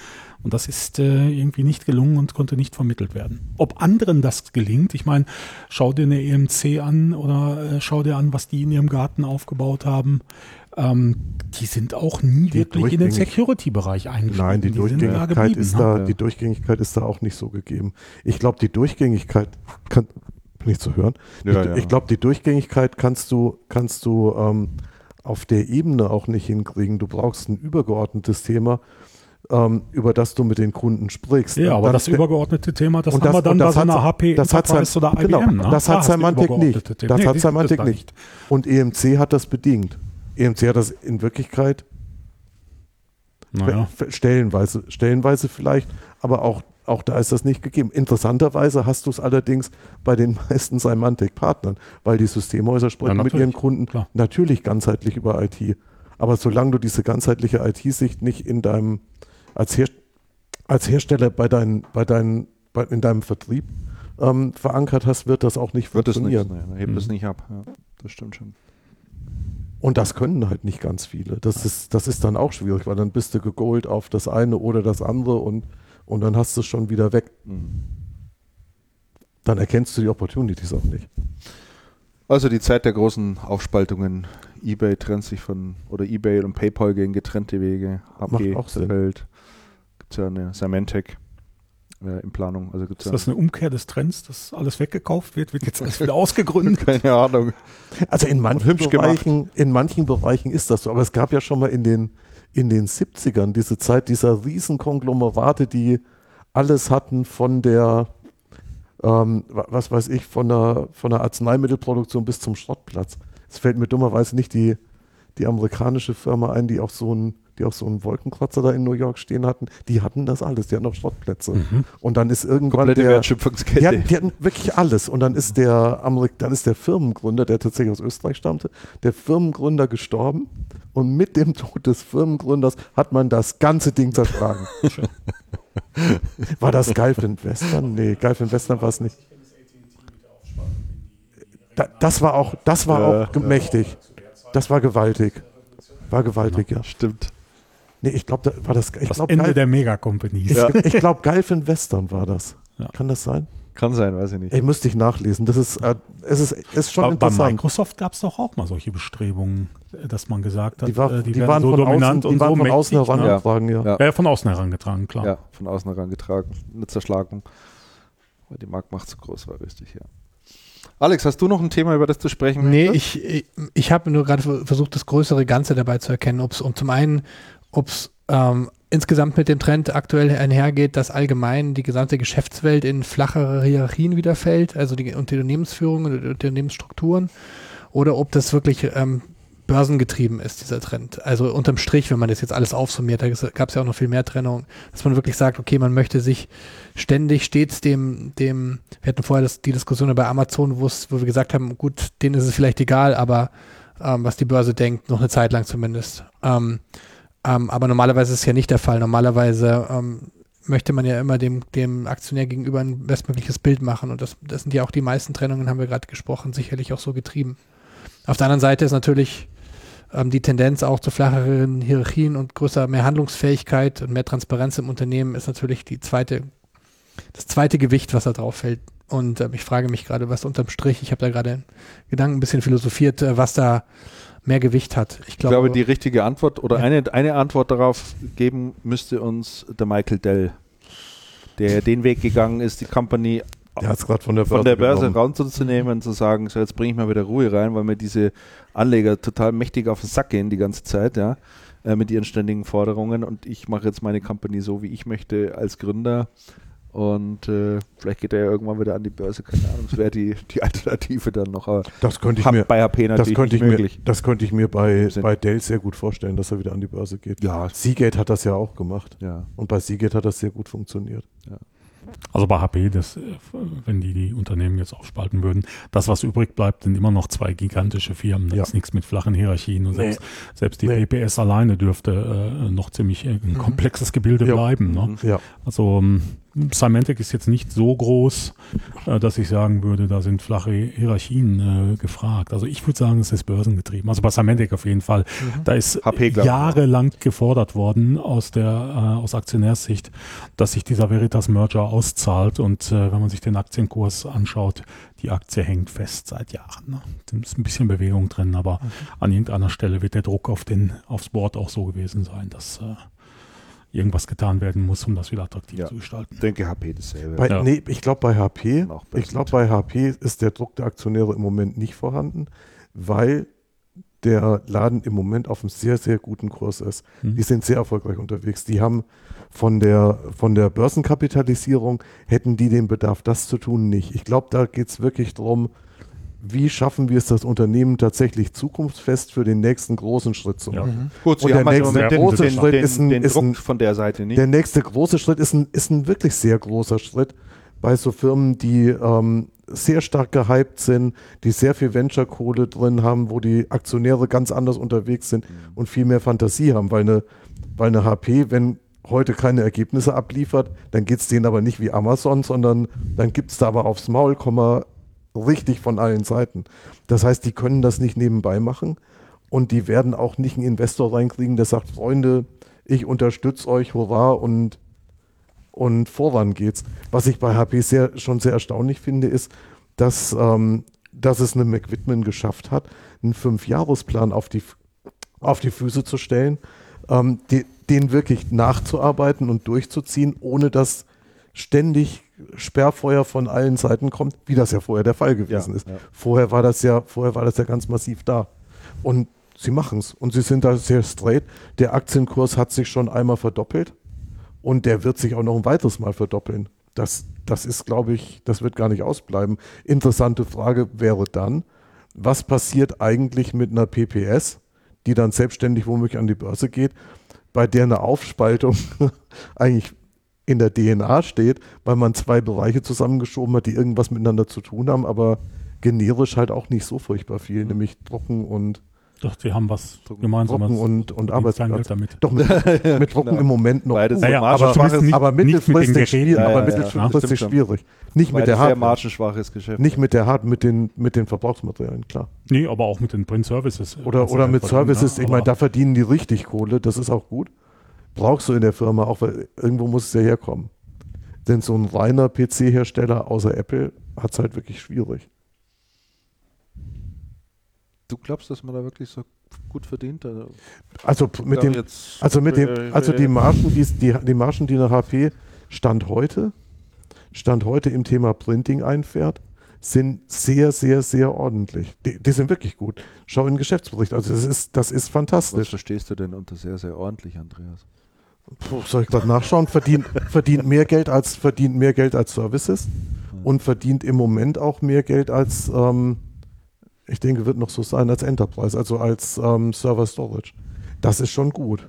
Und das ist äh, irgendwie nicht gelungen und konnte nicht vermittelt werden. Ob anderen das gelingt, ich meine, schau dir eine EMC an oder äh, schau dir an, was die in ihrem Garten aufgebaut haben. Ähm, die sind auch nie die wirklich in den Security-Bereich eingestiegen. Nein, die, die Durchgängigkeit ist da, ne? die Durchgängigkeit ist da auch nicht so gegeben. Ich glaube, die Durchgängigkeit kann, nicht zu hören. Ja, ich, ja. ich glaube, die Durchgängigkeit kannst du, kannst du ähm, auf der Ebene auch nicht hinkriegen. Du brauchst ein übergeordnetes Thema, ähm, über das du mit den Kunden sprichst. Ja, aber das übergeordnete Thema, das, das haben wir dann bei so einer HP das hat sein, oder IBM. Genau, ne? Das hat Semantic nicht. Das nee, hat Semantic nicht. Und EMC hat das bedingt. EMC hat das in Wirklichkeit naja. stellenweise, stellenweise vielleicht, aber auch auch da ist das nicht gegeben. Interessanterweise hast du es allerdings bei den [LAUGHS] meisten Semantic-Partnern, weil die Systemhäuser sprechen ja, mit ihren Kunden klar. natürlich ganzheitlich über IT. Aber solange du diese ganzheitliche IT-Sicht nicht in deinem, als, Her als Hersteller bei deinen, bei deinen, bei, in deinem Vertrieb ähm, verankert hast, wird das auch nicht wird funktionieren. Wird es nicht, nee, hebt mhm. es nicht ab. Ja, das stimmt schon. Und das können halt nicht ganz viele. Das ist, das ist dann auch schwierig, weil dann bist du gegolt auf das eine oder das andere und und dann hast du es schon wieder weg. Mhm. Dann erkennst du die Opportunities auch nicht. Also die Zeit der großen Aufspaltungen. eBay trennt sich von, oder eBay und PayPal gehen getrennte Wege. HP auch Sinn. Welt. Gibt es ja eine Symantec äh, in Planung. Also gibt's ist das eine Umkehr des Trends, dass alles weggekauft wird? Wird jetzt alles wieder [LAUGHS] ausgegründet? Keine Ahnung. Also in manchen, Bereichen, in manchen Bereichen ist das so. Aber es gab ja schon mal in den in den 70ern, diese Zeit dieser Riesenkonglomerate, die alles hatten von der, ähm, was weiß ich, von der, von der Arzneimittelproduktion bis zum Schrottplatz. Es fällt mir dummerweise nicht die, die amerikanische Firma ein, die auch so ein die auch so einen Wolkenkratzer da in New York stehen hatten, die hatten das alles, die hatten auch Schrottplätze. Mhm. Und dann ist irgendwann Komplette der, Wertschöpfungskette. Die hatten, die hatten wirklich alles. Und dann ist der Amerik dann ist der Firmengründer, der tatsächlich aus Österreich stammte, der Firmengründer gestorben. Und mit dem Tod des Firmengründers hat man das ganze Ding zerschlagen. [LAUGHS] war das Gulf Western? Nee, Gulf Western war es nicht. Da, das war auch, das war auch mächtig. Das war gewaltig. War gewaltig, ja. Stimmt. Nee, ich glaube, da war das. Ich das glaub, Ende geil, der Mega-Companies. Ich, ja. ich glaube, Galfin Western war das. Ja. Kann das sein? Kann sein, weiß ich nicht. Ich müsste ich nachlesen. Das ist, äh, es ist, ist schon Aber interessant. Bei Microsoft gab es doch auch mal solche Bestrebungen, dass man gesagt hat, die, war, äh, die, die waren so von dominant außen, die waren so von außen mächtig, herangetragen, ne? ja. ja. von außen herangetragen, klar. Ja, von außen herangetragen. Eine Zerschlagung. Weil die Marktmacht zu groß war, richtig, ja. Alex, hast du noch ein Thema, über das zu sprechen Nee, ich, ich, ich habe nur gerade versucht, das größere Ganze dabei zu erkennen. Ob's, und zum einen, ob es ähm, insgesamt mit dem Trend aktuell einhergeht, dass allgemein die gesamte Geschäftswelt in flachere Hierarchien wiederfällt, also die Unternehmensführung und Unternehmensstrukturen, oder ob das wirklich ähm, börsengetrieben ist, dieser Trend. Also unterm Strich, wenn man das jetzt alles aufsummiert, da gab es ja auch noch viel mehr Trennung, dass man wirklich sagt, okay, man möchte sich ständig stets dem, dem, wir hatten vorher das, die Diskussion bei Amazon, wo wir gesagt haben, gut, denen ist es vielleicht egal, aber ähm, was die Börse denkt, noch eine Zeit lang zumindest. Ähm, ähm, aber normalerweise ist es ja nicht der Fall. Normalerweise ähm, möchte man ja immer dem, dem Aktionär gegenüber ein bestmögliches Bild machen. Und das, das sind ja auch die meisten Trennungen, haben wir gerade gesprochen, sicherlich auch so getrieben. Auf der anderen Seite ist natürlich ähm, die Tendenz auch zu flacheren Hierarchien und größer mehr Handlungsfähigkeit und mehr Transparenz im Unternehmen ist natürlich die zweite, das zweite Gewicht, was da drauf fällt. Und äh, ich frage mich gerade, was unterm Strich, ich habe da gerade Gedanken ein bisschen philosophiert, äh, was da mehr Gewicht hat. Ich, glaube, ich glaube, die richtige Antwort oder ja. eine, eine Antwort darauf geben müsste uns der Michael Dell, der den Weg gegangen ist, die Company der von der Börse, von der Börse rauszunehmen, zu sagen, so jetzt bringe ich mal wieder Ruhe rein, weil mir diese Anleger total mächtig auf den Sack gehen die ganze Zeit, ja, äh, mit ihren ständigen Forderungen und ich mache jetzt meine Company so, wie ich möchte als Gründer und äh, vielleicht geht er ja irgendwann wieder an die Börse, keine Ahnung. Das wäre die, die Alternative dann noch. Aber das könnte ich mir, bei HP natürlich das könnte ich möglich. Mir, das könnte ich mir bei, bei Dell sehr gut vorstellen, dass er wieder an die Börse geht. Ja. Seagate hat das ja auch gemacht. Ja. Und bei Seagate hat das sehr gut funktioniert. Ja. Also bei HP, das, wenn die die Unternehmen jetzt aufspalten würden, das, was übrig bleibt, sind immer noch zwei gigantische Firmen. Da ja. ist nichts mit flachen Hierarchien. Und nee. selbst, selbst die nee. PPS alleine dürfte äh, noch ziemlich ein mhm. komplexes Gebilde ja. bleiben. Ne? Ja. Also ähm, Symantec ist jetzt nicht so groß, äh, dass ich sagen würde, da sind flache Hierarchien äh, gefragt. Also ich würde sagen, es ist börsengetrieben. Also bei Symantec auf jeden Fall. Mhm. Da ist HP, jahrelang gefordert worden aus der äh, aus Aktionärssicht, dass sich dieser Veritas Merger auszahlt. Und äh, wenn man sich den Aktienkurs anschaut, die Aktie hängt fest seit Jahren. Ne? Da ist ein bisschen Bewegung drin, aber mhm. an irgendeiner Stelle wird der Druck auf den aufs Board auch so gewesen sein, dass äh, irgendwas getan werden muss, um das wieder attraktiv ja, zu gestalten. Ich denke HP dasselbe. Bei, ja. Nee, ich glaube bei HP, ich glaube bei HP ist der Druck der Aktionäre im Moment nicht vorhanden, weil der Laden im Moment auf einem sehr, sehr guten Kurs ist. Mhm. Die sind sehr erfolgreich unterwegs. Die haben von der, von der Börsenkapitalisierung, hätten die den Bedarf, das zu tun, nicht. Ich glaube, da geht es wirklich darum, wie schaffen wir es, das Unternehmen tatsächlich zukunftsfest für den nächsten großen Schritt zu machen. Ja. Mhm. Gut, und der nächste große den, Schritt den, ist ein, ist ein, von der Seite nicht. Der nächste große Schritt ist ein, ist ein wirklich sehr großer Schritt bei so Firmen, die ähm, sehr stark gehypt sind, die sehr viel Venture-Kohle drin haben, wo die Aktionäre ganz anders unterwegs sind mhm. und viel mehr Fantasie haben, weil eine, weil eine HP, wenn heute keine Ergebnisse abliefert, dann geht es denen aber nicht wie Amazon, sondern dann gibt es da aber aufs Maul, richtig von allen Seiten. Das heißt, die können das nicht nebenbei machen und die werden auch nicht einen Investor reinkriegen, der sagt, Freunde, ich unterstütze euch, hurra und, und voran geht's. Was ich bei HP sehr, schon sehr erstaunlich finde, ist, dass, ähm, dass es eine McWhitman geschafft hat, einen Fünfjahresplan auf die, auf die Füße zu stellen, ähm, die, den wirklich nachzuarbeiten und durchzuziehen, ohne dass ständig Sperrfeuer von allen Seiten kommt, wie das ja vorher der Fall gewesen ja, ist. Ja. Vorher war das ja, vorher war das ja ganz massiv da. Und sie machen es und sie sind da sehr straight. Der Aktienkurs hat sich schon einmal verdoppelt und der wird sich auch noch ein weiteres Mal verdoppeln. Das, das ist, glaube ich, das wird gar nicht ausbleiben. Interessante Frage wäre dann, was passiert eigentlich mit einer PPS, die dann selbstständig womöglich an die Börse geht, bei der eine Aufspaltung [LAUGHS] eigentlich in der DNA steht, weil man zwei Bereiche zusammengeschoben hat, die irgendwas miteinander zu tun haben, aber generisch halt auch nicht so furchtbar viel, mhm. nämlich trocken und doch, die haben was gemeinsames. Trocken und, und Arbeitsplatz. damit. Doch, mit, [LAUGHS] mit Trocken genau. im Moment noch. Beides naja, aber, nicht, aber mittelfristig, mit schwierig, ja, aber ja, mittelfristig ja, schwierig. Nicht mit der Hard margenschwaches Geschäft. Nicht mit der Hard, mit den, mit den Verbrauchsmaterialien, klar. Nee, aber auch mit den Print Services. Oder, oder mit Services, ne? ich meine, da verdienen die richtig Kohle, das ist auch gut. Brauchst du in der Firma auch, weil irgendwo muss es ja herkommen. Denn so ein reiner PC-Hersteller außer Apple hat es halt wirklich schwierig. Du glaubst, dass man da wirklich so gut verdient? Also, also mit dem, also mit dem, also die Margen, die, die, die Margen, die eine HP Stand heute, Stand heute im Thema Printing einfährt, sind sehr, sehr, sehr ordentlich. Die, die, sind wirklich gut. Schau in den Geschäftsbericht. Also das ist, das ist fantastisch. Was verstehst du denn unter sehr, sehr ordentlich, Andreas? Puh, soll ich gerade nachschauen? Verdient, verdient, mehr Geld als, verdient mehr Geld als Services und verdient im Moment auch mehr Geld als, ähm, ich denke, wird noch so sein als Enterprise, also als ähm, Server Storage. Das ist schon gut.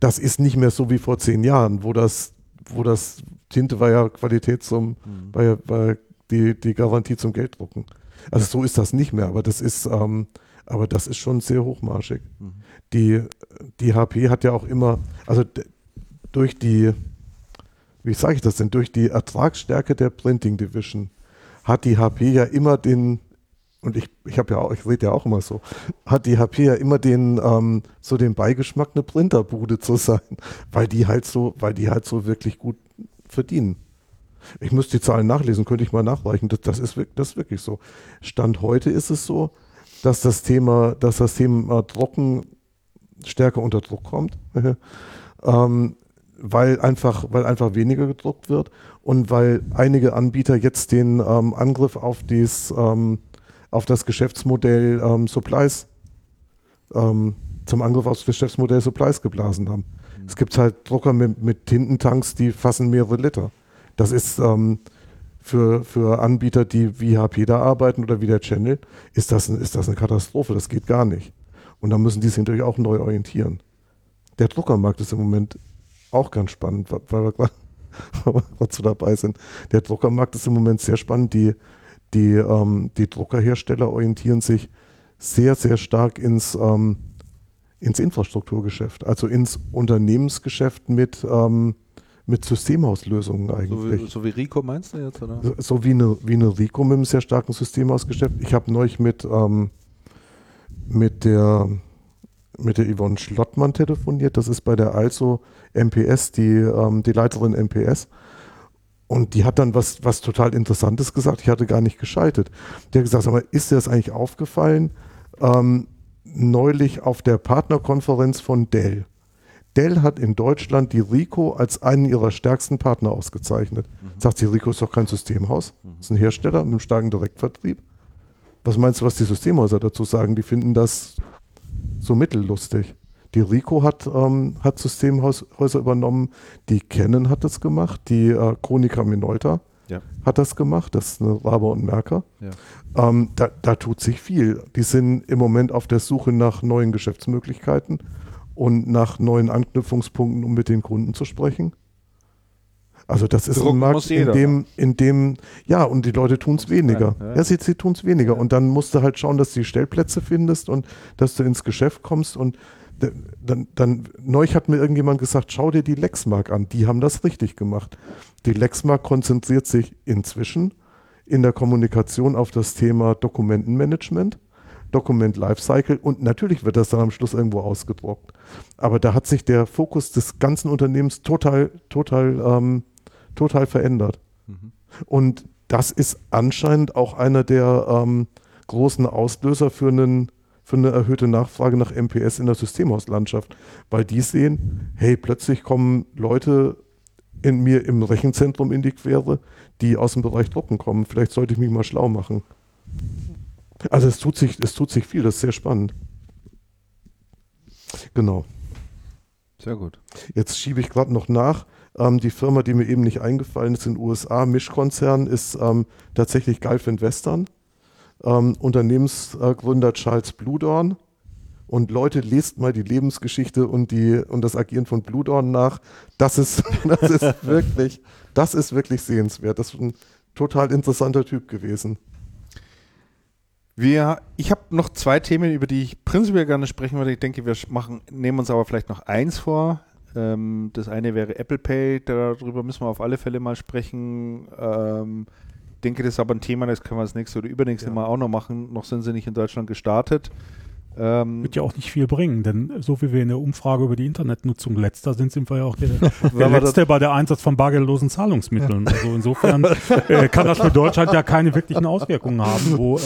Das ist nicht mehr so wie vor zehn Jahren, wo das, wo das Tinte war ja Qualität zum, mhm. war ja, war die, die Garantie zum Gelddrucken. Also so ist das nicht mehr, aber das ist, ähm, aber das ist schon sehr hochmarschig. Mhm. Die, die HP hat ja auch immer, also durch die, wie sage ich das denn, durch die Ertragsstärke der Printing Division hat die HP ja immer den, und ich, ich habe ja auch, ich rede ja auch immer so, hat die HP ja immer den, ähm, so den Beigeschmack, eine Printerbude zu sein, weil die halt so, weil die halt so wirklich gut verdienen. Ich müsste die Zahlen nachlesen, könnte ich mal nachreichen. Das, das, ist, das ist wirklich so. Stand heute ist es so, dass das Thema, dass das Thema Trocken stärker unter Druck kommt. [LAUGHS] ähm, weil einfach, weil einfach weniger gedruckt wird und weil einige Anbieter jetzt den ähm, Angriff auf, dies, ähm, auf das Geschäftsmodell ähm, Supplies ähm, zum Angriff auf das Geschäftsmodell Supplies geblasen haben. Mhm. Es gibt halt Drucker mit, mit Tintentanks, die fassen mehrere Liter. Das ist ähm, für, für Anbieter, die wie HP da arbeiten oder wie der Channel, ist das, ist das eine Katastrophe. Das geht gar nicht. Und da müssen die sich natürlich auch neu orientieren. Der Druckermarkt ist im Moment auch ganz spannend, weil wir gerade [LAUGHS] dazu dabei sind. Der Druckermarkt ist im Moment sehr spannend. Die, die, ähm, die Druckerhersteller orientieren sich sehr, sehr stark ins, ähm, ins Infrastrukturgeschäft, also ins Unternehmensgeschäft mit, ähm, mit Systemhauslösungen eigentlich. So wie, so wie, Rico meinst du jetzt? Oder? So, so wie, eine, wie eine Rico mit einem sehr starken Systemhausgeschäft. Ich habe neulich mit, ähm, mit der mit der Yvonne Schlottmann telefoniert. Das ist bei der Also MPS, die, ähm, die Leiterin MPS. Und die hat dann was, was total Interessantes gesagt. Ich hatte gar nicht geschaltet. Die hat gesagt, aber ist dir das eigentlich aufgefallen? Ähm, neulich auf der Partnerkonferenz von Dell. Dell hat in Deutschland die Rico als einen ihrer stärksten Partner ausgezeichnet. Mhm. Sagt sie, Rico ist doch kein Systemhaus. Mhm. ist ein Hersteller mit einem starken Direktvertrieb. Was meinst du, was die Systemhäuser dazu sagen? Die finden das so mittellustig. Die Rico hat, ähm, hat Systemhäuser übernommen, die Canon hat das gemacht, die äh, Chronica Minolta ja. hat das gemacht, das ist eine Raber und Merker. Ja. Ähm, da, da, tut sich viel. Die sind im Moment auf der Suche nach neuen Geschäftsmöglichkeiten und nach neuen Anknüpfungspunkten, um mit den Kunden zu sprechen. Also das ist Drucken ein Markt, in dem, in dem, ja, und die Leute tun es weniger. Ja, ja sie, sie tun es weniger. Und dann musst du halt schauen, dass du die Stellplätze findest und dass du ins Geschäft kommst. Und dann, dann neulich hat mir irgendjemand gesagt, schau dir die Lexmark an. Die haben das richtig gemacht. Die Lexmark konzentriert sich inzwischen in der Kommunikation auf das Thema Dokumentenmanagement. Dokument Lifecycle und natürlich wird das dann am Schluss irgendwo ausgedruckt. Aber da hat sich der Fokus des ganzen Unternehmens total, total ähm, total verändert. Mhm. Und das ist anscheinend auch einer der ähm, großen Auslöser für, einen, für eine erhöhte Nachfrage nach MPS in der Systemhauslandschaft, weil die sehen, hey, plötzlich kommen Leute in mir im Rechenzentrum in die Quere, die aus dem Bereich Drucken kommen. Vielleicht sollte ich mich mal schlau machen. Also es tut sich, es tut sich viel, das ist sehr spannend. Genau. Sehr gut. Jetzt schiebe ich gerade noch nach. Ähm, die Firma, die mir eben nicht eingefallen ist in den USA, Mischkonzern, ist ähm, tatsächlich Gulf Western. Ähm, Unternehmensgründer Charles Bludorn. Und Leute, lest mal die Lebensgeschichte und, die, und das Agieren von Bludorn nach. Das ist, [LAUGHS] das ist [LAUGHS] wirklich, das ist wirklich sehenswert. Das ist ein total interessanter Typ gewesen. Wir, ich habe noch zwei Themen, über die ich prinzipiell gerne sprechen würde. Ich denke, wir machen, nehmen uns aber vielleicht noch eins vor. Ähm, das eine wäre Apple Pay, darüber müssen wir auf alle Fälle mal sprechen. Ähm, denke, das ist aber ein Thema, das können wir das nächste oder übernächste ja. Mal auch noch machen. Noch sind sie nicht in Deutschland gestartet. Ähm, Wird ja auch nicht viel bringen, denn so wie wir in der Umfrage über die Internetnutzung letzter sind, sind wir ja auch der, [LAUGHS] der Letzte bei der Einsatz von bargeldlosen Zahlungsmitteln. Ja. Also insofern äh, kann das für Deutschland ja keine wirklichen Auswirkungen haben, wo äh,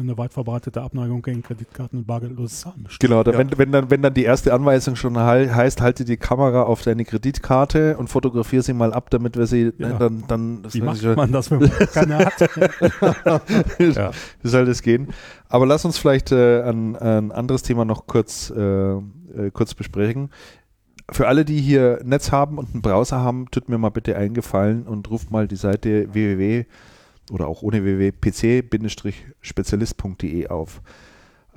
eine weit verbreitete Abneigung gegen Kreditkarten und bargeldloses Zahlen besteht. Genau, ja. wenn, wenn, dann, wenn dann die erste Anweisung schon heißt, halte die Kamera auf deine Kreditkarte und fotografiere sie mal ab, damit wir sie ja. dann, dann Wie macht man das, wenn man keine hat? [LAUGHS] ja. Wie soll das gehen? Aber lass uns vielleicht äh, ein, ein, anderes Thema noch kurz, äh, äh, kurz besprechen. Für alle, die hier Netz haben und einen Browser haben, tut mir mal bitte einen Gefallen und ruft mal die Seite www oder auch ohne www pc-spezialist.de auf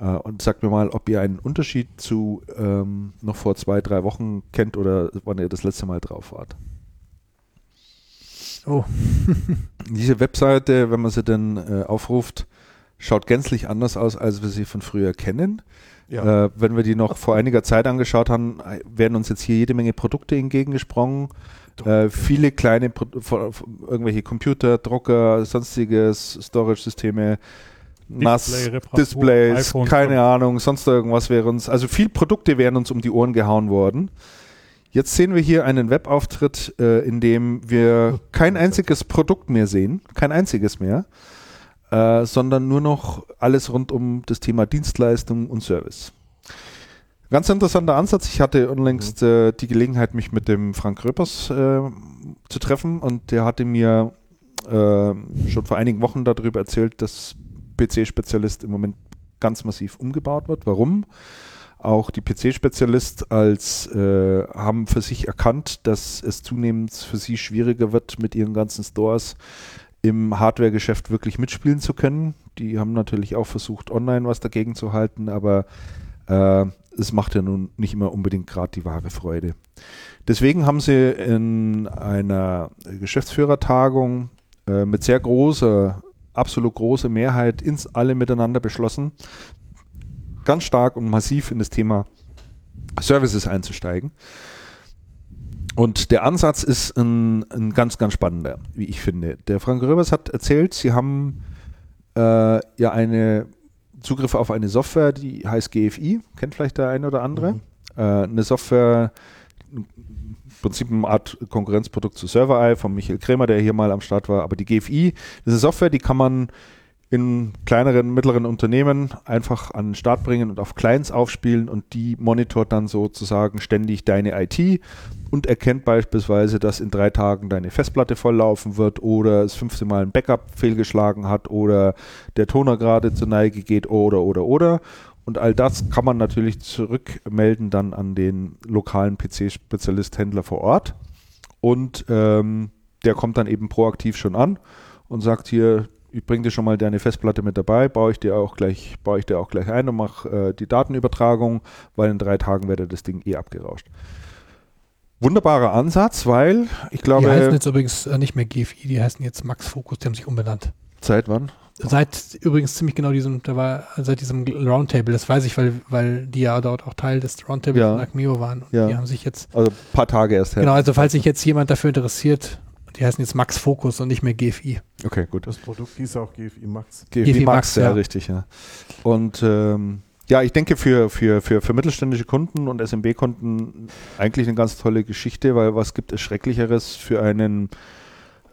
äh, und sagt mir mal, ob ihr einen Unterschied zu ähm, noch vor zwei, drei Wochen kennt oder wann ihr das letzte Mal drauf wart. Oh. [LAUGHS] Diese Webseite, wenn man sie dann äh, aufruft, schaut gänzlich anders aus, als wir sie von früher kennen. Ja. Äh, wenn wir die noch [LAUGHS] vor einiger Zeit angeschaut haben, werden uns jetzt hier jede Menge Produkte entgegengesprungen. Äh, viele kleine Pro irgendwelche Computer, Drucker, sonstiges, Storage-Systeme, NAS, Displays, iPhone, keine Ahnung, sonst irgendwas wäre uns, also viele Produkte wären uns um die Ohren gehauen worden. Jetzt sehen wir hier einen Webauftritt, äh, in dem wir [LAUGHS] kein einziges Produkt mehr sehen, kein einziges mehr, äh, sondern nur noch alles rund um das Thema Dienstleistung und Service. Ganz interessanter Ansatz. Ich hatte unlängst mhm. äh, die Gelegenheit, mich mit dem Frank Röpers äh, zu treffen und der hatte mir äh, schon vor einigen Wochen darüber erzählt, dass PC-Spezialist im Moment ganz massiv umgebaut wird. Warum? Auch die PC-Spezialist als äh, haben für sich erkannt, dass es zunehmend für sie schwieriger wird, mit ihren ganzen Stores im Hardware-Geschäft wirklich mitspielen zu können. Die haben natürlich auch versucht, online was dagegen zu halten, aber äh, es macht ja nun nicht immer unbedingt gerade die wahre Freude. Deswegen haben sie in einer Geschäftsführertagung äh, mit sehr großer, absolut großer Mehrheit ins alle miteinander beschlossen, ganz stark und massiv in das Thema Services einzusteigen. Und der Ansatz ist ein, ein ganz, ganz spannender, wie ich finde. Der Frank Röbers hat erzählt, sie haben äh, ja eine Zugriff auf eine Software, die heißt GFI, kennt vielleicht der eine oder andere. Mhm. Äh, eine Software, im Prinzip eine Art Konkurrenzprodukt zu ServerEye von Michael Krämer, der hier mal am Start war. Aber die GFI, das ist eine Software, die kann man in kleineren, mittleren Unternehmen einfach an den Start bringen und auf Clients aufspielen und die monitort dann sozusagen ständig deine IT und erkennt beispielsweise, dass in drei Tagen deine Festplatte volllaufen wird oder es 15 Mal ein Backup fehlgeschlagen hat oder der Toner gerade zur Neige geht oder oder oder. Und all das kann man natürlich zurückmelden dann an den lokalen PC-Spezialist-Händler vor Ort. Und ähm, der kommt dann eben proaktiv schon an und sagt hier, ich bringe dir schon mal deine Festplatte mit dabei, baue ich dir auch gleich, baue ich dir auch gleich ein und mache äh, die Datenübertragung, weil in drei Tagen werde das Ding eh abgerauscht. Wunderbarer Ansatz, weil ich glaube. Die heißen jetzt übrigens äh, nicht mehr GFI, die heißen jetzt Max Focus, die haben sich umbenannt. Seit wann? Seit übrigens ziemlich genau diesem, da war seit diesem Roundtable, das weiß ich, weil, weil die ja dort auch Teil des Roundtables ja. von Acmeo waren. Und ja. Die haben sich jetzt. Also ein paar Tage erst her. Genau, also falls sich jetzt jemand dafür interessiert, die heißen jetzt Max Focus und nicht mehr GFI. Okay, gut. Das Produkt hieß auch GFI Max. GFI, GFI Max, Max, ja, ja, richtig, ja. Und ähm, ja, ich denke für, für, für, für mittelständische Kunden und SMB-Kunden eigentlich eine ganz tolle Geschichte, weil was gibt es Schrecklicheres für einen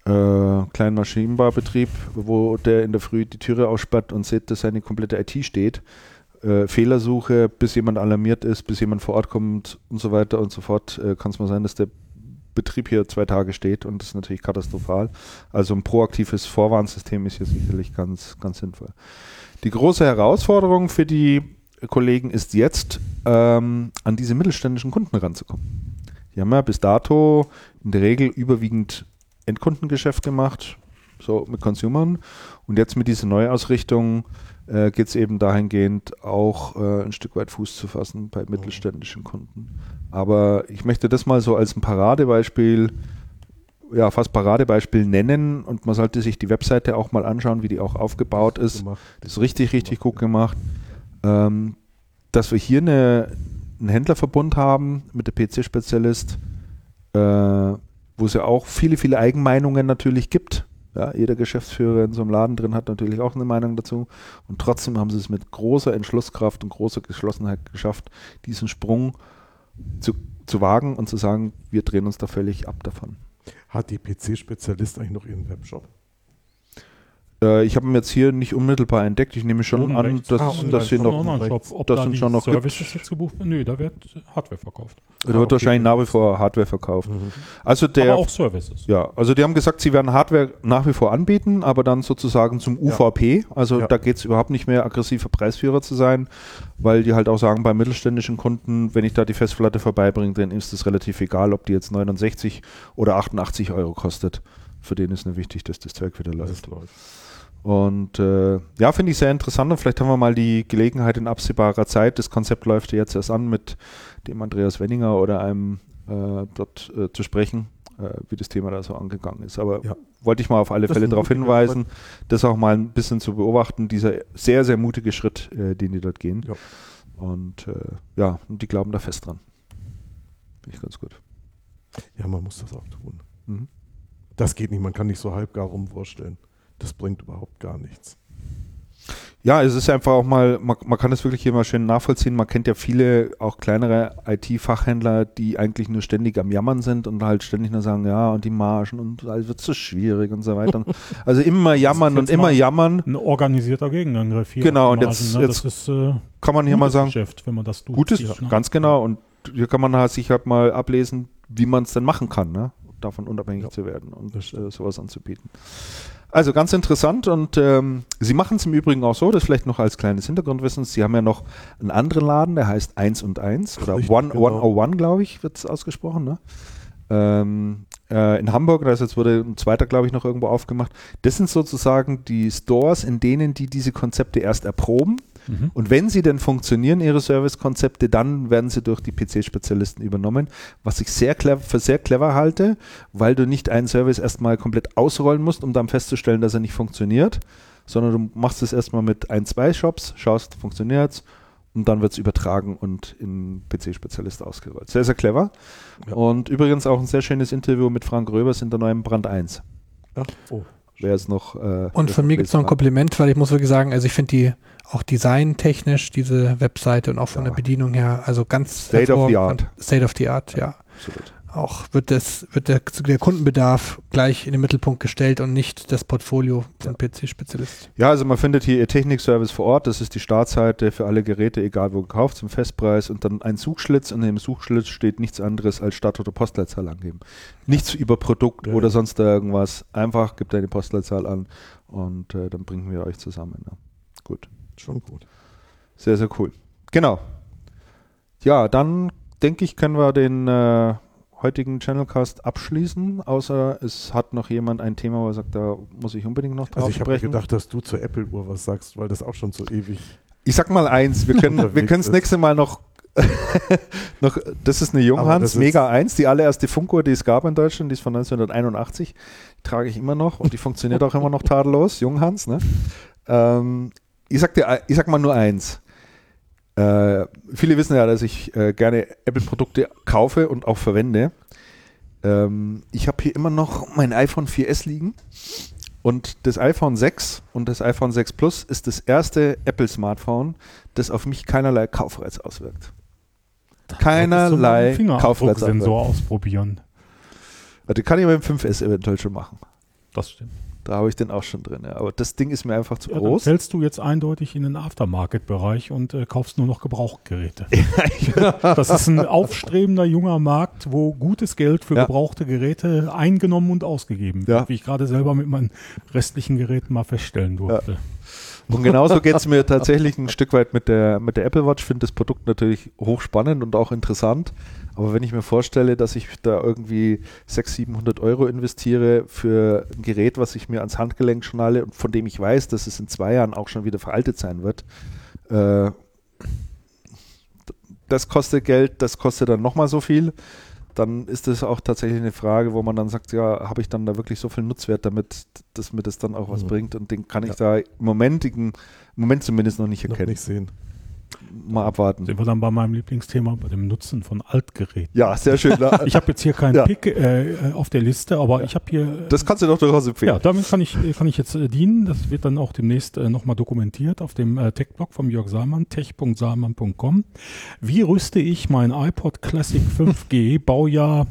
äh, kleinen Maschinenbaubetrieb, wo der in der Früh die Türe aussperrt und sieht, dass seine komplette IT steht. Äh, Fehlersuche, bis jemand alarmiert ist, bis jemand vor Ort kommt und so weiter und so fort, äh, kann es mal sein, dass der Betrieb hier zwei Tage steht und das ist natürlich katastrophal. Also ein proaktives Vorwarnsystem ist hier sicherlich ganz, ganz sinnvoll. Die große Herausforderung für die Kollegen ist jetzt, ähm, an diese mittelständischen Kunden ranzukommen. Die haben ja bis dato in der Regel überwiegend Endkundengeschäft gemacht, so mit Consumern. Und jetzt mit dieser Neuausrichtung äh, geht es eben dahingehend auch äh, ein Stück weit Fuß zu fassen bei mittelständischen Kunden. Aber ich möchte das mal so als ein Paradebeispiel, ja, fast Paradebeispiel nennen und man sollte sich die Webseite auch mal anschauen, wie die auch aufgebaut ist. Das ist richtig, richtig gut gemacht. Ähm, dass wir hier eine, einen Händlerverbund haben mit der PC-Spezialist, äh, wo es ja auch viele, viele Eigenmeinungen natürlich gibt. Ja, jeder Geschäftsführer in so einem Laden drin hat natürlich auch eine Meinung dazu. Und trotzdem haben sie es mit großer Entschlusskraft und großer Geschlossenheit geschafft, diesen Sprung zu, zu wagen und zu sagen, wir drehen uns da völlig ab davon. Hat die PC-Spezialist eigentlich noch ihren Webshop? Äh, ich habe ihn jetzt hier nicht unmittelbar entdeckt. Ich nehme schon Oben an, dass, ah, dass sie noch. Ob das da schon noch Services gibt. jetzt gebucht Nö, da wird Hardware verkauft. Da wird ah, okay. wahrscheinlich nach wie vor Hardware verkauft. Mhm. Also der, aber auch Services. Ja, also die haben gesagt, sie werden Hardware nach wie vor anbieten, aber dann sozusagen zum UVP. Also ja. da geht es überhaupt nicht mehr, aggressiver Preisführer zu sein, weil die halt auch sagen, bei mittelständischen Kunden, wenn ich da die Festplatte vorbeibringe, dann ist es relativ egal, ob die jetzt 69 oder 88 Euro kostet. Für den ist nur wichtig, dass das Zeug wieder läuft. läuft. Und äh, ja, finde ich sehr interessant und vielleicht haben wir mal die Gelegenheit in absehbarer Zeit. Das Konzept läuft ja jetzt erst an mit dem Andreas Wenninger oder einem äh, dort äh, zu sprechen, äh, wie das Thema da so angegangen ist. Aber ja. wollte ich mal auf alle das Fälle darauf hinweisen, das auch mal ein bisschen zu beobachten, dieser sehr, sehr mutige Schritt, äh, den die dort gehen. Ja. Und äh, ja, und die glauben da fest dran. Finde ich ganz gut. Ja, man muss das auch tun. Mhm. Das geht nicht, man kann nicht so halbgar rumvorstellen das bringt überhaupt gar nichts. Ja, es ist einfach auch mal, man, man kann das wirklich hier mal schön nachvollziehen. Man kennt ja viele, auch kleinere IT-Fachhändler, die eigentlich nur ständig am Jammern sind und halt ständig nur sagen, ja, und die Margen und alles wird so schwierig und so weiter. [LAUGHS] Also immer jammern und immer jammern. Ein organisierter Gegenangriff hier. Genau, und jetzt, ne? jetzt ist, äh, kann man hier mal sagen, Geschäft, wenn man das tut. Gutes, hat, ne? ganz genau. Und hier kann man halt sich halt mal ablesen, wie man es denn machen kann, ne? davon unabhängig ja. zu werden und äh, sowas anzubieten. Also ganz interessant und ähm, Sie machen es im Übrigen auch so, das vielleicht noch als kleines Hintergrundwissen. Sie haben ja noch einen anderen Laden, der heißt 1 und 1 oder Richtig, One, genau. 101, glaube ich, wird es ausgesprochen. Ne? Ähm, äh, in Hamburg, da ist jetzt wurde ein zweiter, glaube ich, noch irgendwo aufgemacht. Das sind sozusagen die Stores, in denen die diese Konzepte erst erproben Mhm. Und wenn sie denn funktionieren, ihre Servicekonzepte, dann werden sie durch die PC-Spezialisten übernommen, was ich sehr clever, für sehr clever halte, weil du nicht einen Service erstmal komplett ausrollen musst, um dann festzustellen, dass er nicht funktioniert, sondern du machst es erstmal mit ein, zwei Shops, schaust, funktioniert es und dann wird es übertragen und in PC-Spezialist ausgerollt. Sehr, sehr clever. Ja. Und übrigens auch ein sehr schönes Interview mit Frank Röbers in der neuen Brand 1. Ja. Oh. Wer ist noch. Äh, und von mir gibt es noch ein Kompliment, weil ich muss wirklich sagen, also ich finde die auch designtechnisch, diese Webseite und auch von ja. der Bedienung her, also ganz State of the Art. State of the Art, ja. Absolut. Auch wird das, wird der, der, Kundenbedarf gleich in den Mittelpunkt gestellt und nicht das Portfolio von PC-Spezialist. Ja, also man findet hier ihr Technikservice vor Ort, das ist die Startseite für alle Geräte, egal wo gekauft, zum Festpreis und dann ein Suchschlitz und in dem Suchschlitz steht nichts anderes als Stadt- oder Postleitzahl angeben. Nichts über Produkt ja. oder sonst irgendwas. Einfach gibt eine Postleitzahl an und äh, dann bringen wir euch zusammen. Ja. Gut. Schon gut. Sehr, sehr cool. Genau. Ja, dann denke ich, können wir den äh, heutigen Channelcast abschließen, außer es hat noch jemand ein Thema, wo er sagt, da muss ich unbedingt noch drauf also ich sprechen. Ich habe gedacht, dass du zur Apple-Uhr was sagst, weil das auch schon so ewig. Ich sag mal eins, wir können das nächste Mal noch [LAUGHS] noch, das ist eine Junghans Mega 1, die allererste Funkuhr, die es gab in Deutschland, die ist von 1981. Die trage ich immer noch und die funktioniert auch immer noch tadellos, Junghans. Ne? Ähm, ich sag dir, ich sag mal nur eins. Äh, viele wissen ja, dass ich äh, gerne Apple-Produkte kaufe und auch verwende. Ähm, ich habe hier immer noch mein iPhone 4S liegen und das iPhone 6 und das iPhone 6 Plus ist das erste Apple-Smartphone, das auf mich keinerlei Kaufreiz auswirkt. Keinerlei Kaufreiz Sensor ausprobieren. Also kann ich mit dem 5S eventuell schon machen. Das stimmt. Da habe ich den auch schon drin. Ja. Aber das Ding ist mir einfach zu ja, groß. Dann fällst du jetzt eindeutig in den Aftermarket-Bereich und äh, kaufst nur noch Gebrauchgeräte. [LAUGHS] das ist ein aufstrebender junger Markt, wo gutes Geld für ja. gebrauchte Geräte eingenommen und ausgegeben wird, wie ich gerade selber mit meinen restlichen Geräten mal feststellen durfte. Und genauso [LAUGHS] geht es mir tatsächlich ein Stück weit mit der, mit der Apple Watch. Ich finde das Produkt natürlich hochspannend und auch interessant. Aber wenn ich mir vorstelle, dass ich da irgendwie 600, 700 Euro investiere für ein Gerät, was ich mir ans Handgelenk schnalle und von dem ich weiß, dass es in zwei Jahren auch schon wieder veraltet sein wird, äh, das kostet Geld, das kostet dann nochmal so viel, dann ist das auch tatsächlich eine Frage, wo man dann sagt, ja, habe ich dann da wirklich so viel Nutzwert damit, dass mir das dann auch was mhm. bringt und den kann ich ja. da im Moment, im Moment zumindest noch nicht erkennen. Noch nicht sehen. Mal abwarten. Sind wir dann bei meinem Lieblingsthema, bei dem Nutzen von Altgeräten. Ja, sehr schön. ich habe jetzt hier keinen [LAUGHS] ja. Pick äh, auf der Liste, aber ja. ich habe hier. das kannst du doch durchaus empfehlen. Ja, damit kann ich, kann ich jetzt äh, dienen. Das wird dann auch demnächst äh, nochmal dokumentiert auf dem äh, Tech-Blog von Jörg Salmann, tech.salmann.com. Wie rüste ich mein iPod Classic 5G Baujahr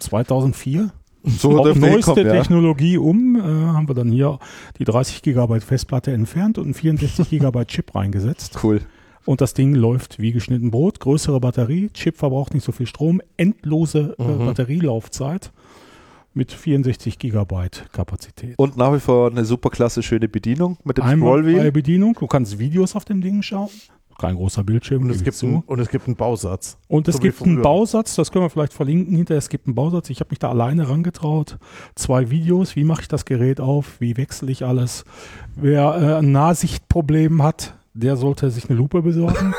2004? so auf neueste kommen, Technologie um, äh, haben wir dann hier die 30 GB Festplatte entfernt und einen 64 GB Chip reingesetzt. Cool. Und das Ding läuft wie geschnitten Brot, größere Batterie, Chip verbraucht nicht so viel Strom, endlose äh, mhm. Batterielaufzeit mit 64 Gigabyte Kapazität. Und nach wie vor eine super klasse schöne Bedienung mit dem Scrollwheel. Bedienung, du kannst Videos auf dem Ding schauen. Kein großer Bildschirm. Und es, gibt ein, und es gibt einen Bausatz. Und es so gibt einen Bausatz, das können wir vielleicht verlinken hinterher. Es gibt einen Bausatz. Ich habe mich da alleine rangetraut. Zwei Videos, wie mache ich das Gerät auf, wie wechsle ich alles. Wer äh, ein Nahsichtproblem hat, der sollte sich eine Lupe besorgen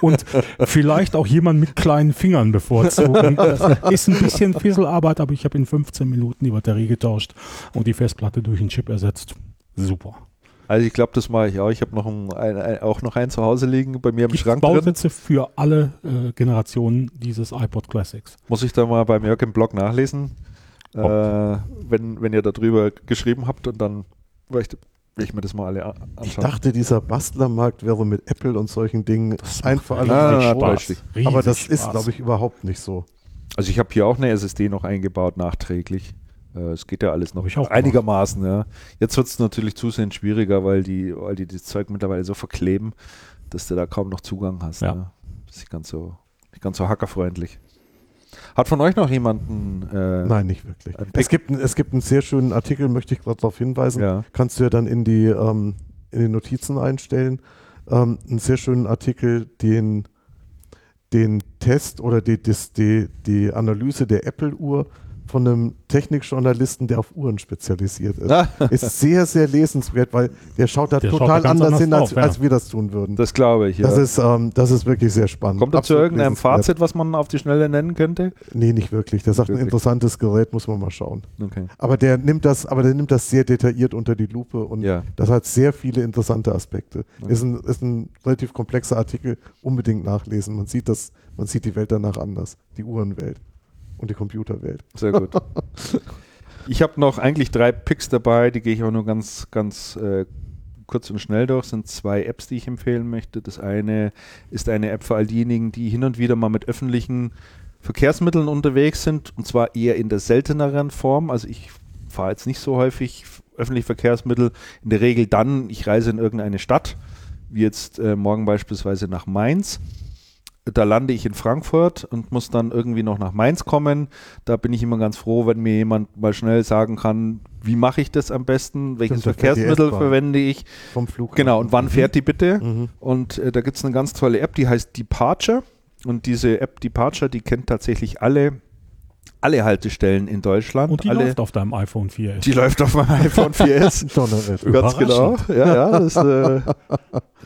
und vielleicht auch jemand mit kleinen Fingern bevorzugen. Das ist ein bisschen Fisselarbeit, aber ich habe in 15 Minuten die Batterie getauscht und die Festplatte durch einen Chip ersetzt. Super. Also ich glaube, das mache ich auch. Ich habe noch ein, ein, ein, auch noch einen zu Hause liegen bei mir im Gibt Schrank Bausätze drin. für alle äh, Generationen dieses iPod Classics. Muss ich da mal bei Jörg im Blog nachlesen, äh, wenn, wenn ihr darüber geschrieben habt und dann vielleicht will ich mir das mal alle anschauen. Ich dachte, dieser Bastlermarkt wäre mit Apple und solchen Dingen das einfach alles ah, Spaß. Aber das Spaß. ist, glaube ich, überhaupt nicht so. Also ich habe hier auch eine SSD noch eingebaut nachträglich. Äh, es geht ja alles noch einigermaßen. Ja. Jetzt wird es natürlich zusehends schwieriger, weil die, weil die das Zeug mittlerweile so verkleben, dass du da kaum noch Zugang hast. Ja. Ne? Das ist nicht ganz so, nicht ganz so hackerfreundlich. Hat von euch noch jemanden? Äh, Nein, nicht wirklich. Es gibt, es gibt einen sehr schönen Artikel, möchte ich gerade darauf hinweisen. Ja. Kannst du ja dann in die, ähm, in die Notizen einstellen. Ähm, einen sehr schönen Artikel, den, den Test oder die, die, die Analyse der Apple-Uhr von einem Technikjournalisten, der auf Uhren spezialisiert ist. Ah. [LAUGHS] ist sehr, sehr lesenswert, weil der schaut da der total schaut anders, anders hin, als, ja. als, wir das tun würden. Das glaube ich, ja. Das ist, ähm, das ist wirklich sehr spannend. Kommt da zu irgendeinem Fazit, was man auf die Schnelle nennen könnte? Nee, nicht wirklich. Der sagt, wirklich. ein interessantes Gerät, muss man mal schauen. Okay. Aber der nimmt das, aber der nimmt das sehr detailliert unter die Lupe und ja. das hat sehr viele interessante Aspekte. Okay. Ist, ein, ist ein relativ komplexer Artikel, unbedingt nachlesen. Man sieht das, man sieht die Welt danach anders, die Uhrenwelt und die Computerwelt. Sehr gut. [LAUGHS] ich habe noch eigentlich drei Picks dabei, die gehe ich auch nur ganz, ganz äh, kurz und schnell durch. Das sind zwei Apps, die ich empfehlen möchte. Das eine ist eine App für all diejenigen, die hin und wieder mal mit öffentlichen Verkehrsmitteln unterwegs sind und zwar eher in der selteneren Form. Also ich fahre jetzt nicht so häufig öffentliche Verkehrsmittel. In der Regel dann, ich reise in irgendeine Stadt, wie jetzt äh, morgen beispielsweise nach Mainz da lande ich in Frankfurt und muss dann irgendwie noch nach Mainz kommen. Da bin ich immer ganz froh, wenn mir jemand mal schnell sagen kann, wie mache ich das am besten, welches Verkehrsmittel verwende ich. Vom Flug. Genau, und wann mhm. fährt die bitte? Mhm. Und äh, da gibt es eine ganz tolle App, die heißt Departure. Und diese App Departure, die kennt tatsächlich alle alle Haltestellen in Deutschland. Und die alle, läuft auf deinem iPhone 4S. Die läuft auf meinem iPhone [LAUGHS] 4S. Ganz genau. Ja, ja, das, äh,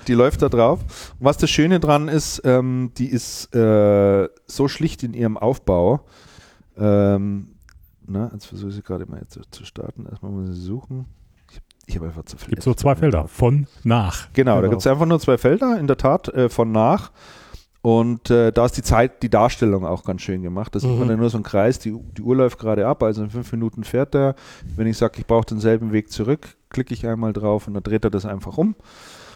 die läuft da drauf. Und was das Schöne dran ist, ähm, die ist äh, so schlicht in ihrem Aufbau. Ähm, na, jetzt versuche ich sie gerade mal zu, zu starten. Erstmal muss ich suchen. Ich habe einfach zu viel. Gibt so zwei Felder, von nach. Genau, genau. da gibt es einfach nur zwei Felder, in der Tat, äh, von nach. Und äh, da ist die Zeit, die Darstellung auch ganz schön gemacht. Da sieht mhm. man ja nur so einen Kreis, die, die Uhr läuft gerade ab, also in fünf Minuten fährt er. Wenn ich sage, ich brauche denselben Weg zurück, klicke ich einmal drauf und dann dreht er das einfach um.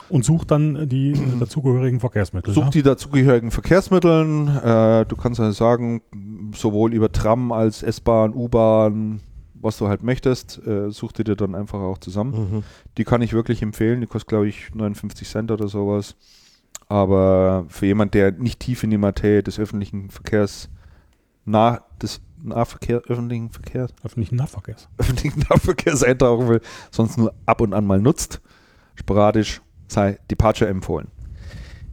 Und sucht dann die [CLEARS THROAT] dazugehörigen Verkehrsmittel. Sucht ja? die dazugehörigen Verkehrsmittel. Äh, du kannst also sagen, sowohl über Tram als S-Bahn, U-Bahn, was du halt möchtest, äh, such dir dann einfach auch zusammen. Mhm. Die kann ich wirklich empfehlen. Die kostet, glaube ich, 59 Cent oder sowas. Aber für jemand, der nicht tief in die Materie des öffentlichen Verkehrs nah, des Nahverkehr, öffentlichen Verkehrs, öffentlichen Nahverkehrs, öffentlichen Nahverkehrs eintauchen will, sonst nur ab und an mal nutzt, sporadisch sei Departure empfohlen.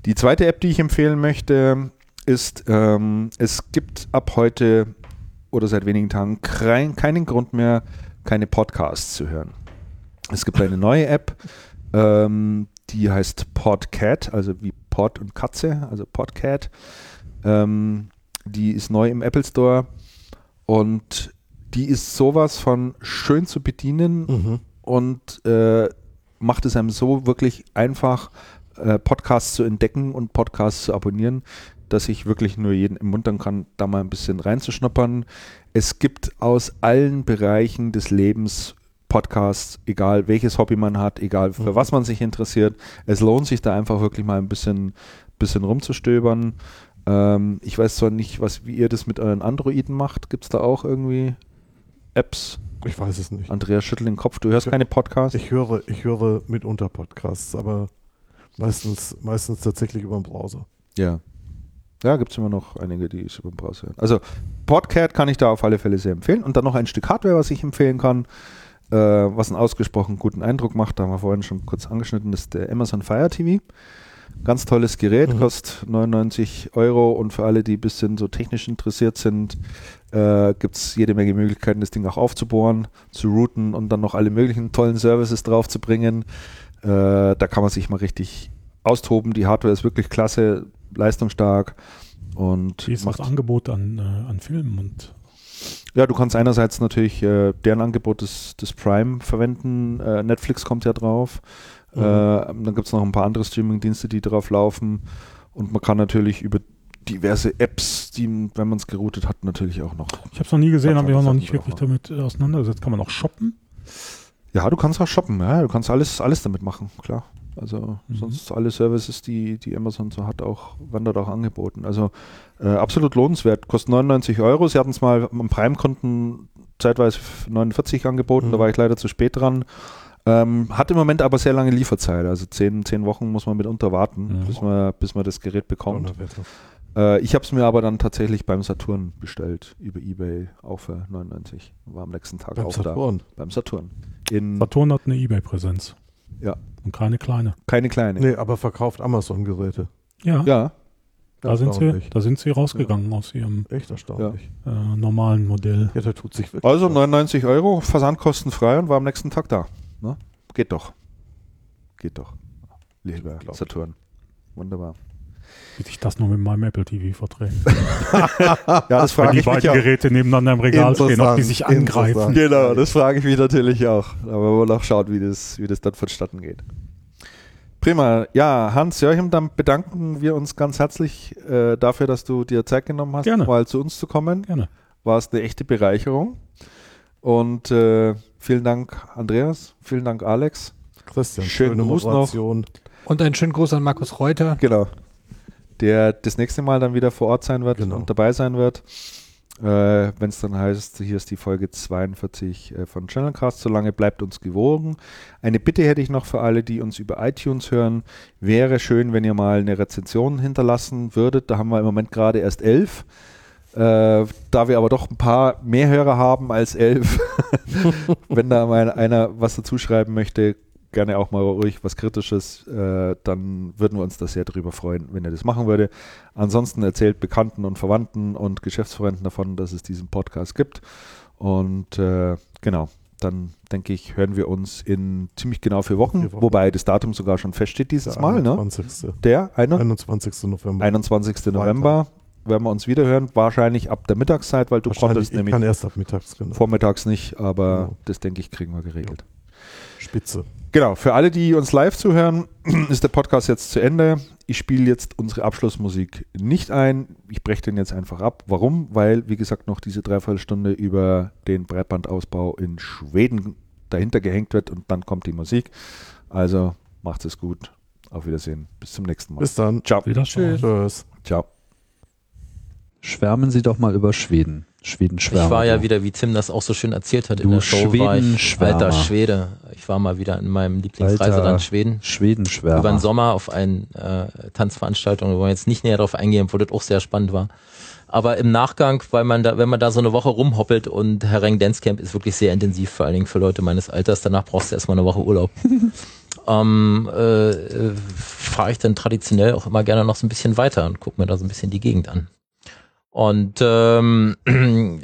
Die zweite App, die ich empfehlen möchte, ist, ähm, es gibt ab heute oder seit wenigen Tagen kein, keinen Grund mehr, keine Podcasts zu hören. Es gibt eine neue App, ähm, die heißt Podcat, also wie Pod und Katze, also Podcat. Ähm, die ist neu im Apple Store und die ist sowas von schön zu bedienen mhm. und äh, macht es einem so wirklich einfach, äh, Podcasts zu entdecken und Podcasts zu abonnieren, dass ich wirklich nur jeden ermuntern kann, da mal ein bisschen reinzuschnuppern. Es gibt aus allen Bereichen des Lebens Podcasts, egal welches Hobby man hat, egal für mhm. was man sich interessiert. Es lohnt sich da einfach wirklich mal ein bisschen, bisschen rumzustöbern. Ähm, ich weiß zwar nicht, was, wie ihr das mit euren Androiden macht. Gibt es da auch irgendwie Apps? Ich weiß es nicht. Andreas schüttelt den Kopf. Du hörst ich, keine Podcasts? Ich höre, ich höre mitunter Podcasts, aber meistens, meistens tatsächlich über den Browser. Ja. Ja, gibt es immer noch einige, die es über den Browser hören. Also Podcat kann ich da auf alle Fälle sehr empfehlen. Und dann noch ein Stück Hardware, was ich empfehlen kann, äh, was einen ausgesprochen guten Eindruck macht. Da haben wir vorhin schon kurz angeschnitten, ist der Amazon Fire TV. Ganz tolles Gerät, mhm. kostet 99 Euro und für alle, die ein bisschen so technisch interessiert sind, äh, gibt es jede Menge Möglichkeiten, das Ding auch aufzubohren, zu routen und dann noch alle möglichen tollen Services drauf zu bringen. Äh, da kann man sich mal richtig austoben. Die Hardware ist wirklich klasse, leistungsstark und Wie ist macht das Angebot an, äh, an Filmen und ja, du kannst einerseits natürlich äh, deren Angebot des, des Prime verwenden. Äh, Netflix kommt ja drauf. Mhm. Äh, dann gibt es noch ein paar andere Streaming-Dienste, die drauf laufen. Und man kann natürlich über diverse Apps, die, wenn man es geroutet hat, natürlich auch noch. Ich habe es noch nie gesehen, habe ich auch noch nicht wirklich damit äh, auseinandergesetzt. Kann man auch shoppen? Ja, du kannst auch shoppen, ja. Du kannst alles, alles damit machen, klar. Also mhm. sonst alle Services, die, die Amazon so hat, auch, werden dort auch angeboten. Also äh, absolut lohnenswert. Kostet 99 Euro. Sie hatten es mal am Prime-Konten zeitweise 49 angeboten, mhm. da war ich leider zu spät dran. Ähm, hat im Moment aber sehr lange Lieferzeit, also zehn, zehn Wochen muss man mitunter warten, mhm. bis, man, bis man das Gerät bekommt. Äh, ich habe es mir aber dann tatsächlich beim Saturn bestellt, über Ebay, auch für 99. War am nächsten Tag beim auch Saturn. da. Beim Saturn. In Saturn hat eine Ebay-Präsenz. Ja. Und keine kleine. Keine kleine. Nee, aber verkauft Amazon-Geräte. Ja. Ja. Da sind, sie, da sind sie rausgegangen ja. aus ihrem Echt erstaunlich. Äh, normalen Modell. Ja, da tut sich wirklich. Also 99 Euro, versandkostenfrei und war am nächsten Tag da. Ne? Geht doch. Geht doch. Lieber Saturn. Wunderbar. Wie sich das nur mit meinem Apple TV verträgt. [LAUGHS] ja, das frage Wenn die beiden Geräte nebeneinander im Regal stehen, ob die sich angreifen. Genau, das frage ich mich natürlich auch. Aber wir wollen auch schauen, wie das, wie das dann vonstatten geht. Prima. Ja, Hans Jörchem, dann bedanken wir uns ganz herzlich äh, dafür, dass du dir Zeit genommen hast, Gerne. mal zu uns zu kommen. Gerne. War es eine echte Bereicherung. Und äh, vielen Dank, Andreas. Vielen Dank, Alex. Christian, schönen Gruß noch. Und einen schönen Gruß an Markus Reuter. Genau. Der das nächste Mal dann wieder vor Ort sein wird genau. und dabei sein wird. Äh, Wenn es dann heißt, hier ist die Folge 42 äh, von Channelcast, solange bleibt uns gewogen. Eine Bitte hätte ich noch für alle, die uns über iTunes hören. Wäre schön, wenn ihr mal eine Rezension hinterlassen würdet. Da haben wir im Moment gerade erst elf. Äh, da wir aber doch ein paar mehr Hörer haben als elf, [LAUGHS] wenn da mal einer was dazu schreiben möchte, gerne auch mal ruhig was Kritisches, äh, dann würden wir uns da sehr drüber freuen, wenn ihr das machen würde. Ansonsten erzählt Bekannten und Verwandten und Geschäftsfreunden davon, dass es diesen Podcast gibt. Und äh, genau, dann denke ich, hören wir uns in ziemlich genau vier Wochen, vier Wochen. wobei das Datum sogar schon feststeht dieses Der Mal. 21. Ne? Der eine? 21. November. 21. November werden wir uns wieder hören, wahrscheinlich ab der Mittagszeit, weil du konntest nämlich kann erst ab mittags, genau. vormittags nicht, aber genau. das denke ich, kriegen wir geregelt. Ja. Spitze. Genau, für alle, die uns live zuhören, [CLEARS THROAT] ist der Podcast jetzt zu Ende. Ich spiele jetzt unsere Abschlussmusik nicht ein. Ich breche den jetzt einfach ab. Warum? Weil, wie gesagt, noch diese Dreiviertelstunde über den Breitbandausbau in Schweden dahinter gehängt wird und dann kommt die Musik. Also macht es gut. Auf Wiedersehen. Bis zum nächsten Mal. Bis dann. Ciao. Wieder Tschüss. Ciao. Schwärmen Sie doch mal über Schweden. Schweden Schwärmer. Ich war ja wieder, wie Tim das auch so schön erzählt hat, du in der Show Schweden war ich alter Schwede. Ich war mal wieder in meinem Lieblingsreiseland Schweden. Schweden Schwärmer. Über den Sommer auf eine äh, Tanzveranstaltung, wo wir jetzt nicht näher darauf eingehen, wo das auch sehr spannend war. Aber im Nachgang, weil man da, wenn man da so eine Woche rumhoppelt und Herreng Dance Camp ist wirklich sehr intensiv, vor allen Dingen für Leute meines Alters. Danach brauchst du erstmal eine Woche Urlaub. [LAUGHS] ähm, äh, fahre ich dann traditionell auch immer gerne noch so ein bisschen weiter und gucke mir da so ein bisschen die Gegend an. Und ähm, [CLEARS THROAT]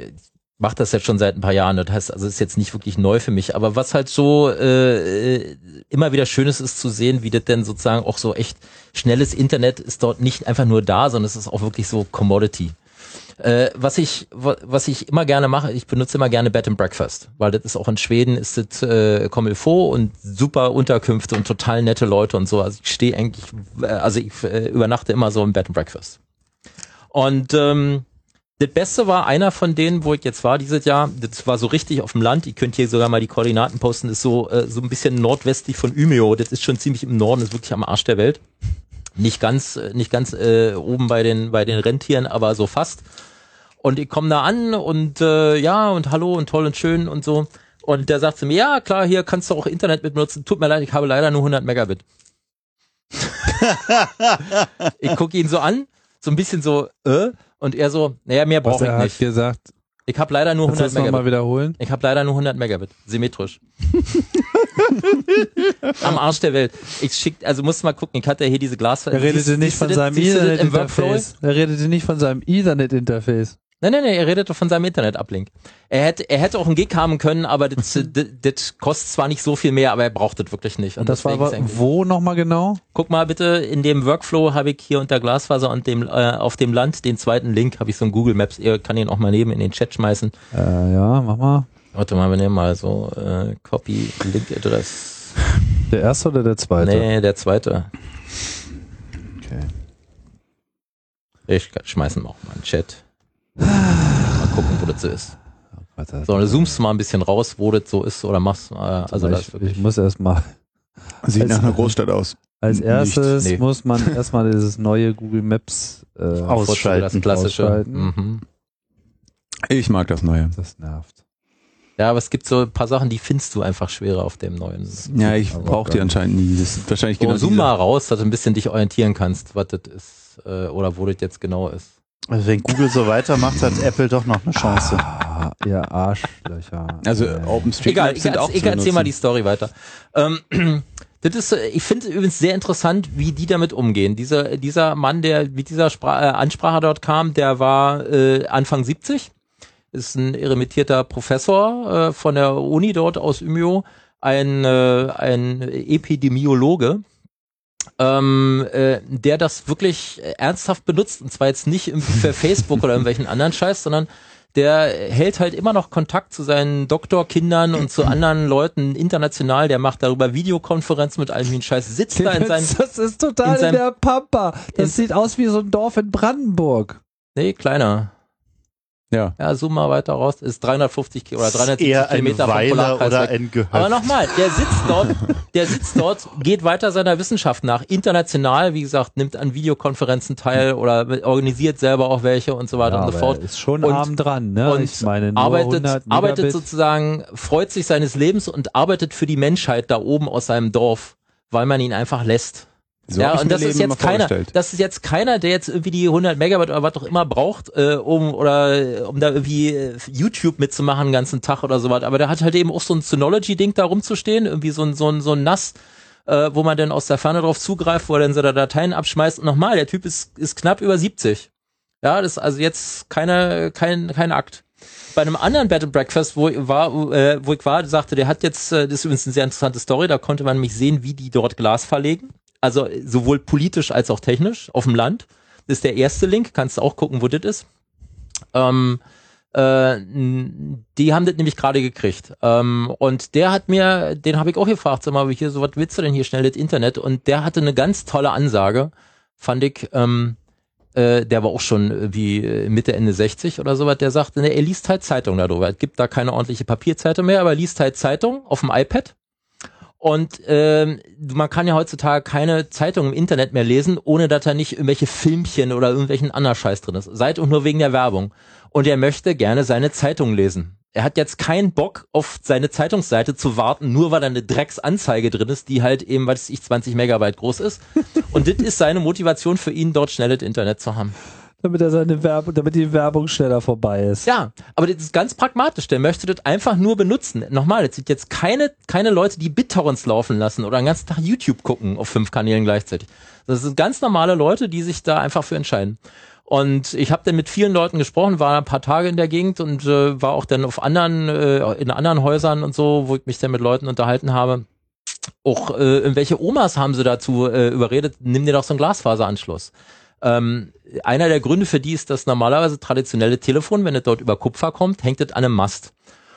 mache das jetzt schon seit ein paar Jahren. Das heißt, also ist jetzt nicht wirklich neu für mich. Aber was halt so äh, immer wieder schön ist, ist zu sehen, wie das denn sozusagen auch so echt schnelles Internet ist dort nicht einfach nur da, sondern es ist auch wirklich so Commodity. Äh, was ich was ich immer gerne mache, ich benutze immer gerne Bed and Breakfast, weil das ist auch in Schweden ist das äh, comme il faut und super Unterkünfte und total nette Leute und so. Also ich stehe eigentlich, äh, also ich äh, übernachte immer so im Bed and Breakfast. Und ähm, das Beste war einer von denen, wo ich jetzt war dieses Jahr. Das war so richtig auf dem Land. Ihr könnt hier sogar mal die Koordinaten posten. Ist so äh, so ein bisschen nordwestlich von Umeå. Das ist schon ziemlich im Norden. Ist wirklich am Arsch der Welt. Nicht ganz, äh, nicht ganz äh, oben bei den bei den Rentieren, aber so fast. Und ich komme da an und äh, ja und hallo und toll und schön und so. Und der sagt zu mir, ja klar, hier kannst du auch Internet mit benutzen. Tut mir leid, ich habe leider nur 100 Megabit. [LAUGHS] ich gucke ihn so an, so ein bisschen so, äh, und er so, naja, mehr brauche ich nicht. Hat gesagt, ich habe leider nur 100 Megabit. mal wiederholen? Ich habe leider nur 100 Megabit, symmetrisch. [LAUGHS] Am Arsch der Welt. Ich schick, also musst mal gucken, ich hatte hier diese Glasfaser. Er redete nicht von seinem Ethernet-Interface. Er redete nicht von seinem Ethernet-Interface. Nein, nein, nein, er redet doch von seinem Internet-Uplink. Er hätte, er hätte auch einen Gig haben können, aber das, [LAUGHS] das, das kostet zwar nicht so viel mehr, aber er braucht das wirklich nicht. Und das war aber wo nochmal genau? Guck mal bitte, in dem Workflow habe ich hier unter Glasfaser und dem, äh, auf dem Land den zweiten Link, habe ich so ein Google Maps, ihr kann ihn auch mal neben in den Chat schmeißen. Äh, ja, mach mal. Warte mal, wir nehmen mal so äh, Copy Link Address. [LAUGHS] Der erste oder der zweite? Nee, der zweite. Okay. Ich schmeißen mal auch mal in den Chat. Mal gucken, wo das so ist. So, dann zoomst du mal ein bisschen raus, wo das so ist oder machst. Äh, also ich, ich muss erstmal. [LAUGHS] Sieht nach einer Großstadt aus. Als erstes nee. muss man [LAUGHS] erstmal dieses neue Google Maps äh, ausschalten. Das klassische. Ausschalten. Mhm. Ich mag das neue. Das nervt. Ja, aber es gibt so ein paar Sachen, die findest du einfach schwerer auf dem neuen. Ja, ich brauche die anscheinend nie. Das ist wahrscheinlich genau. Zoom mal raus, dass du ein bisschen dich orientieren kannst, was das ist äh, oder wo das jetzt genau ist. Also wenn Google so weitermacht, hat Apple doch noch eine Chance. Ah, ihr Arschlöcher. Also OpenStreetMap sind auch Ich erzähl mal die Story weiter. Ähm, [CLEARS THROAT] das ist, ich finde übrigens sehr interessant, wie die damit umgehen. Dieser, dieser Mann, der mit dieser Spra äh, Ansprache dort kam, der war äh, Anfang 70, ist ein eremitierter Professor äh, von der Uni dort aus Umeå, ein, äh, ein Epidemiologe ähm, äh, der das wirklich ernsthaft benutzt und zwar jetzt nicht für Facebook oder irgendwelchen anderen Scheiß, sondern der hält halt immer noch Kontakt zu seinen Doktorkindern und zu anderen Leuten international. Der macht darüber Videokonferenzen mit all Scheiß. Sitzt da in seinem. Das ist total in, seinem, in der Pampa. Das sieht aus wie so ein Dorf in Brandenburg. Nee, kleiner. Ja. Ja, zoom mal weiter raus. Ist 350 oder 370 eher Kilometer ein Weiler oder ein Gehöft. Aber nochmal, der sitzt dort, der sitzt dort, geht weiter seiner Wissenschaft nach. International, wie gesagt, nimmt an Videokonferenzen teil oder organisiert selber auch welche und so weiter ja, und so fort. Ist schon und, arm dran, ne? Und ich meine, arbeitet, arbeitet sozusagen, freut sich seines Lebens und arbeitet für die Menschheit da oben aus seinem Dorf, weil man ihn einfach lässt. So ja, und das ist jetzt keiner, das ist jetzt keiner, der jetzt irgendwie die 100 Megabyte oder was auch immer braucht, äh, um oder um da irgendwie äh, YouTube mitzumachen den ganzen Tag oder sowas. Aber der hat halt eben auch so ein Synology-Ding da rumzustehen, irgendwie so ein so ein so ein Nass, äh, wo man dann aus der Ferne drauf zugreift, wo er dann so Dateien abschmeißt. Und nochmal, der Typ ist ist knapp über 70. Ja, das ist also jetzt keine kein kein Akt. Bei einem anderen Bed and Breakfast, wo ich war, äh, wo ich war, sagte, der hat jetzt, äh, das ist übrigens eine sehr interessante Story, da konnte man nämlich sehen, wie die dort Glas verlegen also sowohl politisch als auch technisch auf dem Land. Das ist der erste Link, kannst du auch gucken, wo das ist. Ähm, äh, die haben das nämlich gerade gekriegt. Ähm, und der hat mir, den habe ich auch gefragt, sag mal, hier, so was willst du denn hier schnell das Internet? Und der hatte eine ganz tolle Ansage, fand ich, ähm, äh, der war auch schon wie Mitte, Ende 60 oder sowas, der sagte, ne, er liest halt Zeitung darüber. Es gibt da keine ordentliche Papierzeitung mehr, aber er liest halt Zeitung auf dem iPad und ähm, man kann ja heutzutage keine Zeitung im Internet mehr lesen, ohne dass da nicht irgendwelche Filmchen oder irgendwelchen anderen Scheiß drin ist. Seit und nur wegen der Werbung. Und er möchte gerne seine Zeitung lesen. Er hat jetzt keinen Bock, auf seine Zeitungsseite zu warten, nur weil da eine Drecksanzeige drin ist, die halt eben, was ich, 20 Megabyte groß ist. Und das ist seine Motivation für ihn, dort schnelles Internet zu haben damit er seine Werbung, damit die Werbung schneller vorbei ist. Ja, aber das ist ganz pragmatisch. Der möchte das einfach nur benutzen. Nochmal, es sind jetzt keine, keine Leute, die BitTorrents laufen lassen oder den ganzen Tag YouTube gucken auf fünf Kanälen gleichzeitig. Das sind ganz normale Leute, die sich da einfach für entscheiden. Und ich habe dann mit vielen Leuten gesprochen, war ein paar Tage in der Gegend und äh, war auch dann auf anderen, äh, in anderen Häusern und so, wo ich mich dann mit Leuten unterhalten habe. Auch äh, welche Omas haben sie dazu äh, überredet, nimm dir doch so einen Glasfaseranschluss. Ähm, einer der Gründe für die ist, dass normalerweise traditionelle Telefon, wenn es dort über Kupfer kommt, hängt es an einem Mast.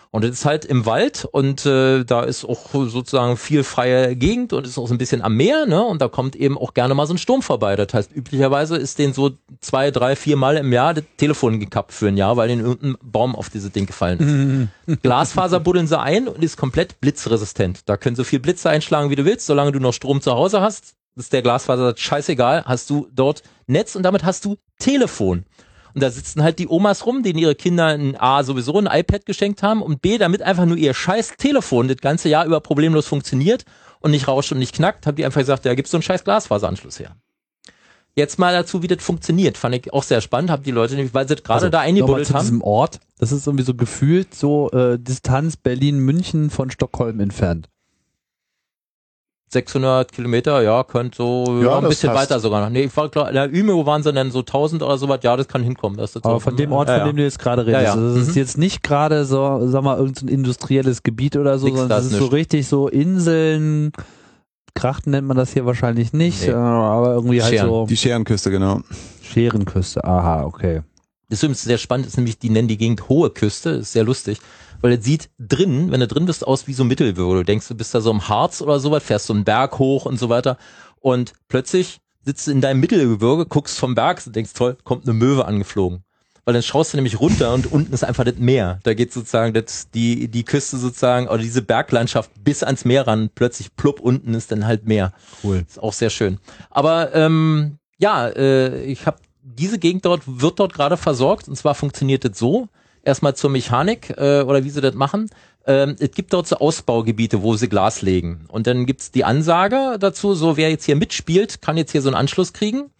Und es ist halt im Wald und äh, da ist auch sozusagen viel freie Gegend und ist auch so ein bisschen am Meer, ne? Und da kommt eben auch gerne mal so ein Sturm vorbei. Das heißt, üblicherweise ist den so zwei, drei, vier Mal im Jahr das Telefon gekappt für ein Jahr, weil den irgendein Baum auf dieses Ding gefallen ist. [LAUGHS] Glasfaser buddeln sie ein und ist komplett blitzresistent. Da können so viel Blitze einschlagen, wie du willst, solange du noch Strom zu Hause hast. Ist der Glasfaser scheißegal, hast du dort Netz und damit hast du Telefon. Und da sitzen halt die Omas rum, denen ihre Kinder ein A sowieso ein iPad geschenkt haben und B, damit einfach nur ihr scheiß Telefon das ganze Jahr über problemlos funktioniert und nicht rauscht und nicht knackt, haben die einfach gesagt, ja, gibt's so einen scheiß Glasfaseranschluss her. Jetzt mal dazu, wie das funktioniert, fand ich auch sehr spannend, hab die Leute nämlich, weil sie gerade also, da eingebuddelt haben. diesem Ort, das ist irgendwie so gefühlt so äh, Distanz Berlin-München von Stockholm entfernt. 600 Kilometer, ja, könnte so ja, ein bisschen passt. weiter sogar noch. Nee, ich war klar, in der Üme waren sie dann so 1000 oder so was, ja, das kann hinkommen. Das Aber von dem Ort, ja, von dem du jetzt gerade redest, ja, also das mhm. ist jetzt nicht gerade so, sag mal, irgendein industrielles Gebiet oder so, Nix sondern das ist nicht. so richtig so Inseln, Krachten nennt man das hier wahrscheinlich nicht, nee. Äh, aber irgendwie halt Scheren. halt so. Die Scherenküste, genau. Scherenküste, aha, okay. Das ist übrigens sehr spannend, ist nämlich, die nennen die Gegend Hohe Küste, ist sehr lustig weil es sieht drin, wenn du drin bist, aus wie so Mittelwürde. Du denkst, du bist da so im Harz oder sowas, fährst so einen Berg hoch und so weiter und plötzlich sitzt du in deinem Mittelgebirge, guckst vom Berg und denkst, toll, kommt eine Möwe angeflogen. Weil dann schaust du nämlich runter und unten ist einfach das Meer. Da geht sozusagen das, die, die Küste sozusagen oder diese Berglandschaft bis ans Meer ran. Plötzlich plupp unten ist dann halt Meer. Cool. Ist auch sehr schön. Aber ähm, ja, äh, ich habe diese Gegend dort wird dort gerade versorgt und zwar funktioniert das so erstmal zur Mechanik äh, oder wie sie das machen. Ähm, es gibt dort so Ausbaugebiete, wo sie Glas legen. Und dann gibt's die Ansage dazu, so wer jetzt hier mitspielt, kann jetzt hier so einen Anschluss kriegen.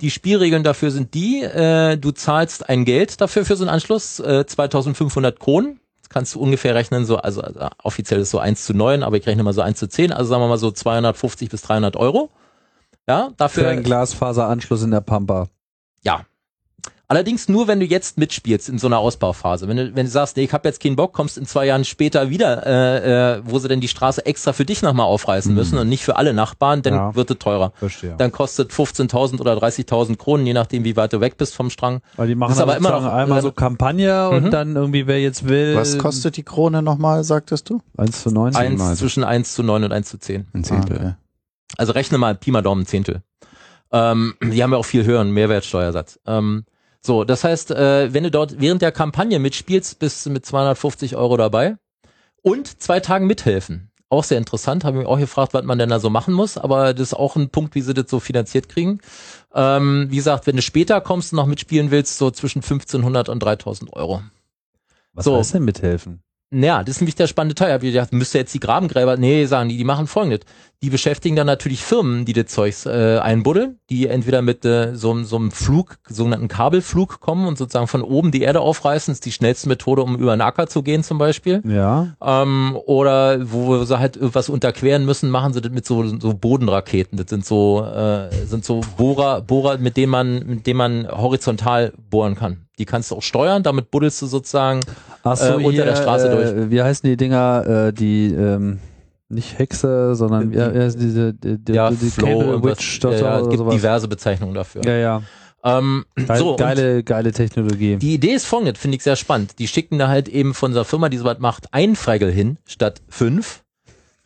Die Spielregeln dafür sind die, äh, du zahlst ein Geld dafür für so einen Anschluss, äh, 2500 Kronen. Das kannst du ungefähr rechnen, so, also, also offiziell ist so 1 zu 9, aber ich rechne mal so 1 zu 10, also sagen wir mal so 250 bis 300 Euro. Ja, dafür. Für einen Glasfaseranschluss in der Pampa. Ja, Allerdings nur, wenn du jetzt mitspielst in so einer Ausbauphase. Wenn du, wenn du sagst, nee, ich habe jetzt keinen Bock, kommst in zwei Jahren später wieder, äh, äh, wo sie denn die Straße extra für dich nochmal aufreißen mhm. müssen und nicht für alle Nachbarn, dann ja. wird es teurer. Verstehe. Dann kostet 15.000 oder 30.000 Kronen, je nachdem, wie weit du weg bist vom Strang. Weil die machen aber immer noch einmal so Kampagne und mhm. dann irgendwie, wer jetzt will. Was kostet die Krone nochmal, sagtest du? 1 zu 9? 1, zwischen 1 zu 9 und 1 zu 10. Ein Zehntel. Ah, okay. Also rechne mal Pi mal Daumen Zehntel. Ähm, die haben ja auch viel höheren Mehrwertsteuersatz. Ähm, so, das heißt, äh, wenn du dort während der Kampagne mitspielst, bist du mit 250 Euro dabei und zwei Tagen mithelfen. Auch sehr interessant, habe ich mich auch gefragt, was man denn da so machen muss, aber das ist auch ein Punkt, wie sie das so finanziert kriegen. Ähm, wie gesagt, wenn du später kommst und noch mitspielen willst, so zwischen 1500 und 3000 Euro. Was so. heißt denn mithelfen? Naja, das ist nämlich der spannende Teil. Ich habe gedacht, müsste jetzt die Grabengräber, nee, sagen die, die machen folgendes. Die beschäftigen dann natürlich Firmen, die das Zeugs äh, einbuddeln, die entweder mit äh, so, so einem Flug, sogenannten Kabelflug kommen und sozusagen von oben die Erde aufreißen. Das ist die schnellste Methode, um über den Acker zu gehen zum Beispiel. Ja. Ähm, oder wo sie halt irgendwas unterqueren müssen, machen sie das mit so, so Bodenraketen. Das sind so, äh, sind so Bohrer, Bohrer, mit denen man, mit denen man horizontal bohren kann. Die kannst du auch steuern, damit buddelst du sozusagen so, äh, unter hier, der Straße durch. Äh, wie heißen die Dinger, äh, die ähm, nicht Hexe, sondern wie heißt diese die, die, ja, die Flow, Witch ja, ja, es gibt sowas. diverse Bezeichnungen dafür. Ja, ja. Ähm, Geil, so, geile, geile Technologie. Die Idee ist folgendes, finde ich sehr spannend. Die schicken da halt eben von unserer Firma, die sowas macht, einen Freigel hin statt fünf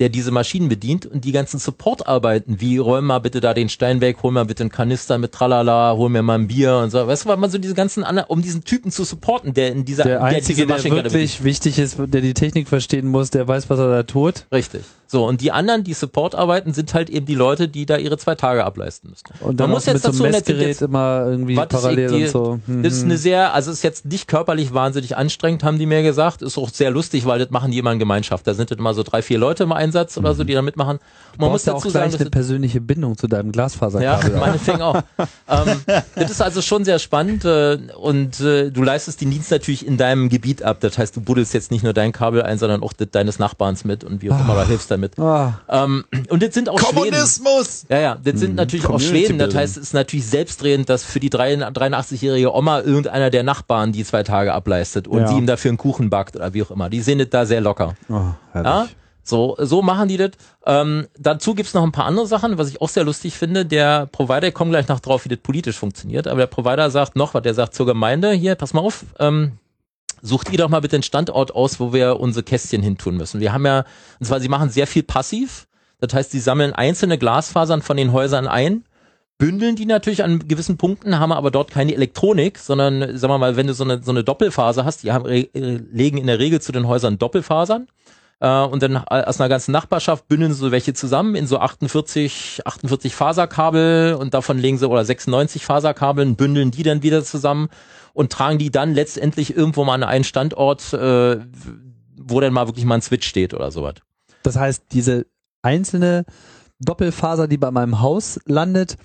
der diese Maschinen bedient und die ganzen Supportarbeiten, wie räum mal bitte da den Stein weg, hol mal bitte einen Kanister mit Tralala, hol mir mal ein Bier und so. Weißt du, weil man so diese ganzen, um diesen Typen zu supporten, der in dieser, der Einzige, der, der wirklich wichtig ist, der die Technik verstehen muss, der weiß, was er da tut. Richtig. So, und die anderen, die Support arbeiten, sind halt eben die Leute, die da ihre zwei Tage ableisten müssen. Und dann Man muss jetzt mit dazu so einem Messgerät jetzt, immer irgendwie parallel die, und so. Mhm. Das ist eine sehr, also ist jetzt nicht körperlich wahnsinnig anstrengend, haben die mir gesagt. Ist auch sehr lustig, weil das machen die immer in Gemeinschaft. Da sind dann immer so drei, vier Leute im Einsatz oder so, die da mitmachen. Und man muss dazu auch gleich sagen, eine persönliche Bindung zu deinem Glasfaserkabel. Ja, meinetwegen auch. [LAUGHS] ähm, das ist also schon sehr spannend äh, und äh, du leistest den Dienst natürlich in deinem Gebiet ab. Das heißt, du buddelst jetzt nicht nur dein Kabel ein, sondern auch das deines Nachbarns mit und wie auch immer, da hilfst damit. Ah. Ähm, und das sind auch Kommunismus! Schweden. Ja, ja, das sind mhm. natürlich auch Schweden. Das heißt, es ist natürlich selbstredend, dass für die 83-jährige Oma irgendeiner der Nachbarn die zwei Tage ableistet und ja. sie ihm dafür einen Kuchen backt oder wie auch immer. Die sind da sehr locker. Oh, ja? So, so machen die das. Ähm, dazu gibt's noch ein paar andere Sachen, was ich auch sehr lustig finde. Der Provider, ich komme gleich noch drauf, wie das politisch funktioniert, aber der Provider sagt noch was, der sagt zur Gemeinde, hier, pass mal auf, ähm, sucht ihr doch mal bitte den Standort aus, wo wir unsere Kästchen hintun müssen. Wir haben ja, und zwar, sie machen sehr viel passiv. Das heißt, sie sammeln einzelne Glasfasern von den Häusern ein, bündeln die natürlich an gewissen Punkten, haben aber dort keine Elektronik, sondern, sagen wir mal, wenn du so eine, so eine Doppelfaser hast, die haben, legen in der Regel zu den Häusern Doppelfasern äh, und dann aus einer ganzen Nachbarschaft bündeln sie so welche zusammen in so 48, 48 Faserkabel und davon legen sie oder 96 Faserkabeln, bündeln die dann wieder zusammen und tragen die dann letztendlich irgendwo mal an einen Standort, äh, wo dann mal wirklich mal ein Switch steht oder sowas. Das heißt, diese einzelne Doppelfaser, die bei meinem Haus landet,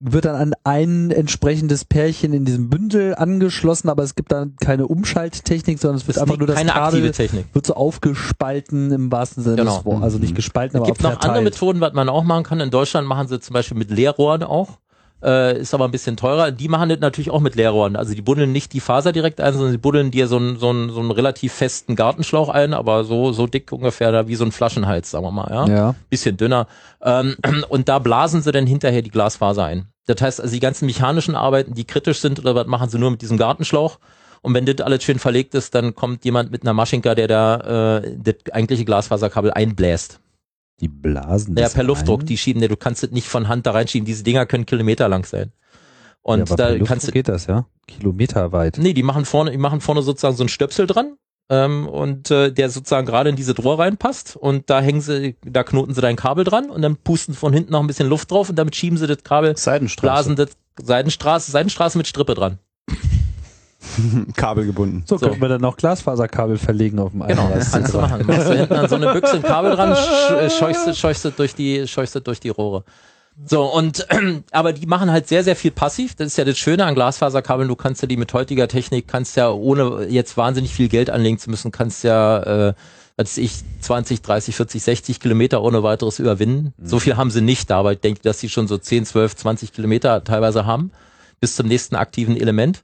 wird dann an ein entsprechendes Pärchen in diesem Bündel angeschlossen, aber es gibt dann keine Umschalttechnik, sondern es wird einfach nur das keine Kabel aktive Technik. wird so aufgespalten im wahrsten Sinne genau. des Wortes, also nicht gespalten, es aber gibt noch andere Methoden, was man auch machen kann. In Deutschland machen sie zum Beispiel mit Leerrohren auch. Äh, ist aber ein bisschen teurer. Die machen das natürlich auch mit Leerrohren. Also die buddeln nicht die Faser direkt ein, sondern sie buddeln dir so einen, so einen, so einen relativ festen Gartenschlauch ein, aber so, so dick ungefähr da wie so ein Flaschenhals, sagen wir mal, ja. Ja. Bisschen dünner. Ähm, [CLEARS THROAT] und da blasen sie dann hinterher die Glasfaser ein. Das heißt, also die ganzen mechanischen Arbeiten, die kritisch sind oder was, machen sie nur mit diesem Gartenschlauch. Und wenn das alles schön verlegt ist, dann kommt jemand mit einer Maschinka, der da äh, das eigentliche Glasfaserkabel einbläst. Die blasen Ja, das per Luftdruck, ein? die schieben, ne, du kannst das nicht von Hand da reinschieben. Diese Dinger können Kilometer lang sein. Und ja, aber per da Luftdruck kannst du, geht das, ja? Kilometerweit. nee, die machen vorne, die machen vorne sozusagen so einen Stöpsel dran. Ähm, und äh, der sozusagen gerade in diese Rohr reinpasst und da hängen sie, da knoten sie dein Kabel dran und dann pusten von hinten noch ein bisschen Luft drauf und damit schieben sie das Kabel, Seidenstraße. blasen das Seidenstraße, Seidenstraße mit Strippe dran. [LAUGHS] Kabel gebunden. So, können wir dann noch Glasfaserkabel verlegen auf dem Genau, Einlass. kannst du machen. Machst du hinten an so eine Büchse ein Kabel dran, [LAUGHS] äh, scheuchst, es durch die, scheuchst durch die Rohre. So, und, [CLEARS THROAT] aber die machen halt sehr, sehr viel passiv. Das ist ja das Schöne an Glasfaserkabeln. Du kannst ja die mit heutiger Technik, kannst ja ohne jetzt wahnsinnig viel Geld anlegen zu müssen, kannst ja, äh, als ich 20, 30, 40, 60 Kilometer ohne weiteres überwinden. So viel haben sie nicht da, aber ich denke, dass sie schon so 10, 12, 20 Kilometer teilweise haben. Bis zum nächsten aktiven Element.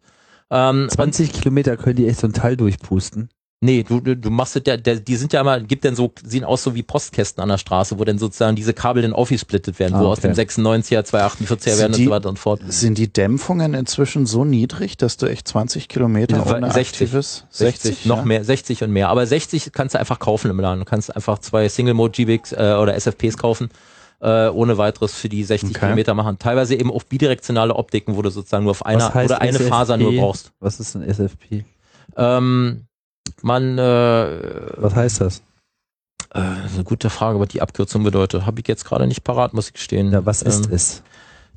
Ähm, 20 Kilometer können die echt so ein Teil durchpusten. Nee, du, du, machst das, der, der, die sind ja immer, gibt denn so, sehen aus so wie Postkästen an der Straße, wo dann sozusagen diese Kabel dann aufgesplittet werden, Ah, wo aus okay. dem 96er, 248er werden Sind und die- so weiter und fort. Sind die Dämpfungen inzwischen so niedrig, dass du echt 20 Kilometer ohne 60, aktives 60, noch ja? mehr, 60 und mehr. Aber 60 kannst du einfach kaufen im Laden. Du kannst einfach zwei Single-Mode-GBICs äh, oder SFPs kaufen, äh, ohne weiteres für die 60 Okay. Kilometer machen. Teilweise eben auch bidirektionale Optiken, wo du sozusagen nur auf einer oder eine SFP? Faser nur brauchst. Was ist ein SFP? Ähm, man, äh, Was heißt das? Äh, eine gute Frage, was die Abkürzung bedeutet. Habe ich jetzt gerade nicht parat, muss ich gestehen. Ja, was ist Ähm, es?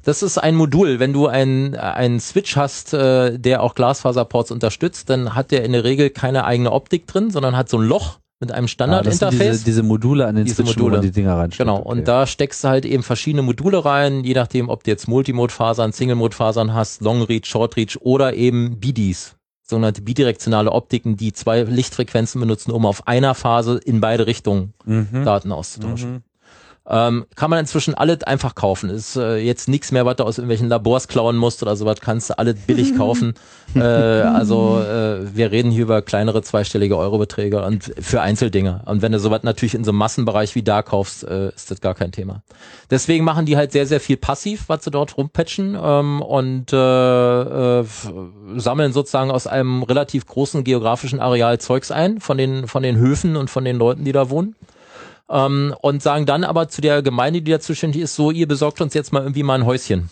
Das ist ein Modul. Wenn du einen einen Switch hast, äh, der auch Glasfaserports unterstützt, dann hat der in der Regel keine eigene Optik drin, sondern hat so ein Loch mit einem Ah, Standardinterface. diese, diese Module an den Diese wo Module. man die Dinger reinsteckt. Genau, Okay. und da steckst du halt eben verschiedene Module rein, je nachdem, ob du jetzt Multimode-Fasern, Single-Mode-Fasern hast, Long Reach, Short Reach oder eben BDs, sogenannte bidirektionale Optiken, die zwei Lichtfrequenzen benutzen, um auf einer Phase in beide Richtungen Mhm. Daten auszutauschen. Ähm, kann man inzwischen alles einfach kaufen. Ist äh, jetzt nichts mehr, was du aus irgendwelchen Labors klauen musst oder sowas, kannst du alles billig [LAUGHS] kaufen. äh, also äh, wir reden hier über kleinere zweistellige Eurobeträge und für Einzeldinge. Und wenn du sowas natürlich in so einem Massenbereich wie da kaufst, äh, ist das gar kein Thema. Deswegen machen die halt sehr, sehr viel passiv, was sie dort rumpatchen ähm, und äh, äh, sammeln sozusagen aus einem relativ großen geografischen Areal Zeugs ein von den, von den Höfen und von den Leuten, die da wohnen. Ähm, und sagen dann aber zu der Gemeinde, die da zuständig ist, so, ihr besorgt uns jetzt mal irgendwie mal ein Häuschen.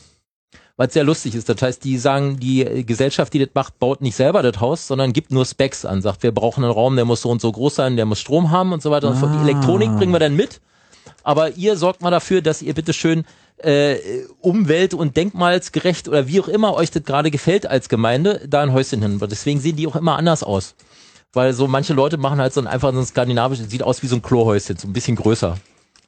Was sehr lustig ist. Das heißt, die sagen, die Gesellschaft, die das macht, baut nicht selber das Haus, sondern gibt nur Specs an. Sagt, wir brauchen einen Raum, der muss so und so groß sein, der muss Strom haben und so weiter und so. Die Elektronik bringen wir dann mit. Aber ihr sorgt mal dafür, dass ihr bitteschön äh, umwelt- und denkmalsgerecht oder wie auch immer euch das gerade gefällt als Gemeinde, da ein Häuschen hin. Deswegen sehen die auch immer anders aus. Weil so manche Leute machen halt so ein einfach so ein skandinavisches, sieht aus wie so ein Klohäuschen, so ein bisschen größer.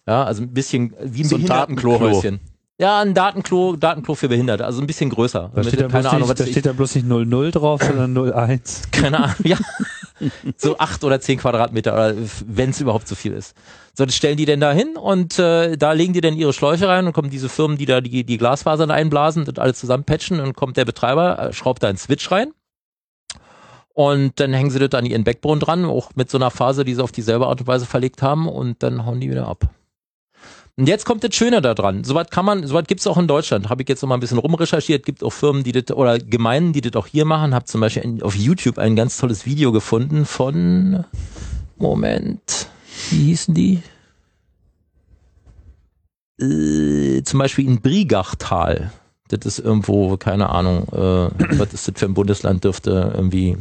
Ja, also ein bisschen wie ein So ein Behindertenklohäuschen. Ja, ein Datenklo, Datenklo für Behinderte, also ein bisschen größer. Da steht, da, keine bloß Ahnung, nicht, da steht da bloß nicht 00 drauf, sondern 01. [LAUGHS] keine Ahnung, ja. So acht oder zehn Quadratmeter, oder wenn es überhaupt so viel ist. So, das stellen die denn da hin und äh, da legen die dann ihre Schläuche rein und kommen diese Firmen, die da die, die Glasfasern einblasen und alles zusammenpatchen und kommt der Betreiber, äh, schraubt da einen Switch rein Und dann hängen sie das an ihren Backbone dran, auch mit so einer Phase, die sie auf dieselbe Art und Weise verlegt haben und dann hauen die wieder ab. Und jetzt kommt das Schöne da dran. Soweit kann man, soweit gibt es auch in Deutschland. Habe ich jetzt noch mal ein bisschen rumrecherchiert. Gibt auch Firmen, die das oder Gemeinden, die das auch hier machen. Habe zum Beispiel auf YouTube ein ganz tolles Video gefunden von Moment, wie hießen die? Äh, zum Beispiel in Brigachtal. Das ist irgendwo, keine Ahnung, äh, was ist das für ein Bundesland, dürfte irgendwie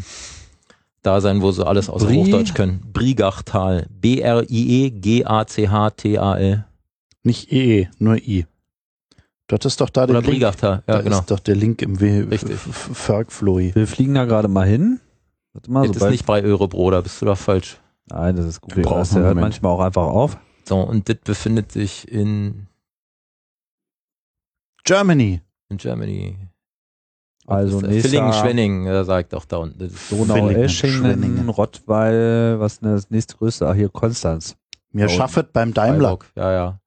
da sein, wo sie alles außer Bri Hochdeutsch können. Brigachtal. B-R-I-E-G-A-C-H-T-A-L. Nicht EE, e, nur I. Du hattest doch da Oder Link. Brigachtal, ja, da genau. ist doch der Link im Fergfloi. Wir fliegen da gerade mal hin. Warte mal, das ist nicht bei Eurobro, da bist du doch falsch. Nein, das ist gut. Der hört manchmal auch einfach auf. So, und das befindet sich in Germany. In Germany. Also Villingen, Schwenning, er sagt auch da unten. Donau, Eschingen, Rottweil, was ist das nächstgrößte? Ah, hier Konstanz. Mir schaffet beim Daimler. Ja, ja.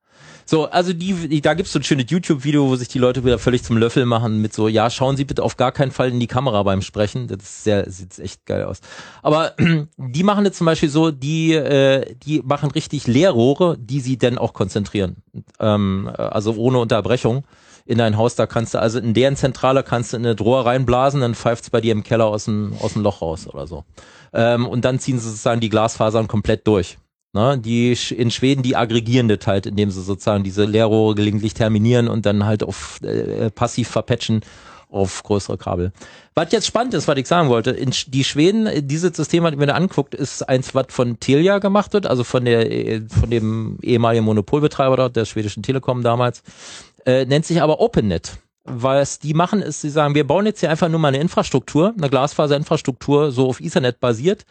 So, also die, die da gibt's so ein schönes YouTube-Video, wo sich die Leute wieder völlig zum Löffel machen mit so, ja, schauen Sie bitte auf gar keinen Fall in die Kamera beim Sprechen. Das ist sehr, sieht echt geil aus. Aber [CLEARS THROAT] die machen jetzt zum Beispiel so, die, äh, die machen richtig Leerrohre, die sie dann auch konzentrieren. Ähm, also ohne Unterbrechung in dein Haus. Da kannst du also in deren Zentrale kannst du in eine Drohr reinblasen, dann pfeift's bei dir im Keller aus dem, aus dem Loch raus oder so. Ähm, und dann ziehen sie sozusagen die Glasfasern komplett durch. Ne, die in Schweden, die aggregieren das halt, indem sie sozusagen diese Leerrohre gelegentlich terminieren und dann halt auf äh, passiv verpatchen auf größere Kabel. Was jetzt spannend ist, was ich sagen wollte, in die Schweden, dieses System, was ich mir da anguckt, ist eins, was von Telia gemacht wird, also von der äh, von dem ehemaligen Monopolbetreiber dort, der schwedischen Telekom damals, äh, nennt sich aber OpenNet. Was die machen, ist, sie sagen, wir bauen jetzt hier einfach nur mal eine Infrastruktur, eine Glasfaserinfrastruktur, so auf Ethernet basiert.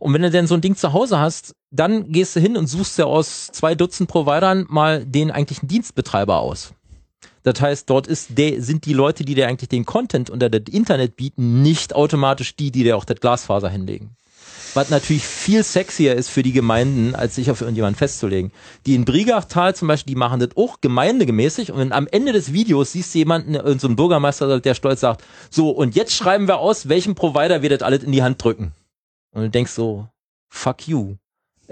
Und wenn du denn so ein Ding zu Hause hast, dann gehst du hin und suchst dir aus zwei Dutzend Providern mal den eigentlichen Dienstbetreiber aus. Das heißt, dort ist der, sind die Leute, die dir eigentlich den Content unter das Internet bieten, nicht automatisch die, die dir auch das Glasfaser hinlegen was natürlich viel sexier ist für die Gemeinden, als sich auf irgendjemanden festzulegen. Die in Brigachtal zum Beispiel, die machen das auch gemeindegemäßig und am Ende des Videos siehst du jemanden, so einen Bürgermeister, der stolz sagt, so und jetzt schreiben wir aus, welchem Provider wir das alles in die Hand drücken. Und du denkst so, fuck you.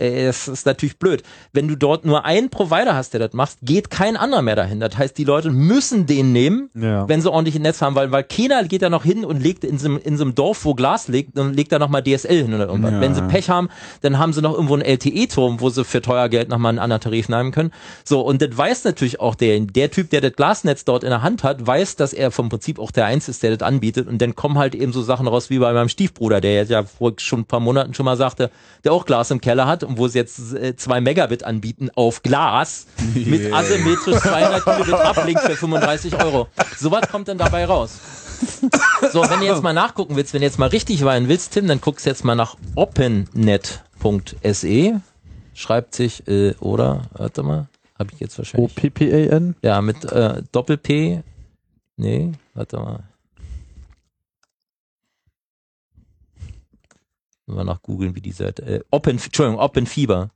Es ist natürlich blöd. Wenn du dort nur einen Provider hast, der das macht, geht kein anderer mehr dahin. Das heißt, die Leute müssen den nehmen, ja. wenn sie ordentlich ein Netz haben, weil, weil keiner geht da noch hin und legt in so, in so einem Dorf, wo Glas liegt, dann legt da nochmal DSL hin oder irgendwas. Ja. Wenn sie Pech haben, dann haben sie noch irgendwo einen LTE-Turm, wo sie für teuer Geld nochmal einen anderen Tarif nehmen können. So, und das weiß natürlich auch der, der Typ, der das Glasnetz dort in der Hand hat, weiß, dass er vom Prinzip auch der Eins ist, der das anbietet. Und dann kommen halt eben so Sachen raus wie bei meinem Stiefbruder, der ja vor schon ein paar Monaten schon mal sagte, der auch Glas im Keller hat und wo sie jetzt äh, 2 Megabit anbieten auf Glas yeah. mit asymmetrisch 200 Kilobit Uplink für 35 Euro. So was kommt dann dabei raus. So, wenn du jetzt mal nachgucken willst, wenn du jetzt mal richtig weinen willst, Tim, dann guckst du jetzt mal nach opennet.se. Schreibt sich, äh, oder, warte mal, habe ich jetzt wahrscheinlich. O-P-P-A-N? Ja, mit äh, Doppel-P. Nee, warte mal. Mal nach googeln, wie die Seite. Äh, Open, Entschuldigung, Open Fieber.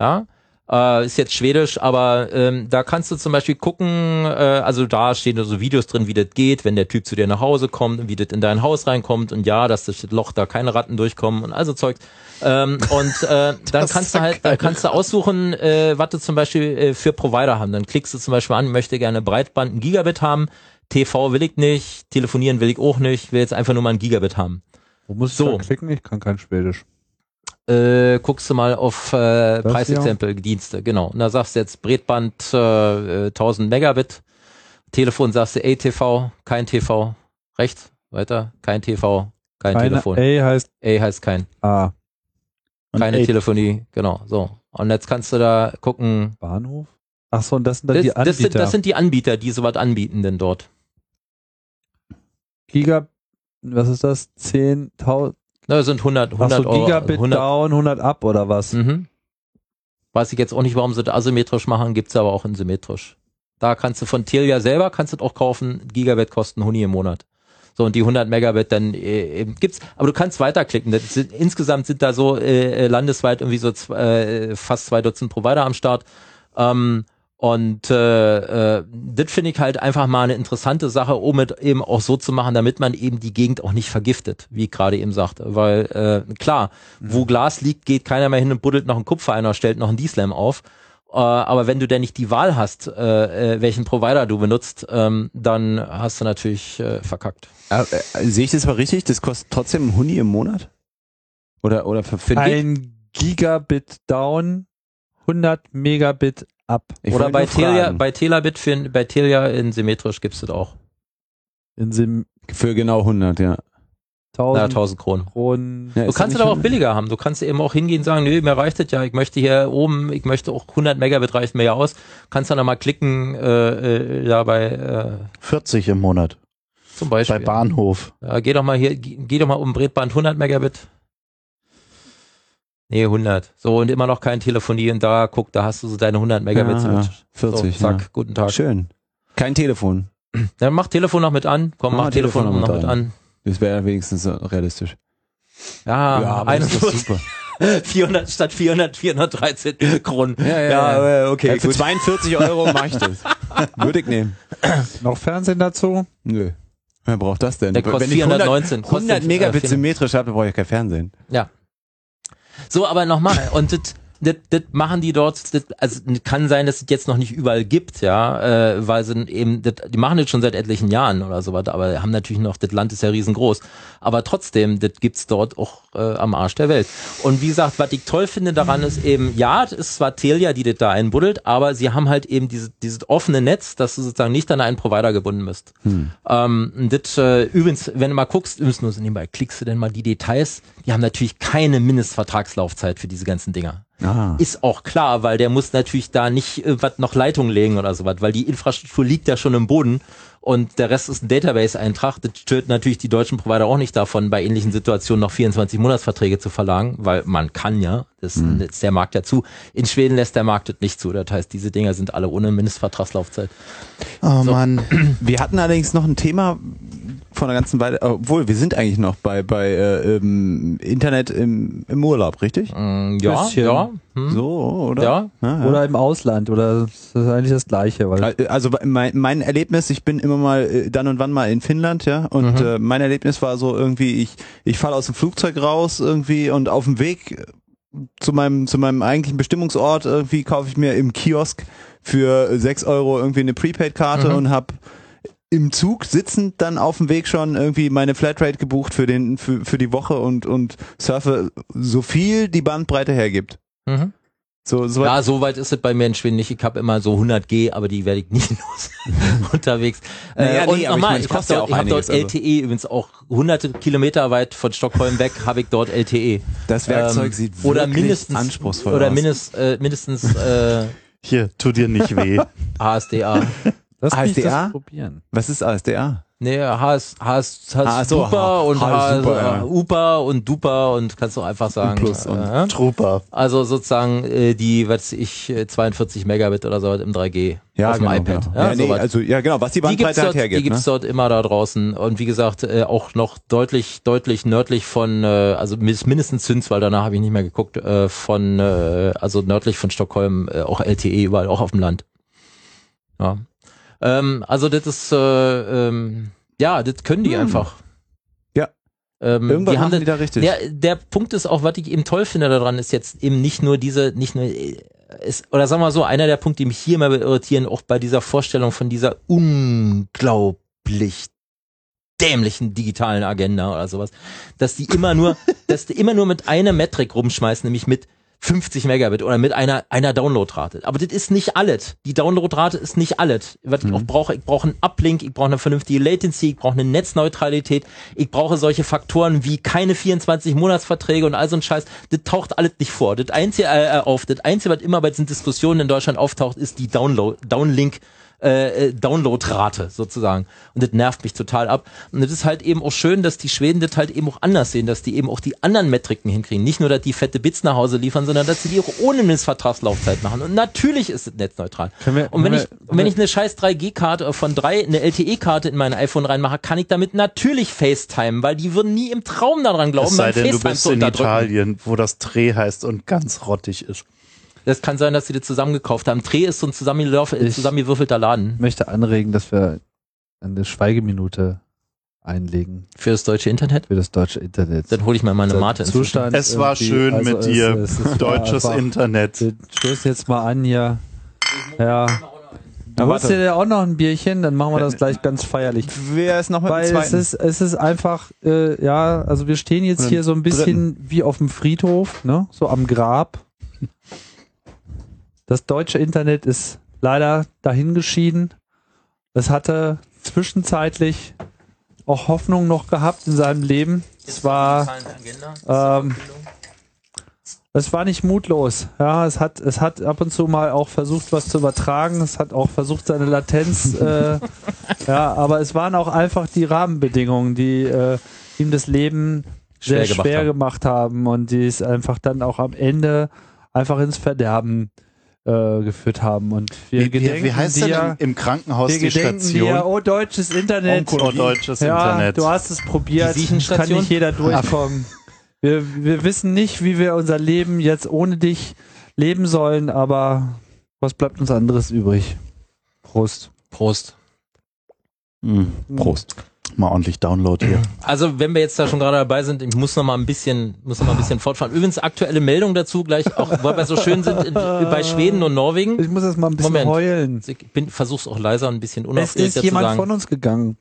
Ja, äh, ist jetzt schwedisch, aber ähm, da kannst du zum Beispiel gucken, äh, also da stehen so Videos drin, wie das geht, wenn der Typ zu dir nach Hause kommt und wie das in dein Haus reinkommt und ja, dass das Loch da keine Ratten durchkommen und also Zeug. Ähm, und äh, [LAUGHS] dann kannst du halt, dann kannst du aussuchen, äh, was du zum Beispiel äh, für Provider haben. Dann klickst du zum Beispiel an, möchte gerne Breitband ein Gigabit haben, TV will ich nicht, telefonieren will ich auch nicht, will jetzt einfach nur mal ein Gigabit haben. Wo muss ich so. klicken? Ich kann kein Schwedisch. Äh, guckst du mal auf äh, Preisexempel, Dienste, genau. Und da sagst du jetzt Breitband äh, 1000 Megabit, Telefon sagst du ATV, kein TV, rechts, weiter, kein TV, kein Keine Telefon. A heißt A heißt kein. A. Keine Telefonie, genau, so. Und jetzt kannst du da gucken. Bahnhof? Ach so, und das sind dann das, die Anbieter. Das sind, das sind die Anbieter, die sowas anbieten denn dort. Giga, was ist das? 10.000? Na, sind 100, 100 so, Gigabit 100, down, 100 up oder was? Mhm. Weiß ich jetzt auch nicht, warum sie das asymmetrisch machen, gibt's aber auch in symmetrisch. Da kannst du von Telia selber, kannst du auch kaufen, Gigabit kosten Huni im Monat. So, und die 100 Megabit dann äh, gibt's, aber du kannst weiterklicken. Sind, insgesamt sind da so äh, landesweit irgendwie so zwei, äh, fast zwei Dutzend Provider am Start. Ähm, Und äh, äh, das finde ich halt einfach mal eine interessante Sache, um es eben auch so zu machen, damit man eben die Gegend auch nicht vergiftet, wie ich gerade eben sagte. Weil äh, klar, mhm. wo Glas liegt, geht keiner mehr hin und buddelt noch einen Kupfer ein oder stellt noch einen D-Slam auf. Äh, aber wenn du denn nicht die Wahl hast, äh, äh, welchen Provider du benutzt, ähm, dann hast du natürlich äh, verkackt. Äh, äh, sehe ich das mal richtig? Das kostet trotzdem ein Huni im Monat? Oder, oder für Ein Gigabit down, 100 Megabit ab. Ich Oder bei Telia, bei Telabit für, bei Telia in symmetrisch gibt's das auch. In Sim für genau 100, ja. 1000, ja, 1000 Kronen. Kronen. Ja, du kannst es aber auch billiger haben. Du kannst eben auch hingehen und sagen, nö, mir reicht das ja. Ich möchte hier oben, ich möchte auch 100 Megabit reicht mir ja aus. Kannst dann nochmal klicken, äh, äh, ja, bei, äh, 40 im Monat. Zum Beispiel. Bei Bahnhof. Ja, geh doch mal hier, geh, geh doch mal um Breitband 100 Megabit. Nee, 100. So, und immer noch kein Telefonieren da. Guck, da hast du so deine 100 Megabit. Ja, ja. 40. So, zack, ja. guten Tag. Schön. Kein Telefon. [CLEARS THROAT] Dann mach Telefon noch mit an. Komm, ah, mach Telefon, Telefon noch mit an. an. Das wäre wenigstens realistisch. Ja, ja 41. super. [LAUGHS] 400 statt 400, 413 [LAUGHS] Kronen. Ja, ja, ja, ja. okay. Ja, für gut. 42 Euro mache ich das. [LAUGHS] Würde ich nehmen. [CLEARS THROAT] Noch Fernsehen dazu? Nö. Wer braucht das denn? Der kostet Wenn ich 419. 100, 100 Megabit symmetrisch habe, brauche ich kein Fernsehen. Ja. So, aber nochmal, und das, das, das machen die dort, das, also kann sein, dass es jetzt noch nicht überall gibt, ja, äh, weil sie eben, das, die machen das schon seit etlichen Jahren oder so was, aber haben natürlich noch, das Land ist ja riesengroß, aber trotzdem, das gibt's dort auch äh, am Arsch der Welt. Und wie gesagt, was ich toll finde daran ist eben, ja, es ist zwar Telia, die das da einbuddelt, aber sie haben halt eben diese, dieses offene Netz, dass du sozusagen nicht an einen Provider gebunden bist. Hm. Ähm, das, äh, übrigens, wenn du mal guckst, übrigens nur so nebenbei, klickst du denn mal die Details, die haben natürlich keine Mindestvertragslaufzeit für diese ganzen Dinger. Ah. Ist auch klar, weil der muss natürlich da nicht äh, was noch Leitung legen oder sowas, weil die Infrastruktur liegt ja schon im Boden und der Rest ist ein Database-Eintrag. Das stört natürlich die deutschen Provider auch nicht davon, bei ähnlichen Situationen noch 24 Monatsverträge zu verlangen, weil man kann ja, das mhm. ist der Markt ja zu. In Schweden lässt der Markt das nicht zu. Das heißt, diese Dinger sind alle ohne Mindestvertragslaufzeit. Oh so. Mann. [CLEARS THROAT] Wir hatten allerdings noch ein Thema, von einer ganzen Weile, obwohl wir sind eigentlich noch bei, bei äh, im Internet im, im Urlaub, richtig? Mm, ja, Bisschen. ja. Hm. So, oder? Ja. ja. Oder im Ausland, oder das ist eigentlich das Gleiche. Weil also mein, mein Erlebnis, ich bin immer mal äh, dann und wann mal in Finnland, ja, und mhm. äh, mein Erlebnis war so irgendwie, ich, ich falle aus dem Flugzeug raus irgendwie und auf dem Weg zu meinem, zu meinem eigentlichen Bestimmungsort irgendwie kaufe ich mir im Kiosk für sechs Euro irgendwie eine Prepaid-Karte mhm. und habe im Zug sitzend dann auf dem Weg schon irgendwie meine Flatrate gebucht für den für, für die Woche und und surfe so viel die Bandbreite hergibt. Mhm. So, so ja, so weit ist es bei mir in Schweden nicht. Ich habe immer so 100 G, aber die werde ich nicht [LAUGHS] los [LAUGHS] unterwegs. Naja, äh, und nee, nochmal, ich, mein, ich habe dort, hab dort LTE also. übrigens auch hunderte Kilometer weit von Stockholm weg habe ich dort LTE. Das Werkzeug ähm, sieht oder mindestens, anspruchsvoll oder aus. Mindest, äh, mindestens äh, hier, tu dir nicht [LAUGHS] weh. ASDA. Lass ASDA? probieren. Was ist ASDA? Nee, HS, HS, HS so, Duper und HS, Super, ja. Uper und Duper und kannst du einfach sagen. Plus und äh, Trooper. Also sozusagen äh, die, was ich, 42 Megabit oder so im 3G ja, auf genau, dem iPad. Ja, ja, nee, also ja genau, was die Bandbreite die halt hergibt. Die gibt's ne? dort immer da draußen und wie gesagt äh, auch noch deutlich, deutlich nördlich von, äh, also mindestens Züns, weil danach habe ich nicht mehr geguckt, äh, von, äh, also nördlich von Stockholm äh, auch LTE überall, auch auf dem Land. Ja. Ähm, also das ist, äh, ähm, ja, das können die hm. einfach. Ja. Ähm, Irgendwann die haben machen die da richtig. Der, der Punkt ist auch, was ich eben toll finde daran, ist jetzt eben nicht nur diese, nicht nur, ist, oder sagen wir mal so, einer der Punkte, die mich hier immer irritieren, auch bei dieser Vorstellung von dieser unglaublich dämlichen digitalen Agenda oder sowas, dass die immer nur, [LAUGHS] dass die immer nur mit einer Metrik rumschmeißen, nämlich mit 50 Megabit oder mit einer, einer Downloadrate. Aber das ist nicht alles. Die Downloadrate ist nicht alles. Was mhm. ich auch brauche, ich brauche einen Uplink, ich brauche eine vernünftige Latency, ich brauche eine Netzneutralität, ich brauche solche Faktoren wie keine 24 Monatsverträge und all so ein Scheiß. Das taucht alles nicht vor. Das einzige äh, auf, das einzige, was immer bei diesen Diskussionen in Deutschland auftaucht, ist die Download, Downlink äh, äh, Downloadrate sozusagen. Und das nervt mich total ab. Und es ist halt eben auch schön, dass die Schweden das halt eben auch anders sehen, dass die eben auch die anderen Metriken hinkriegen. Nicht nur, dass die fette Bits nach Hause liefern, sondern dass sie die auch ohne Mindestvertragslaufzeit machen. Und natürlich ist es netzneutral. Wir, und wenn ich, wir, wenn ich eine scheiß 3G-Karte von drei, eine LTE-Karte in mein iPhone reinmache, kann ich damit natürlich FaceTime, weil die würden nie im Traum daran glauben, es sei denn, du bist in Italien, wo das Dreh heißt und ganz rottig ist. Das kann sein, dass sie das zusammengekauft haben. Dreh ist so ein zusammengewürfelter Laden. Ich möchte anregen, dass wir eine Schweigeminute einlegen. Für das deutsche Internet? Für das deutsche Internet. Dann hole ich mal meine Mate. Zustand es war schön also mit dir, es, es deutsches Internet. Wir stoßen jetzt mal an hier. Ja. Du holst dir ja auch noch ein Bierchen, dann machen wir das gleich ganz feierlich. Wer ist noch mit Weil es ist, es ist einfach, äh, ja, also wir stehen jetzt hier so ein bisschen dritten. wie auf dem Friedhof, ne? So am Grab. Das deutsche Internet ist leider dahingeschieden. Es hatte zwischenzeitlich auch Hoffnung noch gehabt in seinem Leben. Es war, ähm, es war nicht mutlos. Ja, es hat, es hat ab und zu mal auch versucht, was zu übertragen. Es hat auch versucht, seine Latenz, äh, [LAUGHS] ja, aber es waren auch einfach die Rahmenbedingungen, die äh, ihm das Leben sehr schwer, schwer gemacht, haben. und die es einfach dann auch am Ende einfach ins Verderben äh, geführt haben. Und wir wie, gedenken wie heißt dir, denn im, Krankenhaus die Station? Dir, oh, deutsches Internet. Oh, deutsches ja, Internet. Du hast es probiert. Kann nicht jeder durchkommen. Wir, wir wissen nicht, wie wir unser Leben jetzt ohne dich leben sollen, aber was bleibt uns anderes übrig? Prost. Prost. Mhm. Prost. Mal ordentlich Download hier. Also, wenn wir jetzt da schon gerade dabei sind, ich muss noch mal ein bisschen, muss noch mal ein bisschen fortfahren. Übrigens, aktuelle Meldung dazu gleich, auch weil wir so schön sind in, bei Schweden und Norwegen. Ich muss jetzt mal ein bisschen Moment. heulen. Ich bin, versuch's auch leiser, ein bisschen unaufgeregt Es ist jemand von uns gegangen.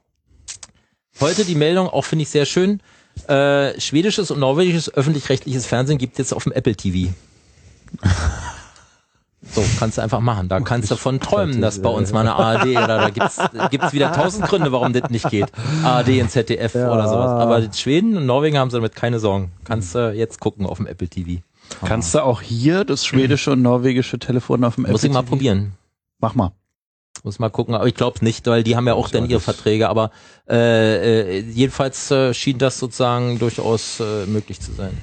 Heute die Meldung, auch finde ich sehr schön. Äh, schwedisches und norwegisches öffentlich-rechtliches Fernsehen gibt jetzt auf dem Apple TV. [LAUGHS] So, kannst du einfach machen. Da kannst du von träumen, dass bei uns mal eine ARD oder da gibt's, gibt's wieder tausend Gründe, warum das nicht geht. ARD in ZDF ja. oder sowas. Aber Schweden und Norwegen haben sie damit keine Sorgen. Kannst du jetzt gucken auf dem Apple TV. Kannst du auch hier das schwedische und norwegische Telefon auf dem Apple TV? Muss ich mal probieren. Mach mal. Muss mal gucken, aber ich glaube nicht, weil die haben ja auch dann ihre Verträge. Aber äh, äh, jedenfalls äh, schien das sozusagen durchaus äh, möglich zu sein.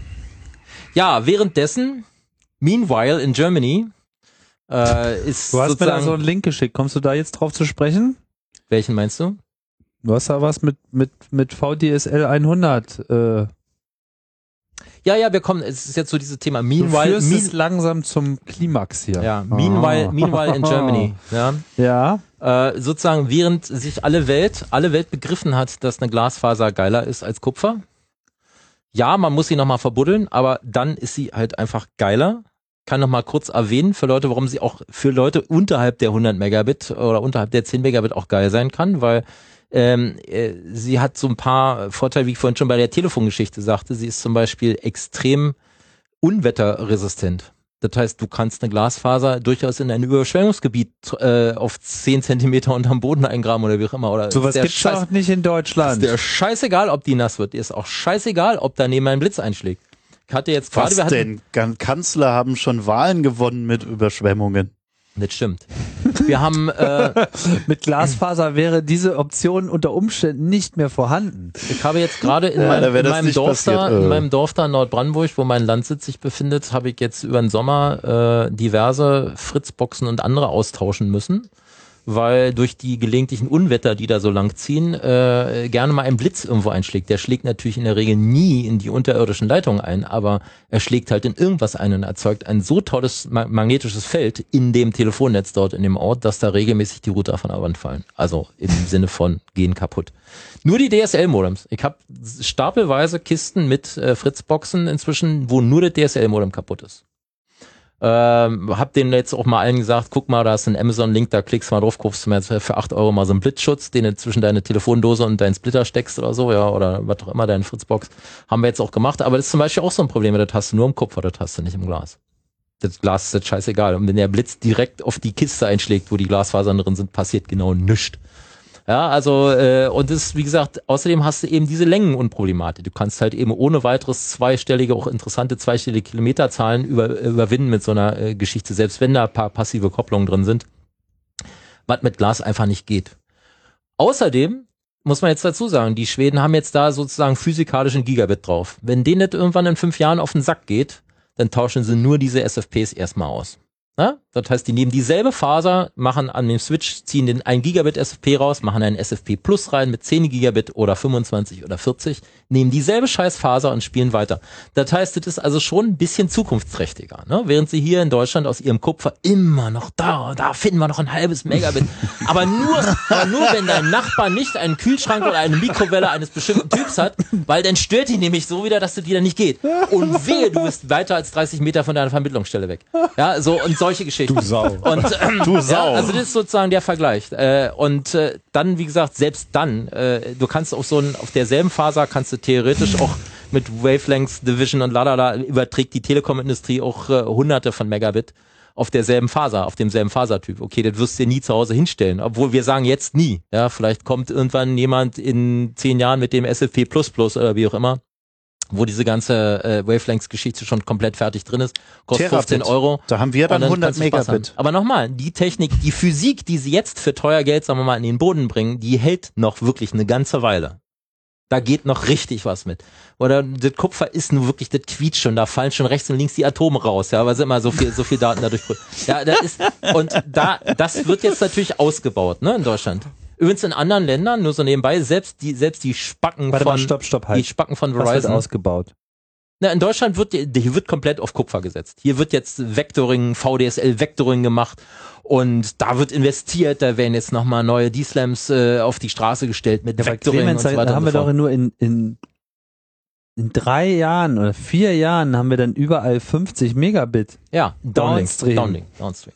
Ja, währenddessen, meanwhile in Germany, äh, ist Du hast mir da so einen Link geschickt. Kommst du da jetzt drauf zu sprechen? Welchen meinst du? Du hast da was mit, mit, mit VDSL 100. Äh. Ja, ja, wir kommen, es ist jetzt so dieses Thema Meanwhile. Du mean langsam zum Klimax hier. Ja, Meanwhile, ah. meanwhile in Germany. [LAUGHS] Ja. ja. Äh, sozusagen, während sich alle Welt, alle Welt begriffen hat, dass eine Glasfaser geiler ist als Kupfer. Ja, man muss sie nochmal verbuddeln, aber dann ist sie halt einfach geiler kann noch mal kurz erwähnen für Leute, warum sie auch für Leute unterhalb der 100 Megabit oder unterhalb der 10 Megabit auch geil sein kann, weil ähm, äh, sie hat so ein paar Vorteile, wie ich vorhin schon bei der Telefongeschichte sagte. Sie ist zum Beispiel extrem unwetterresistent. Das heißt, du kannst eine Glasfaser durchaus in ein Überschwemmungsgebiet äh, auf 10 Zentimeter unterm Boden eingraben oder wie auch immer. Oder so was gibt's Scheiß, auch nicht in Deutschland. Ist der scheißegal, ob die nass wird. Ist auch scheißegal, ob daneben ein Blitz einschlägt hatte jetzt gerade. Was denn? Kanzler haben schon Wahlen gewonnen mit Überschwemmungen. Das stimmt. Wir haben äh, [LAUGHS] mit Glasfaser wäre diese Option unter Umständen nicht mehr vorhanden. Ich habe jetzt gerade in, ja, mein, in meinem Dorf da, in äh. meinem Dorf da in Nordbrandenburg, wo mein Landsitz sich befindet, habe ich jetzt über den Sommer äh, diverse Fritzboxen und andere austauschen müssen weil durch die gelegentlichen Unwetter, die da so lang ziehen, äh, gerne mal ein Blitz irgendwo einschlägt. Der schlägt natürlich in der Regel nie in die unterirdischen Leitungen ein, aber er schlägt halt in irgendwas ein und erzeugt ein so tolles magnetisches Feld in dem Telefonnetz dort in dem Ort, dass da regelmäßig die Router von der Wand fallen. Also im [LAUGHS] Sinne von gehen kaputt. Nur die DSL-Modems. Ich habe stapelweise Kisten mit äh, Fritzboxen inzwischen, wo nur der DSL-Modem kaputt ist. Ähm, hab denen jetzt auch mal allen gesagt, guck mal, da ist ein Amazon-Link, da klickst du mal drauf, kaufst du mir für 8 Euro mal so einen Blitzschutz, den du zwischen deine Telefondose und deinen Splitter steckst oder so, ja, oder was auch immer, deine Fritzbox. Haben wir jetzt auch gemacht, aber das ist zum Beispiel auch so ein Problem, das hast du nur im Kupfer, das hast du nicht im Glas. Das Glas ist jetzt scheißegal. Und wenn der Blitz direkt auf die Kiste einschlägt, wo die Glasfasern drin sind, passiert genau nichts. Ja, also äh, und das, wie gesagt, außerdem hast du eben diese Längenunproblematik. Du kannst halt eben ohne weiteres zweistellige, auch interessante zweistellige Kilometerzahlen über, überwinden mit so einer äh, Geschichte, selbst wenn da ein paar passive Kopplungen drin sind, was mit Glas einfach nicht geht. Außerdem muss man jetzt dazu sagen, die Schweden haben jetzt da sozusagen physikalischen Gigabit drauf. Wenn denen das irgendwann in fünf Jahren auf den Sack geht, dann tauschen sie nur diese SFPs erstmal aus. Na? Das heißt, die nehmen dieselbe Faser, machen an dem Switch, ziehen den 1 Gigabit SFP raus, machen einen SFP Plus rein mit 10 Gigabit oder 25 oder 40, nehmen dieselbe scheiß Faser und spielen weiter. Das heißt, das ist also schon ein bisschen zukunftsträchtiger. Ne? Während sie hier in Deutschland aus ihrem Kupfer immer noch da, da finden wir noch ein halbes Megabit. aber nur, aber nur wenn dein Nachbar nicht einen Kühlschrank oder eine Mikrowelle eines bestimmten Typs hat, weil dann stört die nämlich so wieder, dass dir dann nicht geht. Und wehe, du bist weiter als 30 Meter von deiner Vermittlungsstelle weg. Ja, so und solche Geschichten. Du Sau. Und, ähm, du Sau. Ja, also das ist sozusagen der Vergleich. Äh, und äh, dann, wie gesagt, selbst dann, äh, du kannst auf so ein, auf derselben Faser kannst du theoretisch auch mit Wavelengths, Division und lalala überträgt die Telekom-Industrie auch äh, hunderte von Megabit auf derselben Faser, auf demselben Fasertyp. Okay, das wirst du dir nie zu Hause hinstellen. Obwohl wir sagen jetzt nie. Ja, vielleicht kommt irgendwann jemand in zehn Jahren mit dem SFP oder wie auch immer wo diese ganze äh, Wavelengths-Geschichte schon komplett fertig drin ist, kostet Terabit. 15 Euro. Da haben wir dann, dann 100 Megabit. Aber nochmal, die Technik, die Physik, die sie jetzt für teuer Geld, sagen wir mal, in den Boden bringen, die hält noch wirklich eine ganze Weile. Da geht noch richtig was mit. Oder das Kupfer ist nur wirklich, das quietscht schon, da fallen schon rechts und links die Atome raus, ja, weil sie immer so viel, so viel Daten dadurch. Ja, da ist, und da, das wird jetzt natürlich ausgebaut, ne, in Deutschland. Übrigens in anderen Ländern, nur so nebenbei, selbst die, selbst die Spacken Warte von, mal, stopp, stopp, halt. die Spacken von Verizon. Was wird ausgebaut? Na, in Deutschland wird, hier wird komplett auf Kupfer gesetzt. Hier wird jetzt Vectoring, VDSL Vectoring gemacht und da wird investiert, da werden jetzt nochmal neue D-Slams äh, auf die Straße gestellt mit ja, Vectoring Clemens, und so weiter. Da haben wir doch nur in, in, in drei Jahren oder vier Jahren haben wir dann überall 50 Megabit. Ja, Downstream. Downlink, Downstream.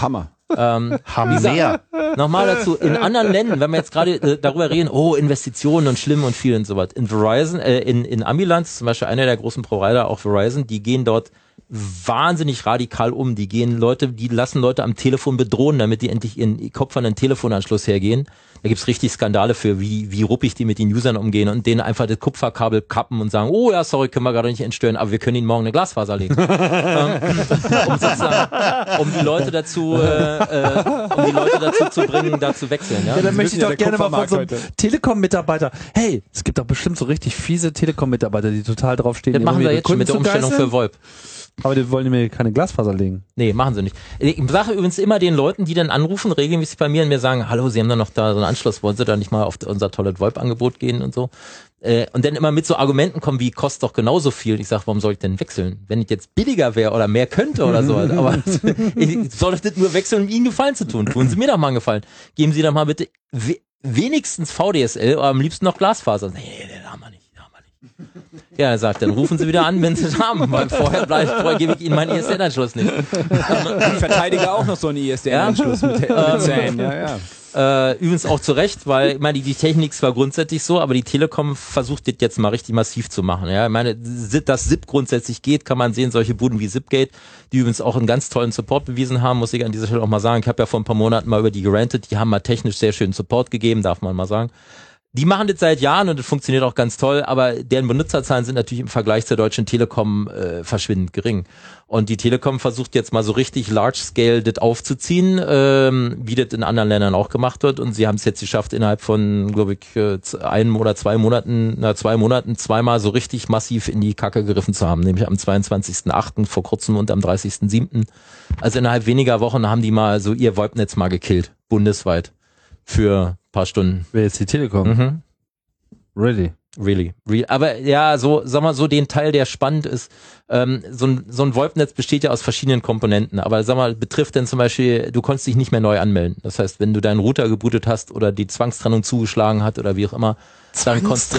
Hammer. Ähm, Haben mehr. Nochmal dazu, in anderen Ländern, wenn wir jetzt gerade äh, darüber reden, oh, Investitionen und schlimm und viel und so was. In Verizon, äh, in, in Amiland, zum Beispiel einer der großen Provider, auch Verizon, die gehen dort wahnsinnig radikal um. Die gehen Leute, die lassen Leute am Telefon bedrohen, damit die endlich ihren Kopf an den Telefonanschluss hergehen. Da gibt's richtig Skandale für, wie, wie ruppig die mit den Usern umgehen und denen einfach das Kupferkabel kappen und sagen, oh ja, sorry, können wir gerade nicht entstören, aber wir können ihnen morgen eine Glasfaser legen. [LAUGHS] ähm, um, um die Leute dazu, äh, äh, um die Leute dazu zu bringen, da zu wechseln. Ja, ja dann möchte ich doch gerne mal von so einem Telekom-Mitarbeiter, hey, es gibt doch bestimmt so richtig fiese Telekom-Mitarbeiter, die total draufstehen. Das machen wir jetzt schon mit der Umstellung für VoIP. Aber die wollen mir keine Glasfaser legen. Nee, machen sie nicht. Ich sage übrigens immer den Leuten, die dann anrufen, regelmäßig bei mir und mir sagen, hallo, Sie haben da noch da so einen Anschluss, wollen Sie da nicht mal auf unser tolles VoIP-Angebot gehen und so. Äh, und dann immer mit so Argumenten kommen, wie kostet doch genauso viel. Ich sage, warum soll ich denn wechseln? Wenn ich jetzt billiger wäre oder mehr könnte oder so. [LAUGHS] Aber [LAUGHS] ich soll das nur wechseln, um Ihnen Gefallen zu tun. Tun Sie mir doch mal einen Gefallen. Geben Sie doch mal bitte wenigstens VDSL oder am liebsten noch Glasfaser. Nee, nee, nee, haben wir nicht. Ja, er sagt, dann rufen Sie wieder an, wenn Sie es haben, weil [LAUGHS] vorher, bleibt, vorher gebe ich Ihnen meinen ISDN-Anschluss nicht. Ich verteidige auch noch so einen ISDN-Anschluss ja? mit, mit ähm, Zähnen, ja, ja. Äh, übrigens auch zu Recht, weil ich meine, die, die Technik zwar grundsätzlich so, aber die Telekom versucht das jetzt mal richtig massiv zu machen. Ja, ich meine, dass SIP grundsätzlich geht, kann man sehen, solche Buden wie Zipgate, die übrigens auch einen ganz tollen Support bewiesen haben, muss ich an dieser Stelle auch mal sagen. Ich habe ja vor ein paar Monaten mal über die gerantet, die haben mal technisch sehr schönen Support gegeben, darf man mal sagen. Die machen das seit Jahren und das funktioniert auch ganz toll, aber deren Benutzerzahlen sind natürlich im Vergleich zur Deutschen Telekom äh, verschwindend gering. Und die Telekom versucht jetzt mal so richtig large-scale das aufzuziehen, ähm, wie das in anderen Ländern auch gemacht wird. Und sie haben es jetzt geschafft, innerhalb von, glaube ich, äh, einem oder zwei Monaten, na zwei Monaten, zweimal so richtig massiv in die Kacke gegriffen zu haben. Nämlich am 22.08. vor kurzem und am 30.07. Also innerhalb weniger Wochen haben die mal so ihr VoIP-Netz mal gekillt, bundesweit für paar Stunden. Wer jetzt die Telekom? Mhm. Really? Really, really. Aber ja, so, sag mal, so den Teil, der spannend ist, ähm, so ein, so ein VoIP-Netz besteht ja aus verschiedenen Komponenten, aber sag mal, betrifft denn zum Beispiel, du konntest dich nicht mehr neu anmelden. Das heißt, wenn du deinen Router gebootet hast oder die Zwangstrennung zugeschlagen hat oder wie auch immer, dann konntest du,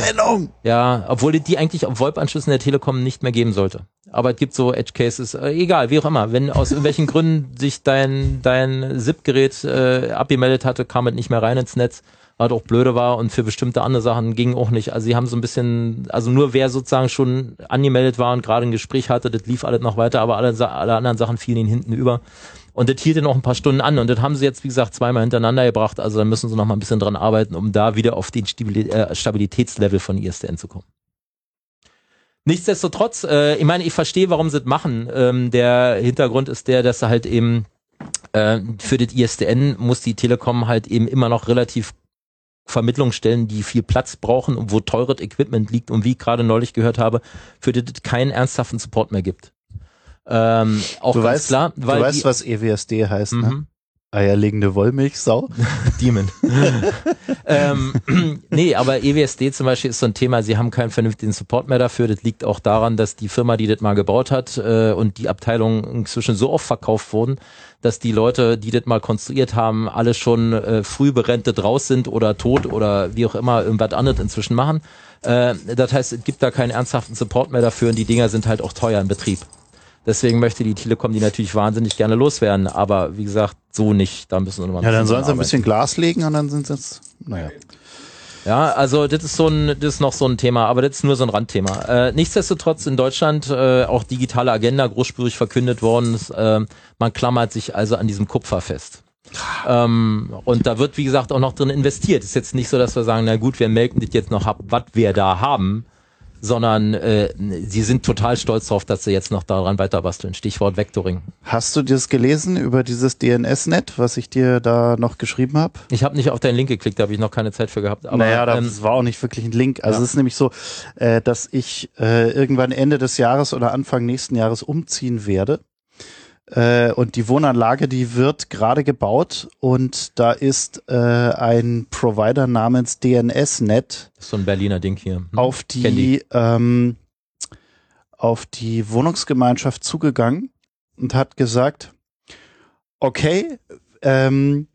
Ja, obwohl die eigentlich auf VoIP-Anschlüssen der Telekom nicht mehr geben sollte. Aber es gibt so Edge Cases, äh, egal, wie auch immer. Wenn aus irgendwelchen [LAUGHS] Gründen sich dein, dein SIP-Gerät äh, abgemeldet hatte, kam es nicht mehr rein ins Netz was auch blöde war und für bestimmte andere Sachen ging auch nicht. Also sie haben so ein bisschen, also nur wer sozusagen schon angemeldet war und gerade ein Gespräch hatte, das lief alles noch weiter, aber alle, alle anderen Sachen fielen ihnen hinten über. Und das hielt dann auch ein paar Stunden an und das haben sie jetzt, wie gesagt, zweimal hintereinander gebracht. Also da müssen sie noch mal ein bisschen dran arbeiten, um da wieder auf den äh, Stabilitätslevel von ISDN zu kommen. Nichtsdestotrotz, äh, ich meine, ich verstehe, warum sie das machen. Ähm, der Hintergrund ist der, dass sie halt eben äh, für das ISDN muss die Telekom halt eben immer noch relativ Vermittlungsstellen, die viel Platz brauchen und wo teures Equipment liegt und wie ich gerade neulich gehört habe, für die es keinen ernsthaften Support mehr gibt. Ähm, auch du ganz weißt, klar. Weil du weißt, was EWSD heißt, ne? mhm. ne? Eierlegende Wollmilchsau. [LAUGHS] Demon. [LAUGHS] ähm, [CLEARS THROAT] nee, aber EWSD zum Beispiel ist so ein Thema, sie haben keinen vernünftigen Support mehr dafür. Das liegt auch daran, dass die Firma, die das mal gebaut hat äh, und die Abteilung inzwischen so oft verkauft wurden, dass die Leute, die das mal konstruiert haben, alle schon äh, früh berentet raus sind oder tot oder wie auch immer irgendwas anderes inzwischen machen. Äh, das heißt, es gibt da keinen ernsthaften Support mehr dafür und die Dinger sind halt auch teuer in Betrieb. Deswegen möchte die Telekom die natürlich wahnsinnig gerne loswerden, aber wie gesagt, so nicht. Da müssen wir nochmal Ja, dann sollen sie ein bisschen Glas legen und dann sind sie jetzt, naja. Ja, also das ist so ein, das ist noch so ein Thema, aber das ist nur so ein Randthema. Äh, nichtsdestotrotz in Deutschland äh, auch digitale Agenda großspurig verkündet worden. Äh, man klammert sich also an diesem Kupfer fest. Ähm, und da wird, wie gesagt, auch noch drin investiert. Ist jetzt nicht so, dass wir sagen, na gut, wir melken das jetzt noch ab, was wir da haben, sondern äh, sie sind total stolz darauf, dass sie jetzt noch daran weiter basteln. Stichwort Vectoring. Hast du das gelesen über dieses DNS-Net, was ich dir da noch geschrieben habe? Ich habe nicht auf deinen Link geklickt, da habe ich noch keine Zeit für gehabt. Aber, naja, das ähm, war auch nicht wirklich ein Link. Also ja. es ist nämlich so, äh, dass ich äh, irgendwann Ende des Jahres oder Anfang nächsten Jahres umziehen werde. Äh, und die Wohnanlage, die wird gerade gebaut und da ist äh, ein Provider namens DNSNet. So ein Berliner Ding hier. Hm? Auf die, ähm, auf die Wohnungsgemeinschaft zugegangen und hat gesagt, okay, ähm,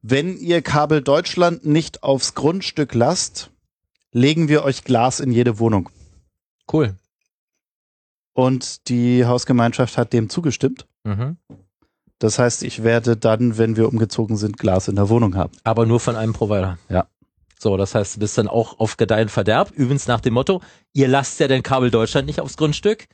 wenn ihr Kabel Deutschland nicht aufs Grundstück lasst, legen wir euch Glas in jede Wohnung. Cool. Und die Hausgemeinschaft hat dem zugestimmt. Mhm. Das heißt, ich werde dann, wenn wir umgezogen sind, Glas in der Wohnung haben. Aber nur von einem Provider. Ja. So, das heißt, du bist dann auch auf Gedeihen Verderb. Übrigens nach dem Motto, ihr lasst ja den Kabel Deutschland nicht aufs Grundstück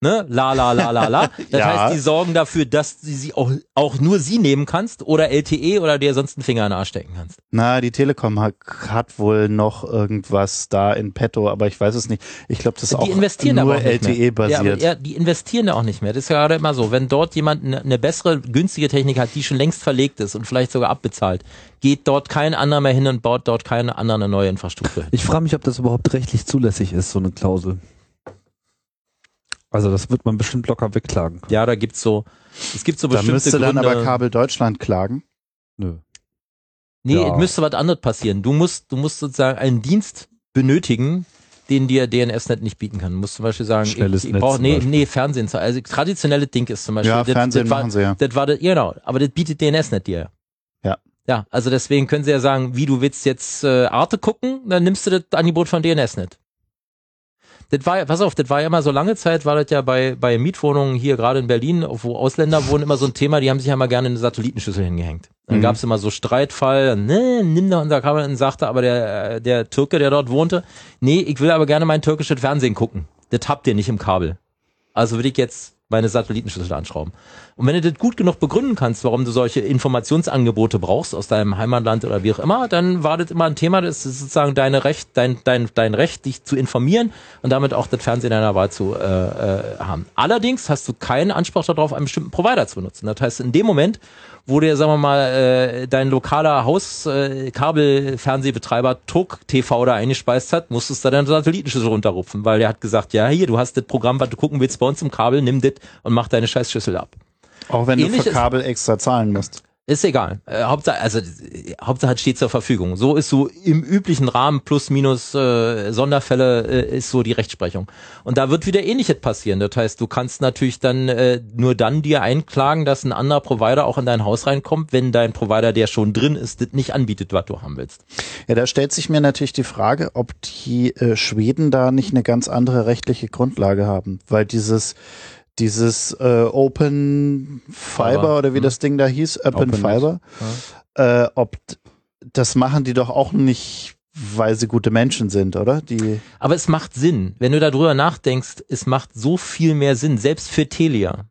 ne, la la la la la. [LAUGHS] Das ja. heißt, die sorgen dafür, dass du sie auch, auch nur sie nehmen kannst oder LTE oder dir sonst einen Finger in den Arsch stecken kannst. Na, die Telekom hat, hat wohl noch irgendwas da in petto, aber ich weiß es nicht. Ich glaube, das ist die auch investieren nur LTE-basiert. Ja, ja, die investieren da auch nicht mehr. Das ist ja gerade immer so. Wenn dort jemand eine, eine bessere, günstige Technik hat, die schon längst verlegt ist und vielleicht sogar abbezahlt, geht dort kein anderer mehr hin und baut dort keine andere neue Infrastruktur. Ich frage mich, ob das überhaupt rechtlich zulässig ist, so eine Klausel. Also das wird man bestimmt locker wegklagen. Ja, da gibt's so, es gibt so bestimmte Da müsste dann aber Kabel Deutschland klagen. Nö. Nee, ja. es müsste was anderes passieren. Du musst, du musst sozusagen einen Dienst benötigen, den dir DNS-Net nicht bieten kann. Du musst zum Beispiel sagen, Schnelles ich, ich brauche, nee, nee, Fernsehen. Also traditionelle Ding ist zum Beispiel. Ja, das, Fernsehen das machen war, sie ja. Das war das, genau, aber das bietet DNS-Net dir. Ja. Ja, also deswegen können sie ja sagen, wie du willst jetzt äh, Arte gucken, dann nimmst du das Angebot von DNS-Net das war ja, pass auf, das war ja immer so lange Zeit, war das ja bei, bei Mietwohnungen hier gerade in Berlin, wo Ausländer wohnen, immer so ein Thema, die haben sich ja immer gerne eine Satellitenschüssel hingehängt. Dann mhm. gab es immer so Streitfall, ne, nimm da unser Kabel und sagte aber der, der Türke, der dort wohnte, nee, ich will aber gerne mein türkisches Fernsehen gucken. Das habt ihr nicht im Kabel. Also will ich jetzt meine Satellitenschüssel anschrauben. Und wenn du das gut genug begründen kannst, warum du solche Informationsangebote brauchst aus deinem Heimatland oder wie auch immer, dann war das immer ein Thema, das ist sozusagen deine Recht, dein, dein, dein Recht, dich zu informieren und damit auch das Fernsehen deiner Wahl zu äh, äh, haben. Allerdings hast du keinen Anspruch darauf, einen bestimmten Provider zu benutzen. Das heißt, in dem Moment, wo dir, sagen wir mal, äh, dein lokaler Hauskabelfernsehbetreiber äh, Tok TV da eingespeist hat, musstest du deine Satellitenschüssel runterrupfen, weil der hat gesagt, ja, hier, du hast das Programm, was du gucken willst bei uns im Kabel, nimm das und mach deine Scheißschüssel ab. Auch wenn Ähnlich du für Kabel extra zahlen musst. Ist egal. Äh, Hauptsache, also Hauptsache es steht zur Verfügung. So ist so im üblichen Rahmen plus minus äh, Sonderfälle äh, ist so die Rechtsprechung. Und da wird wieder ähnliches passieren. Das heißt, du kannst natürlich dann äh, nur dann dir einklagen, dass ein anderer Provider auch in dein Haus reinkommt, wenn dein Provider, der schon drin ist, nicht anbietet, was du haben willst. Ja, da stellt sich mir natürlich die Frage, ob die äh, Schweden da nicht eine ganz andere rechtliche Grundlage haben, weil dieses dieses äh, Open Fiber, Fiber oder wie hm. das Ding da hieß, Open, Open Fiber, ja. äh, ob das machen die doch auch nicht, weil sie gute Menschen sind, oder? Die Aber es macht Sinn, wenn du darüber nachdenkst, es macht so viel mehr Sinn, selbst für Telia.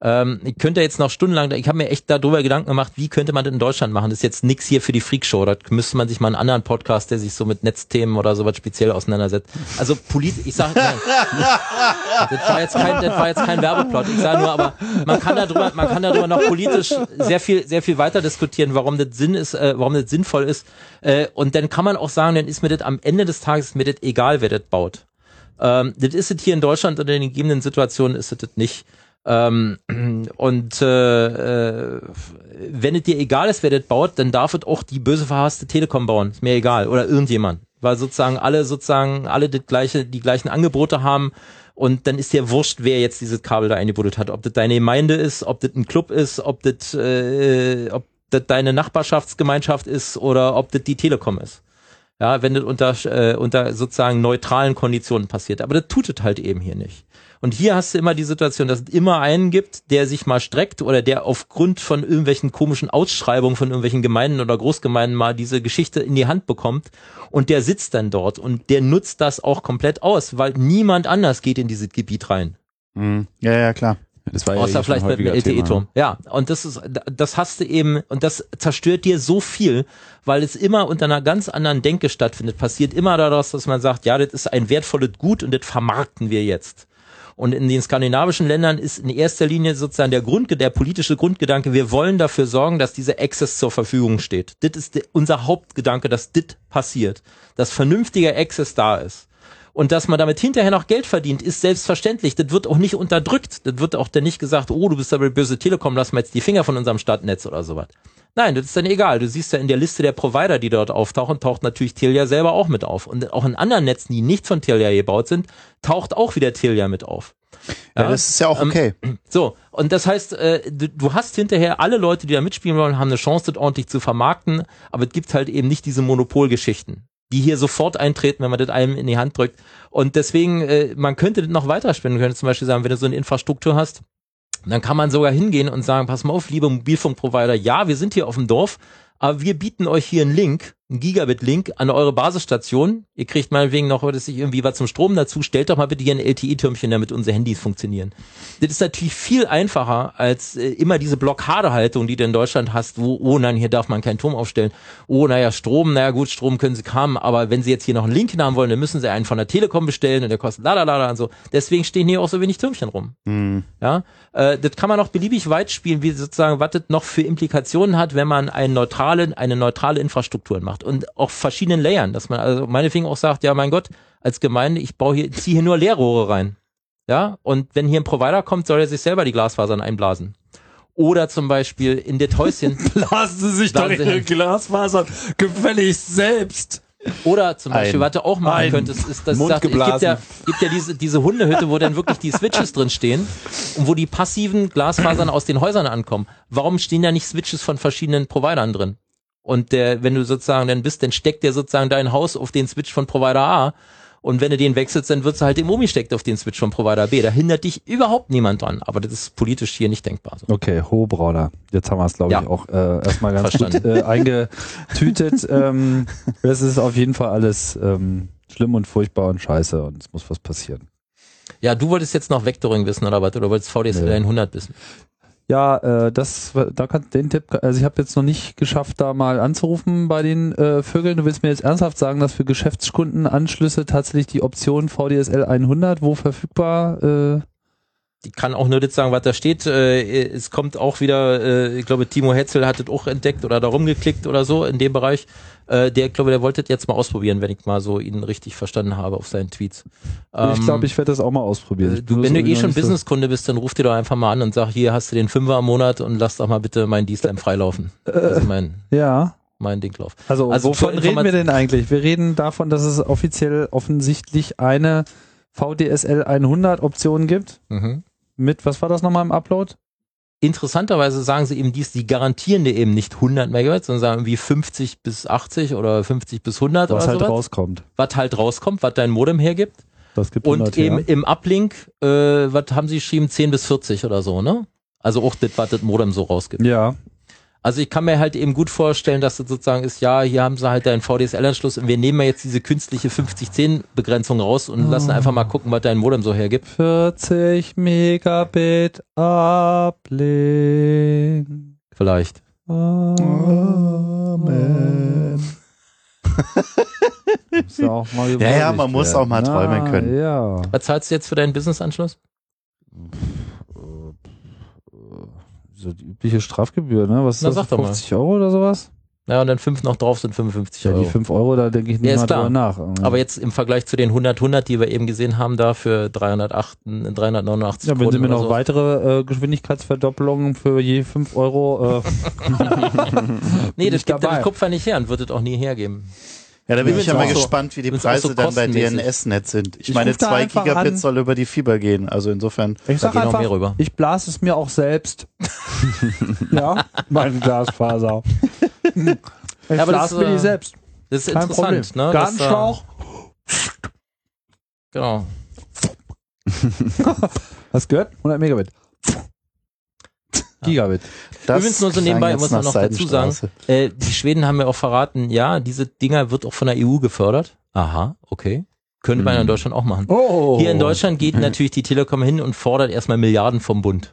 Ähm, ich könnte jetzt noch stundenlang, ich habe mir echt darüber Gedanken gemacht, wie könnte man das in Deutschland machen. Das ist jetzt nix hier für die Freakshow. Da müsste man sich mal einen anderen Podcast, der sich so mit Netzthemen oder sowas speziell auseinandersetzt. Also politisch, ich sage, [LAUGHS] das war jetzt kein, das war jetzt kein Werbeplot. Ich sage nur, aber man kann darüber, man kann darüber noch politisch sehr viel, sehr viel weiter diskutieren, warum das Sinn ist, äh, warum das sinnvoll ist. Äh, und dann kann man auch sagen, dann ist mir das am Ende des Tages mir das egal, wer das baut Ähm, das ist es hier in Deutschland unter den gegebenen Situationen ist es das nicht. Ähm, [CLEARS THROAT] und äh, äh, wenn es dir egal ist, wer das baut, dann darf es auch die böse verhasste Telekom bauen. Ist mir egal. Oder irgendjemand. Weil sozusagen alle sozusagen alle das gleiche, die gleichen Angebote haben und dann ist dir wurscht, wer jetzt dieses Kabel da eingebuddelt hat. Ob das deine Gemeinde ist, ob das ein Club ist, ob das, äh, ob das deine Nachbarschaftsgemeinschaft ist oder ob das die Telekom ist. Ja, wenn das unter, äh, unter sozusagen neutralen Konditionen passiert. Aber das tut es halt eben hier nicht. Und hier hast du immer die Situation, dass es immer einen gibt, der sich mal streckt oder der aufgrund von irgendwelchen komischen Ausschreibungen von irgendwelchen Gemeinden oder Großgemeinden mal diese Geschichte in die Hand bekommt und der sitzt dann dort und der nutzt das auch komplett aus, weil niemand anders geht in dieses Gebiet rein. Mhm. Ja, ja, klar. Das war Außer ja vielleicht mit einem LTE-Turm. Ja, und das ist, das hast du eben, und das zerstört dir so viel, weil es immer unter einer ganz anderen Denke stattfindet. Passiert immer daraus, dass man sagt, ja, das ist ein wertvolles Gut und das vermarkten wir jetzt. Und in den skandinavischen Ländern ist in erster Linie sozusagen der Grund, der politische Grundgedanke, wir wollen dafür sorgen, dass dieser Access zur Verfügung steht. Das ist unser Hauptgedanke, dass das passiert. Dass vernünftiger Access da ist. Und dass man damit hinterher noch Geld verdient, ist selbstverständlich. Das wird auch nicht unterdrückt. Das wird auch dann nicht gesagt, oh, du bist aber böse Telekom, lass mal jetzt die Finger von unserem Stadtnetz oder sowas. Nein, das ist dann egal. Du siehst ja in der Liste der Provider, die dort auftauchen, taucht natürlich Telia selber auch mit auf. Und auch in anderen Netzen, die nicht von Telia gebaut sind, taucht auch wieder Telia mit auf. Ja, ja das ist ja auch ähm, okay. Ähm, [CLEARS THROAT] so, und das heißt, äh, du, du, hast hinterher alle Leute, die da mitspielen wollen, haben eine Chance, das ordentlich zu vermarkten, aber es gibt halt eben nicht diese Monopolgeschichten die hier sofort eintreten, wenn man das einem in die Hand drückt. Und deswegen, äh, man könnte das noch weiterspinnen, könnte zum Beispiel sagen, wenn du so eine Infrastruktur hast, dann kann man sogar hingehen und sagen, pass mal auf, liebe Mobilfunkprovider, ja, wir sind hier auf dem Dorf, aber wir bieten euch hier einen Link, einen Gigabit-Link an eure Basisstation. Ihr kriegt meinetwegen noch, dass ich irgendwie was zum Strom dazu. Stellt doch mal bitte hier ein LTE-Türmchen, damit unsere Handys funktionieren. Das ist natürlich viel einfacher als äh, immer diese Blockadehaltung, die du in Deutschland hast, wo, oh nein, hier darf man keinen Turm aufstellen. Oh, naja, Strom, naja gut, Strom können sie haben, aber wenn sie jetzt hier noch einen Link haben wollen, dann müssen sie einen von der Telekom bestellen und der kostet la la la und so. Deswegen stehen hier auch so wenig Türmchen rum. Mhm. Ja, äh, das kann man auch beliebig weit spielen, wie sozusagen, was das noch für Implikationen hat, wenn man einen neutralen, eine neutrale Infrastruktur macht macht und auch verschiedenen Layern, dass man also meinetwegen auch sagt, ja mein Gott, als Gemeinde, ich baue hier, ziehe hier nur Leerrohre rein. Ja, und wenn hier ein Provider kommt, soll er sich selber die Glasfasern einblasen. Oder zum Beispiel in das Häuschen. [LAUGHS] Blasen Sie sich doch Ihre Glasfasern gefälligst selbst. Oder zum Beispiel, ein, was du auch machen könntest, ist, dass sagt, es gibt ja, gibt ja diese, diese Hundehütte, wo dann wirklich die Switches drin stehen und wo die passiven Glasfasern aus den Häusern ankommen. Warum stehen da nicht Switches von verschiedenen Providern drin? Und der, wenn du sozusagen dann bist, dann steckt der sozusagen dein Haus auf den Switch von Provider A. Und wenn du den wechselst, dann wird es halt im Omi steckt auf den Switch von Provider B. Da hindert dich überhaupt niemand dran. Aber das ist politisch hier nicht denkbar. So. Okay, Hohebrauner. Jetzt haben wir es, glaube ja. ich, auch äh, erstmal ganz Verstanden. gut äh, eingetütet. [LAUGHS] ähm, das ist auf jeden Fall alles ähm, schlimm und furchtbar und scheiße und es muss was passieren. Ja, du wolltest jetzt noch Vectoring wissen oder was? Oder wolltest VDSL nee. 100 wissen? Ja, äh, das, da kann den Tipp, also ich habe jetzt noch nicht geschafft, da mal anzurufen bei den äh, Vögeln. Du willst mir jetzt ernsthaft sagen, dass für Geschäftskundenanschlüsse tatsächlich die Option VDSL 100 wo verfügbar? Äh die kann auch nur das sagen, was da steht. Äh, es kommt auch wieder, äh, ich glaube, Timo Hetzel hat das auch entdeckt oder darum geklickt oder so in dem Bereich. Äh, der, ich glaube, der wollte das jetzt mal ausprobieren, wenn ich mal so ihn richtig verstanden habe auf seinen Tweets. ich glaube, ähm, ich werde das auch mal ausprobieren. Du, wenn du eh schon Businesskunde bist, dann ruf dir doch einfach mal an und sag, hier hast du den Fünfer im Monat und lass doch mal bitte meinen Diesel freilaufen. Also mein, ja. mein Dinglauf. Also, also wovon reden wir denn eigentlich? Wir reden davon, dass es offiziell offensichtlich eine VDSL 100 Option gibt. Mhm. Mit, was war das nochmal im Upload? interessanterweise sagen sie eben dies, die garantieren dir eben nicht 100 Megabyte, sondern sagen irgendwie 50 bis 80 oder 50 bis 100 was oder halt sowas. rauskommt. Was halt rauskommt, was dein Modem hergibt. Das gibt Und eben her. im Uplink, äh, was haben sie geschrieben, 10 bis 40 oder so, ne? Also auch das, was das Modem so rausgibt. Ja. Also ich kann mir halt eben gut vorstellen, dass das sozusagen ist, ja, hier haben sie halt deinen VDSL-Anschluss und wir nehmen ja jetzt diese künstliche 50-10-Begrenzung raus und oh. lassen einfach mal gucken, was dein Modem so hergibt. 40 Megabit Uplink. Vielleicht. Amen. [LAUGHS] ja, ja, man muss auch mal träumen können. Ja. Was zahlst du jetzt für deinen Business-Anschluss? So die übliche Strafgebühr, ne? Was ist Na, das? 50 Euro oder sowas? Ja, und dann 5 noch drauf sind 55 Euro. Ja, die 5 Euro, da denke ich nicht ja, mal drüber nach. Aber jetzt im Vergleich zu den 100, 100, die wir eben gesehen haben, da für 308, 389 Ja, wenn Sie mir noch so. weitere äh, Geschwindigkeitsverdoppelungen für je 5 Euro. Äh, [LAUGHS] [LAUGHS] nee, das gibt der Kupfer nicht her und wird es auch nie hergeben. Ja, da bin ich ja mal so, gespannt, wie die Preise so dann bei DNS-Netz sind. Ich, ich meine, 2 Gigabit an. soll über die Fieber gehen, also insofern. Ich sag einfach, mehr rüber. ich blase es mir auch selbst. [LAUGHS] ja, mein Glasfaser. [LAUGHS] Ich ja, aber das mir die äh, selbst. Das ist Kein interessant, Problem. ne? Gartenschlauch. genau. [LAUGHS] Hast gehört? 100 Megabit. Gigabit. Das Übrigens nur so nebenbei, muss man noch dazu sagen, äh, die Schweden haben mir auch verraten, ja, diese Dinger wird auch von der EU gefördert. Aha, okay. Könnte man in hm. Deutschland auch machen. Oh. Hier in Deutschland geht natürlich die Telekom hin und fordert erstmal Milliarden vom Bund.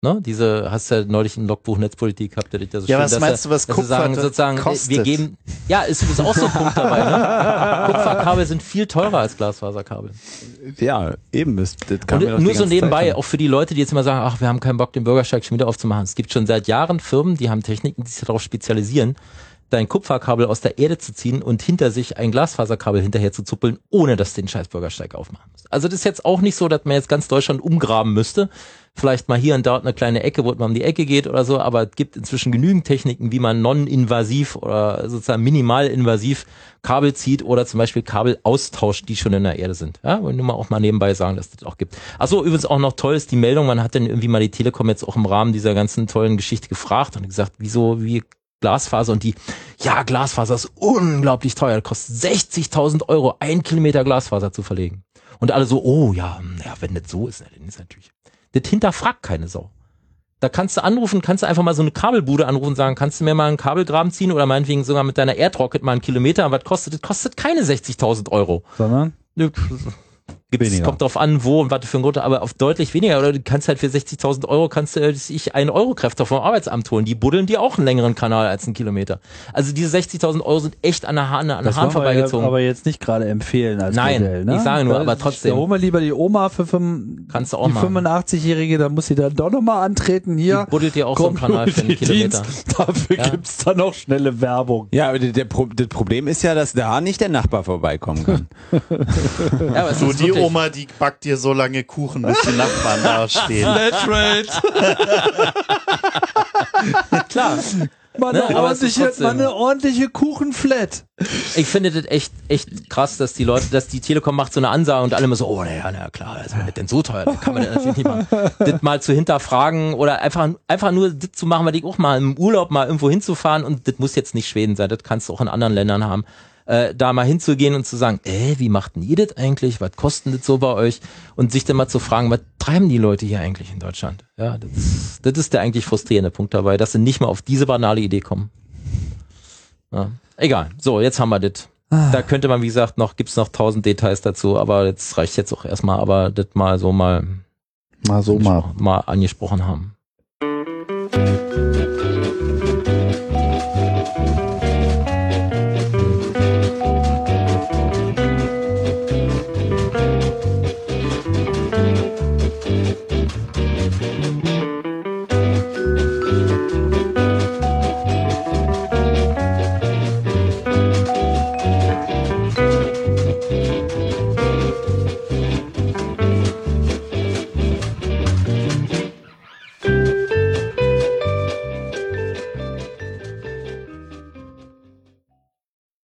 Ne? Diese, hast du ja neulich im Logbuch Netzpolitik habt ihr das so Ja, schön, was meinst du, was Kupfer sagen, sozusagen, kostet? wir geben, ja, ist, ist auch so ein Punkt dabei, ne? [LAUGHS] Kupferkabel sind viel teurer als Glasfaserkabel. Ja, eben ist, das kann Und nur so nebenbei, auch für die Leute, die jetzt immer sagen, ach, wir haben keinen Bock, den Bürgersteig schon wieder aufzumachen. Es gibt schon seit Jahren Firmen, die haben Techniken, die sich darauf spezialisieren, dein Kupferkabel aus der Erde zu ziehen und hinter sich ein Glasfaserkabel hinterher zu zuppeln, ohne dass du den scheiß Bürgersteig aufmachen musst. Also das ist jetzt auch nicht so, dass man jetzt ganz Deutschland umgraben müsste. Vielleicht mal hier und dort eine kleine Ecke, wo man um die Ecke geht oder so, aber es gibt inzwischen genügend Techniken, wie man non-invasiv oder sozusagen minimal-invasiv Kabel zieht oder zum Beispiel Kabel austauscht, die schon in der Erde sind. Ja, wollen wir auch mal nebenbei sagen, dass das auch gibt. Achso, übrigens auch noch toll ist die Meldung, man hat dann irgendwie mal die Telekom jetzt auch im Rahmen dieser ganzen tollen Geschichte gefragt und gesagt, wieso, wie Glasfaser und die, ja, Glasfaser ist unglaublich teuer, kostet 60.000 Euro, ein Kilometer Glasfaser zu verlegen. Und alle so, oh ja, ja, wenn das so ist, dann ist natürlich. Das hinterfragt keine Sau. Da kannst du anrufen, kannst du einfach mal so eine Kabelbude anrufen und sagen, kannst du mir mal einen Kabelgraben ziehen oder meinetwegen sogar mit deiner Erdrocket mal einen Kilometer. Was kostet? Das kostet keine 60.000 Euro. Sondern? Gibt's, kommt drauf an, wo und was für ein Grund, aber auf deutlich weniger. Oder du kannst halt für 60.000 Euro kannst du sich einen Euro Kräfte vom Arbeitsamt holen. Die buddeln dir auch einen längeren Kanal als einen Kilometer. Also diese 60.000 Euro sind echt an der Hahn, an der Hahn vorbeigezogen. aber jetzt nicht gerade empfehlen als Nein, Modell, ne? ich sage nur, aber trotzdem. Da holen wir lieber die Oma für fünf, kannst du auch die 85-Jährige, da muss sie dann doch nochmal antreten. Hier die buddelt dir auch so einen Kanal für einen Kilometer. Dafür ja. gibt's dann auch schnelle Werbung. Ja, aber der, der, das Problem ist ja, dass da nicht der Nachbar vorbeikommen kann. [LAUGHS] ja, aber so die Oma, die backt dir so lange Kuchen, bis die Nachbarn da stehen. Flatrate. [LAUGHS] Klar. Mal eine, ne, ordentliche, mal eine ordentliche Kuchenflat. Ich finde das echt, echt krass, dass die Leute, dass die Telekom macht so eine Ansage und alle immer so, oh, naja, na klar, wenn das denn so teuer, dann kann man das natürlich nicht machen. [LAUGHS] das mal zu hinterfragen oder einfach, einfach nur das zu machen, weil ich auch mal im Urlaub mal irgendwo hinzufahren und das muss jetzt nicht Schweden sein, das kannst du auch in anderen Ländern haben äh, da mal hinzugehen und zu sagen, äh, wie macht denn ihr das eigentlich? Was kostet das so bei euch? Und sich dann mal zu fragen, was treiben die Leute hier eigentlich in Deutschland? Ja, das ist, das ist der eigentlich frustrierende Punkt dabei, dass sie nicht mal auf diese banale Idee kommen. Ja, egal. So, jetzt haben wir das. Ah. Da könnte man, wie gesagt, noch, gibt's noch tausend Details dazu, aber jetzt reicht jetzt auch erstmal, aber das mal so mal, mal so mal, mal angesprochen haben.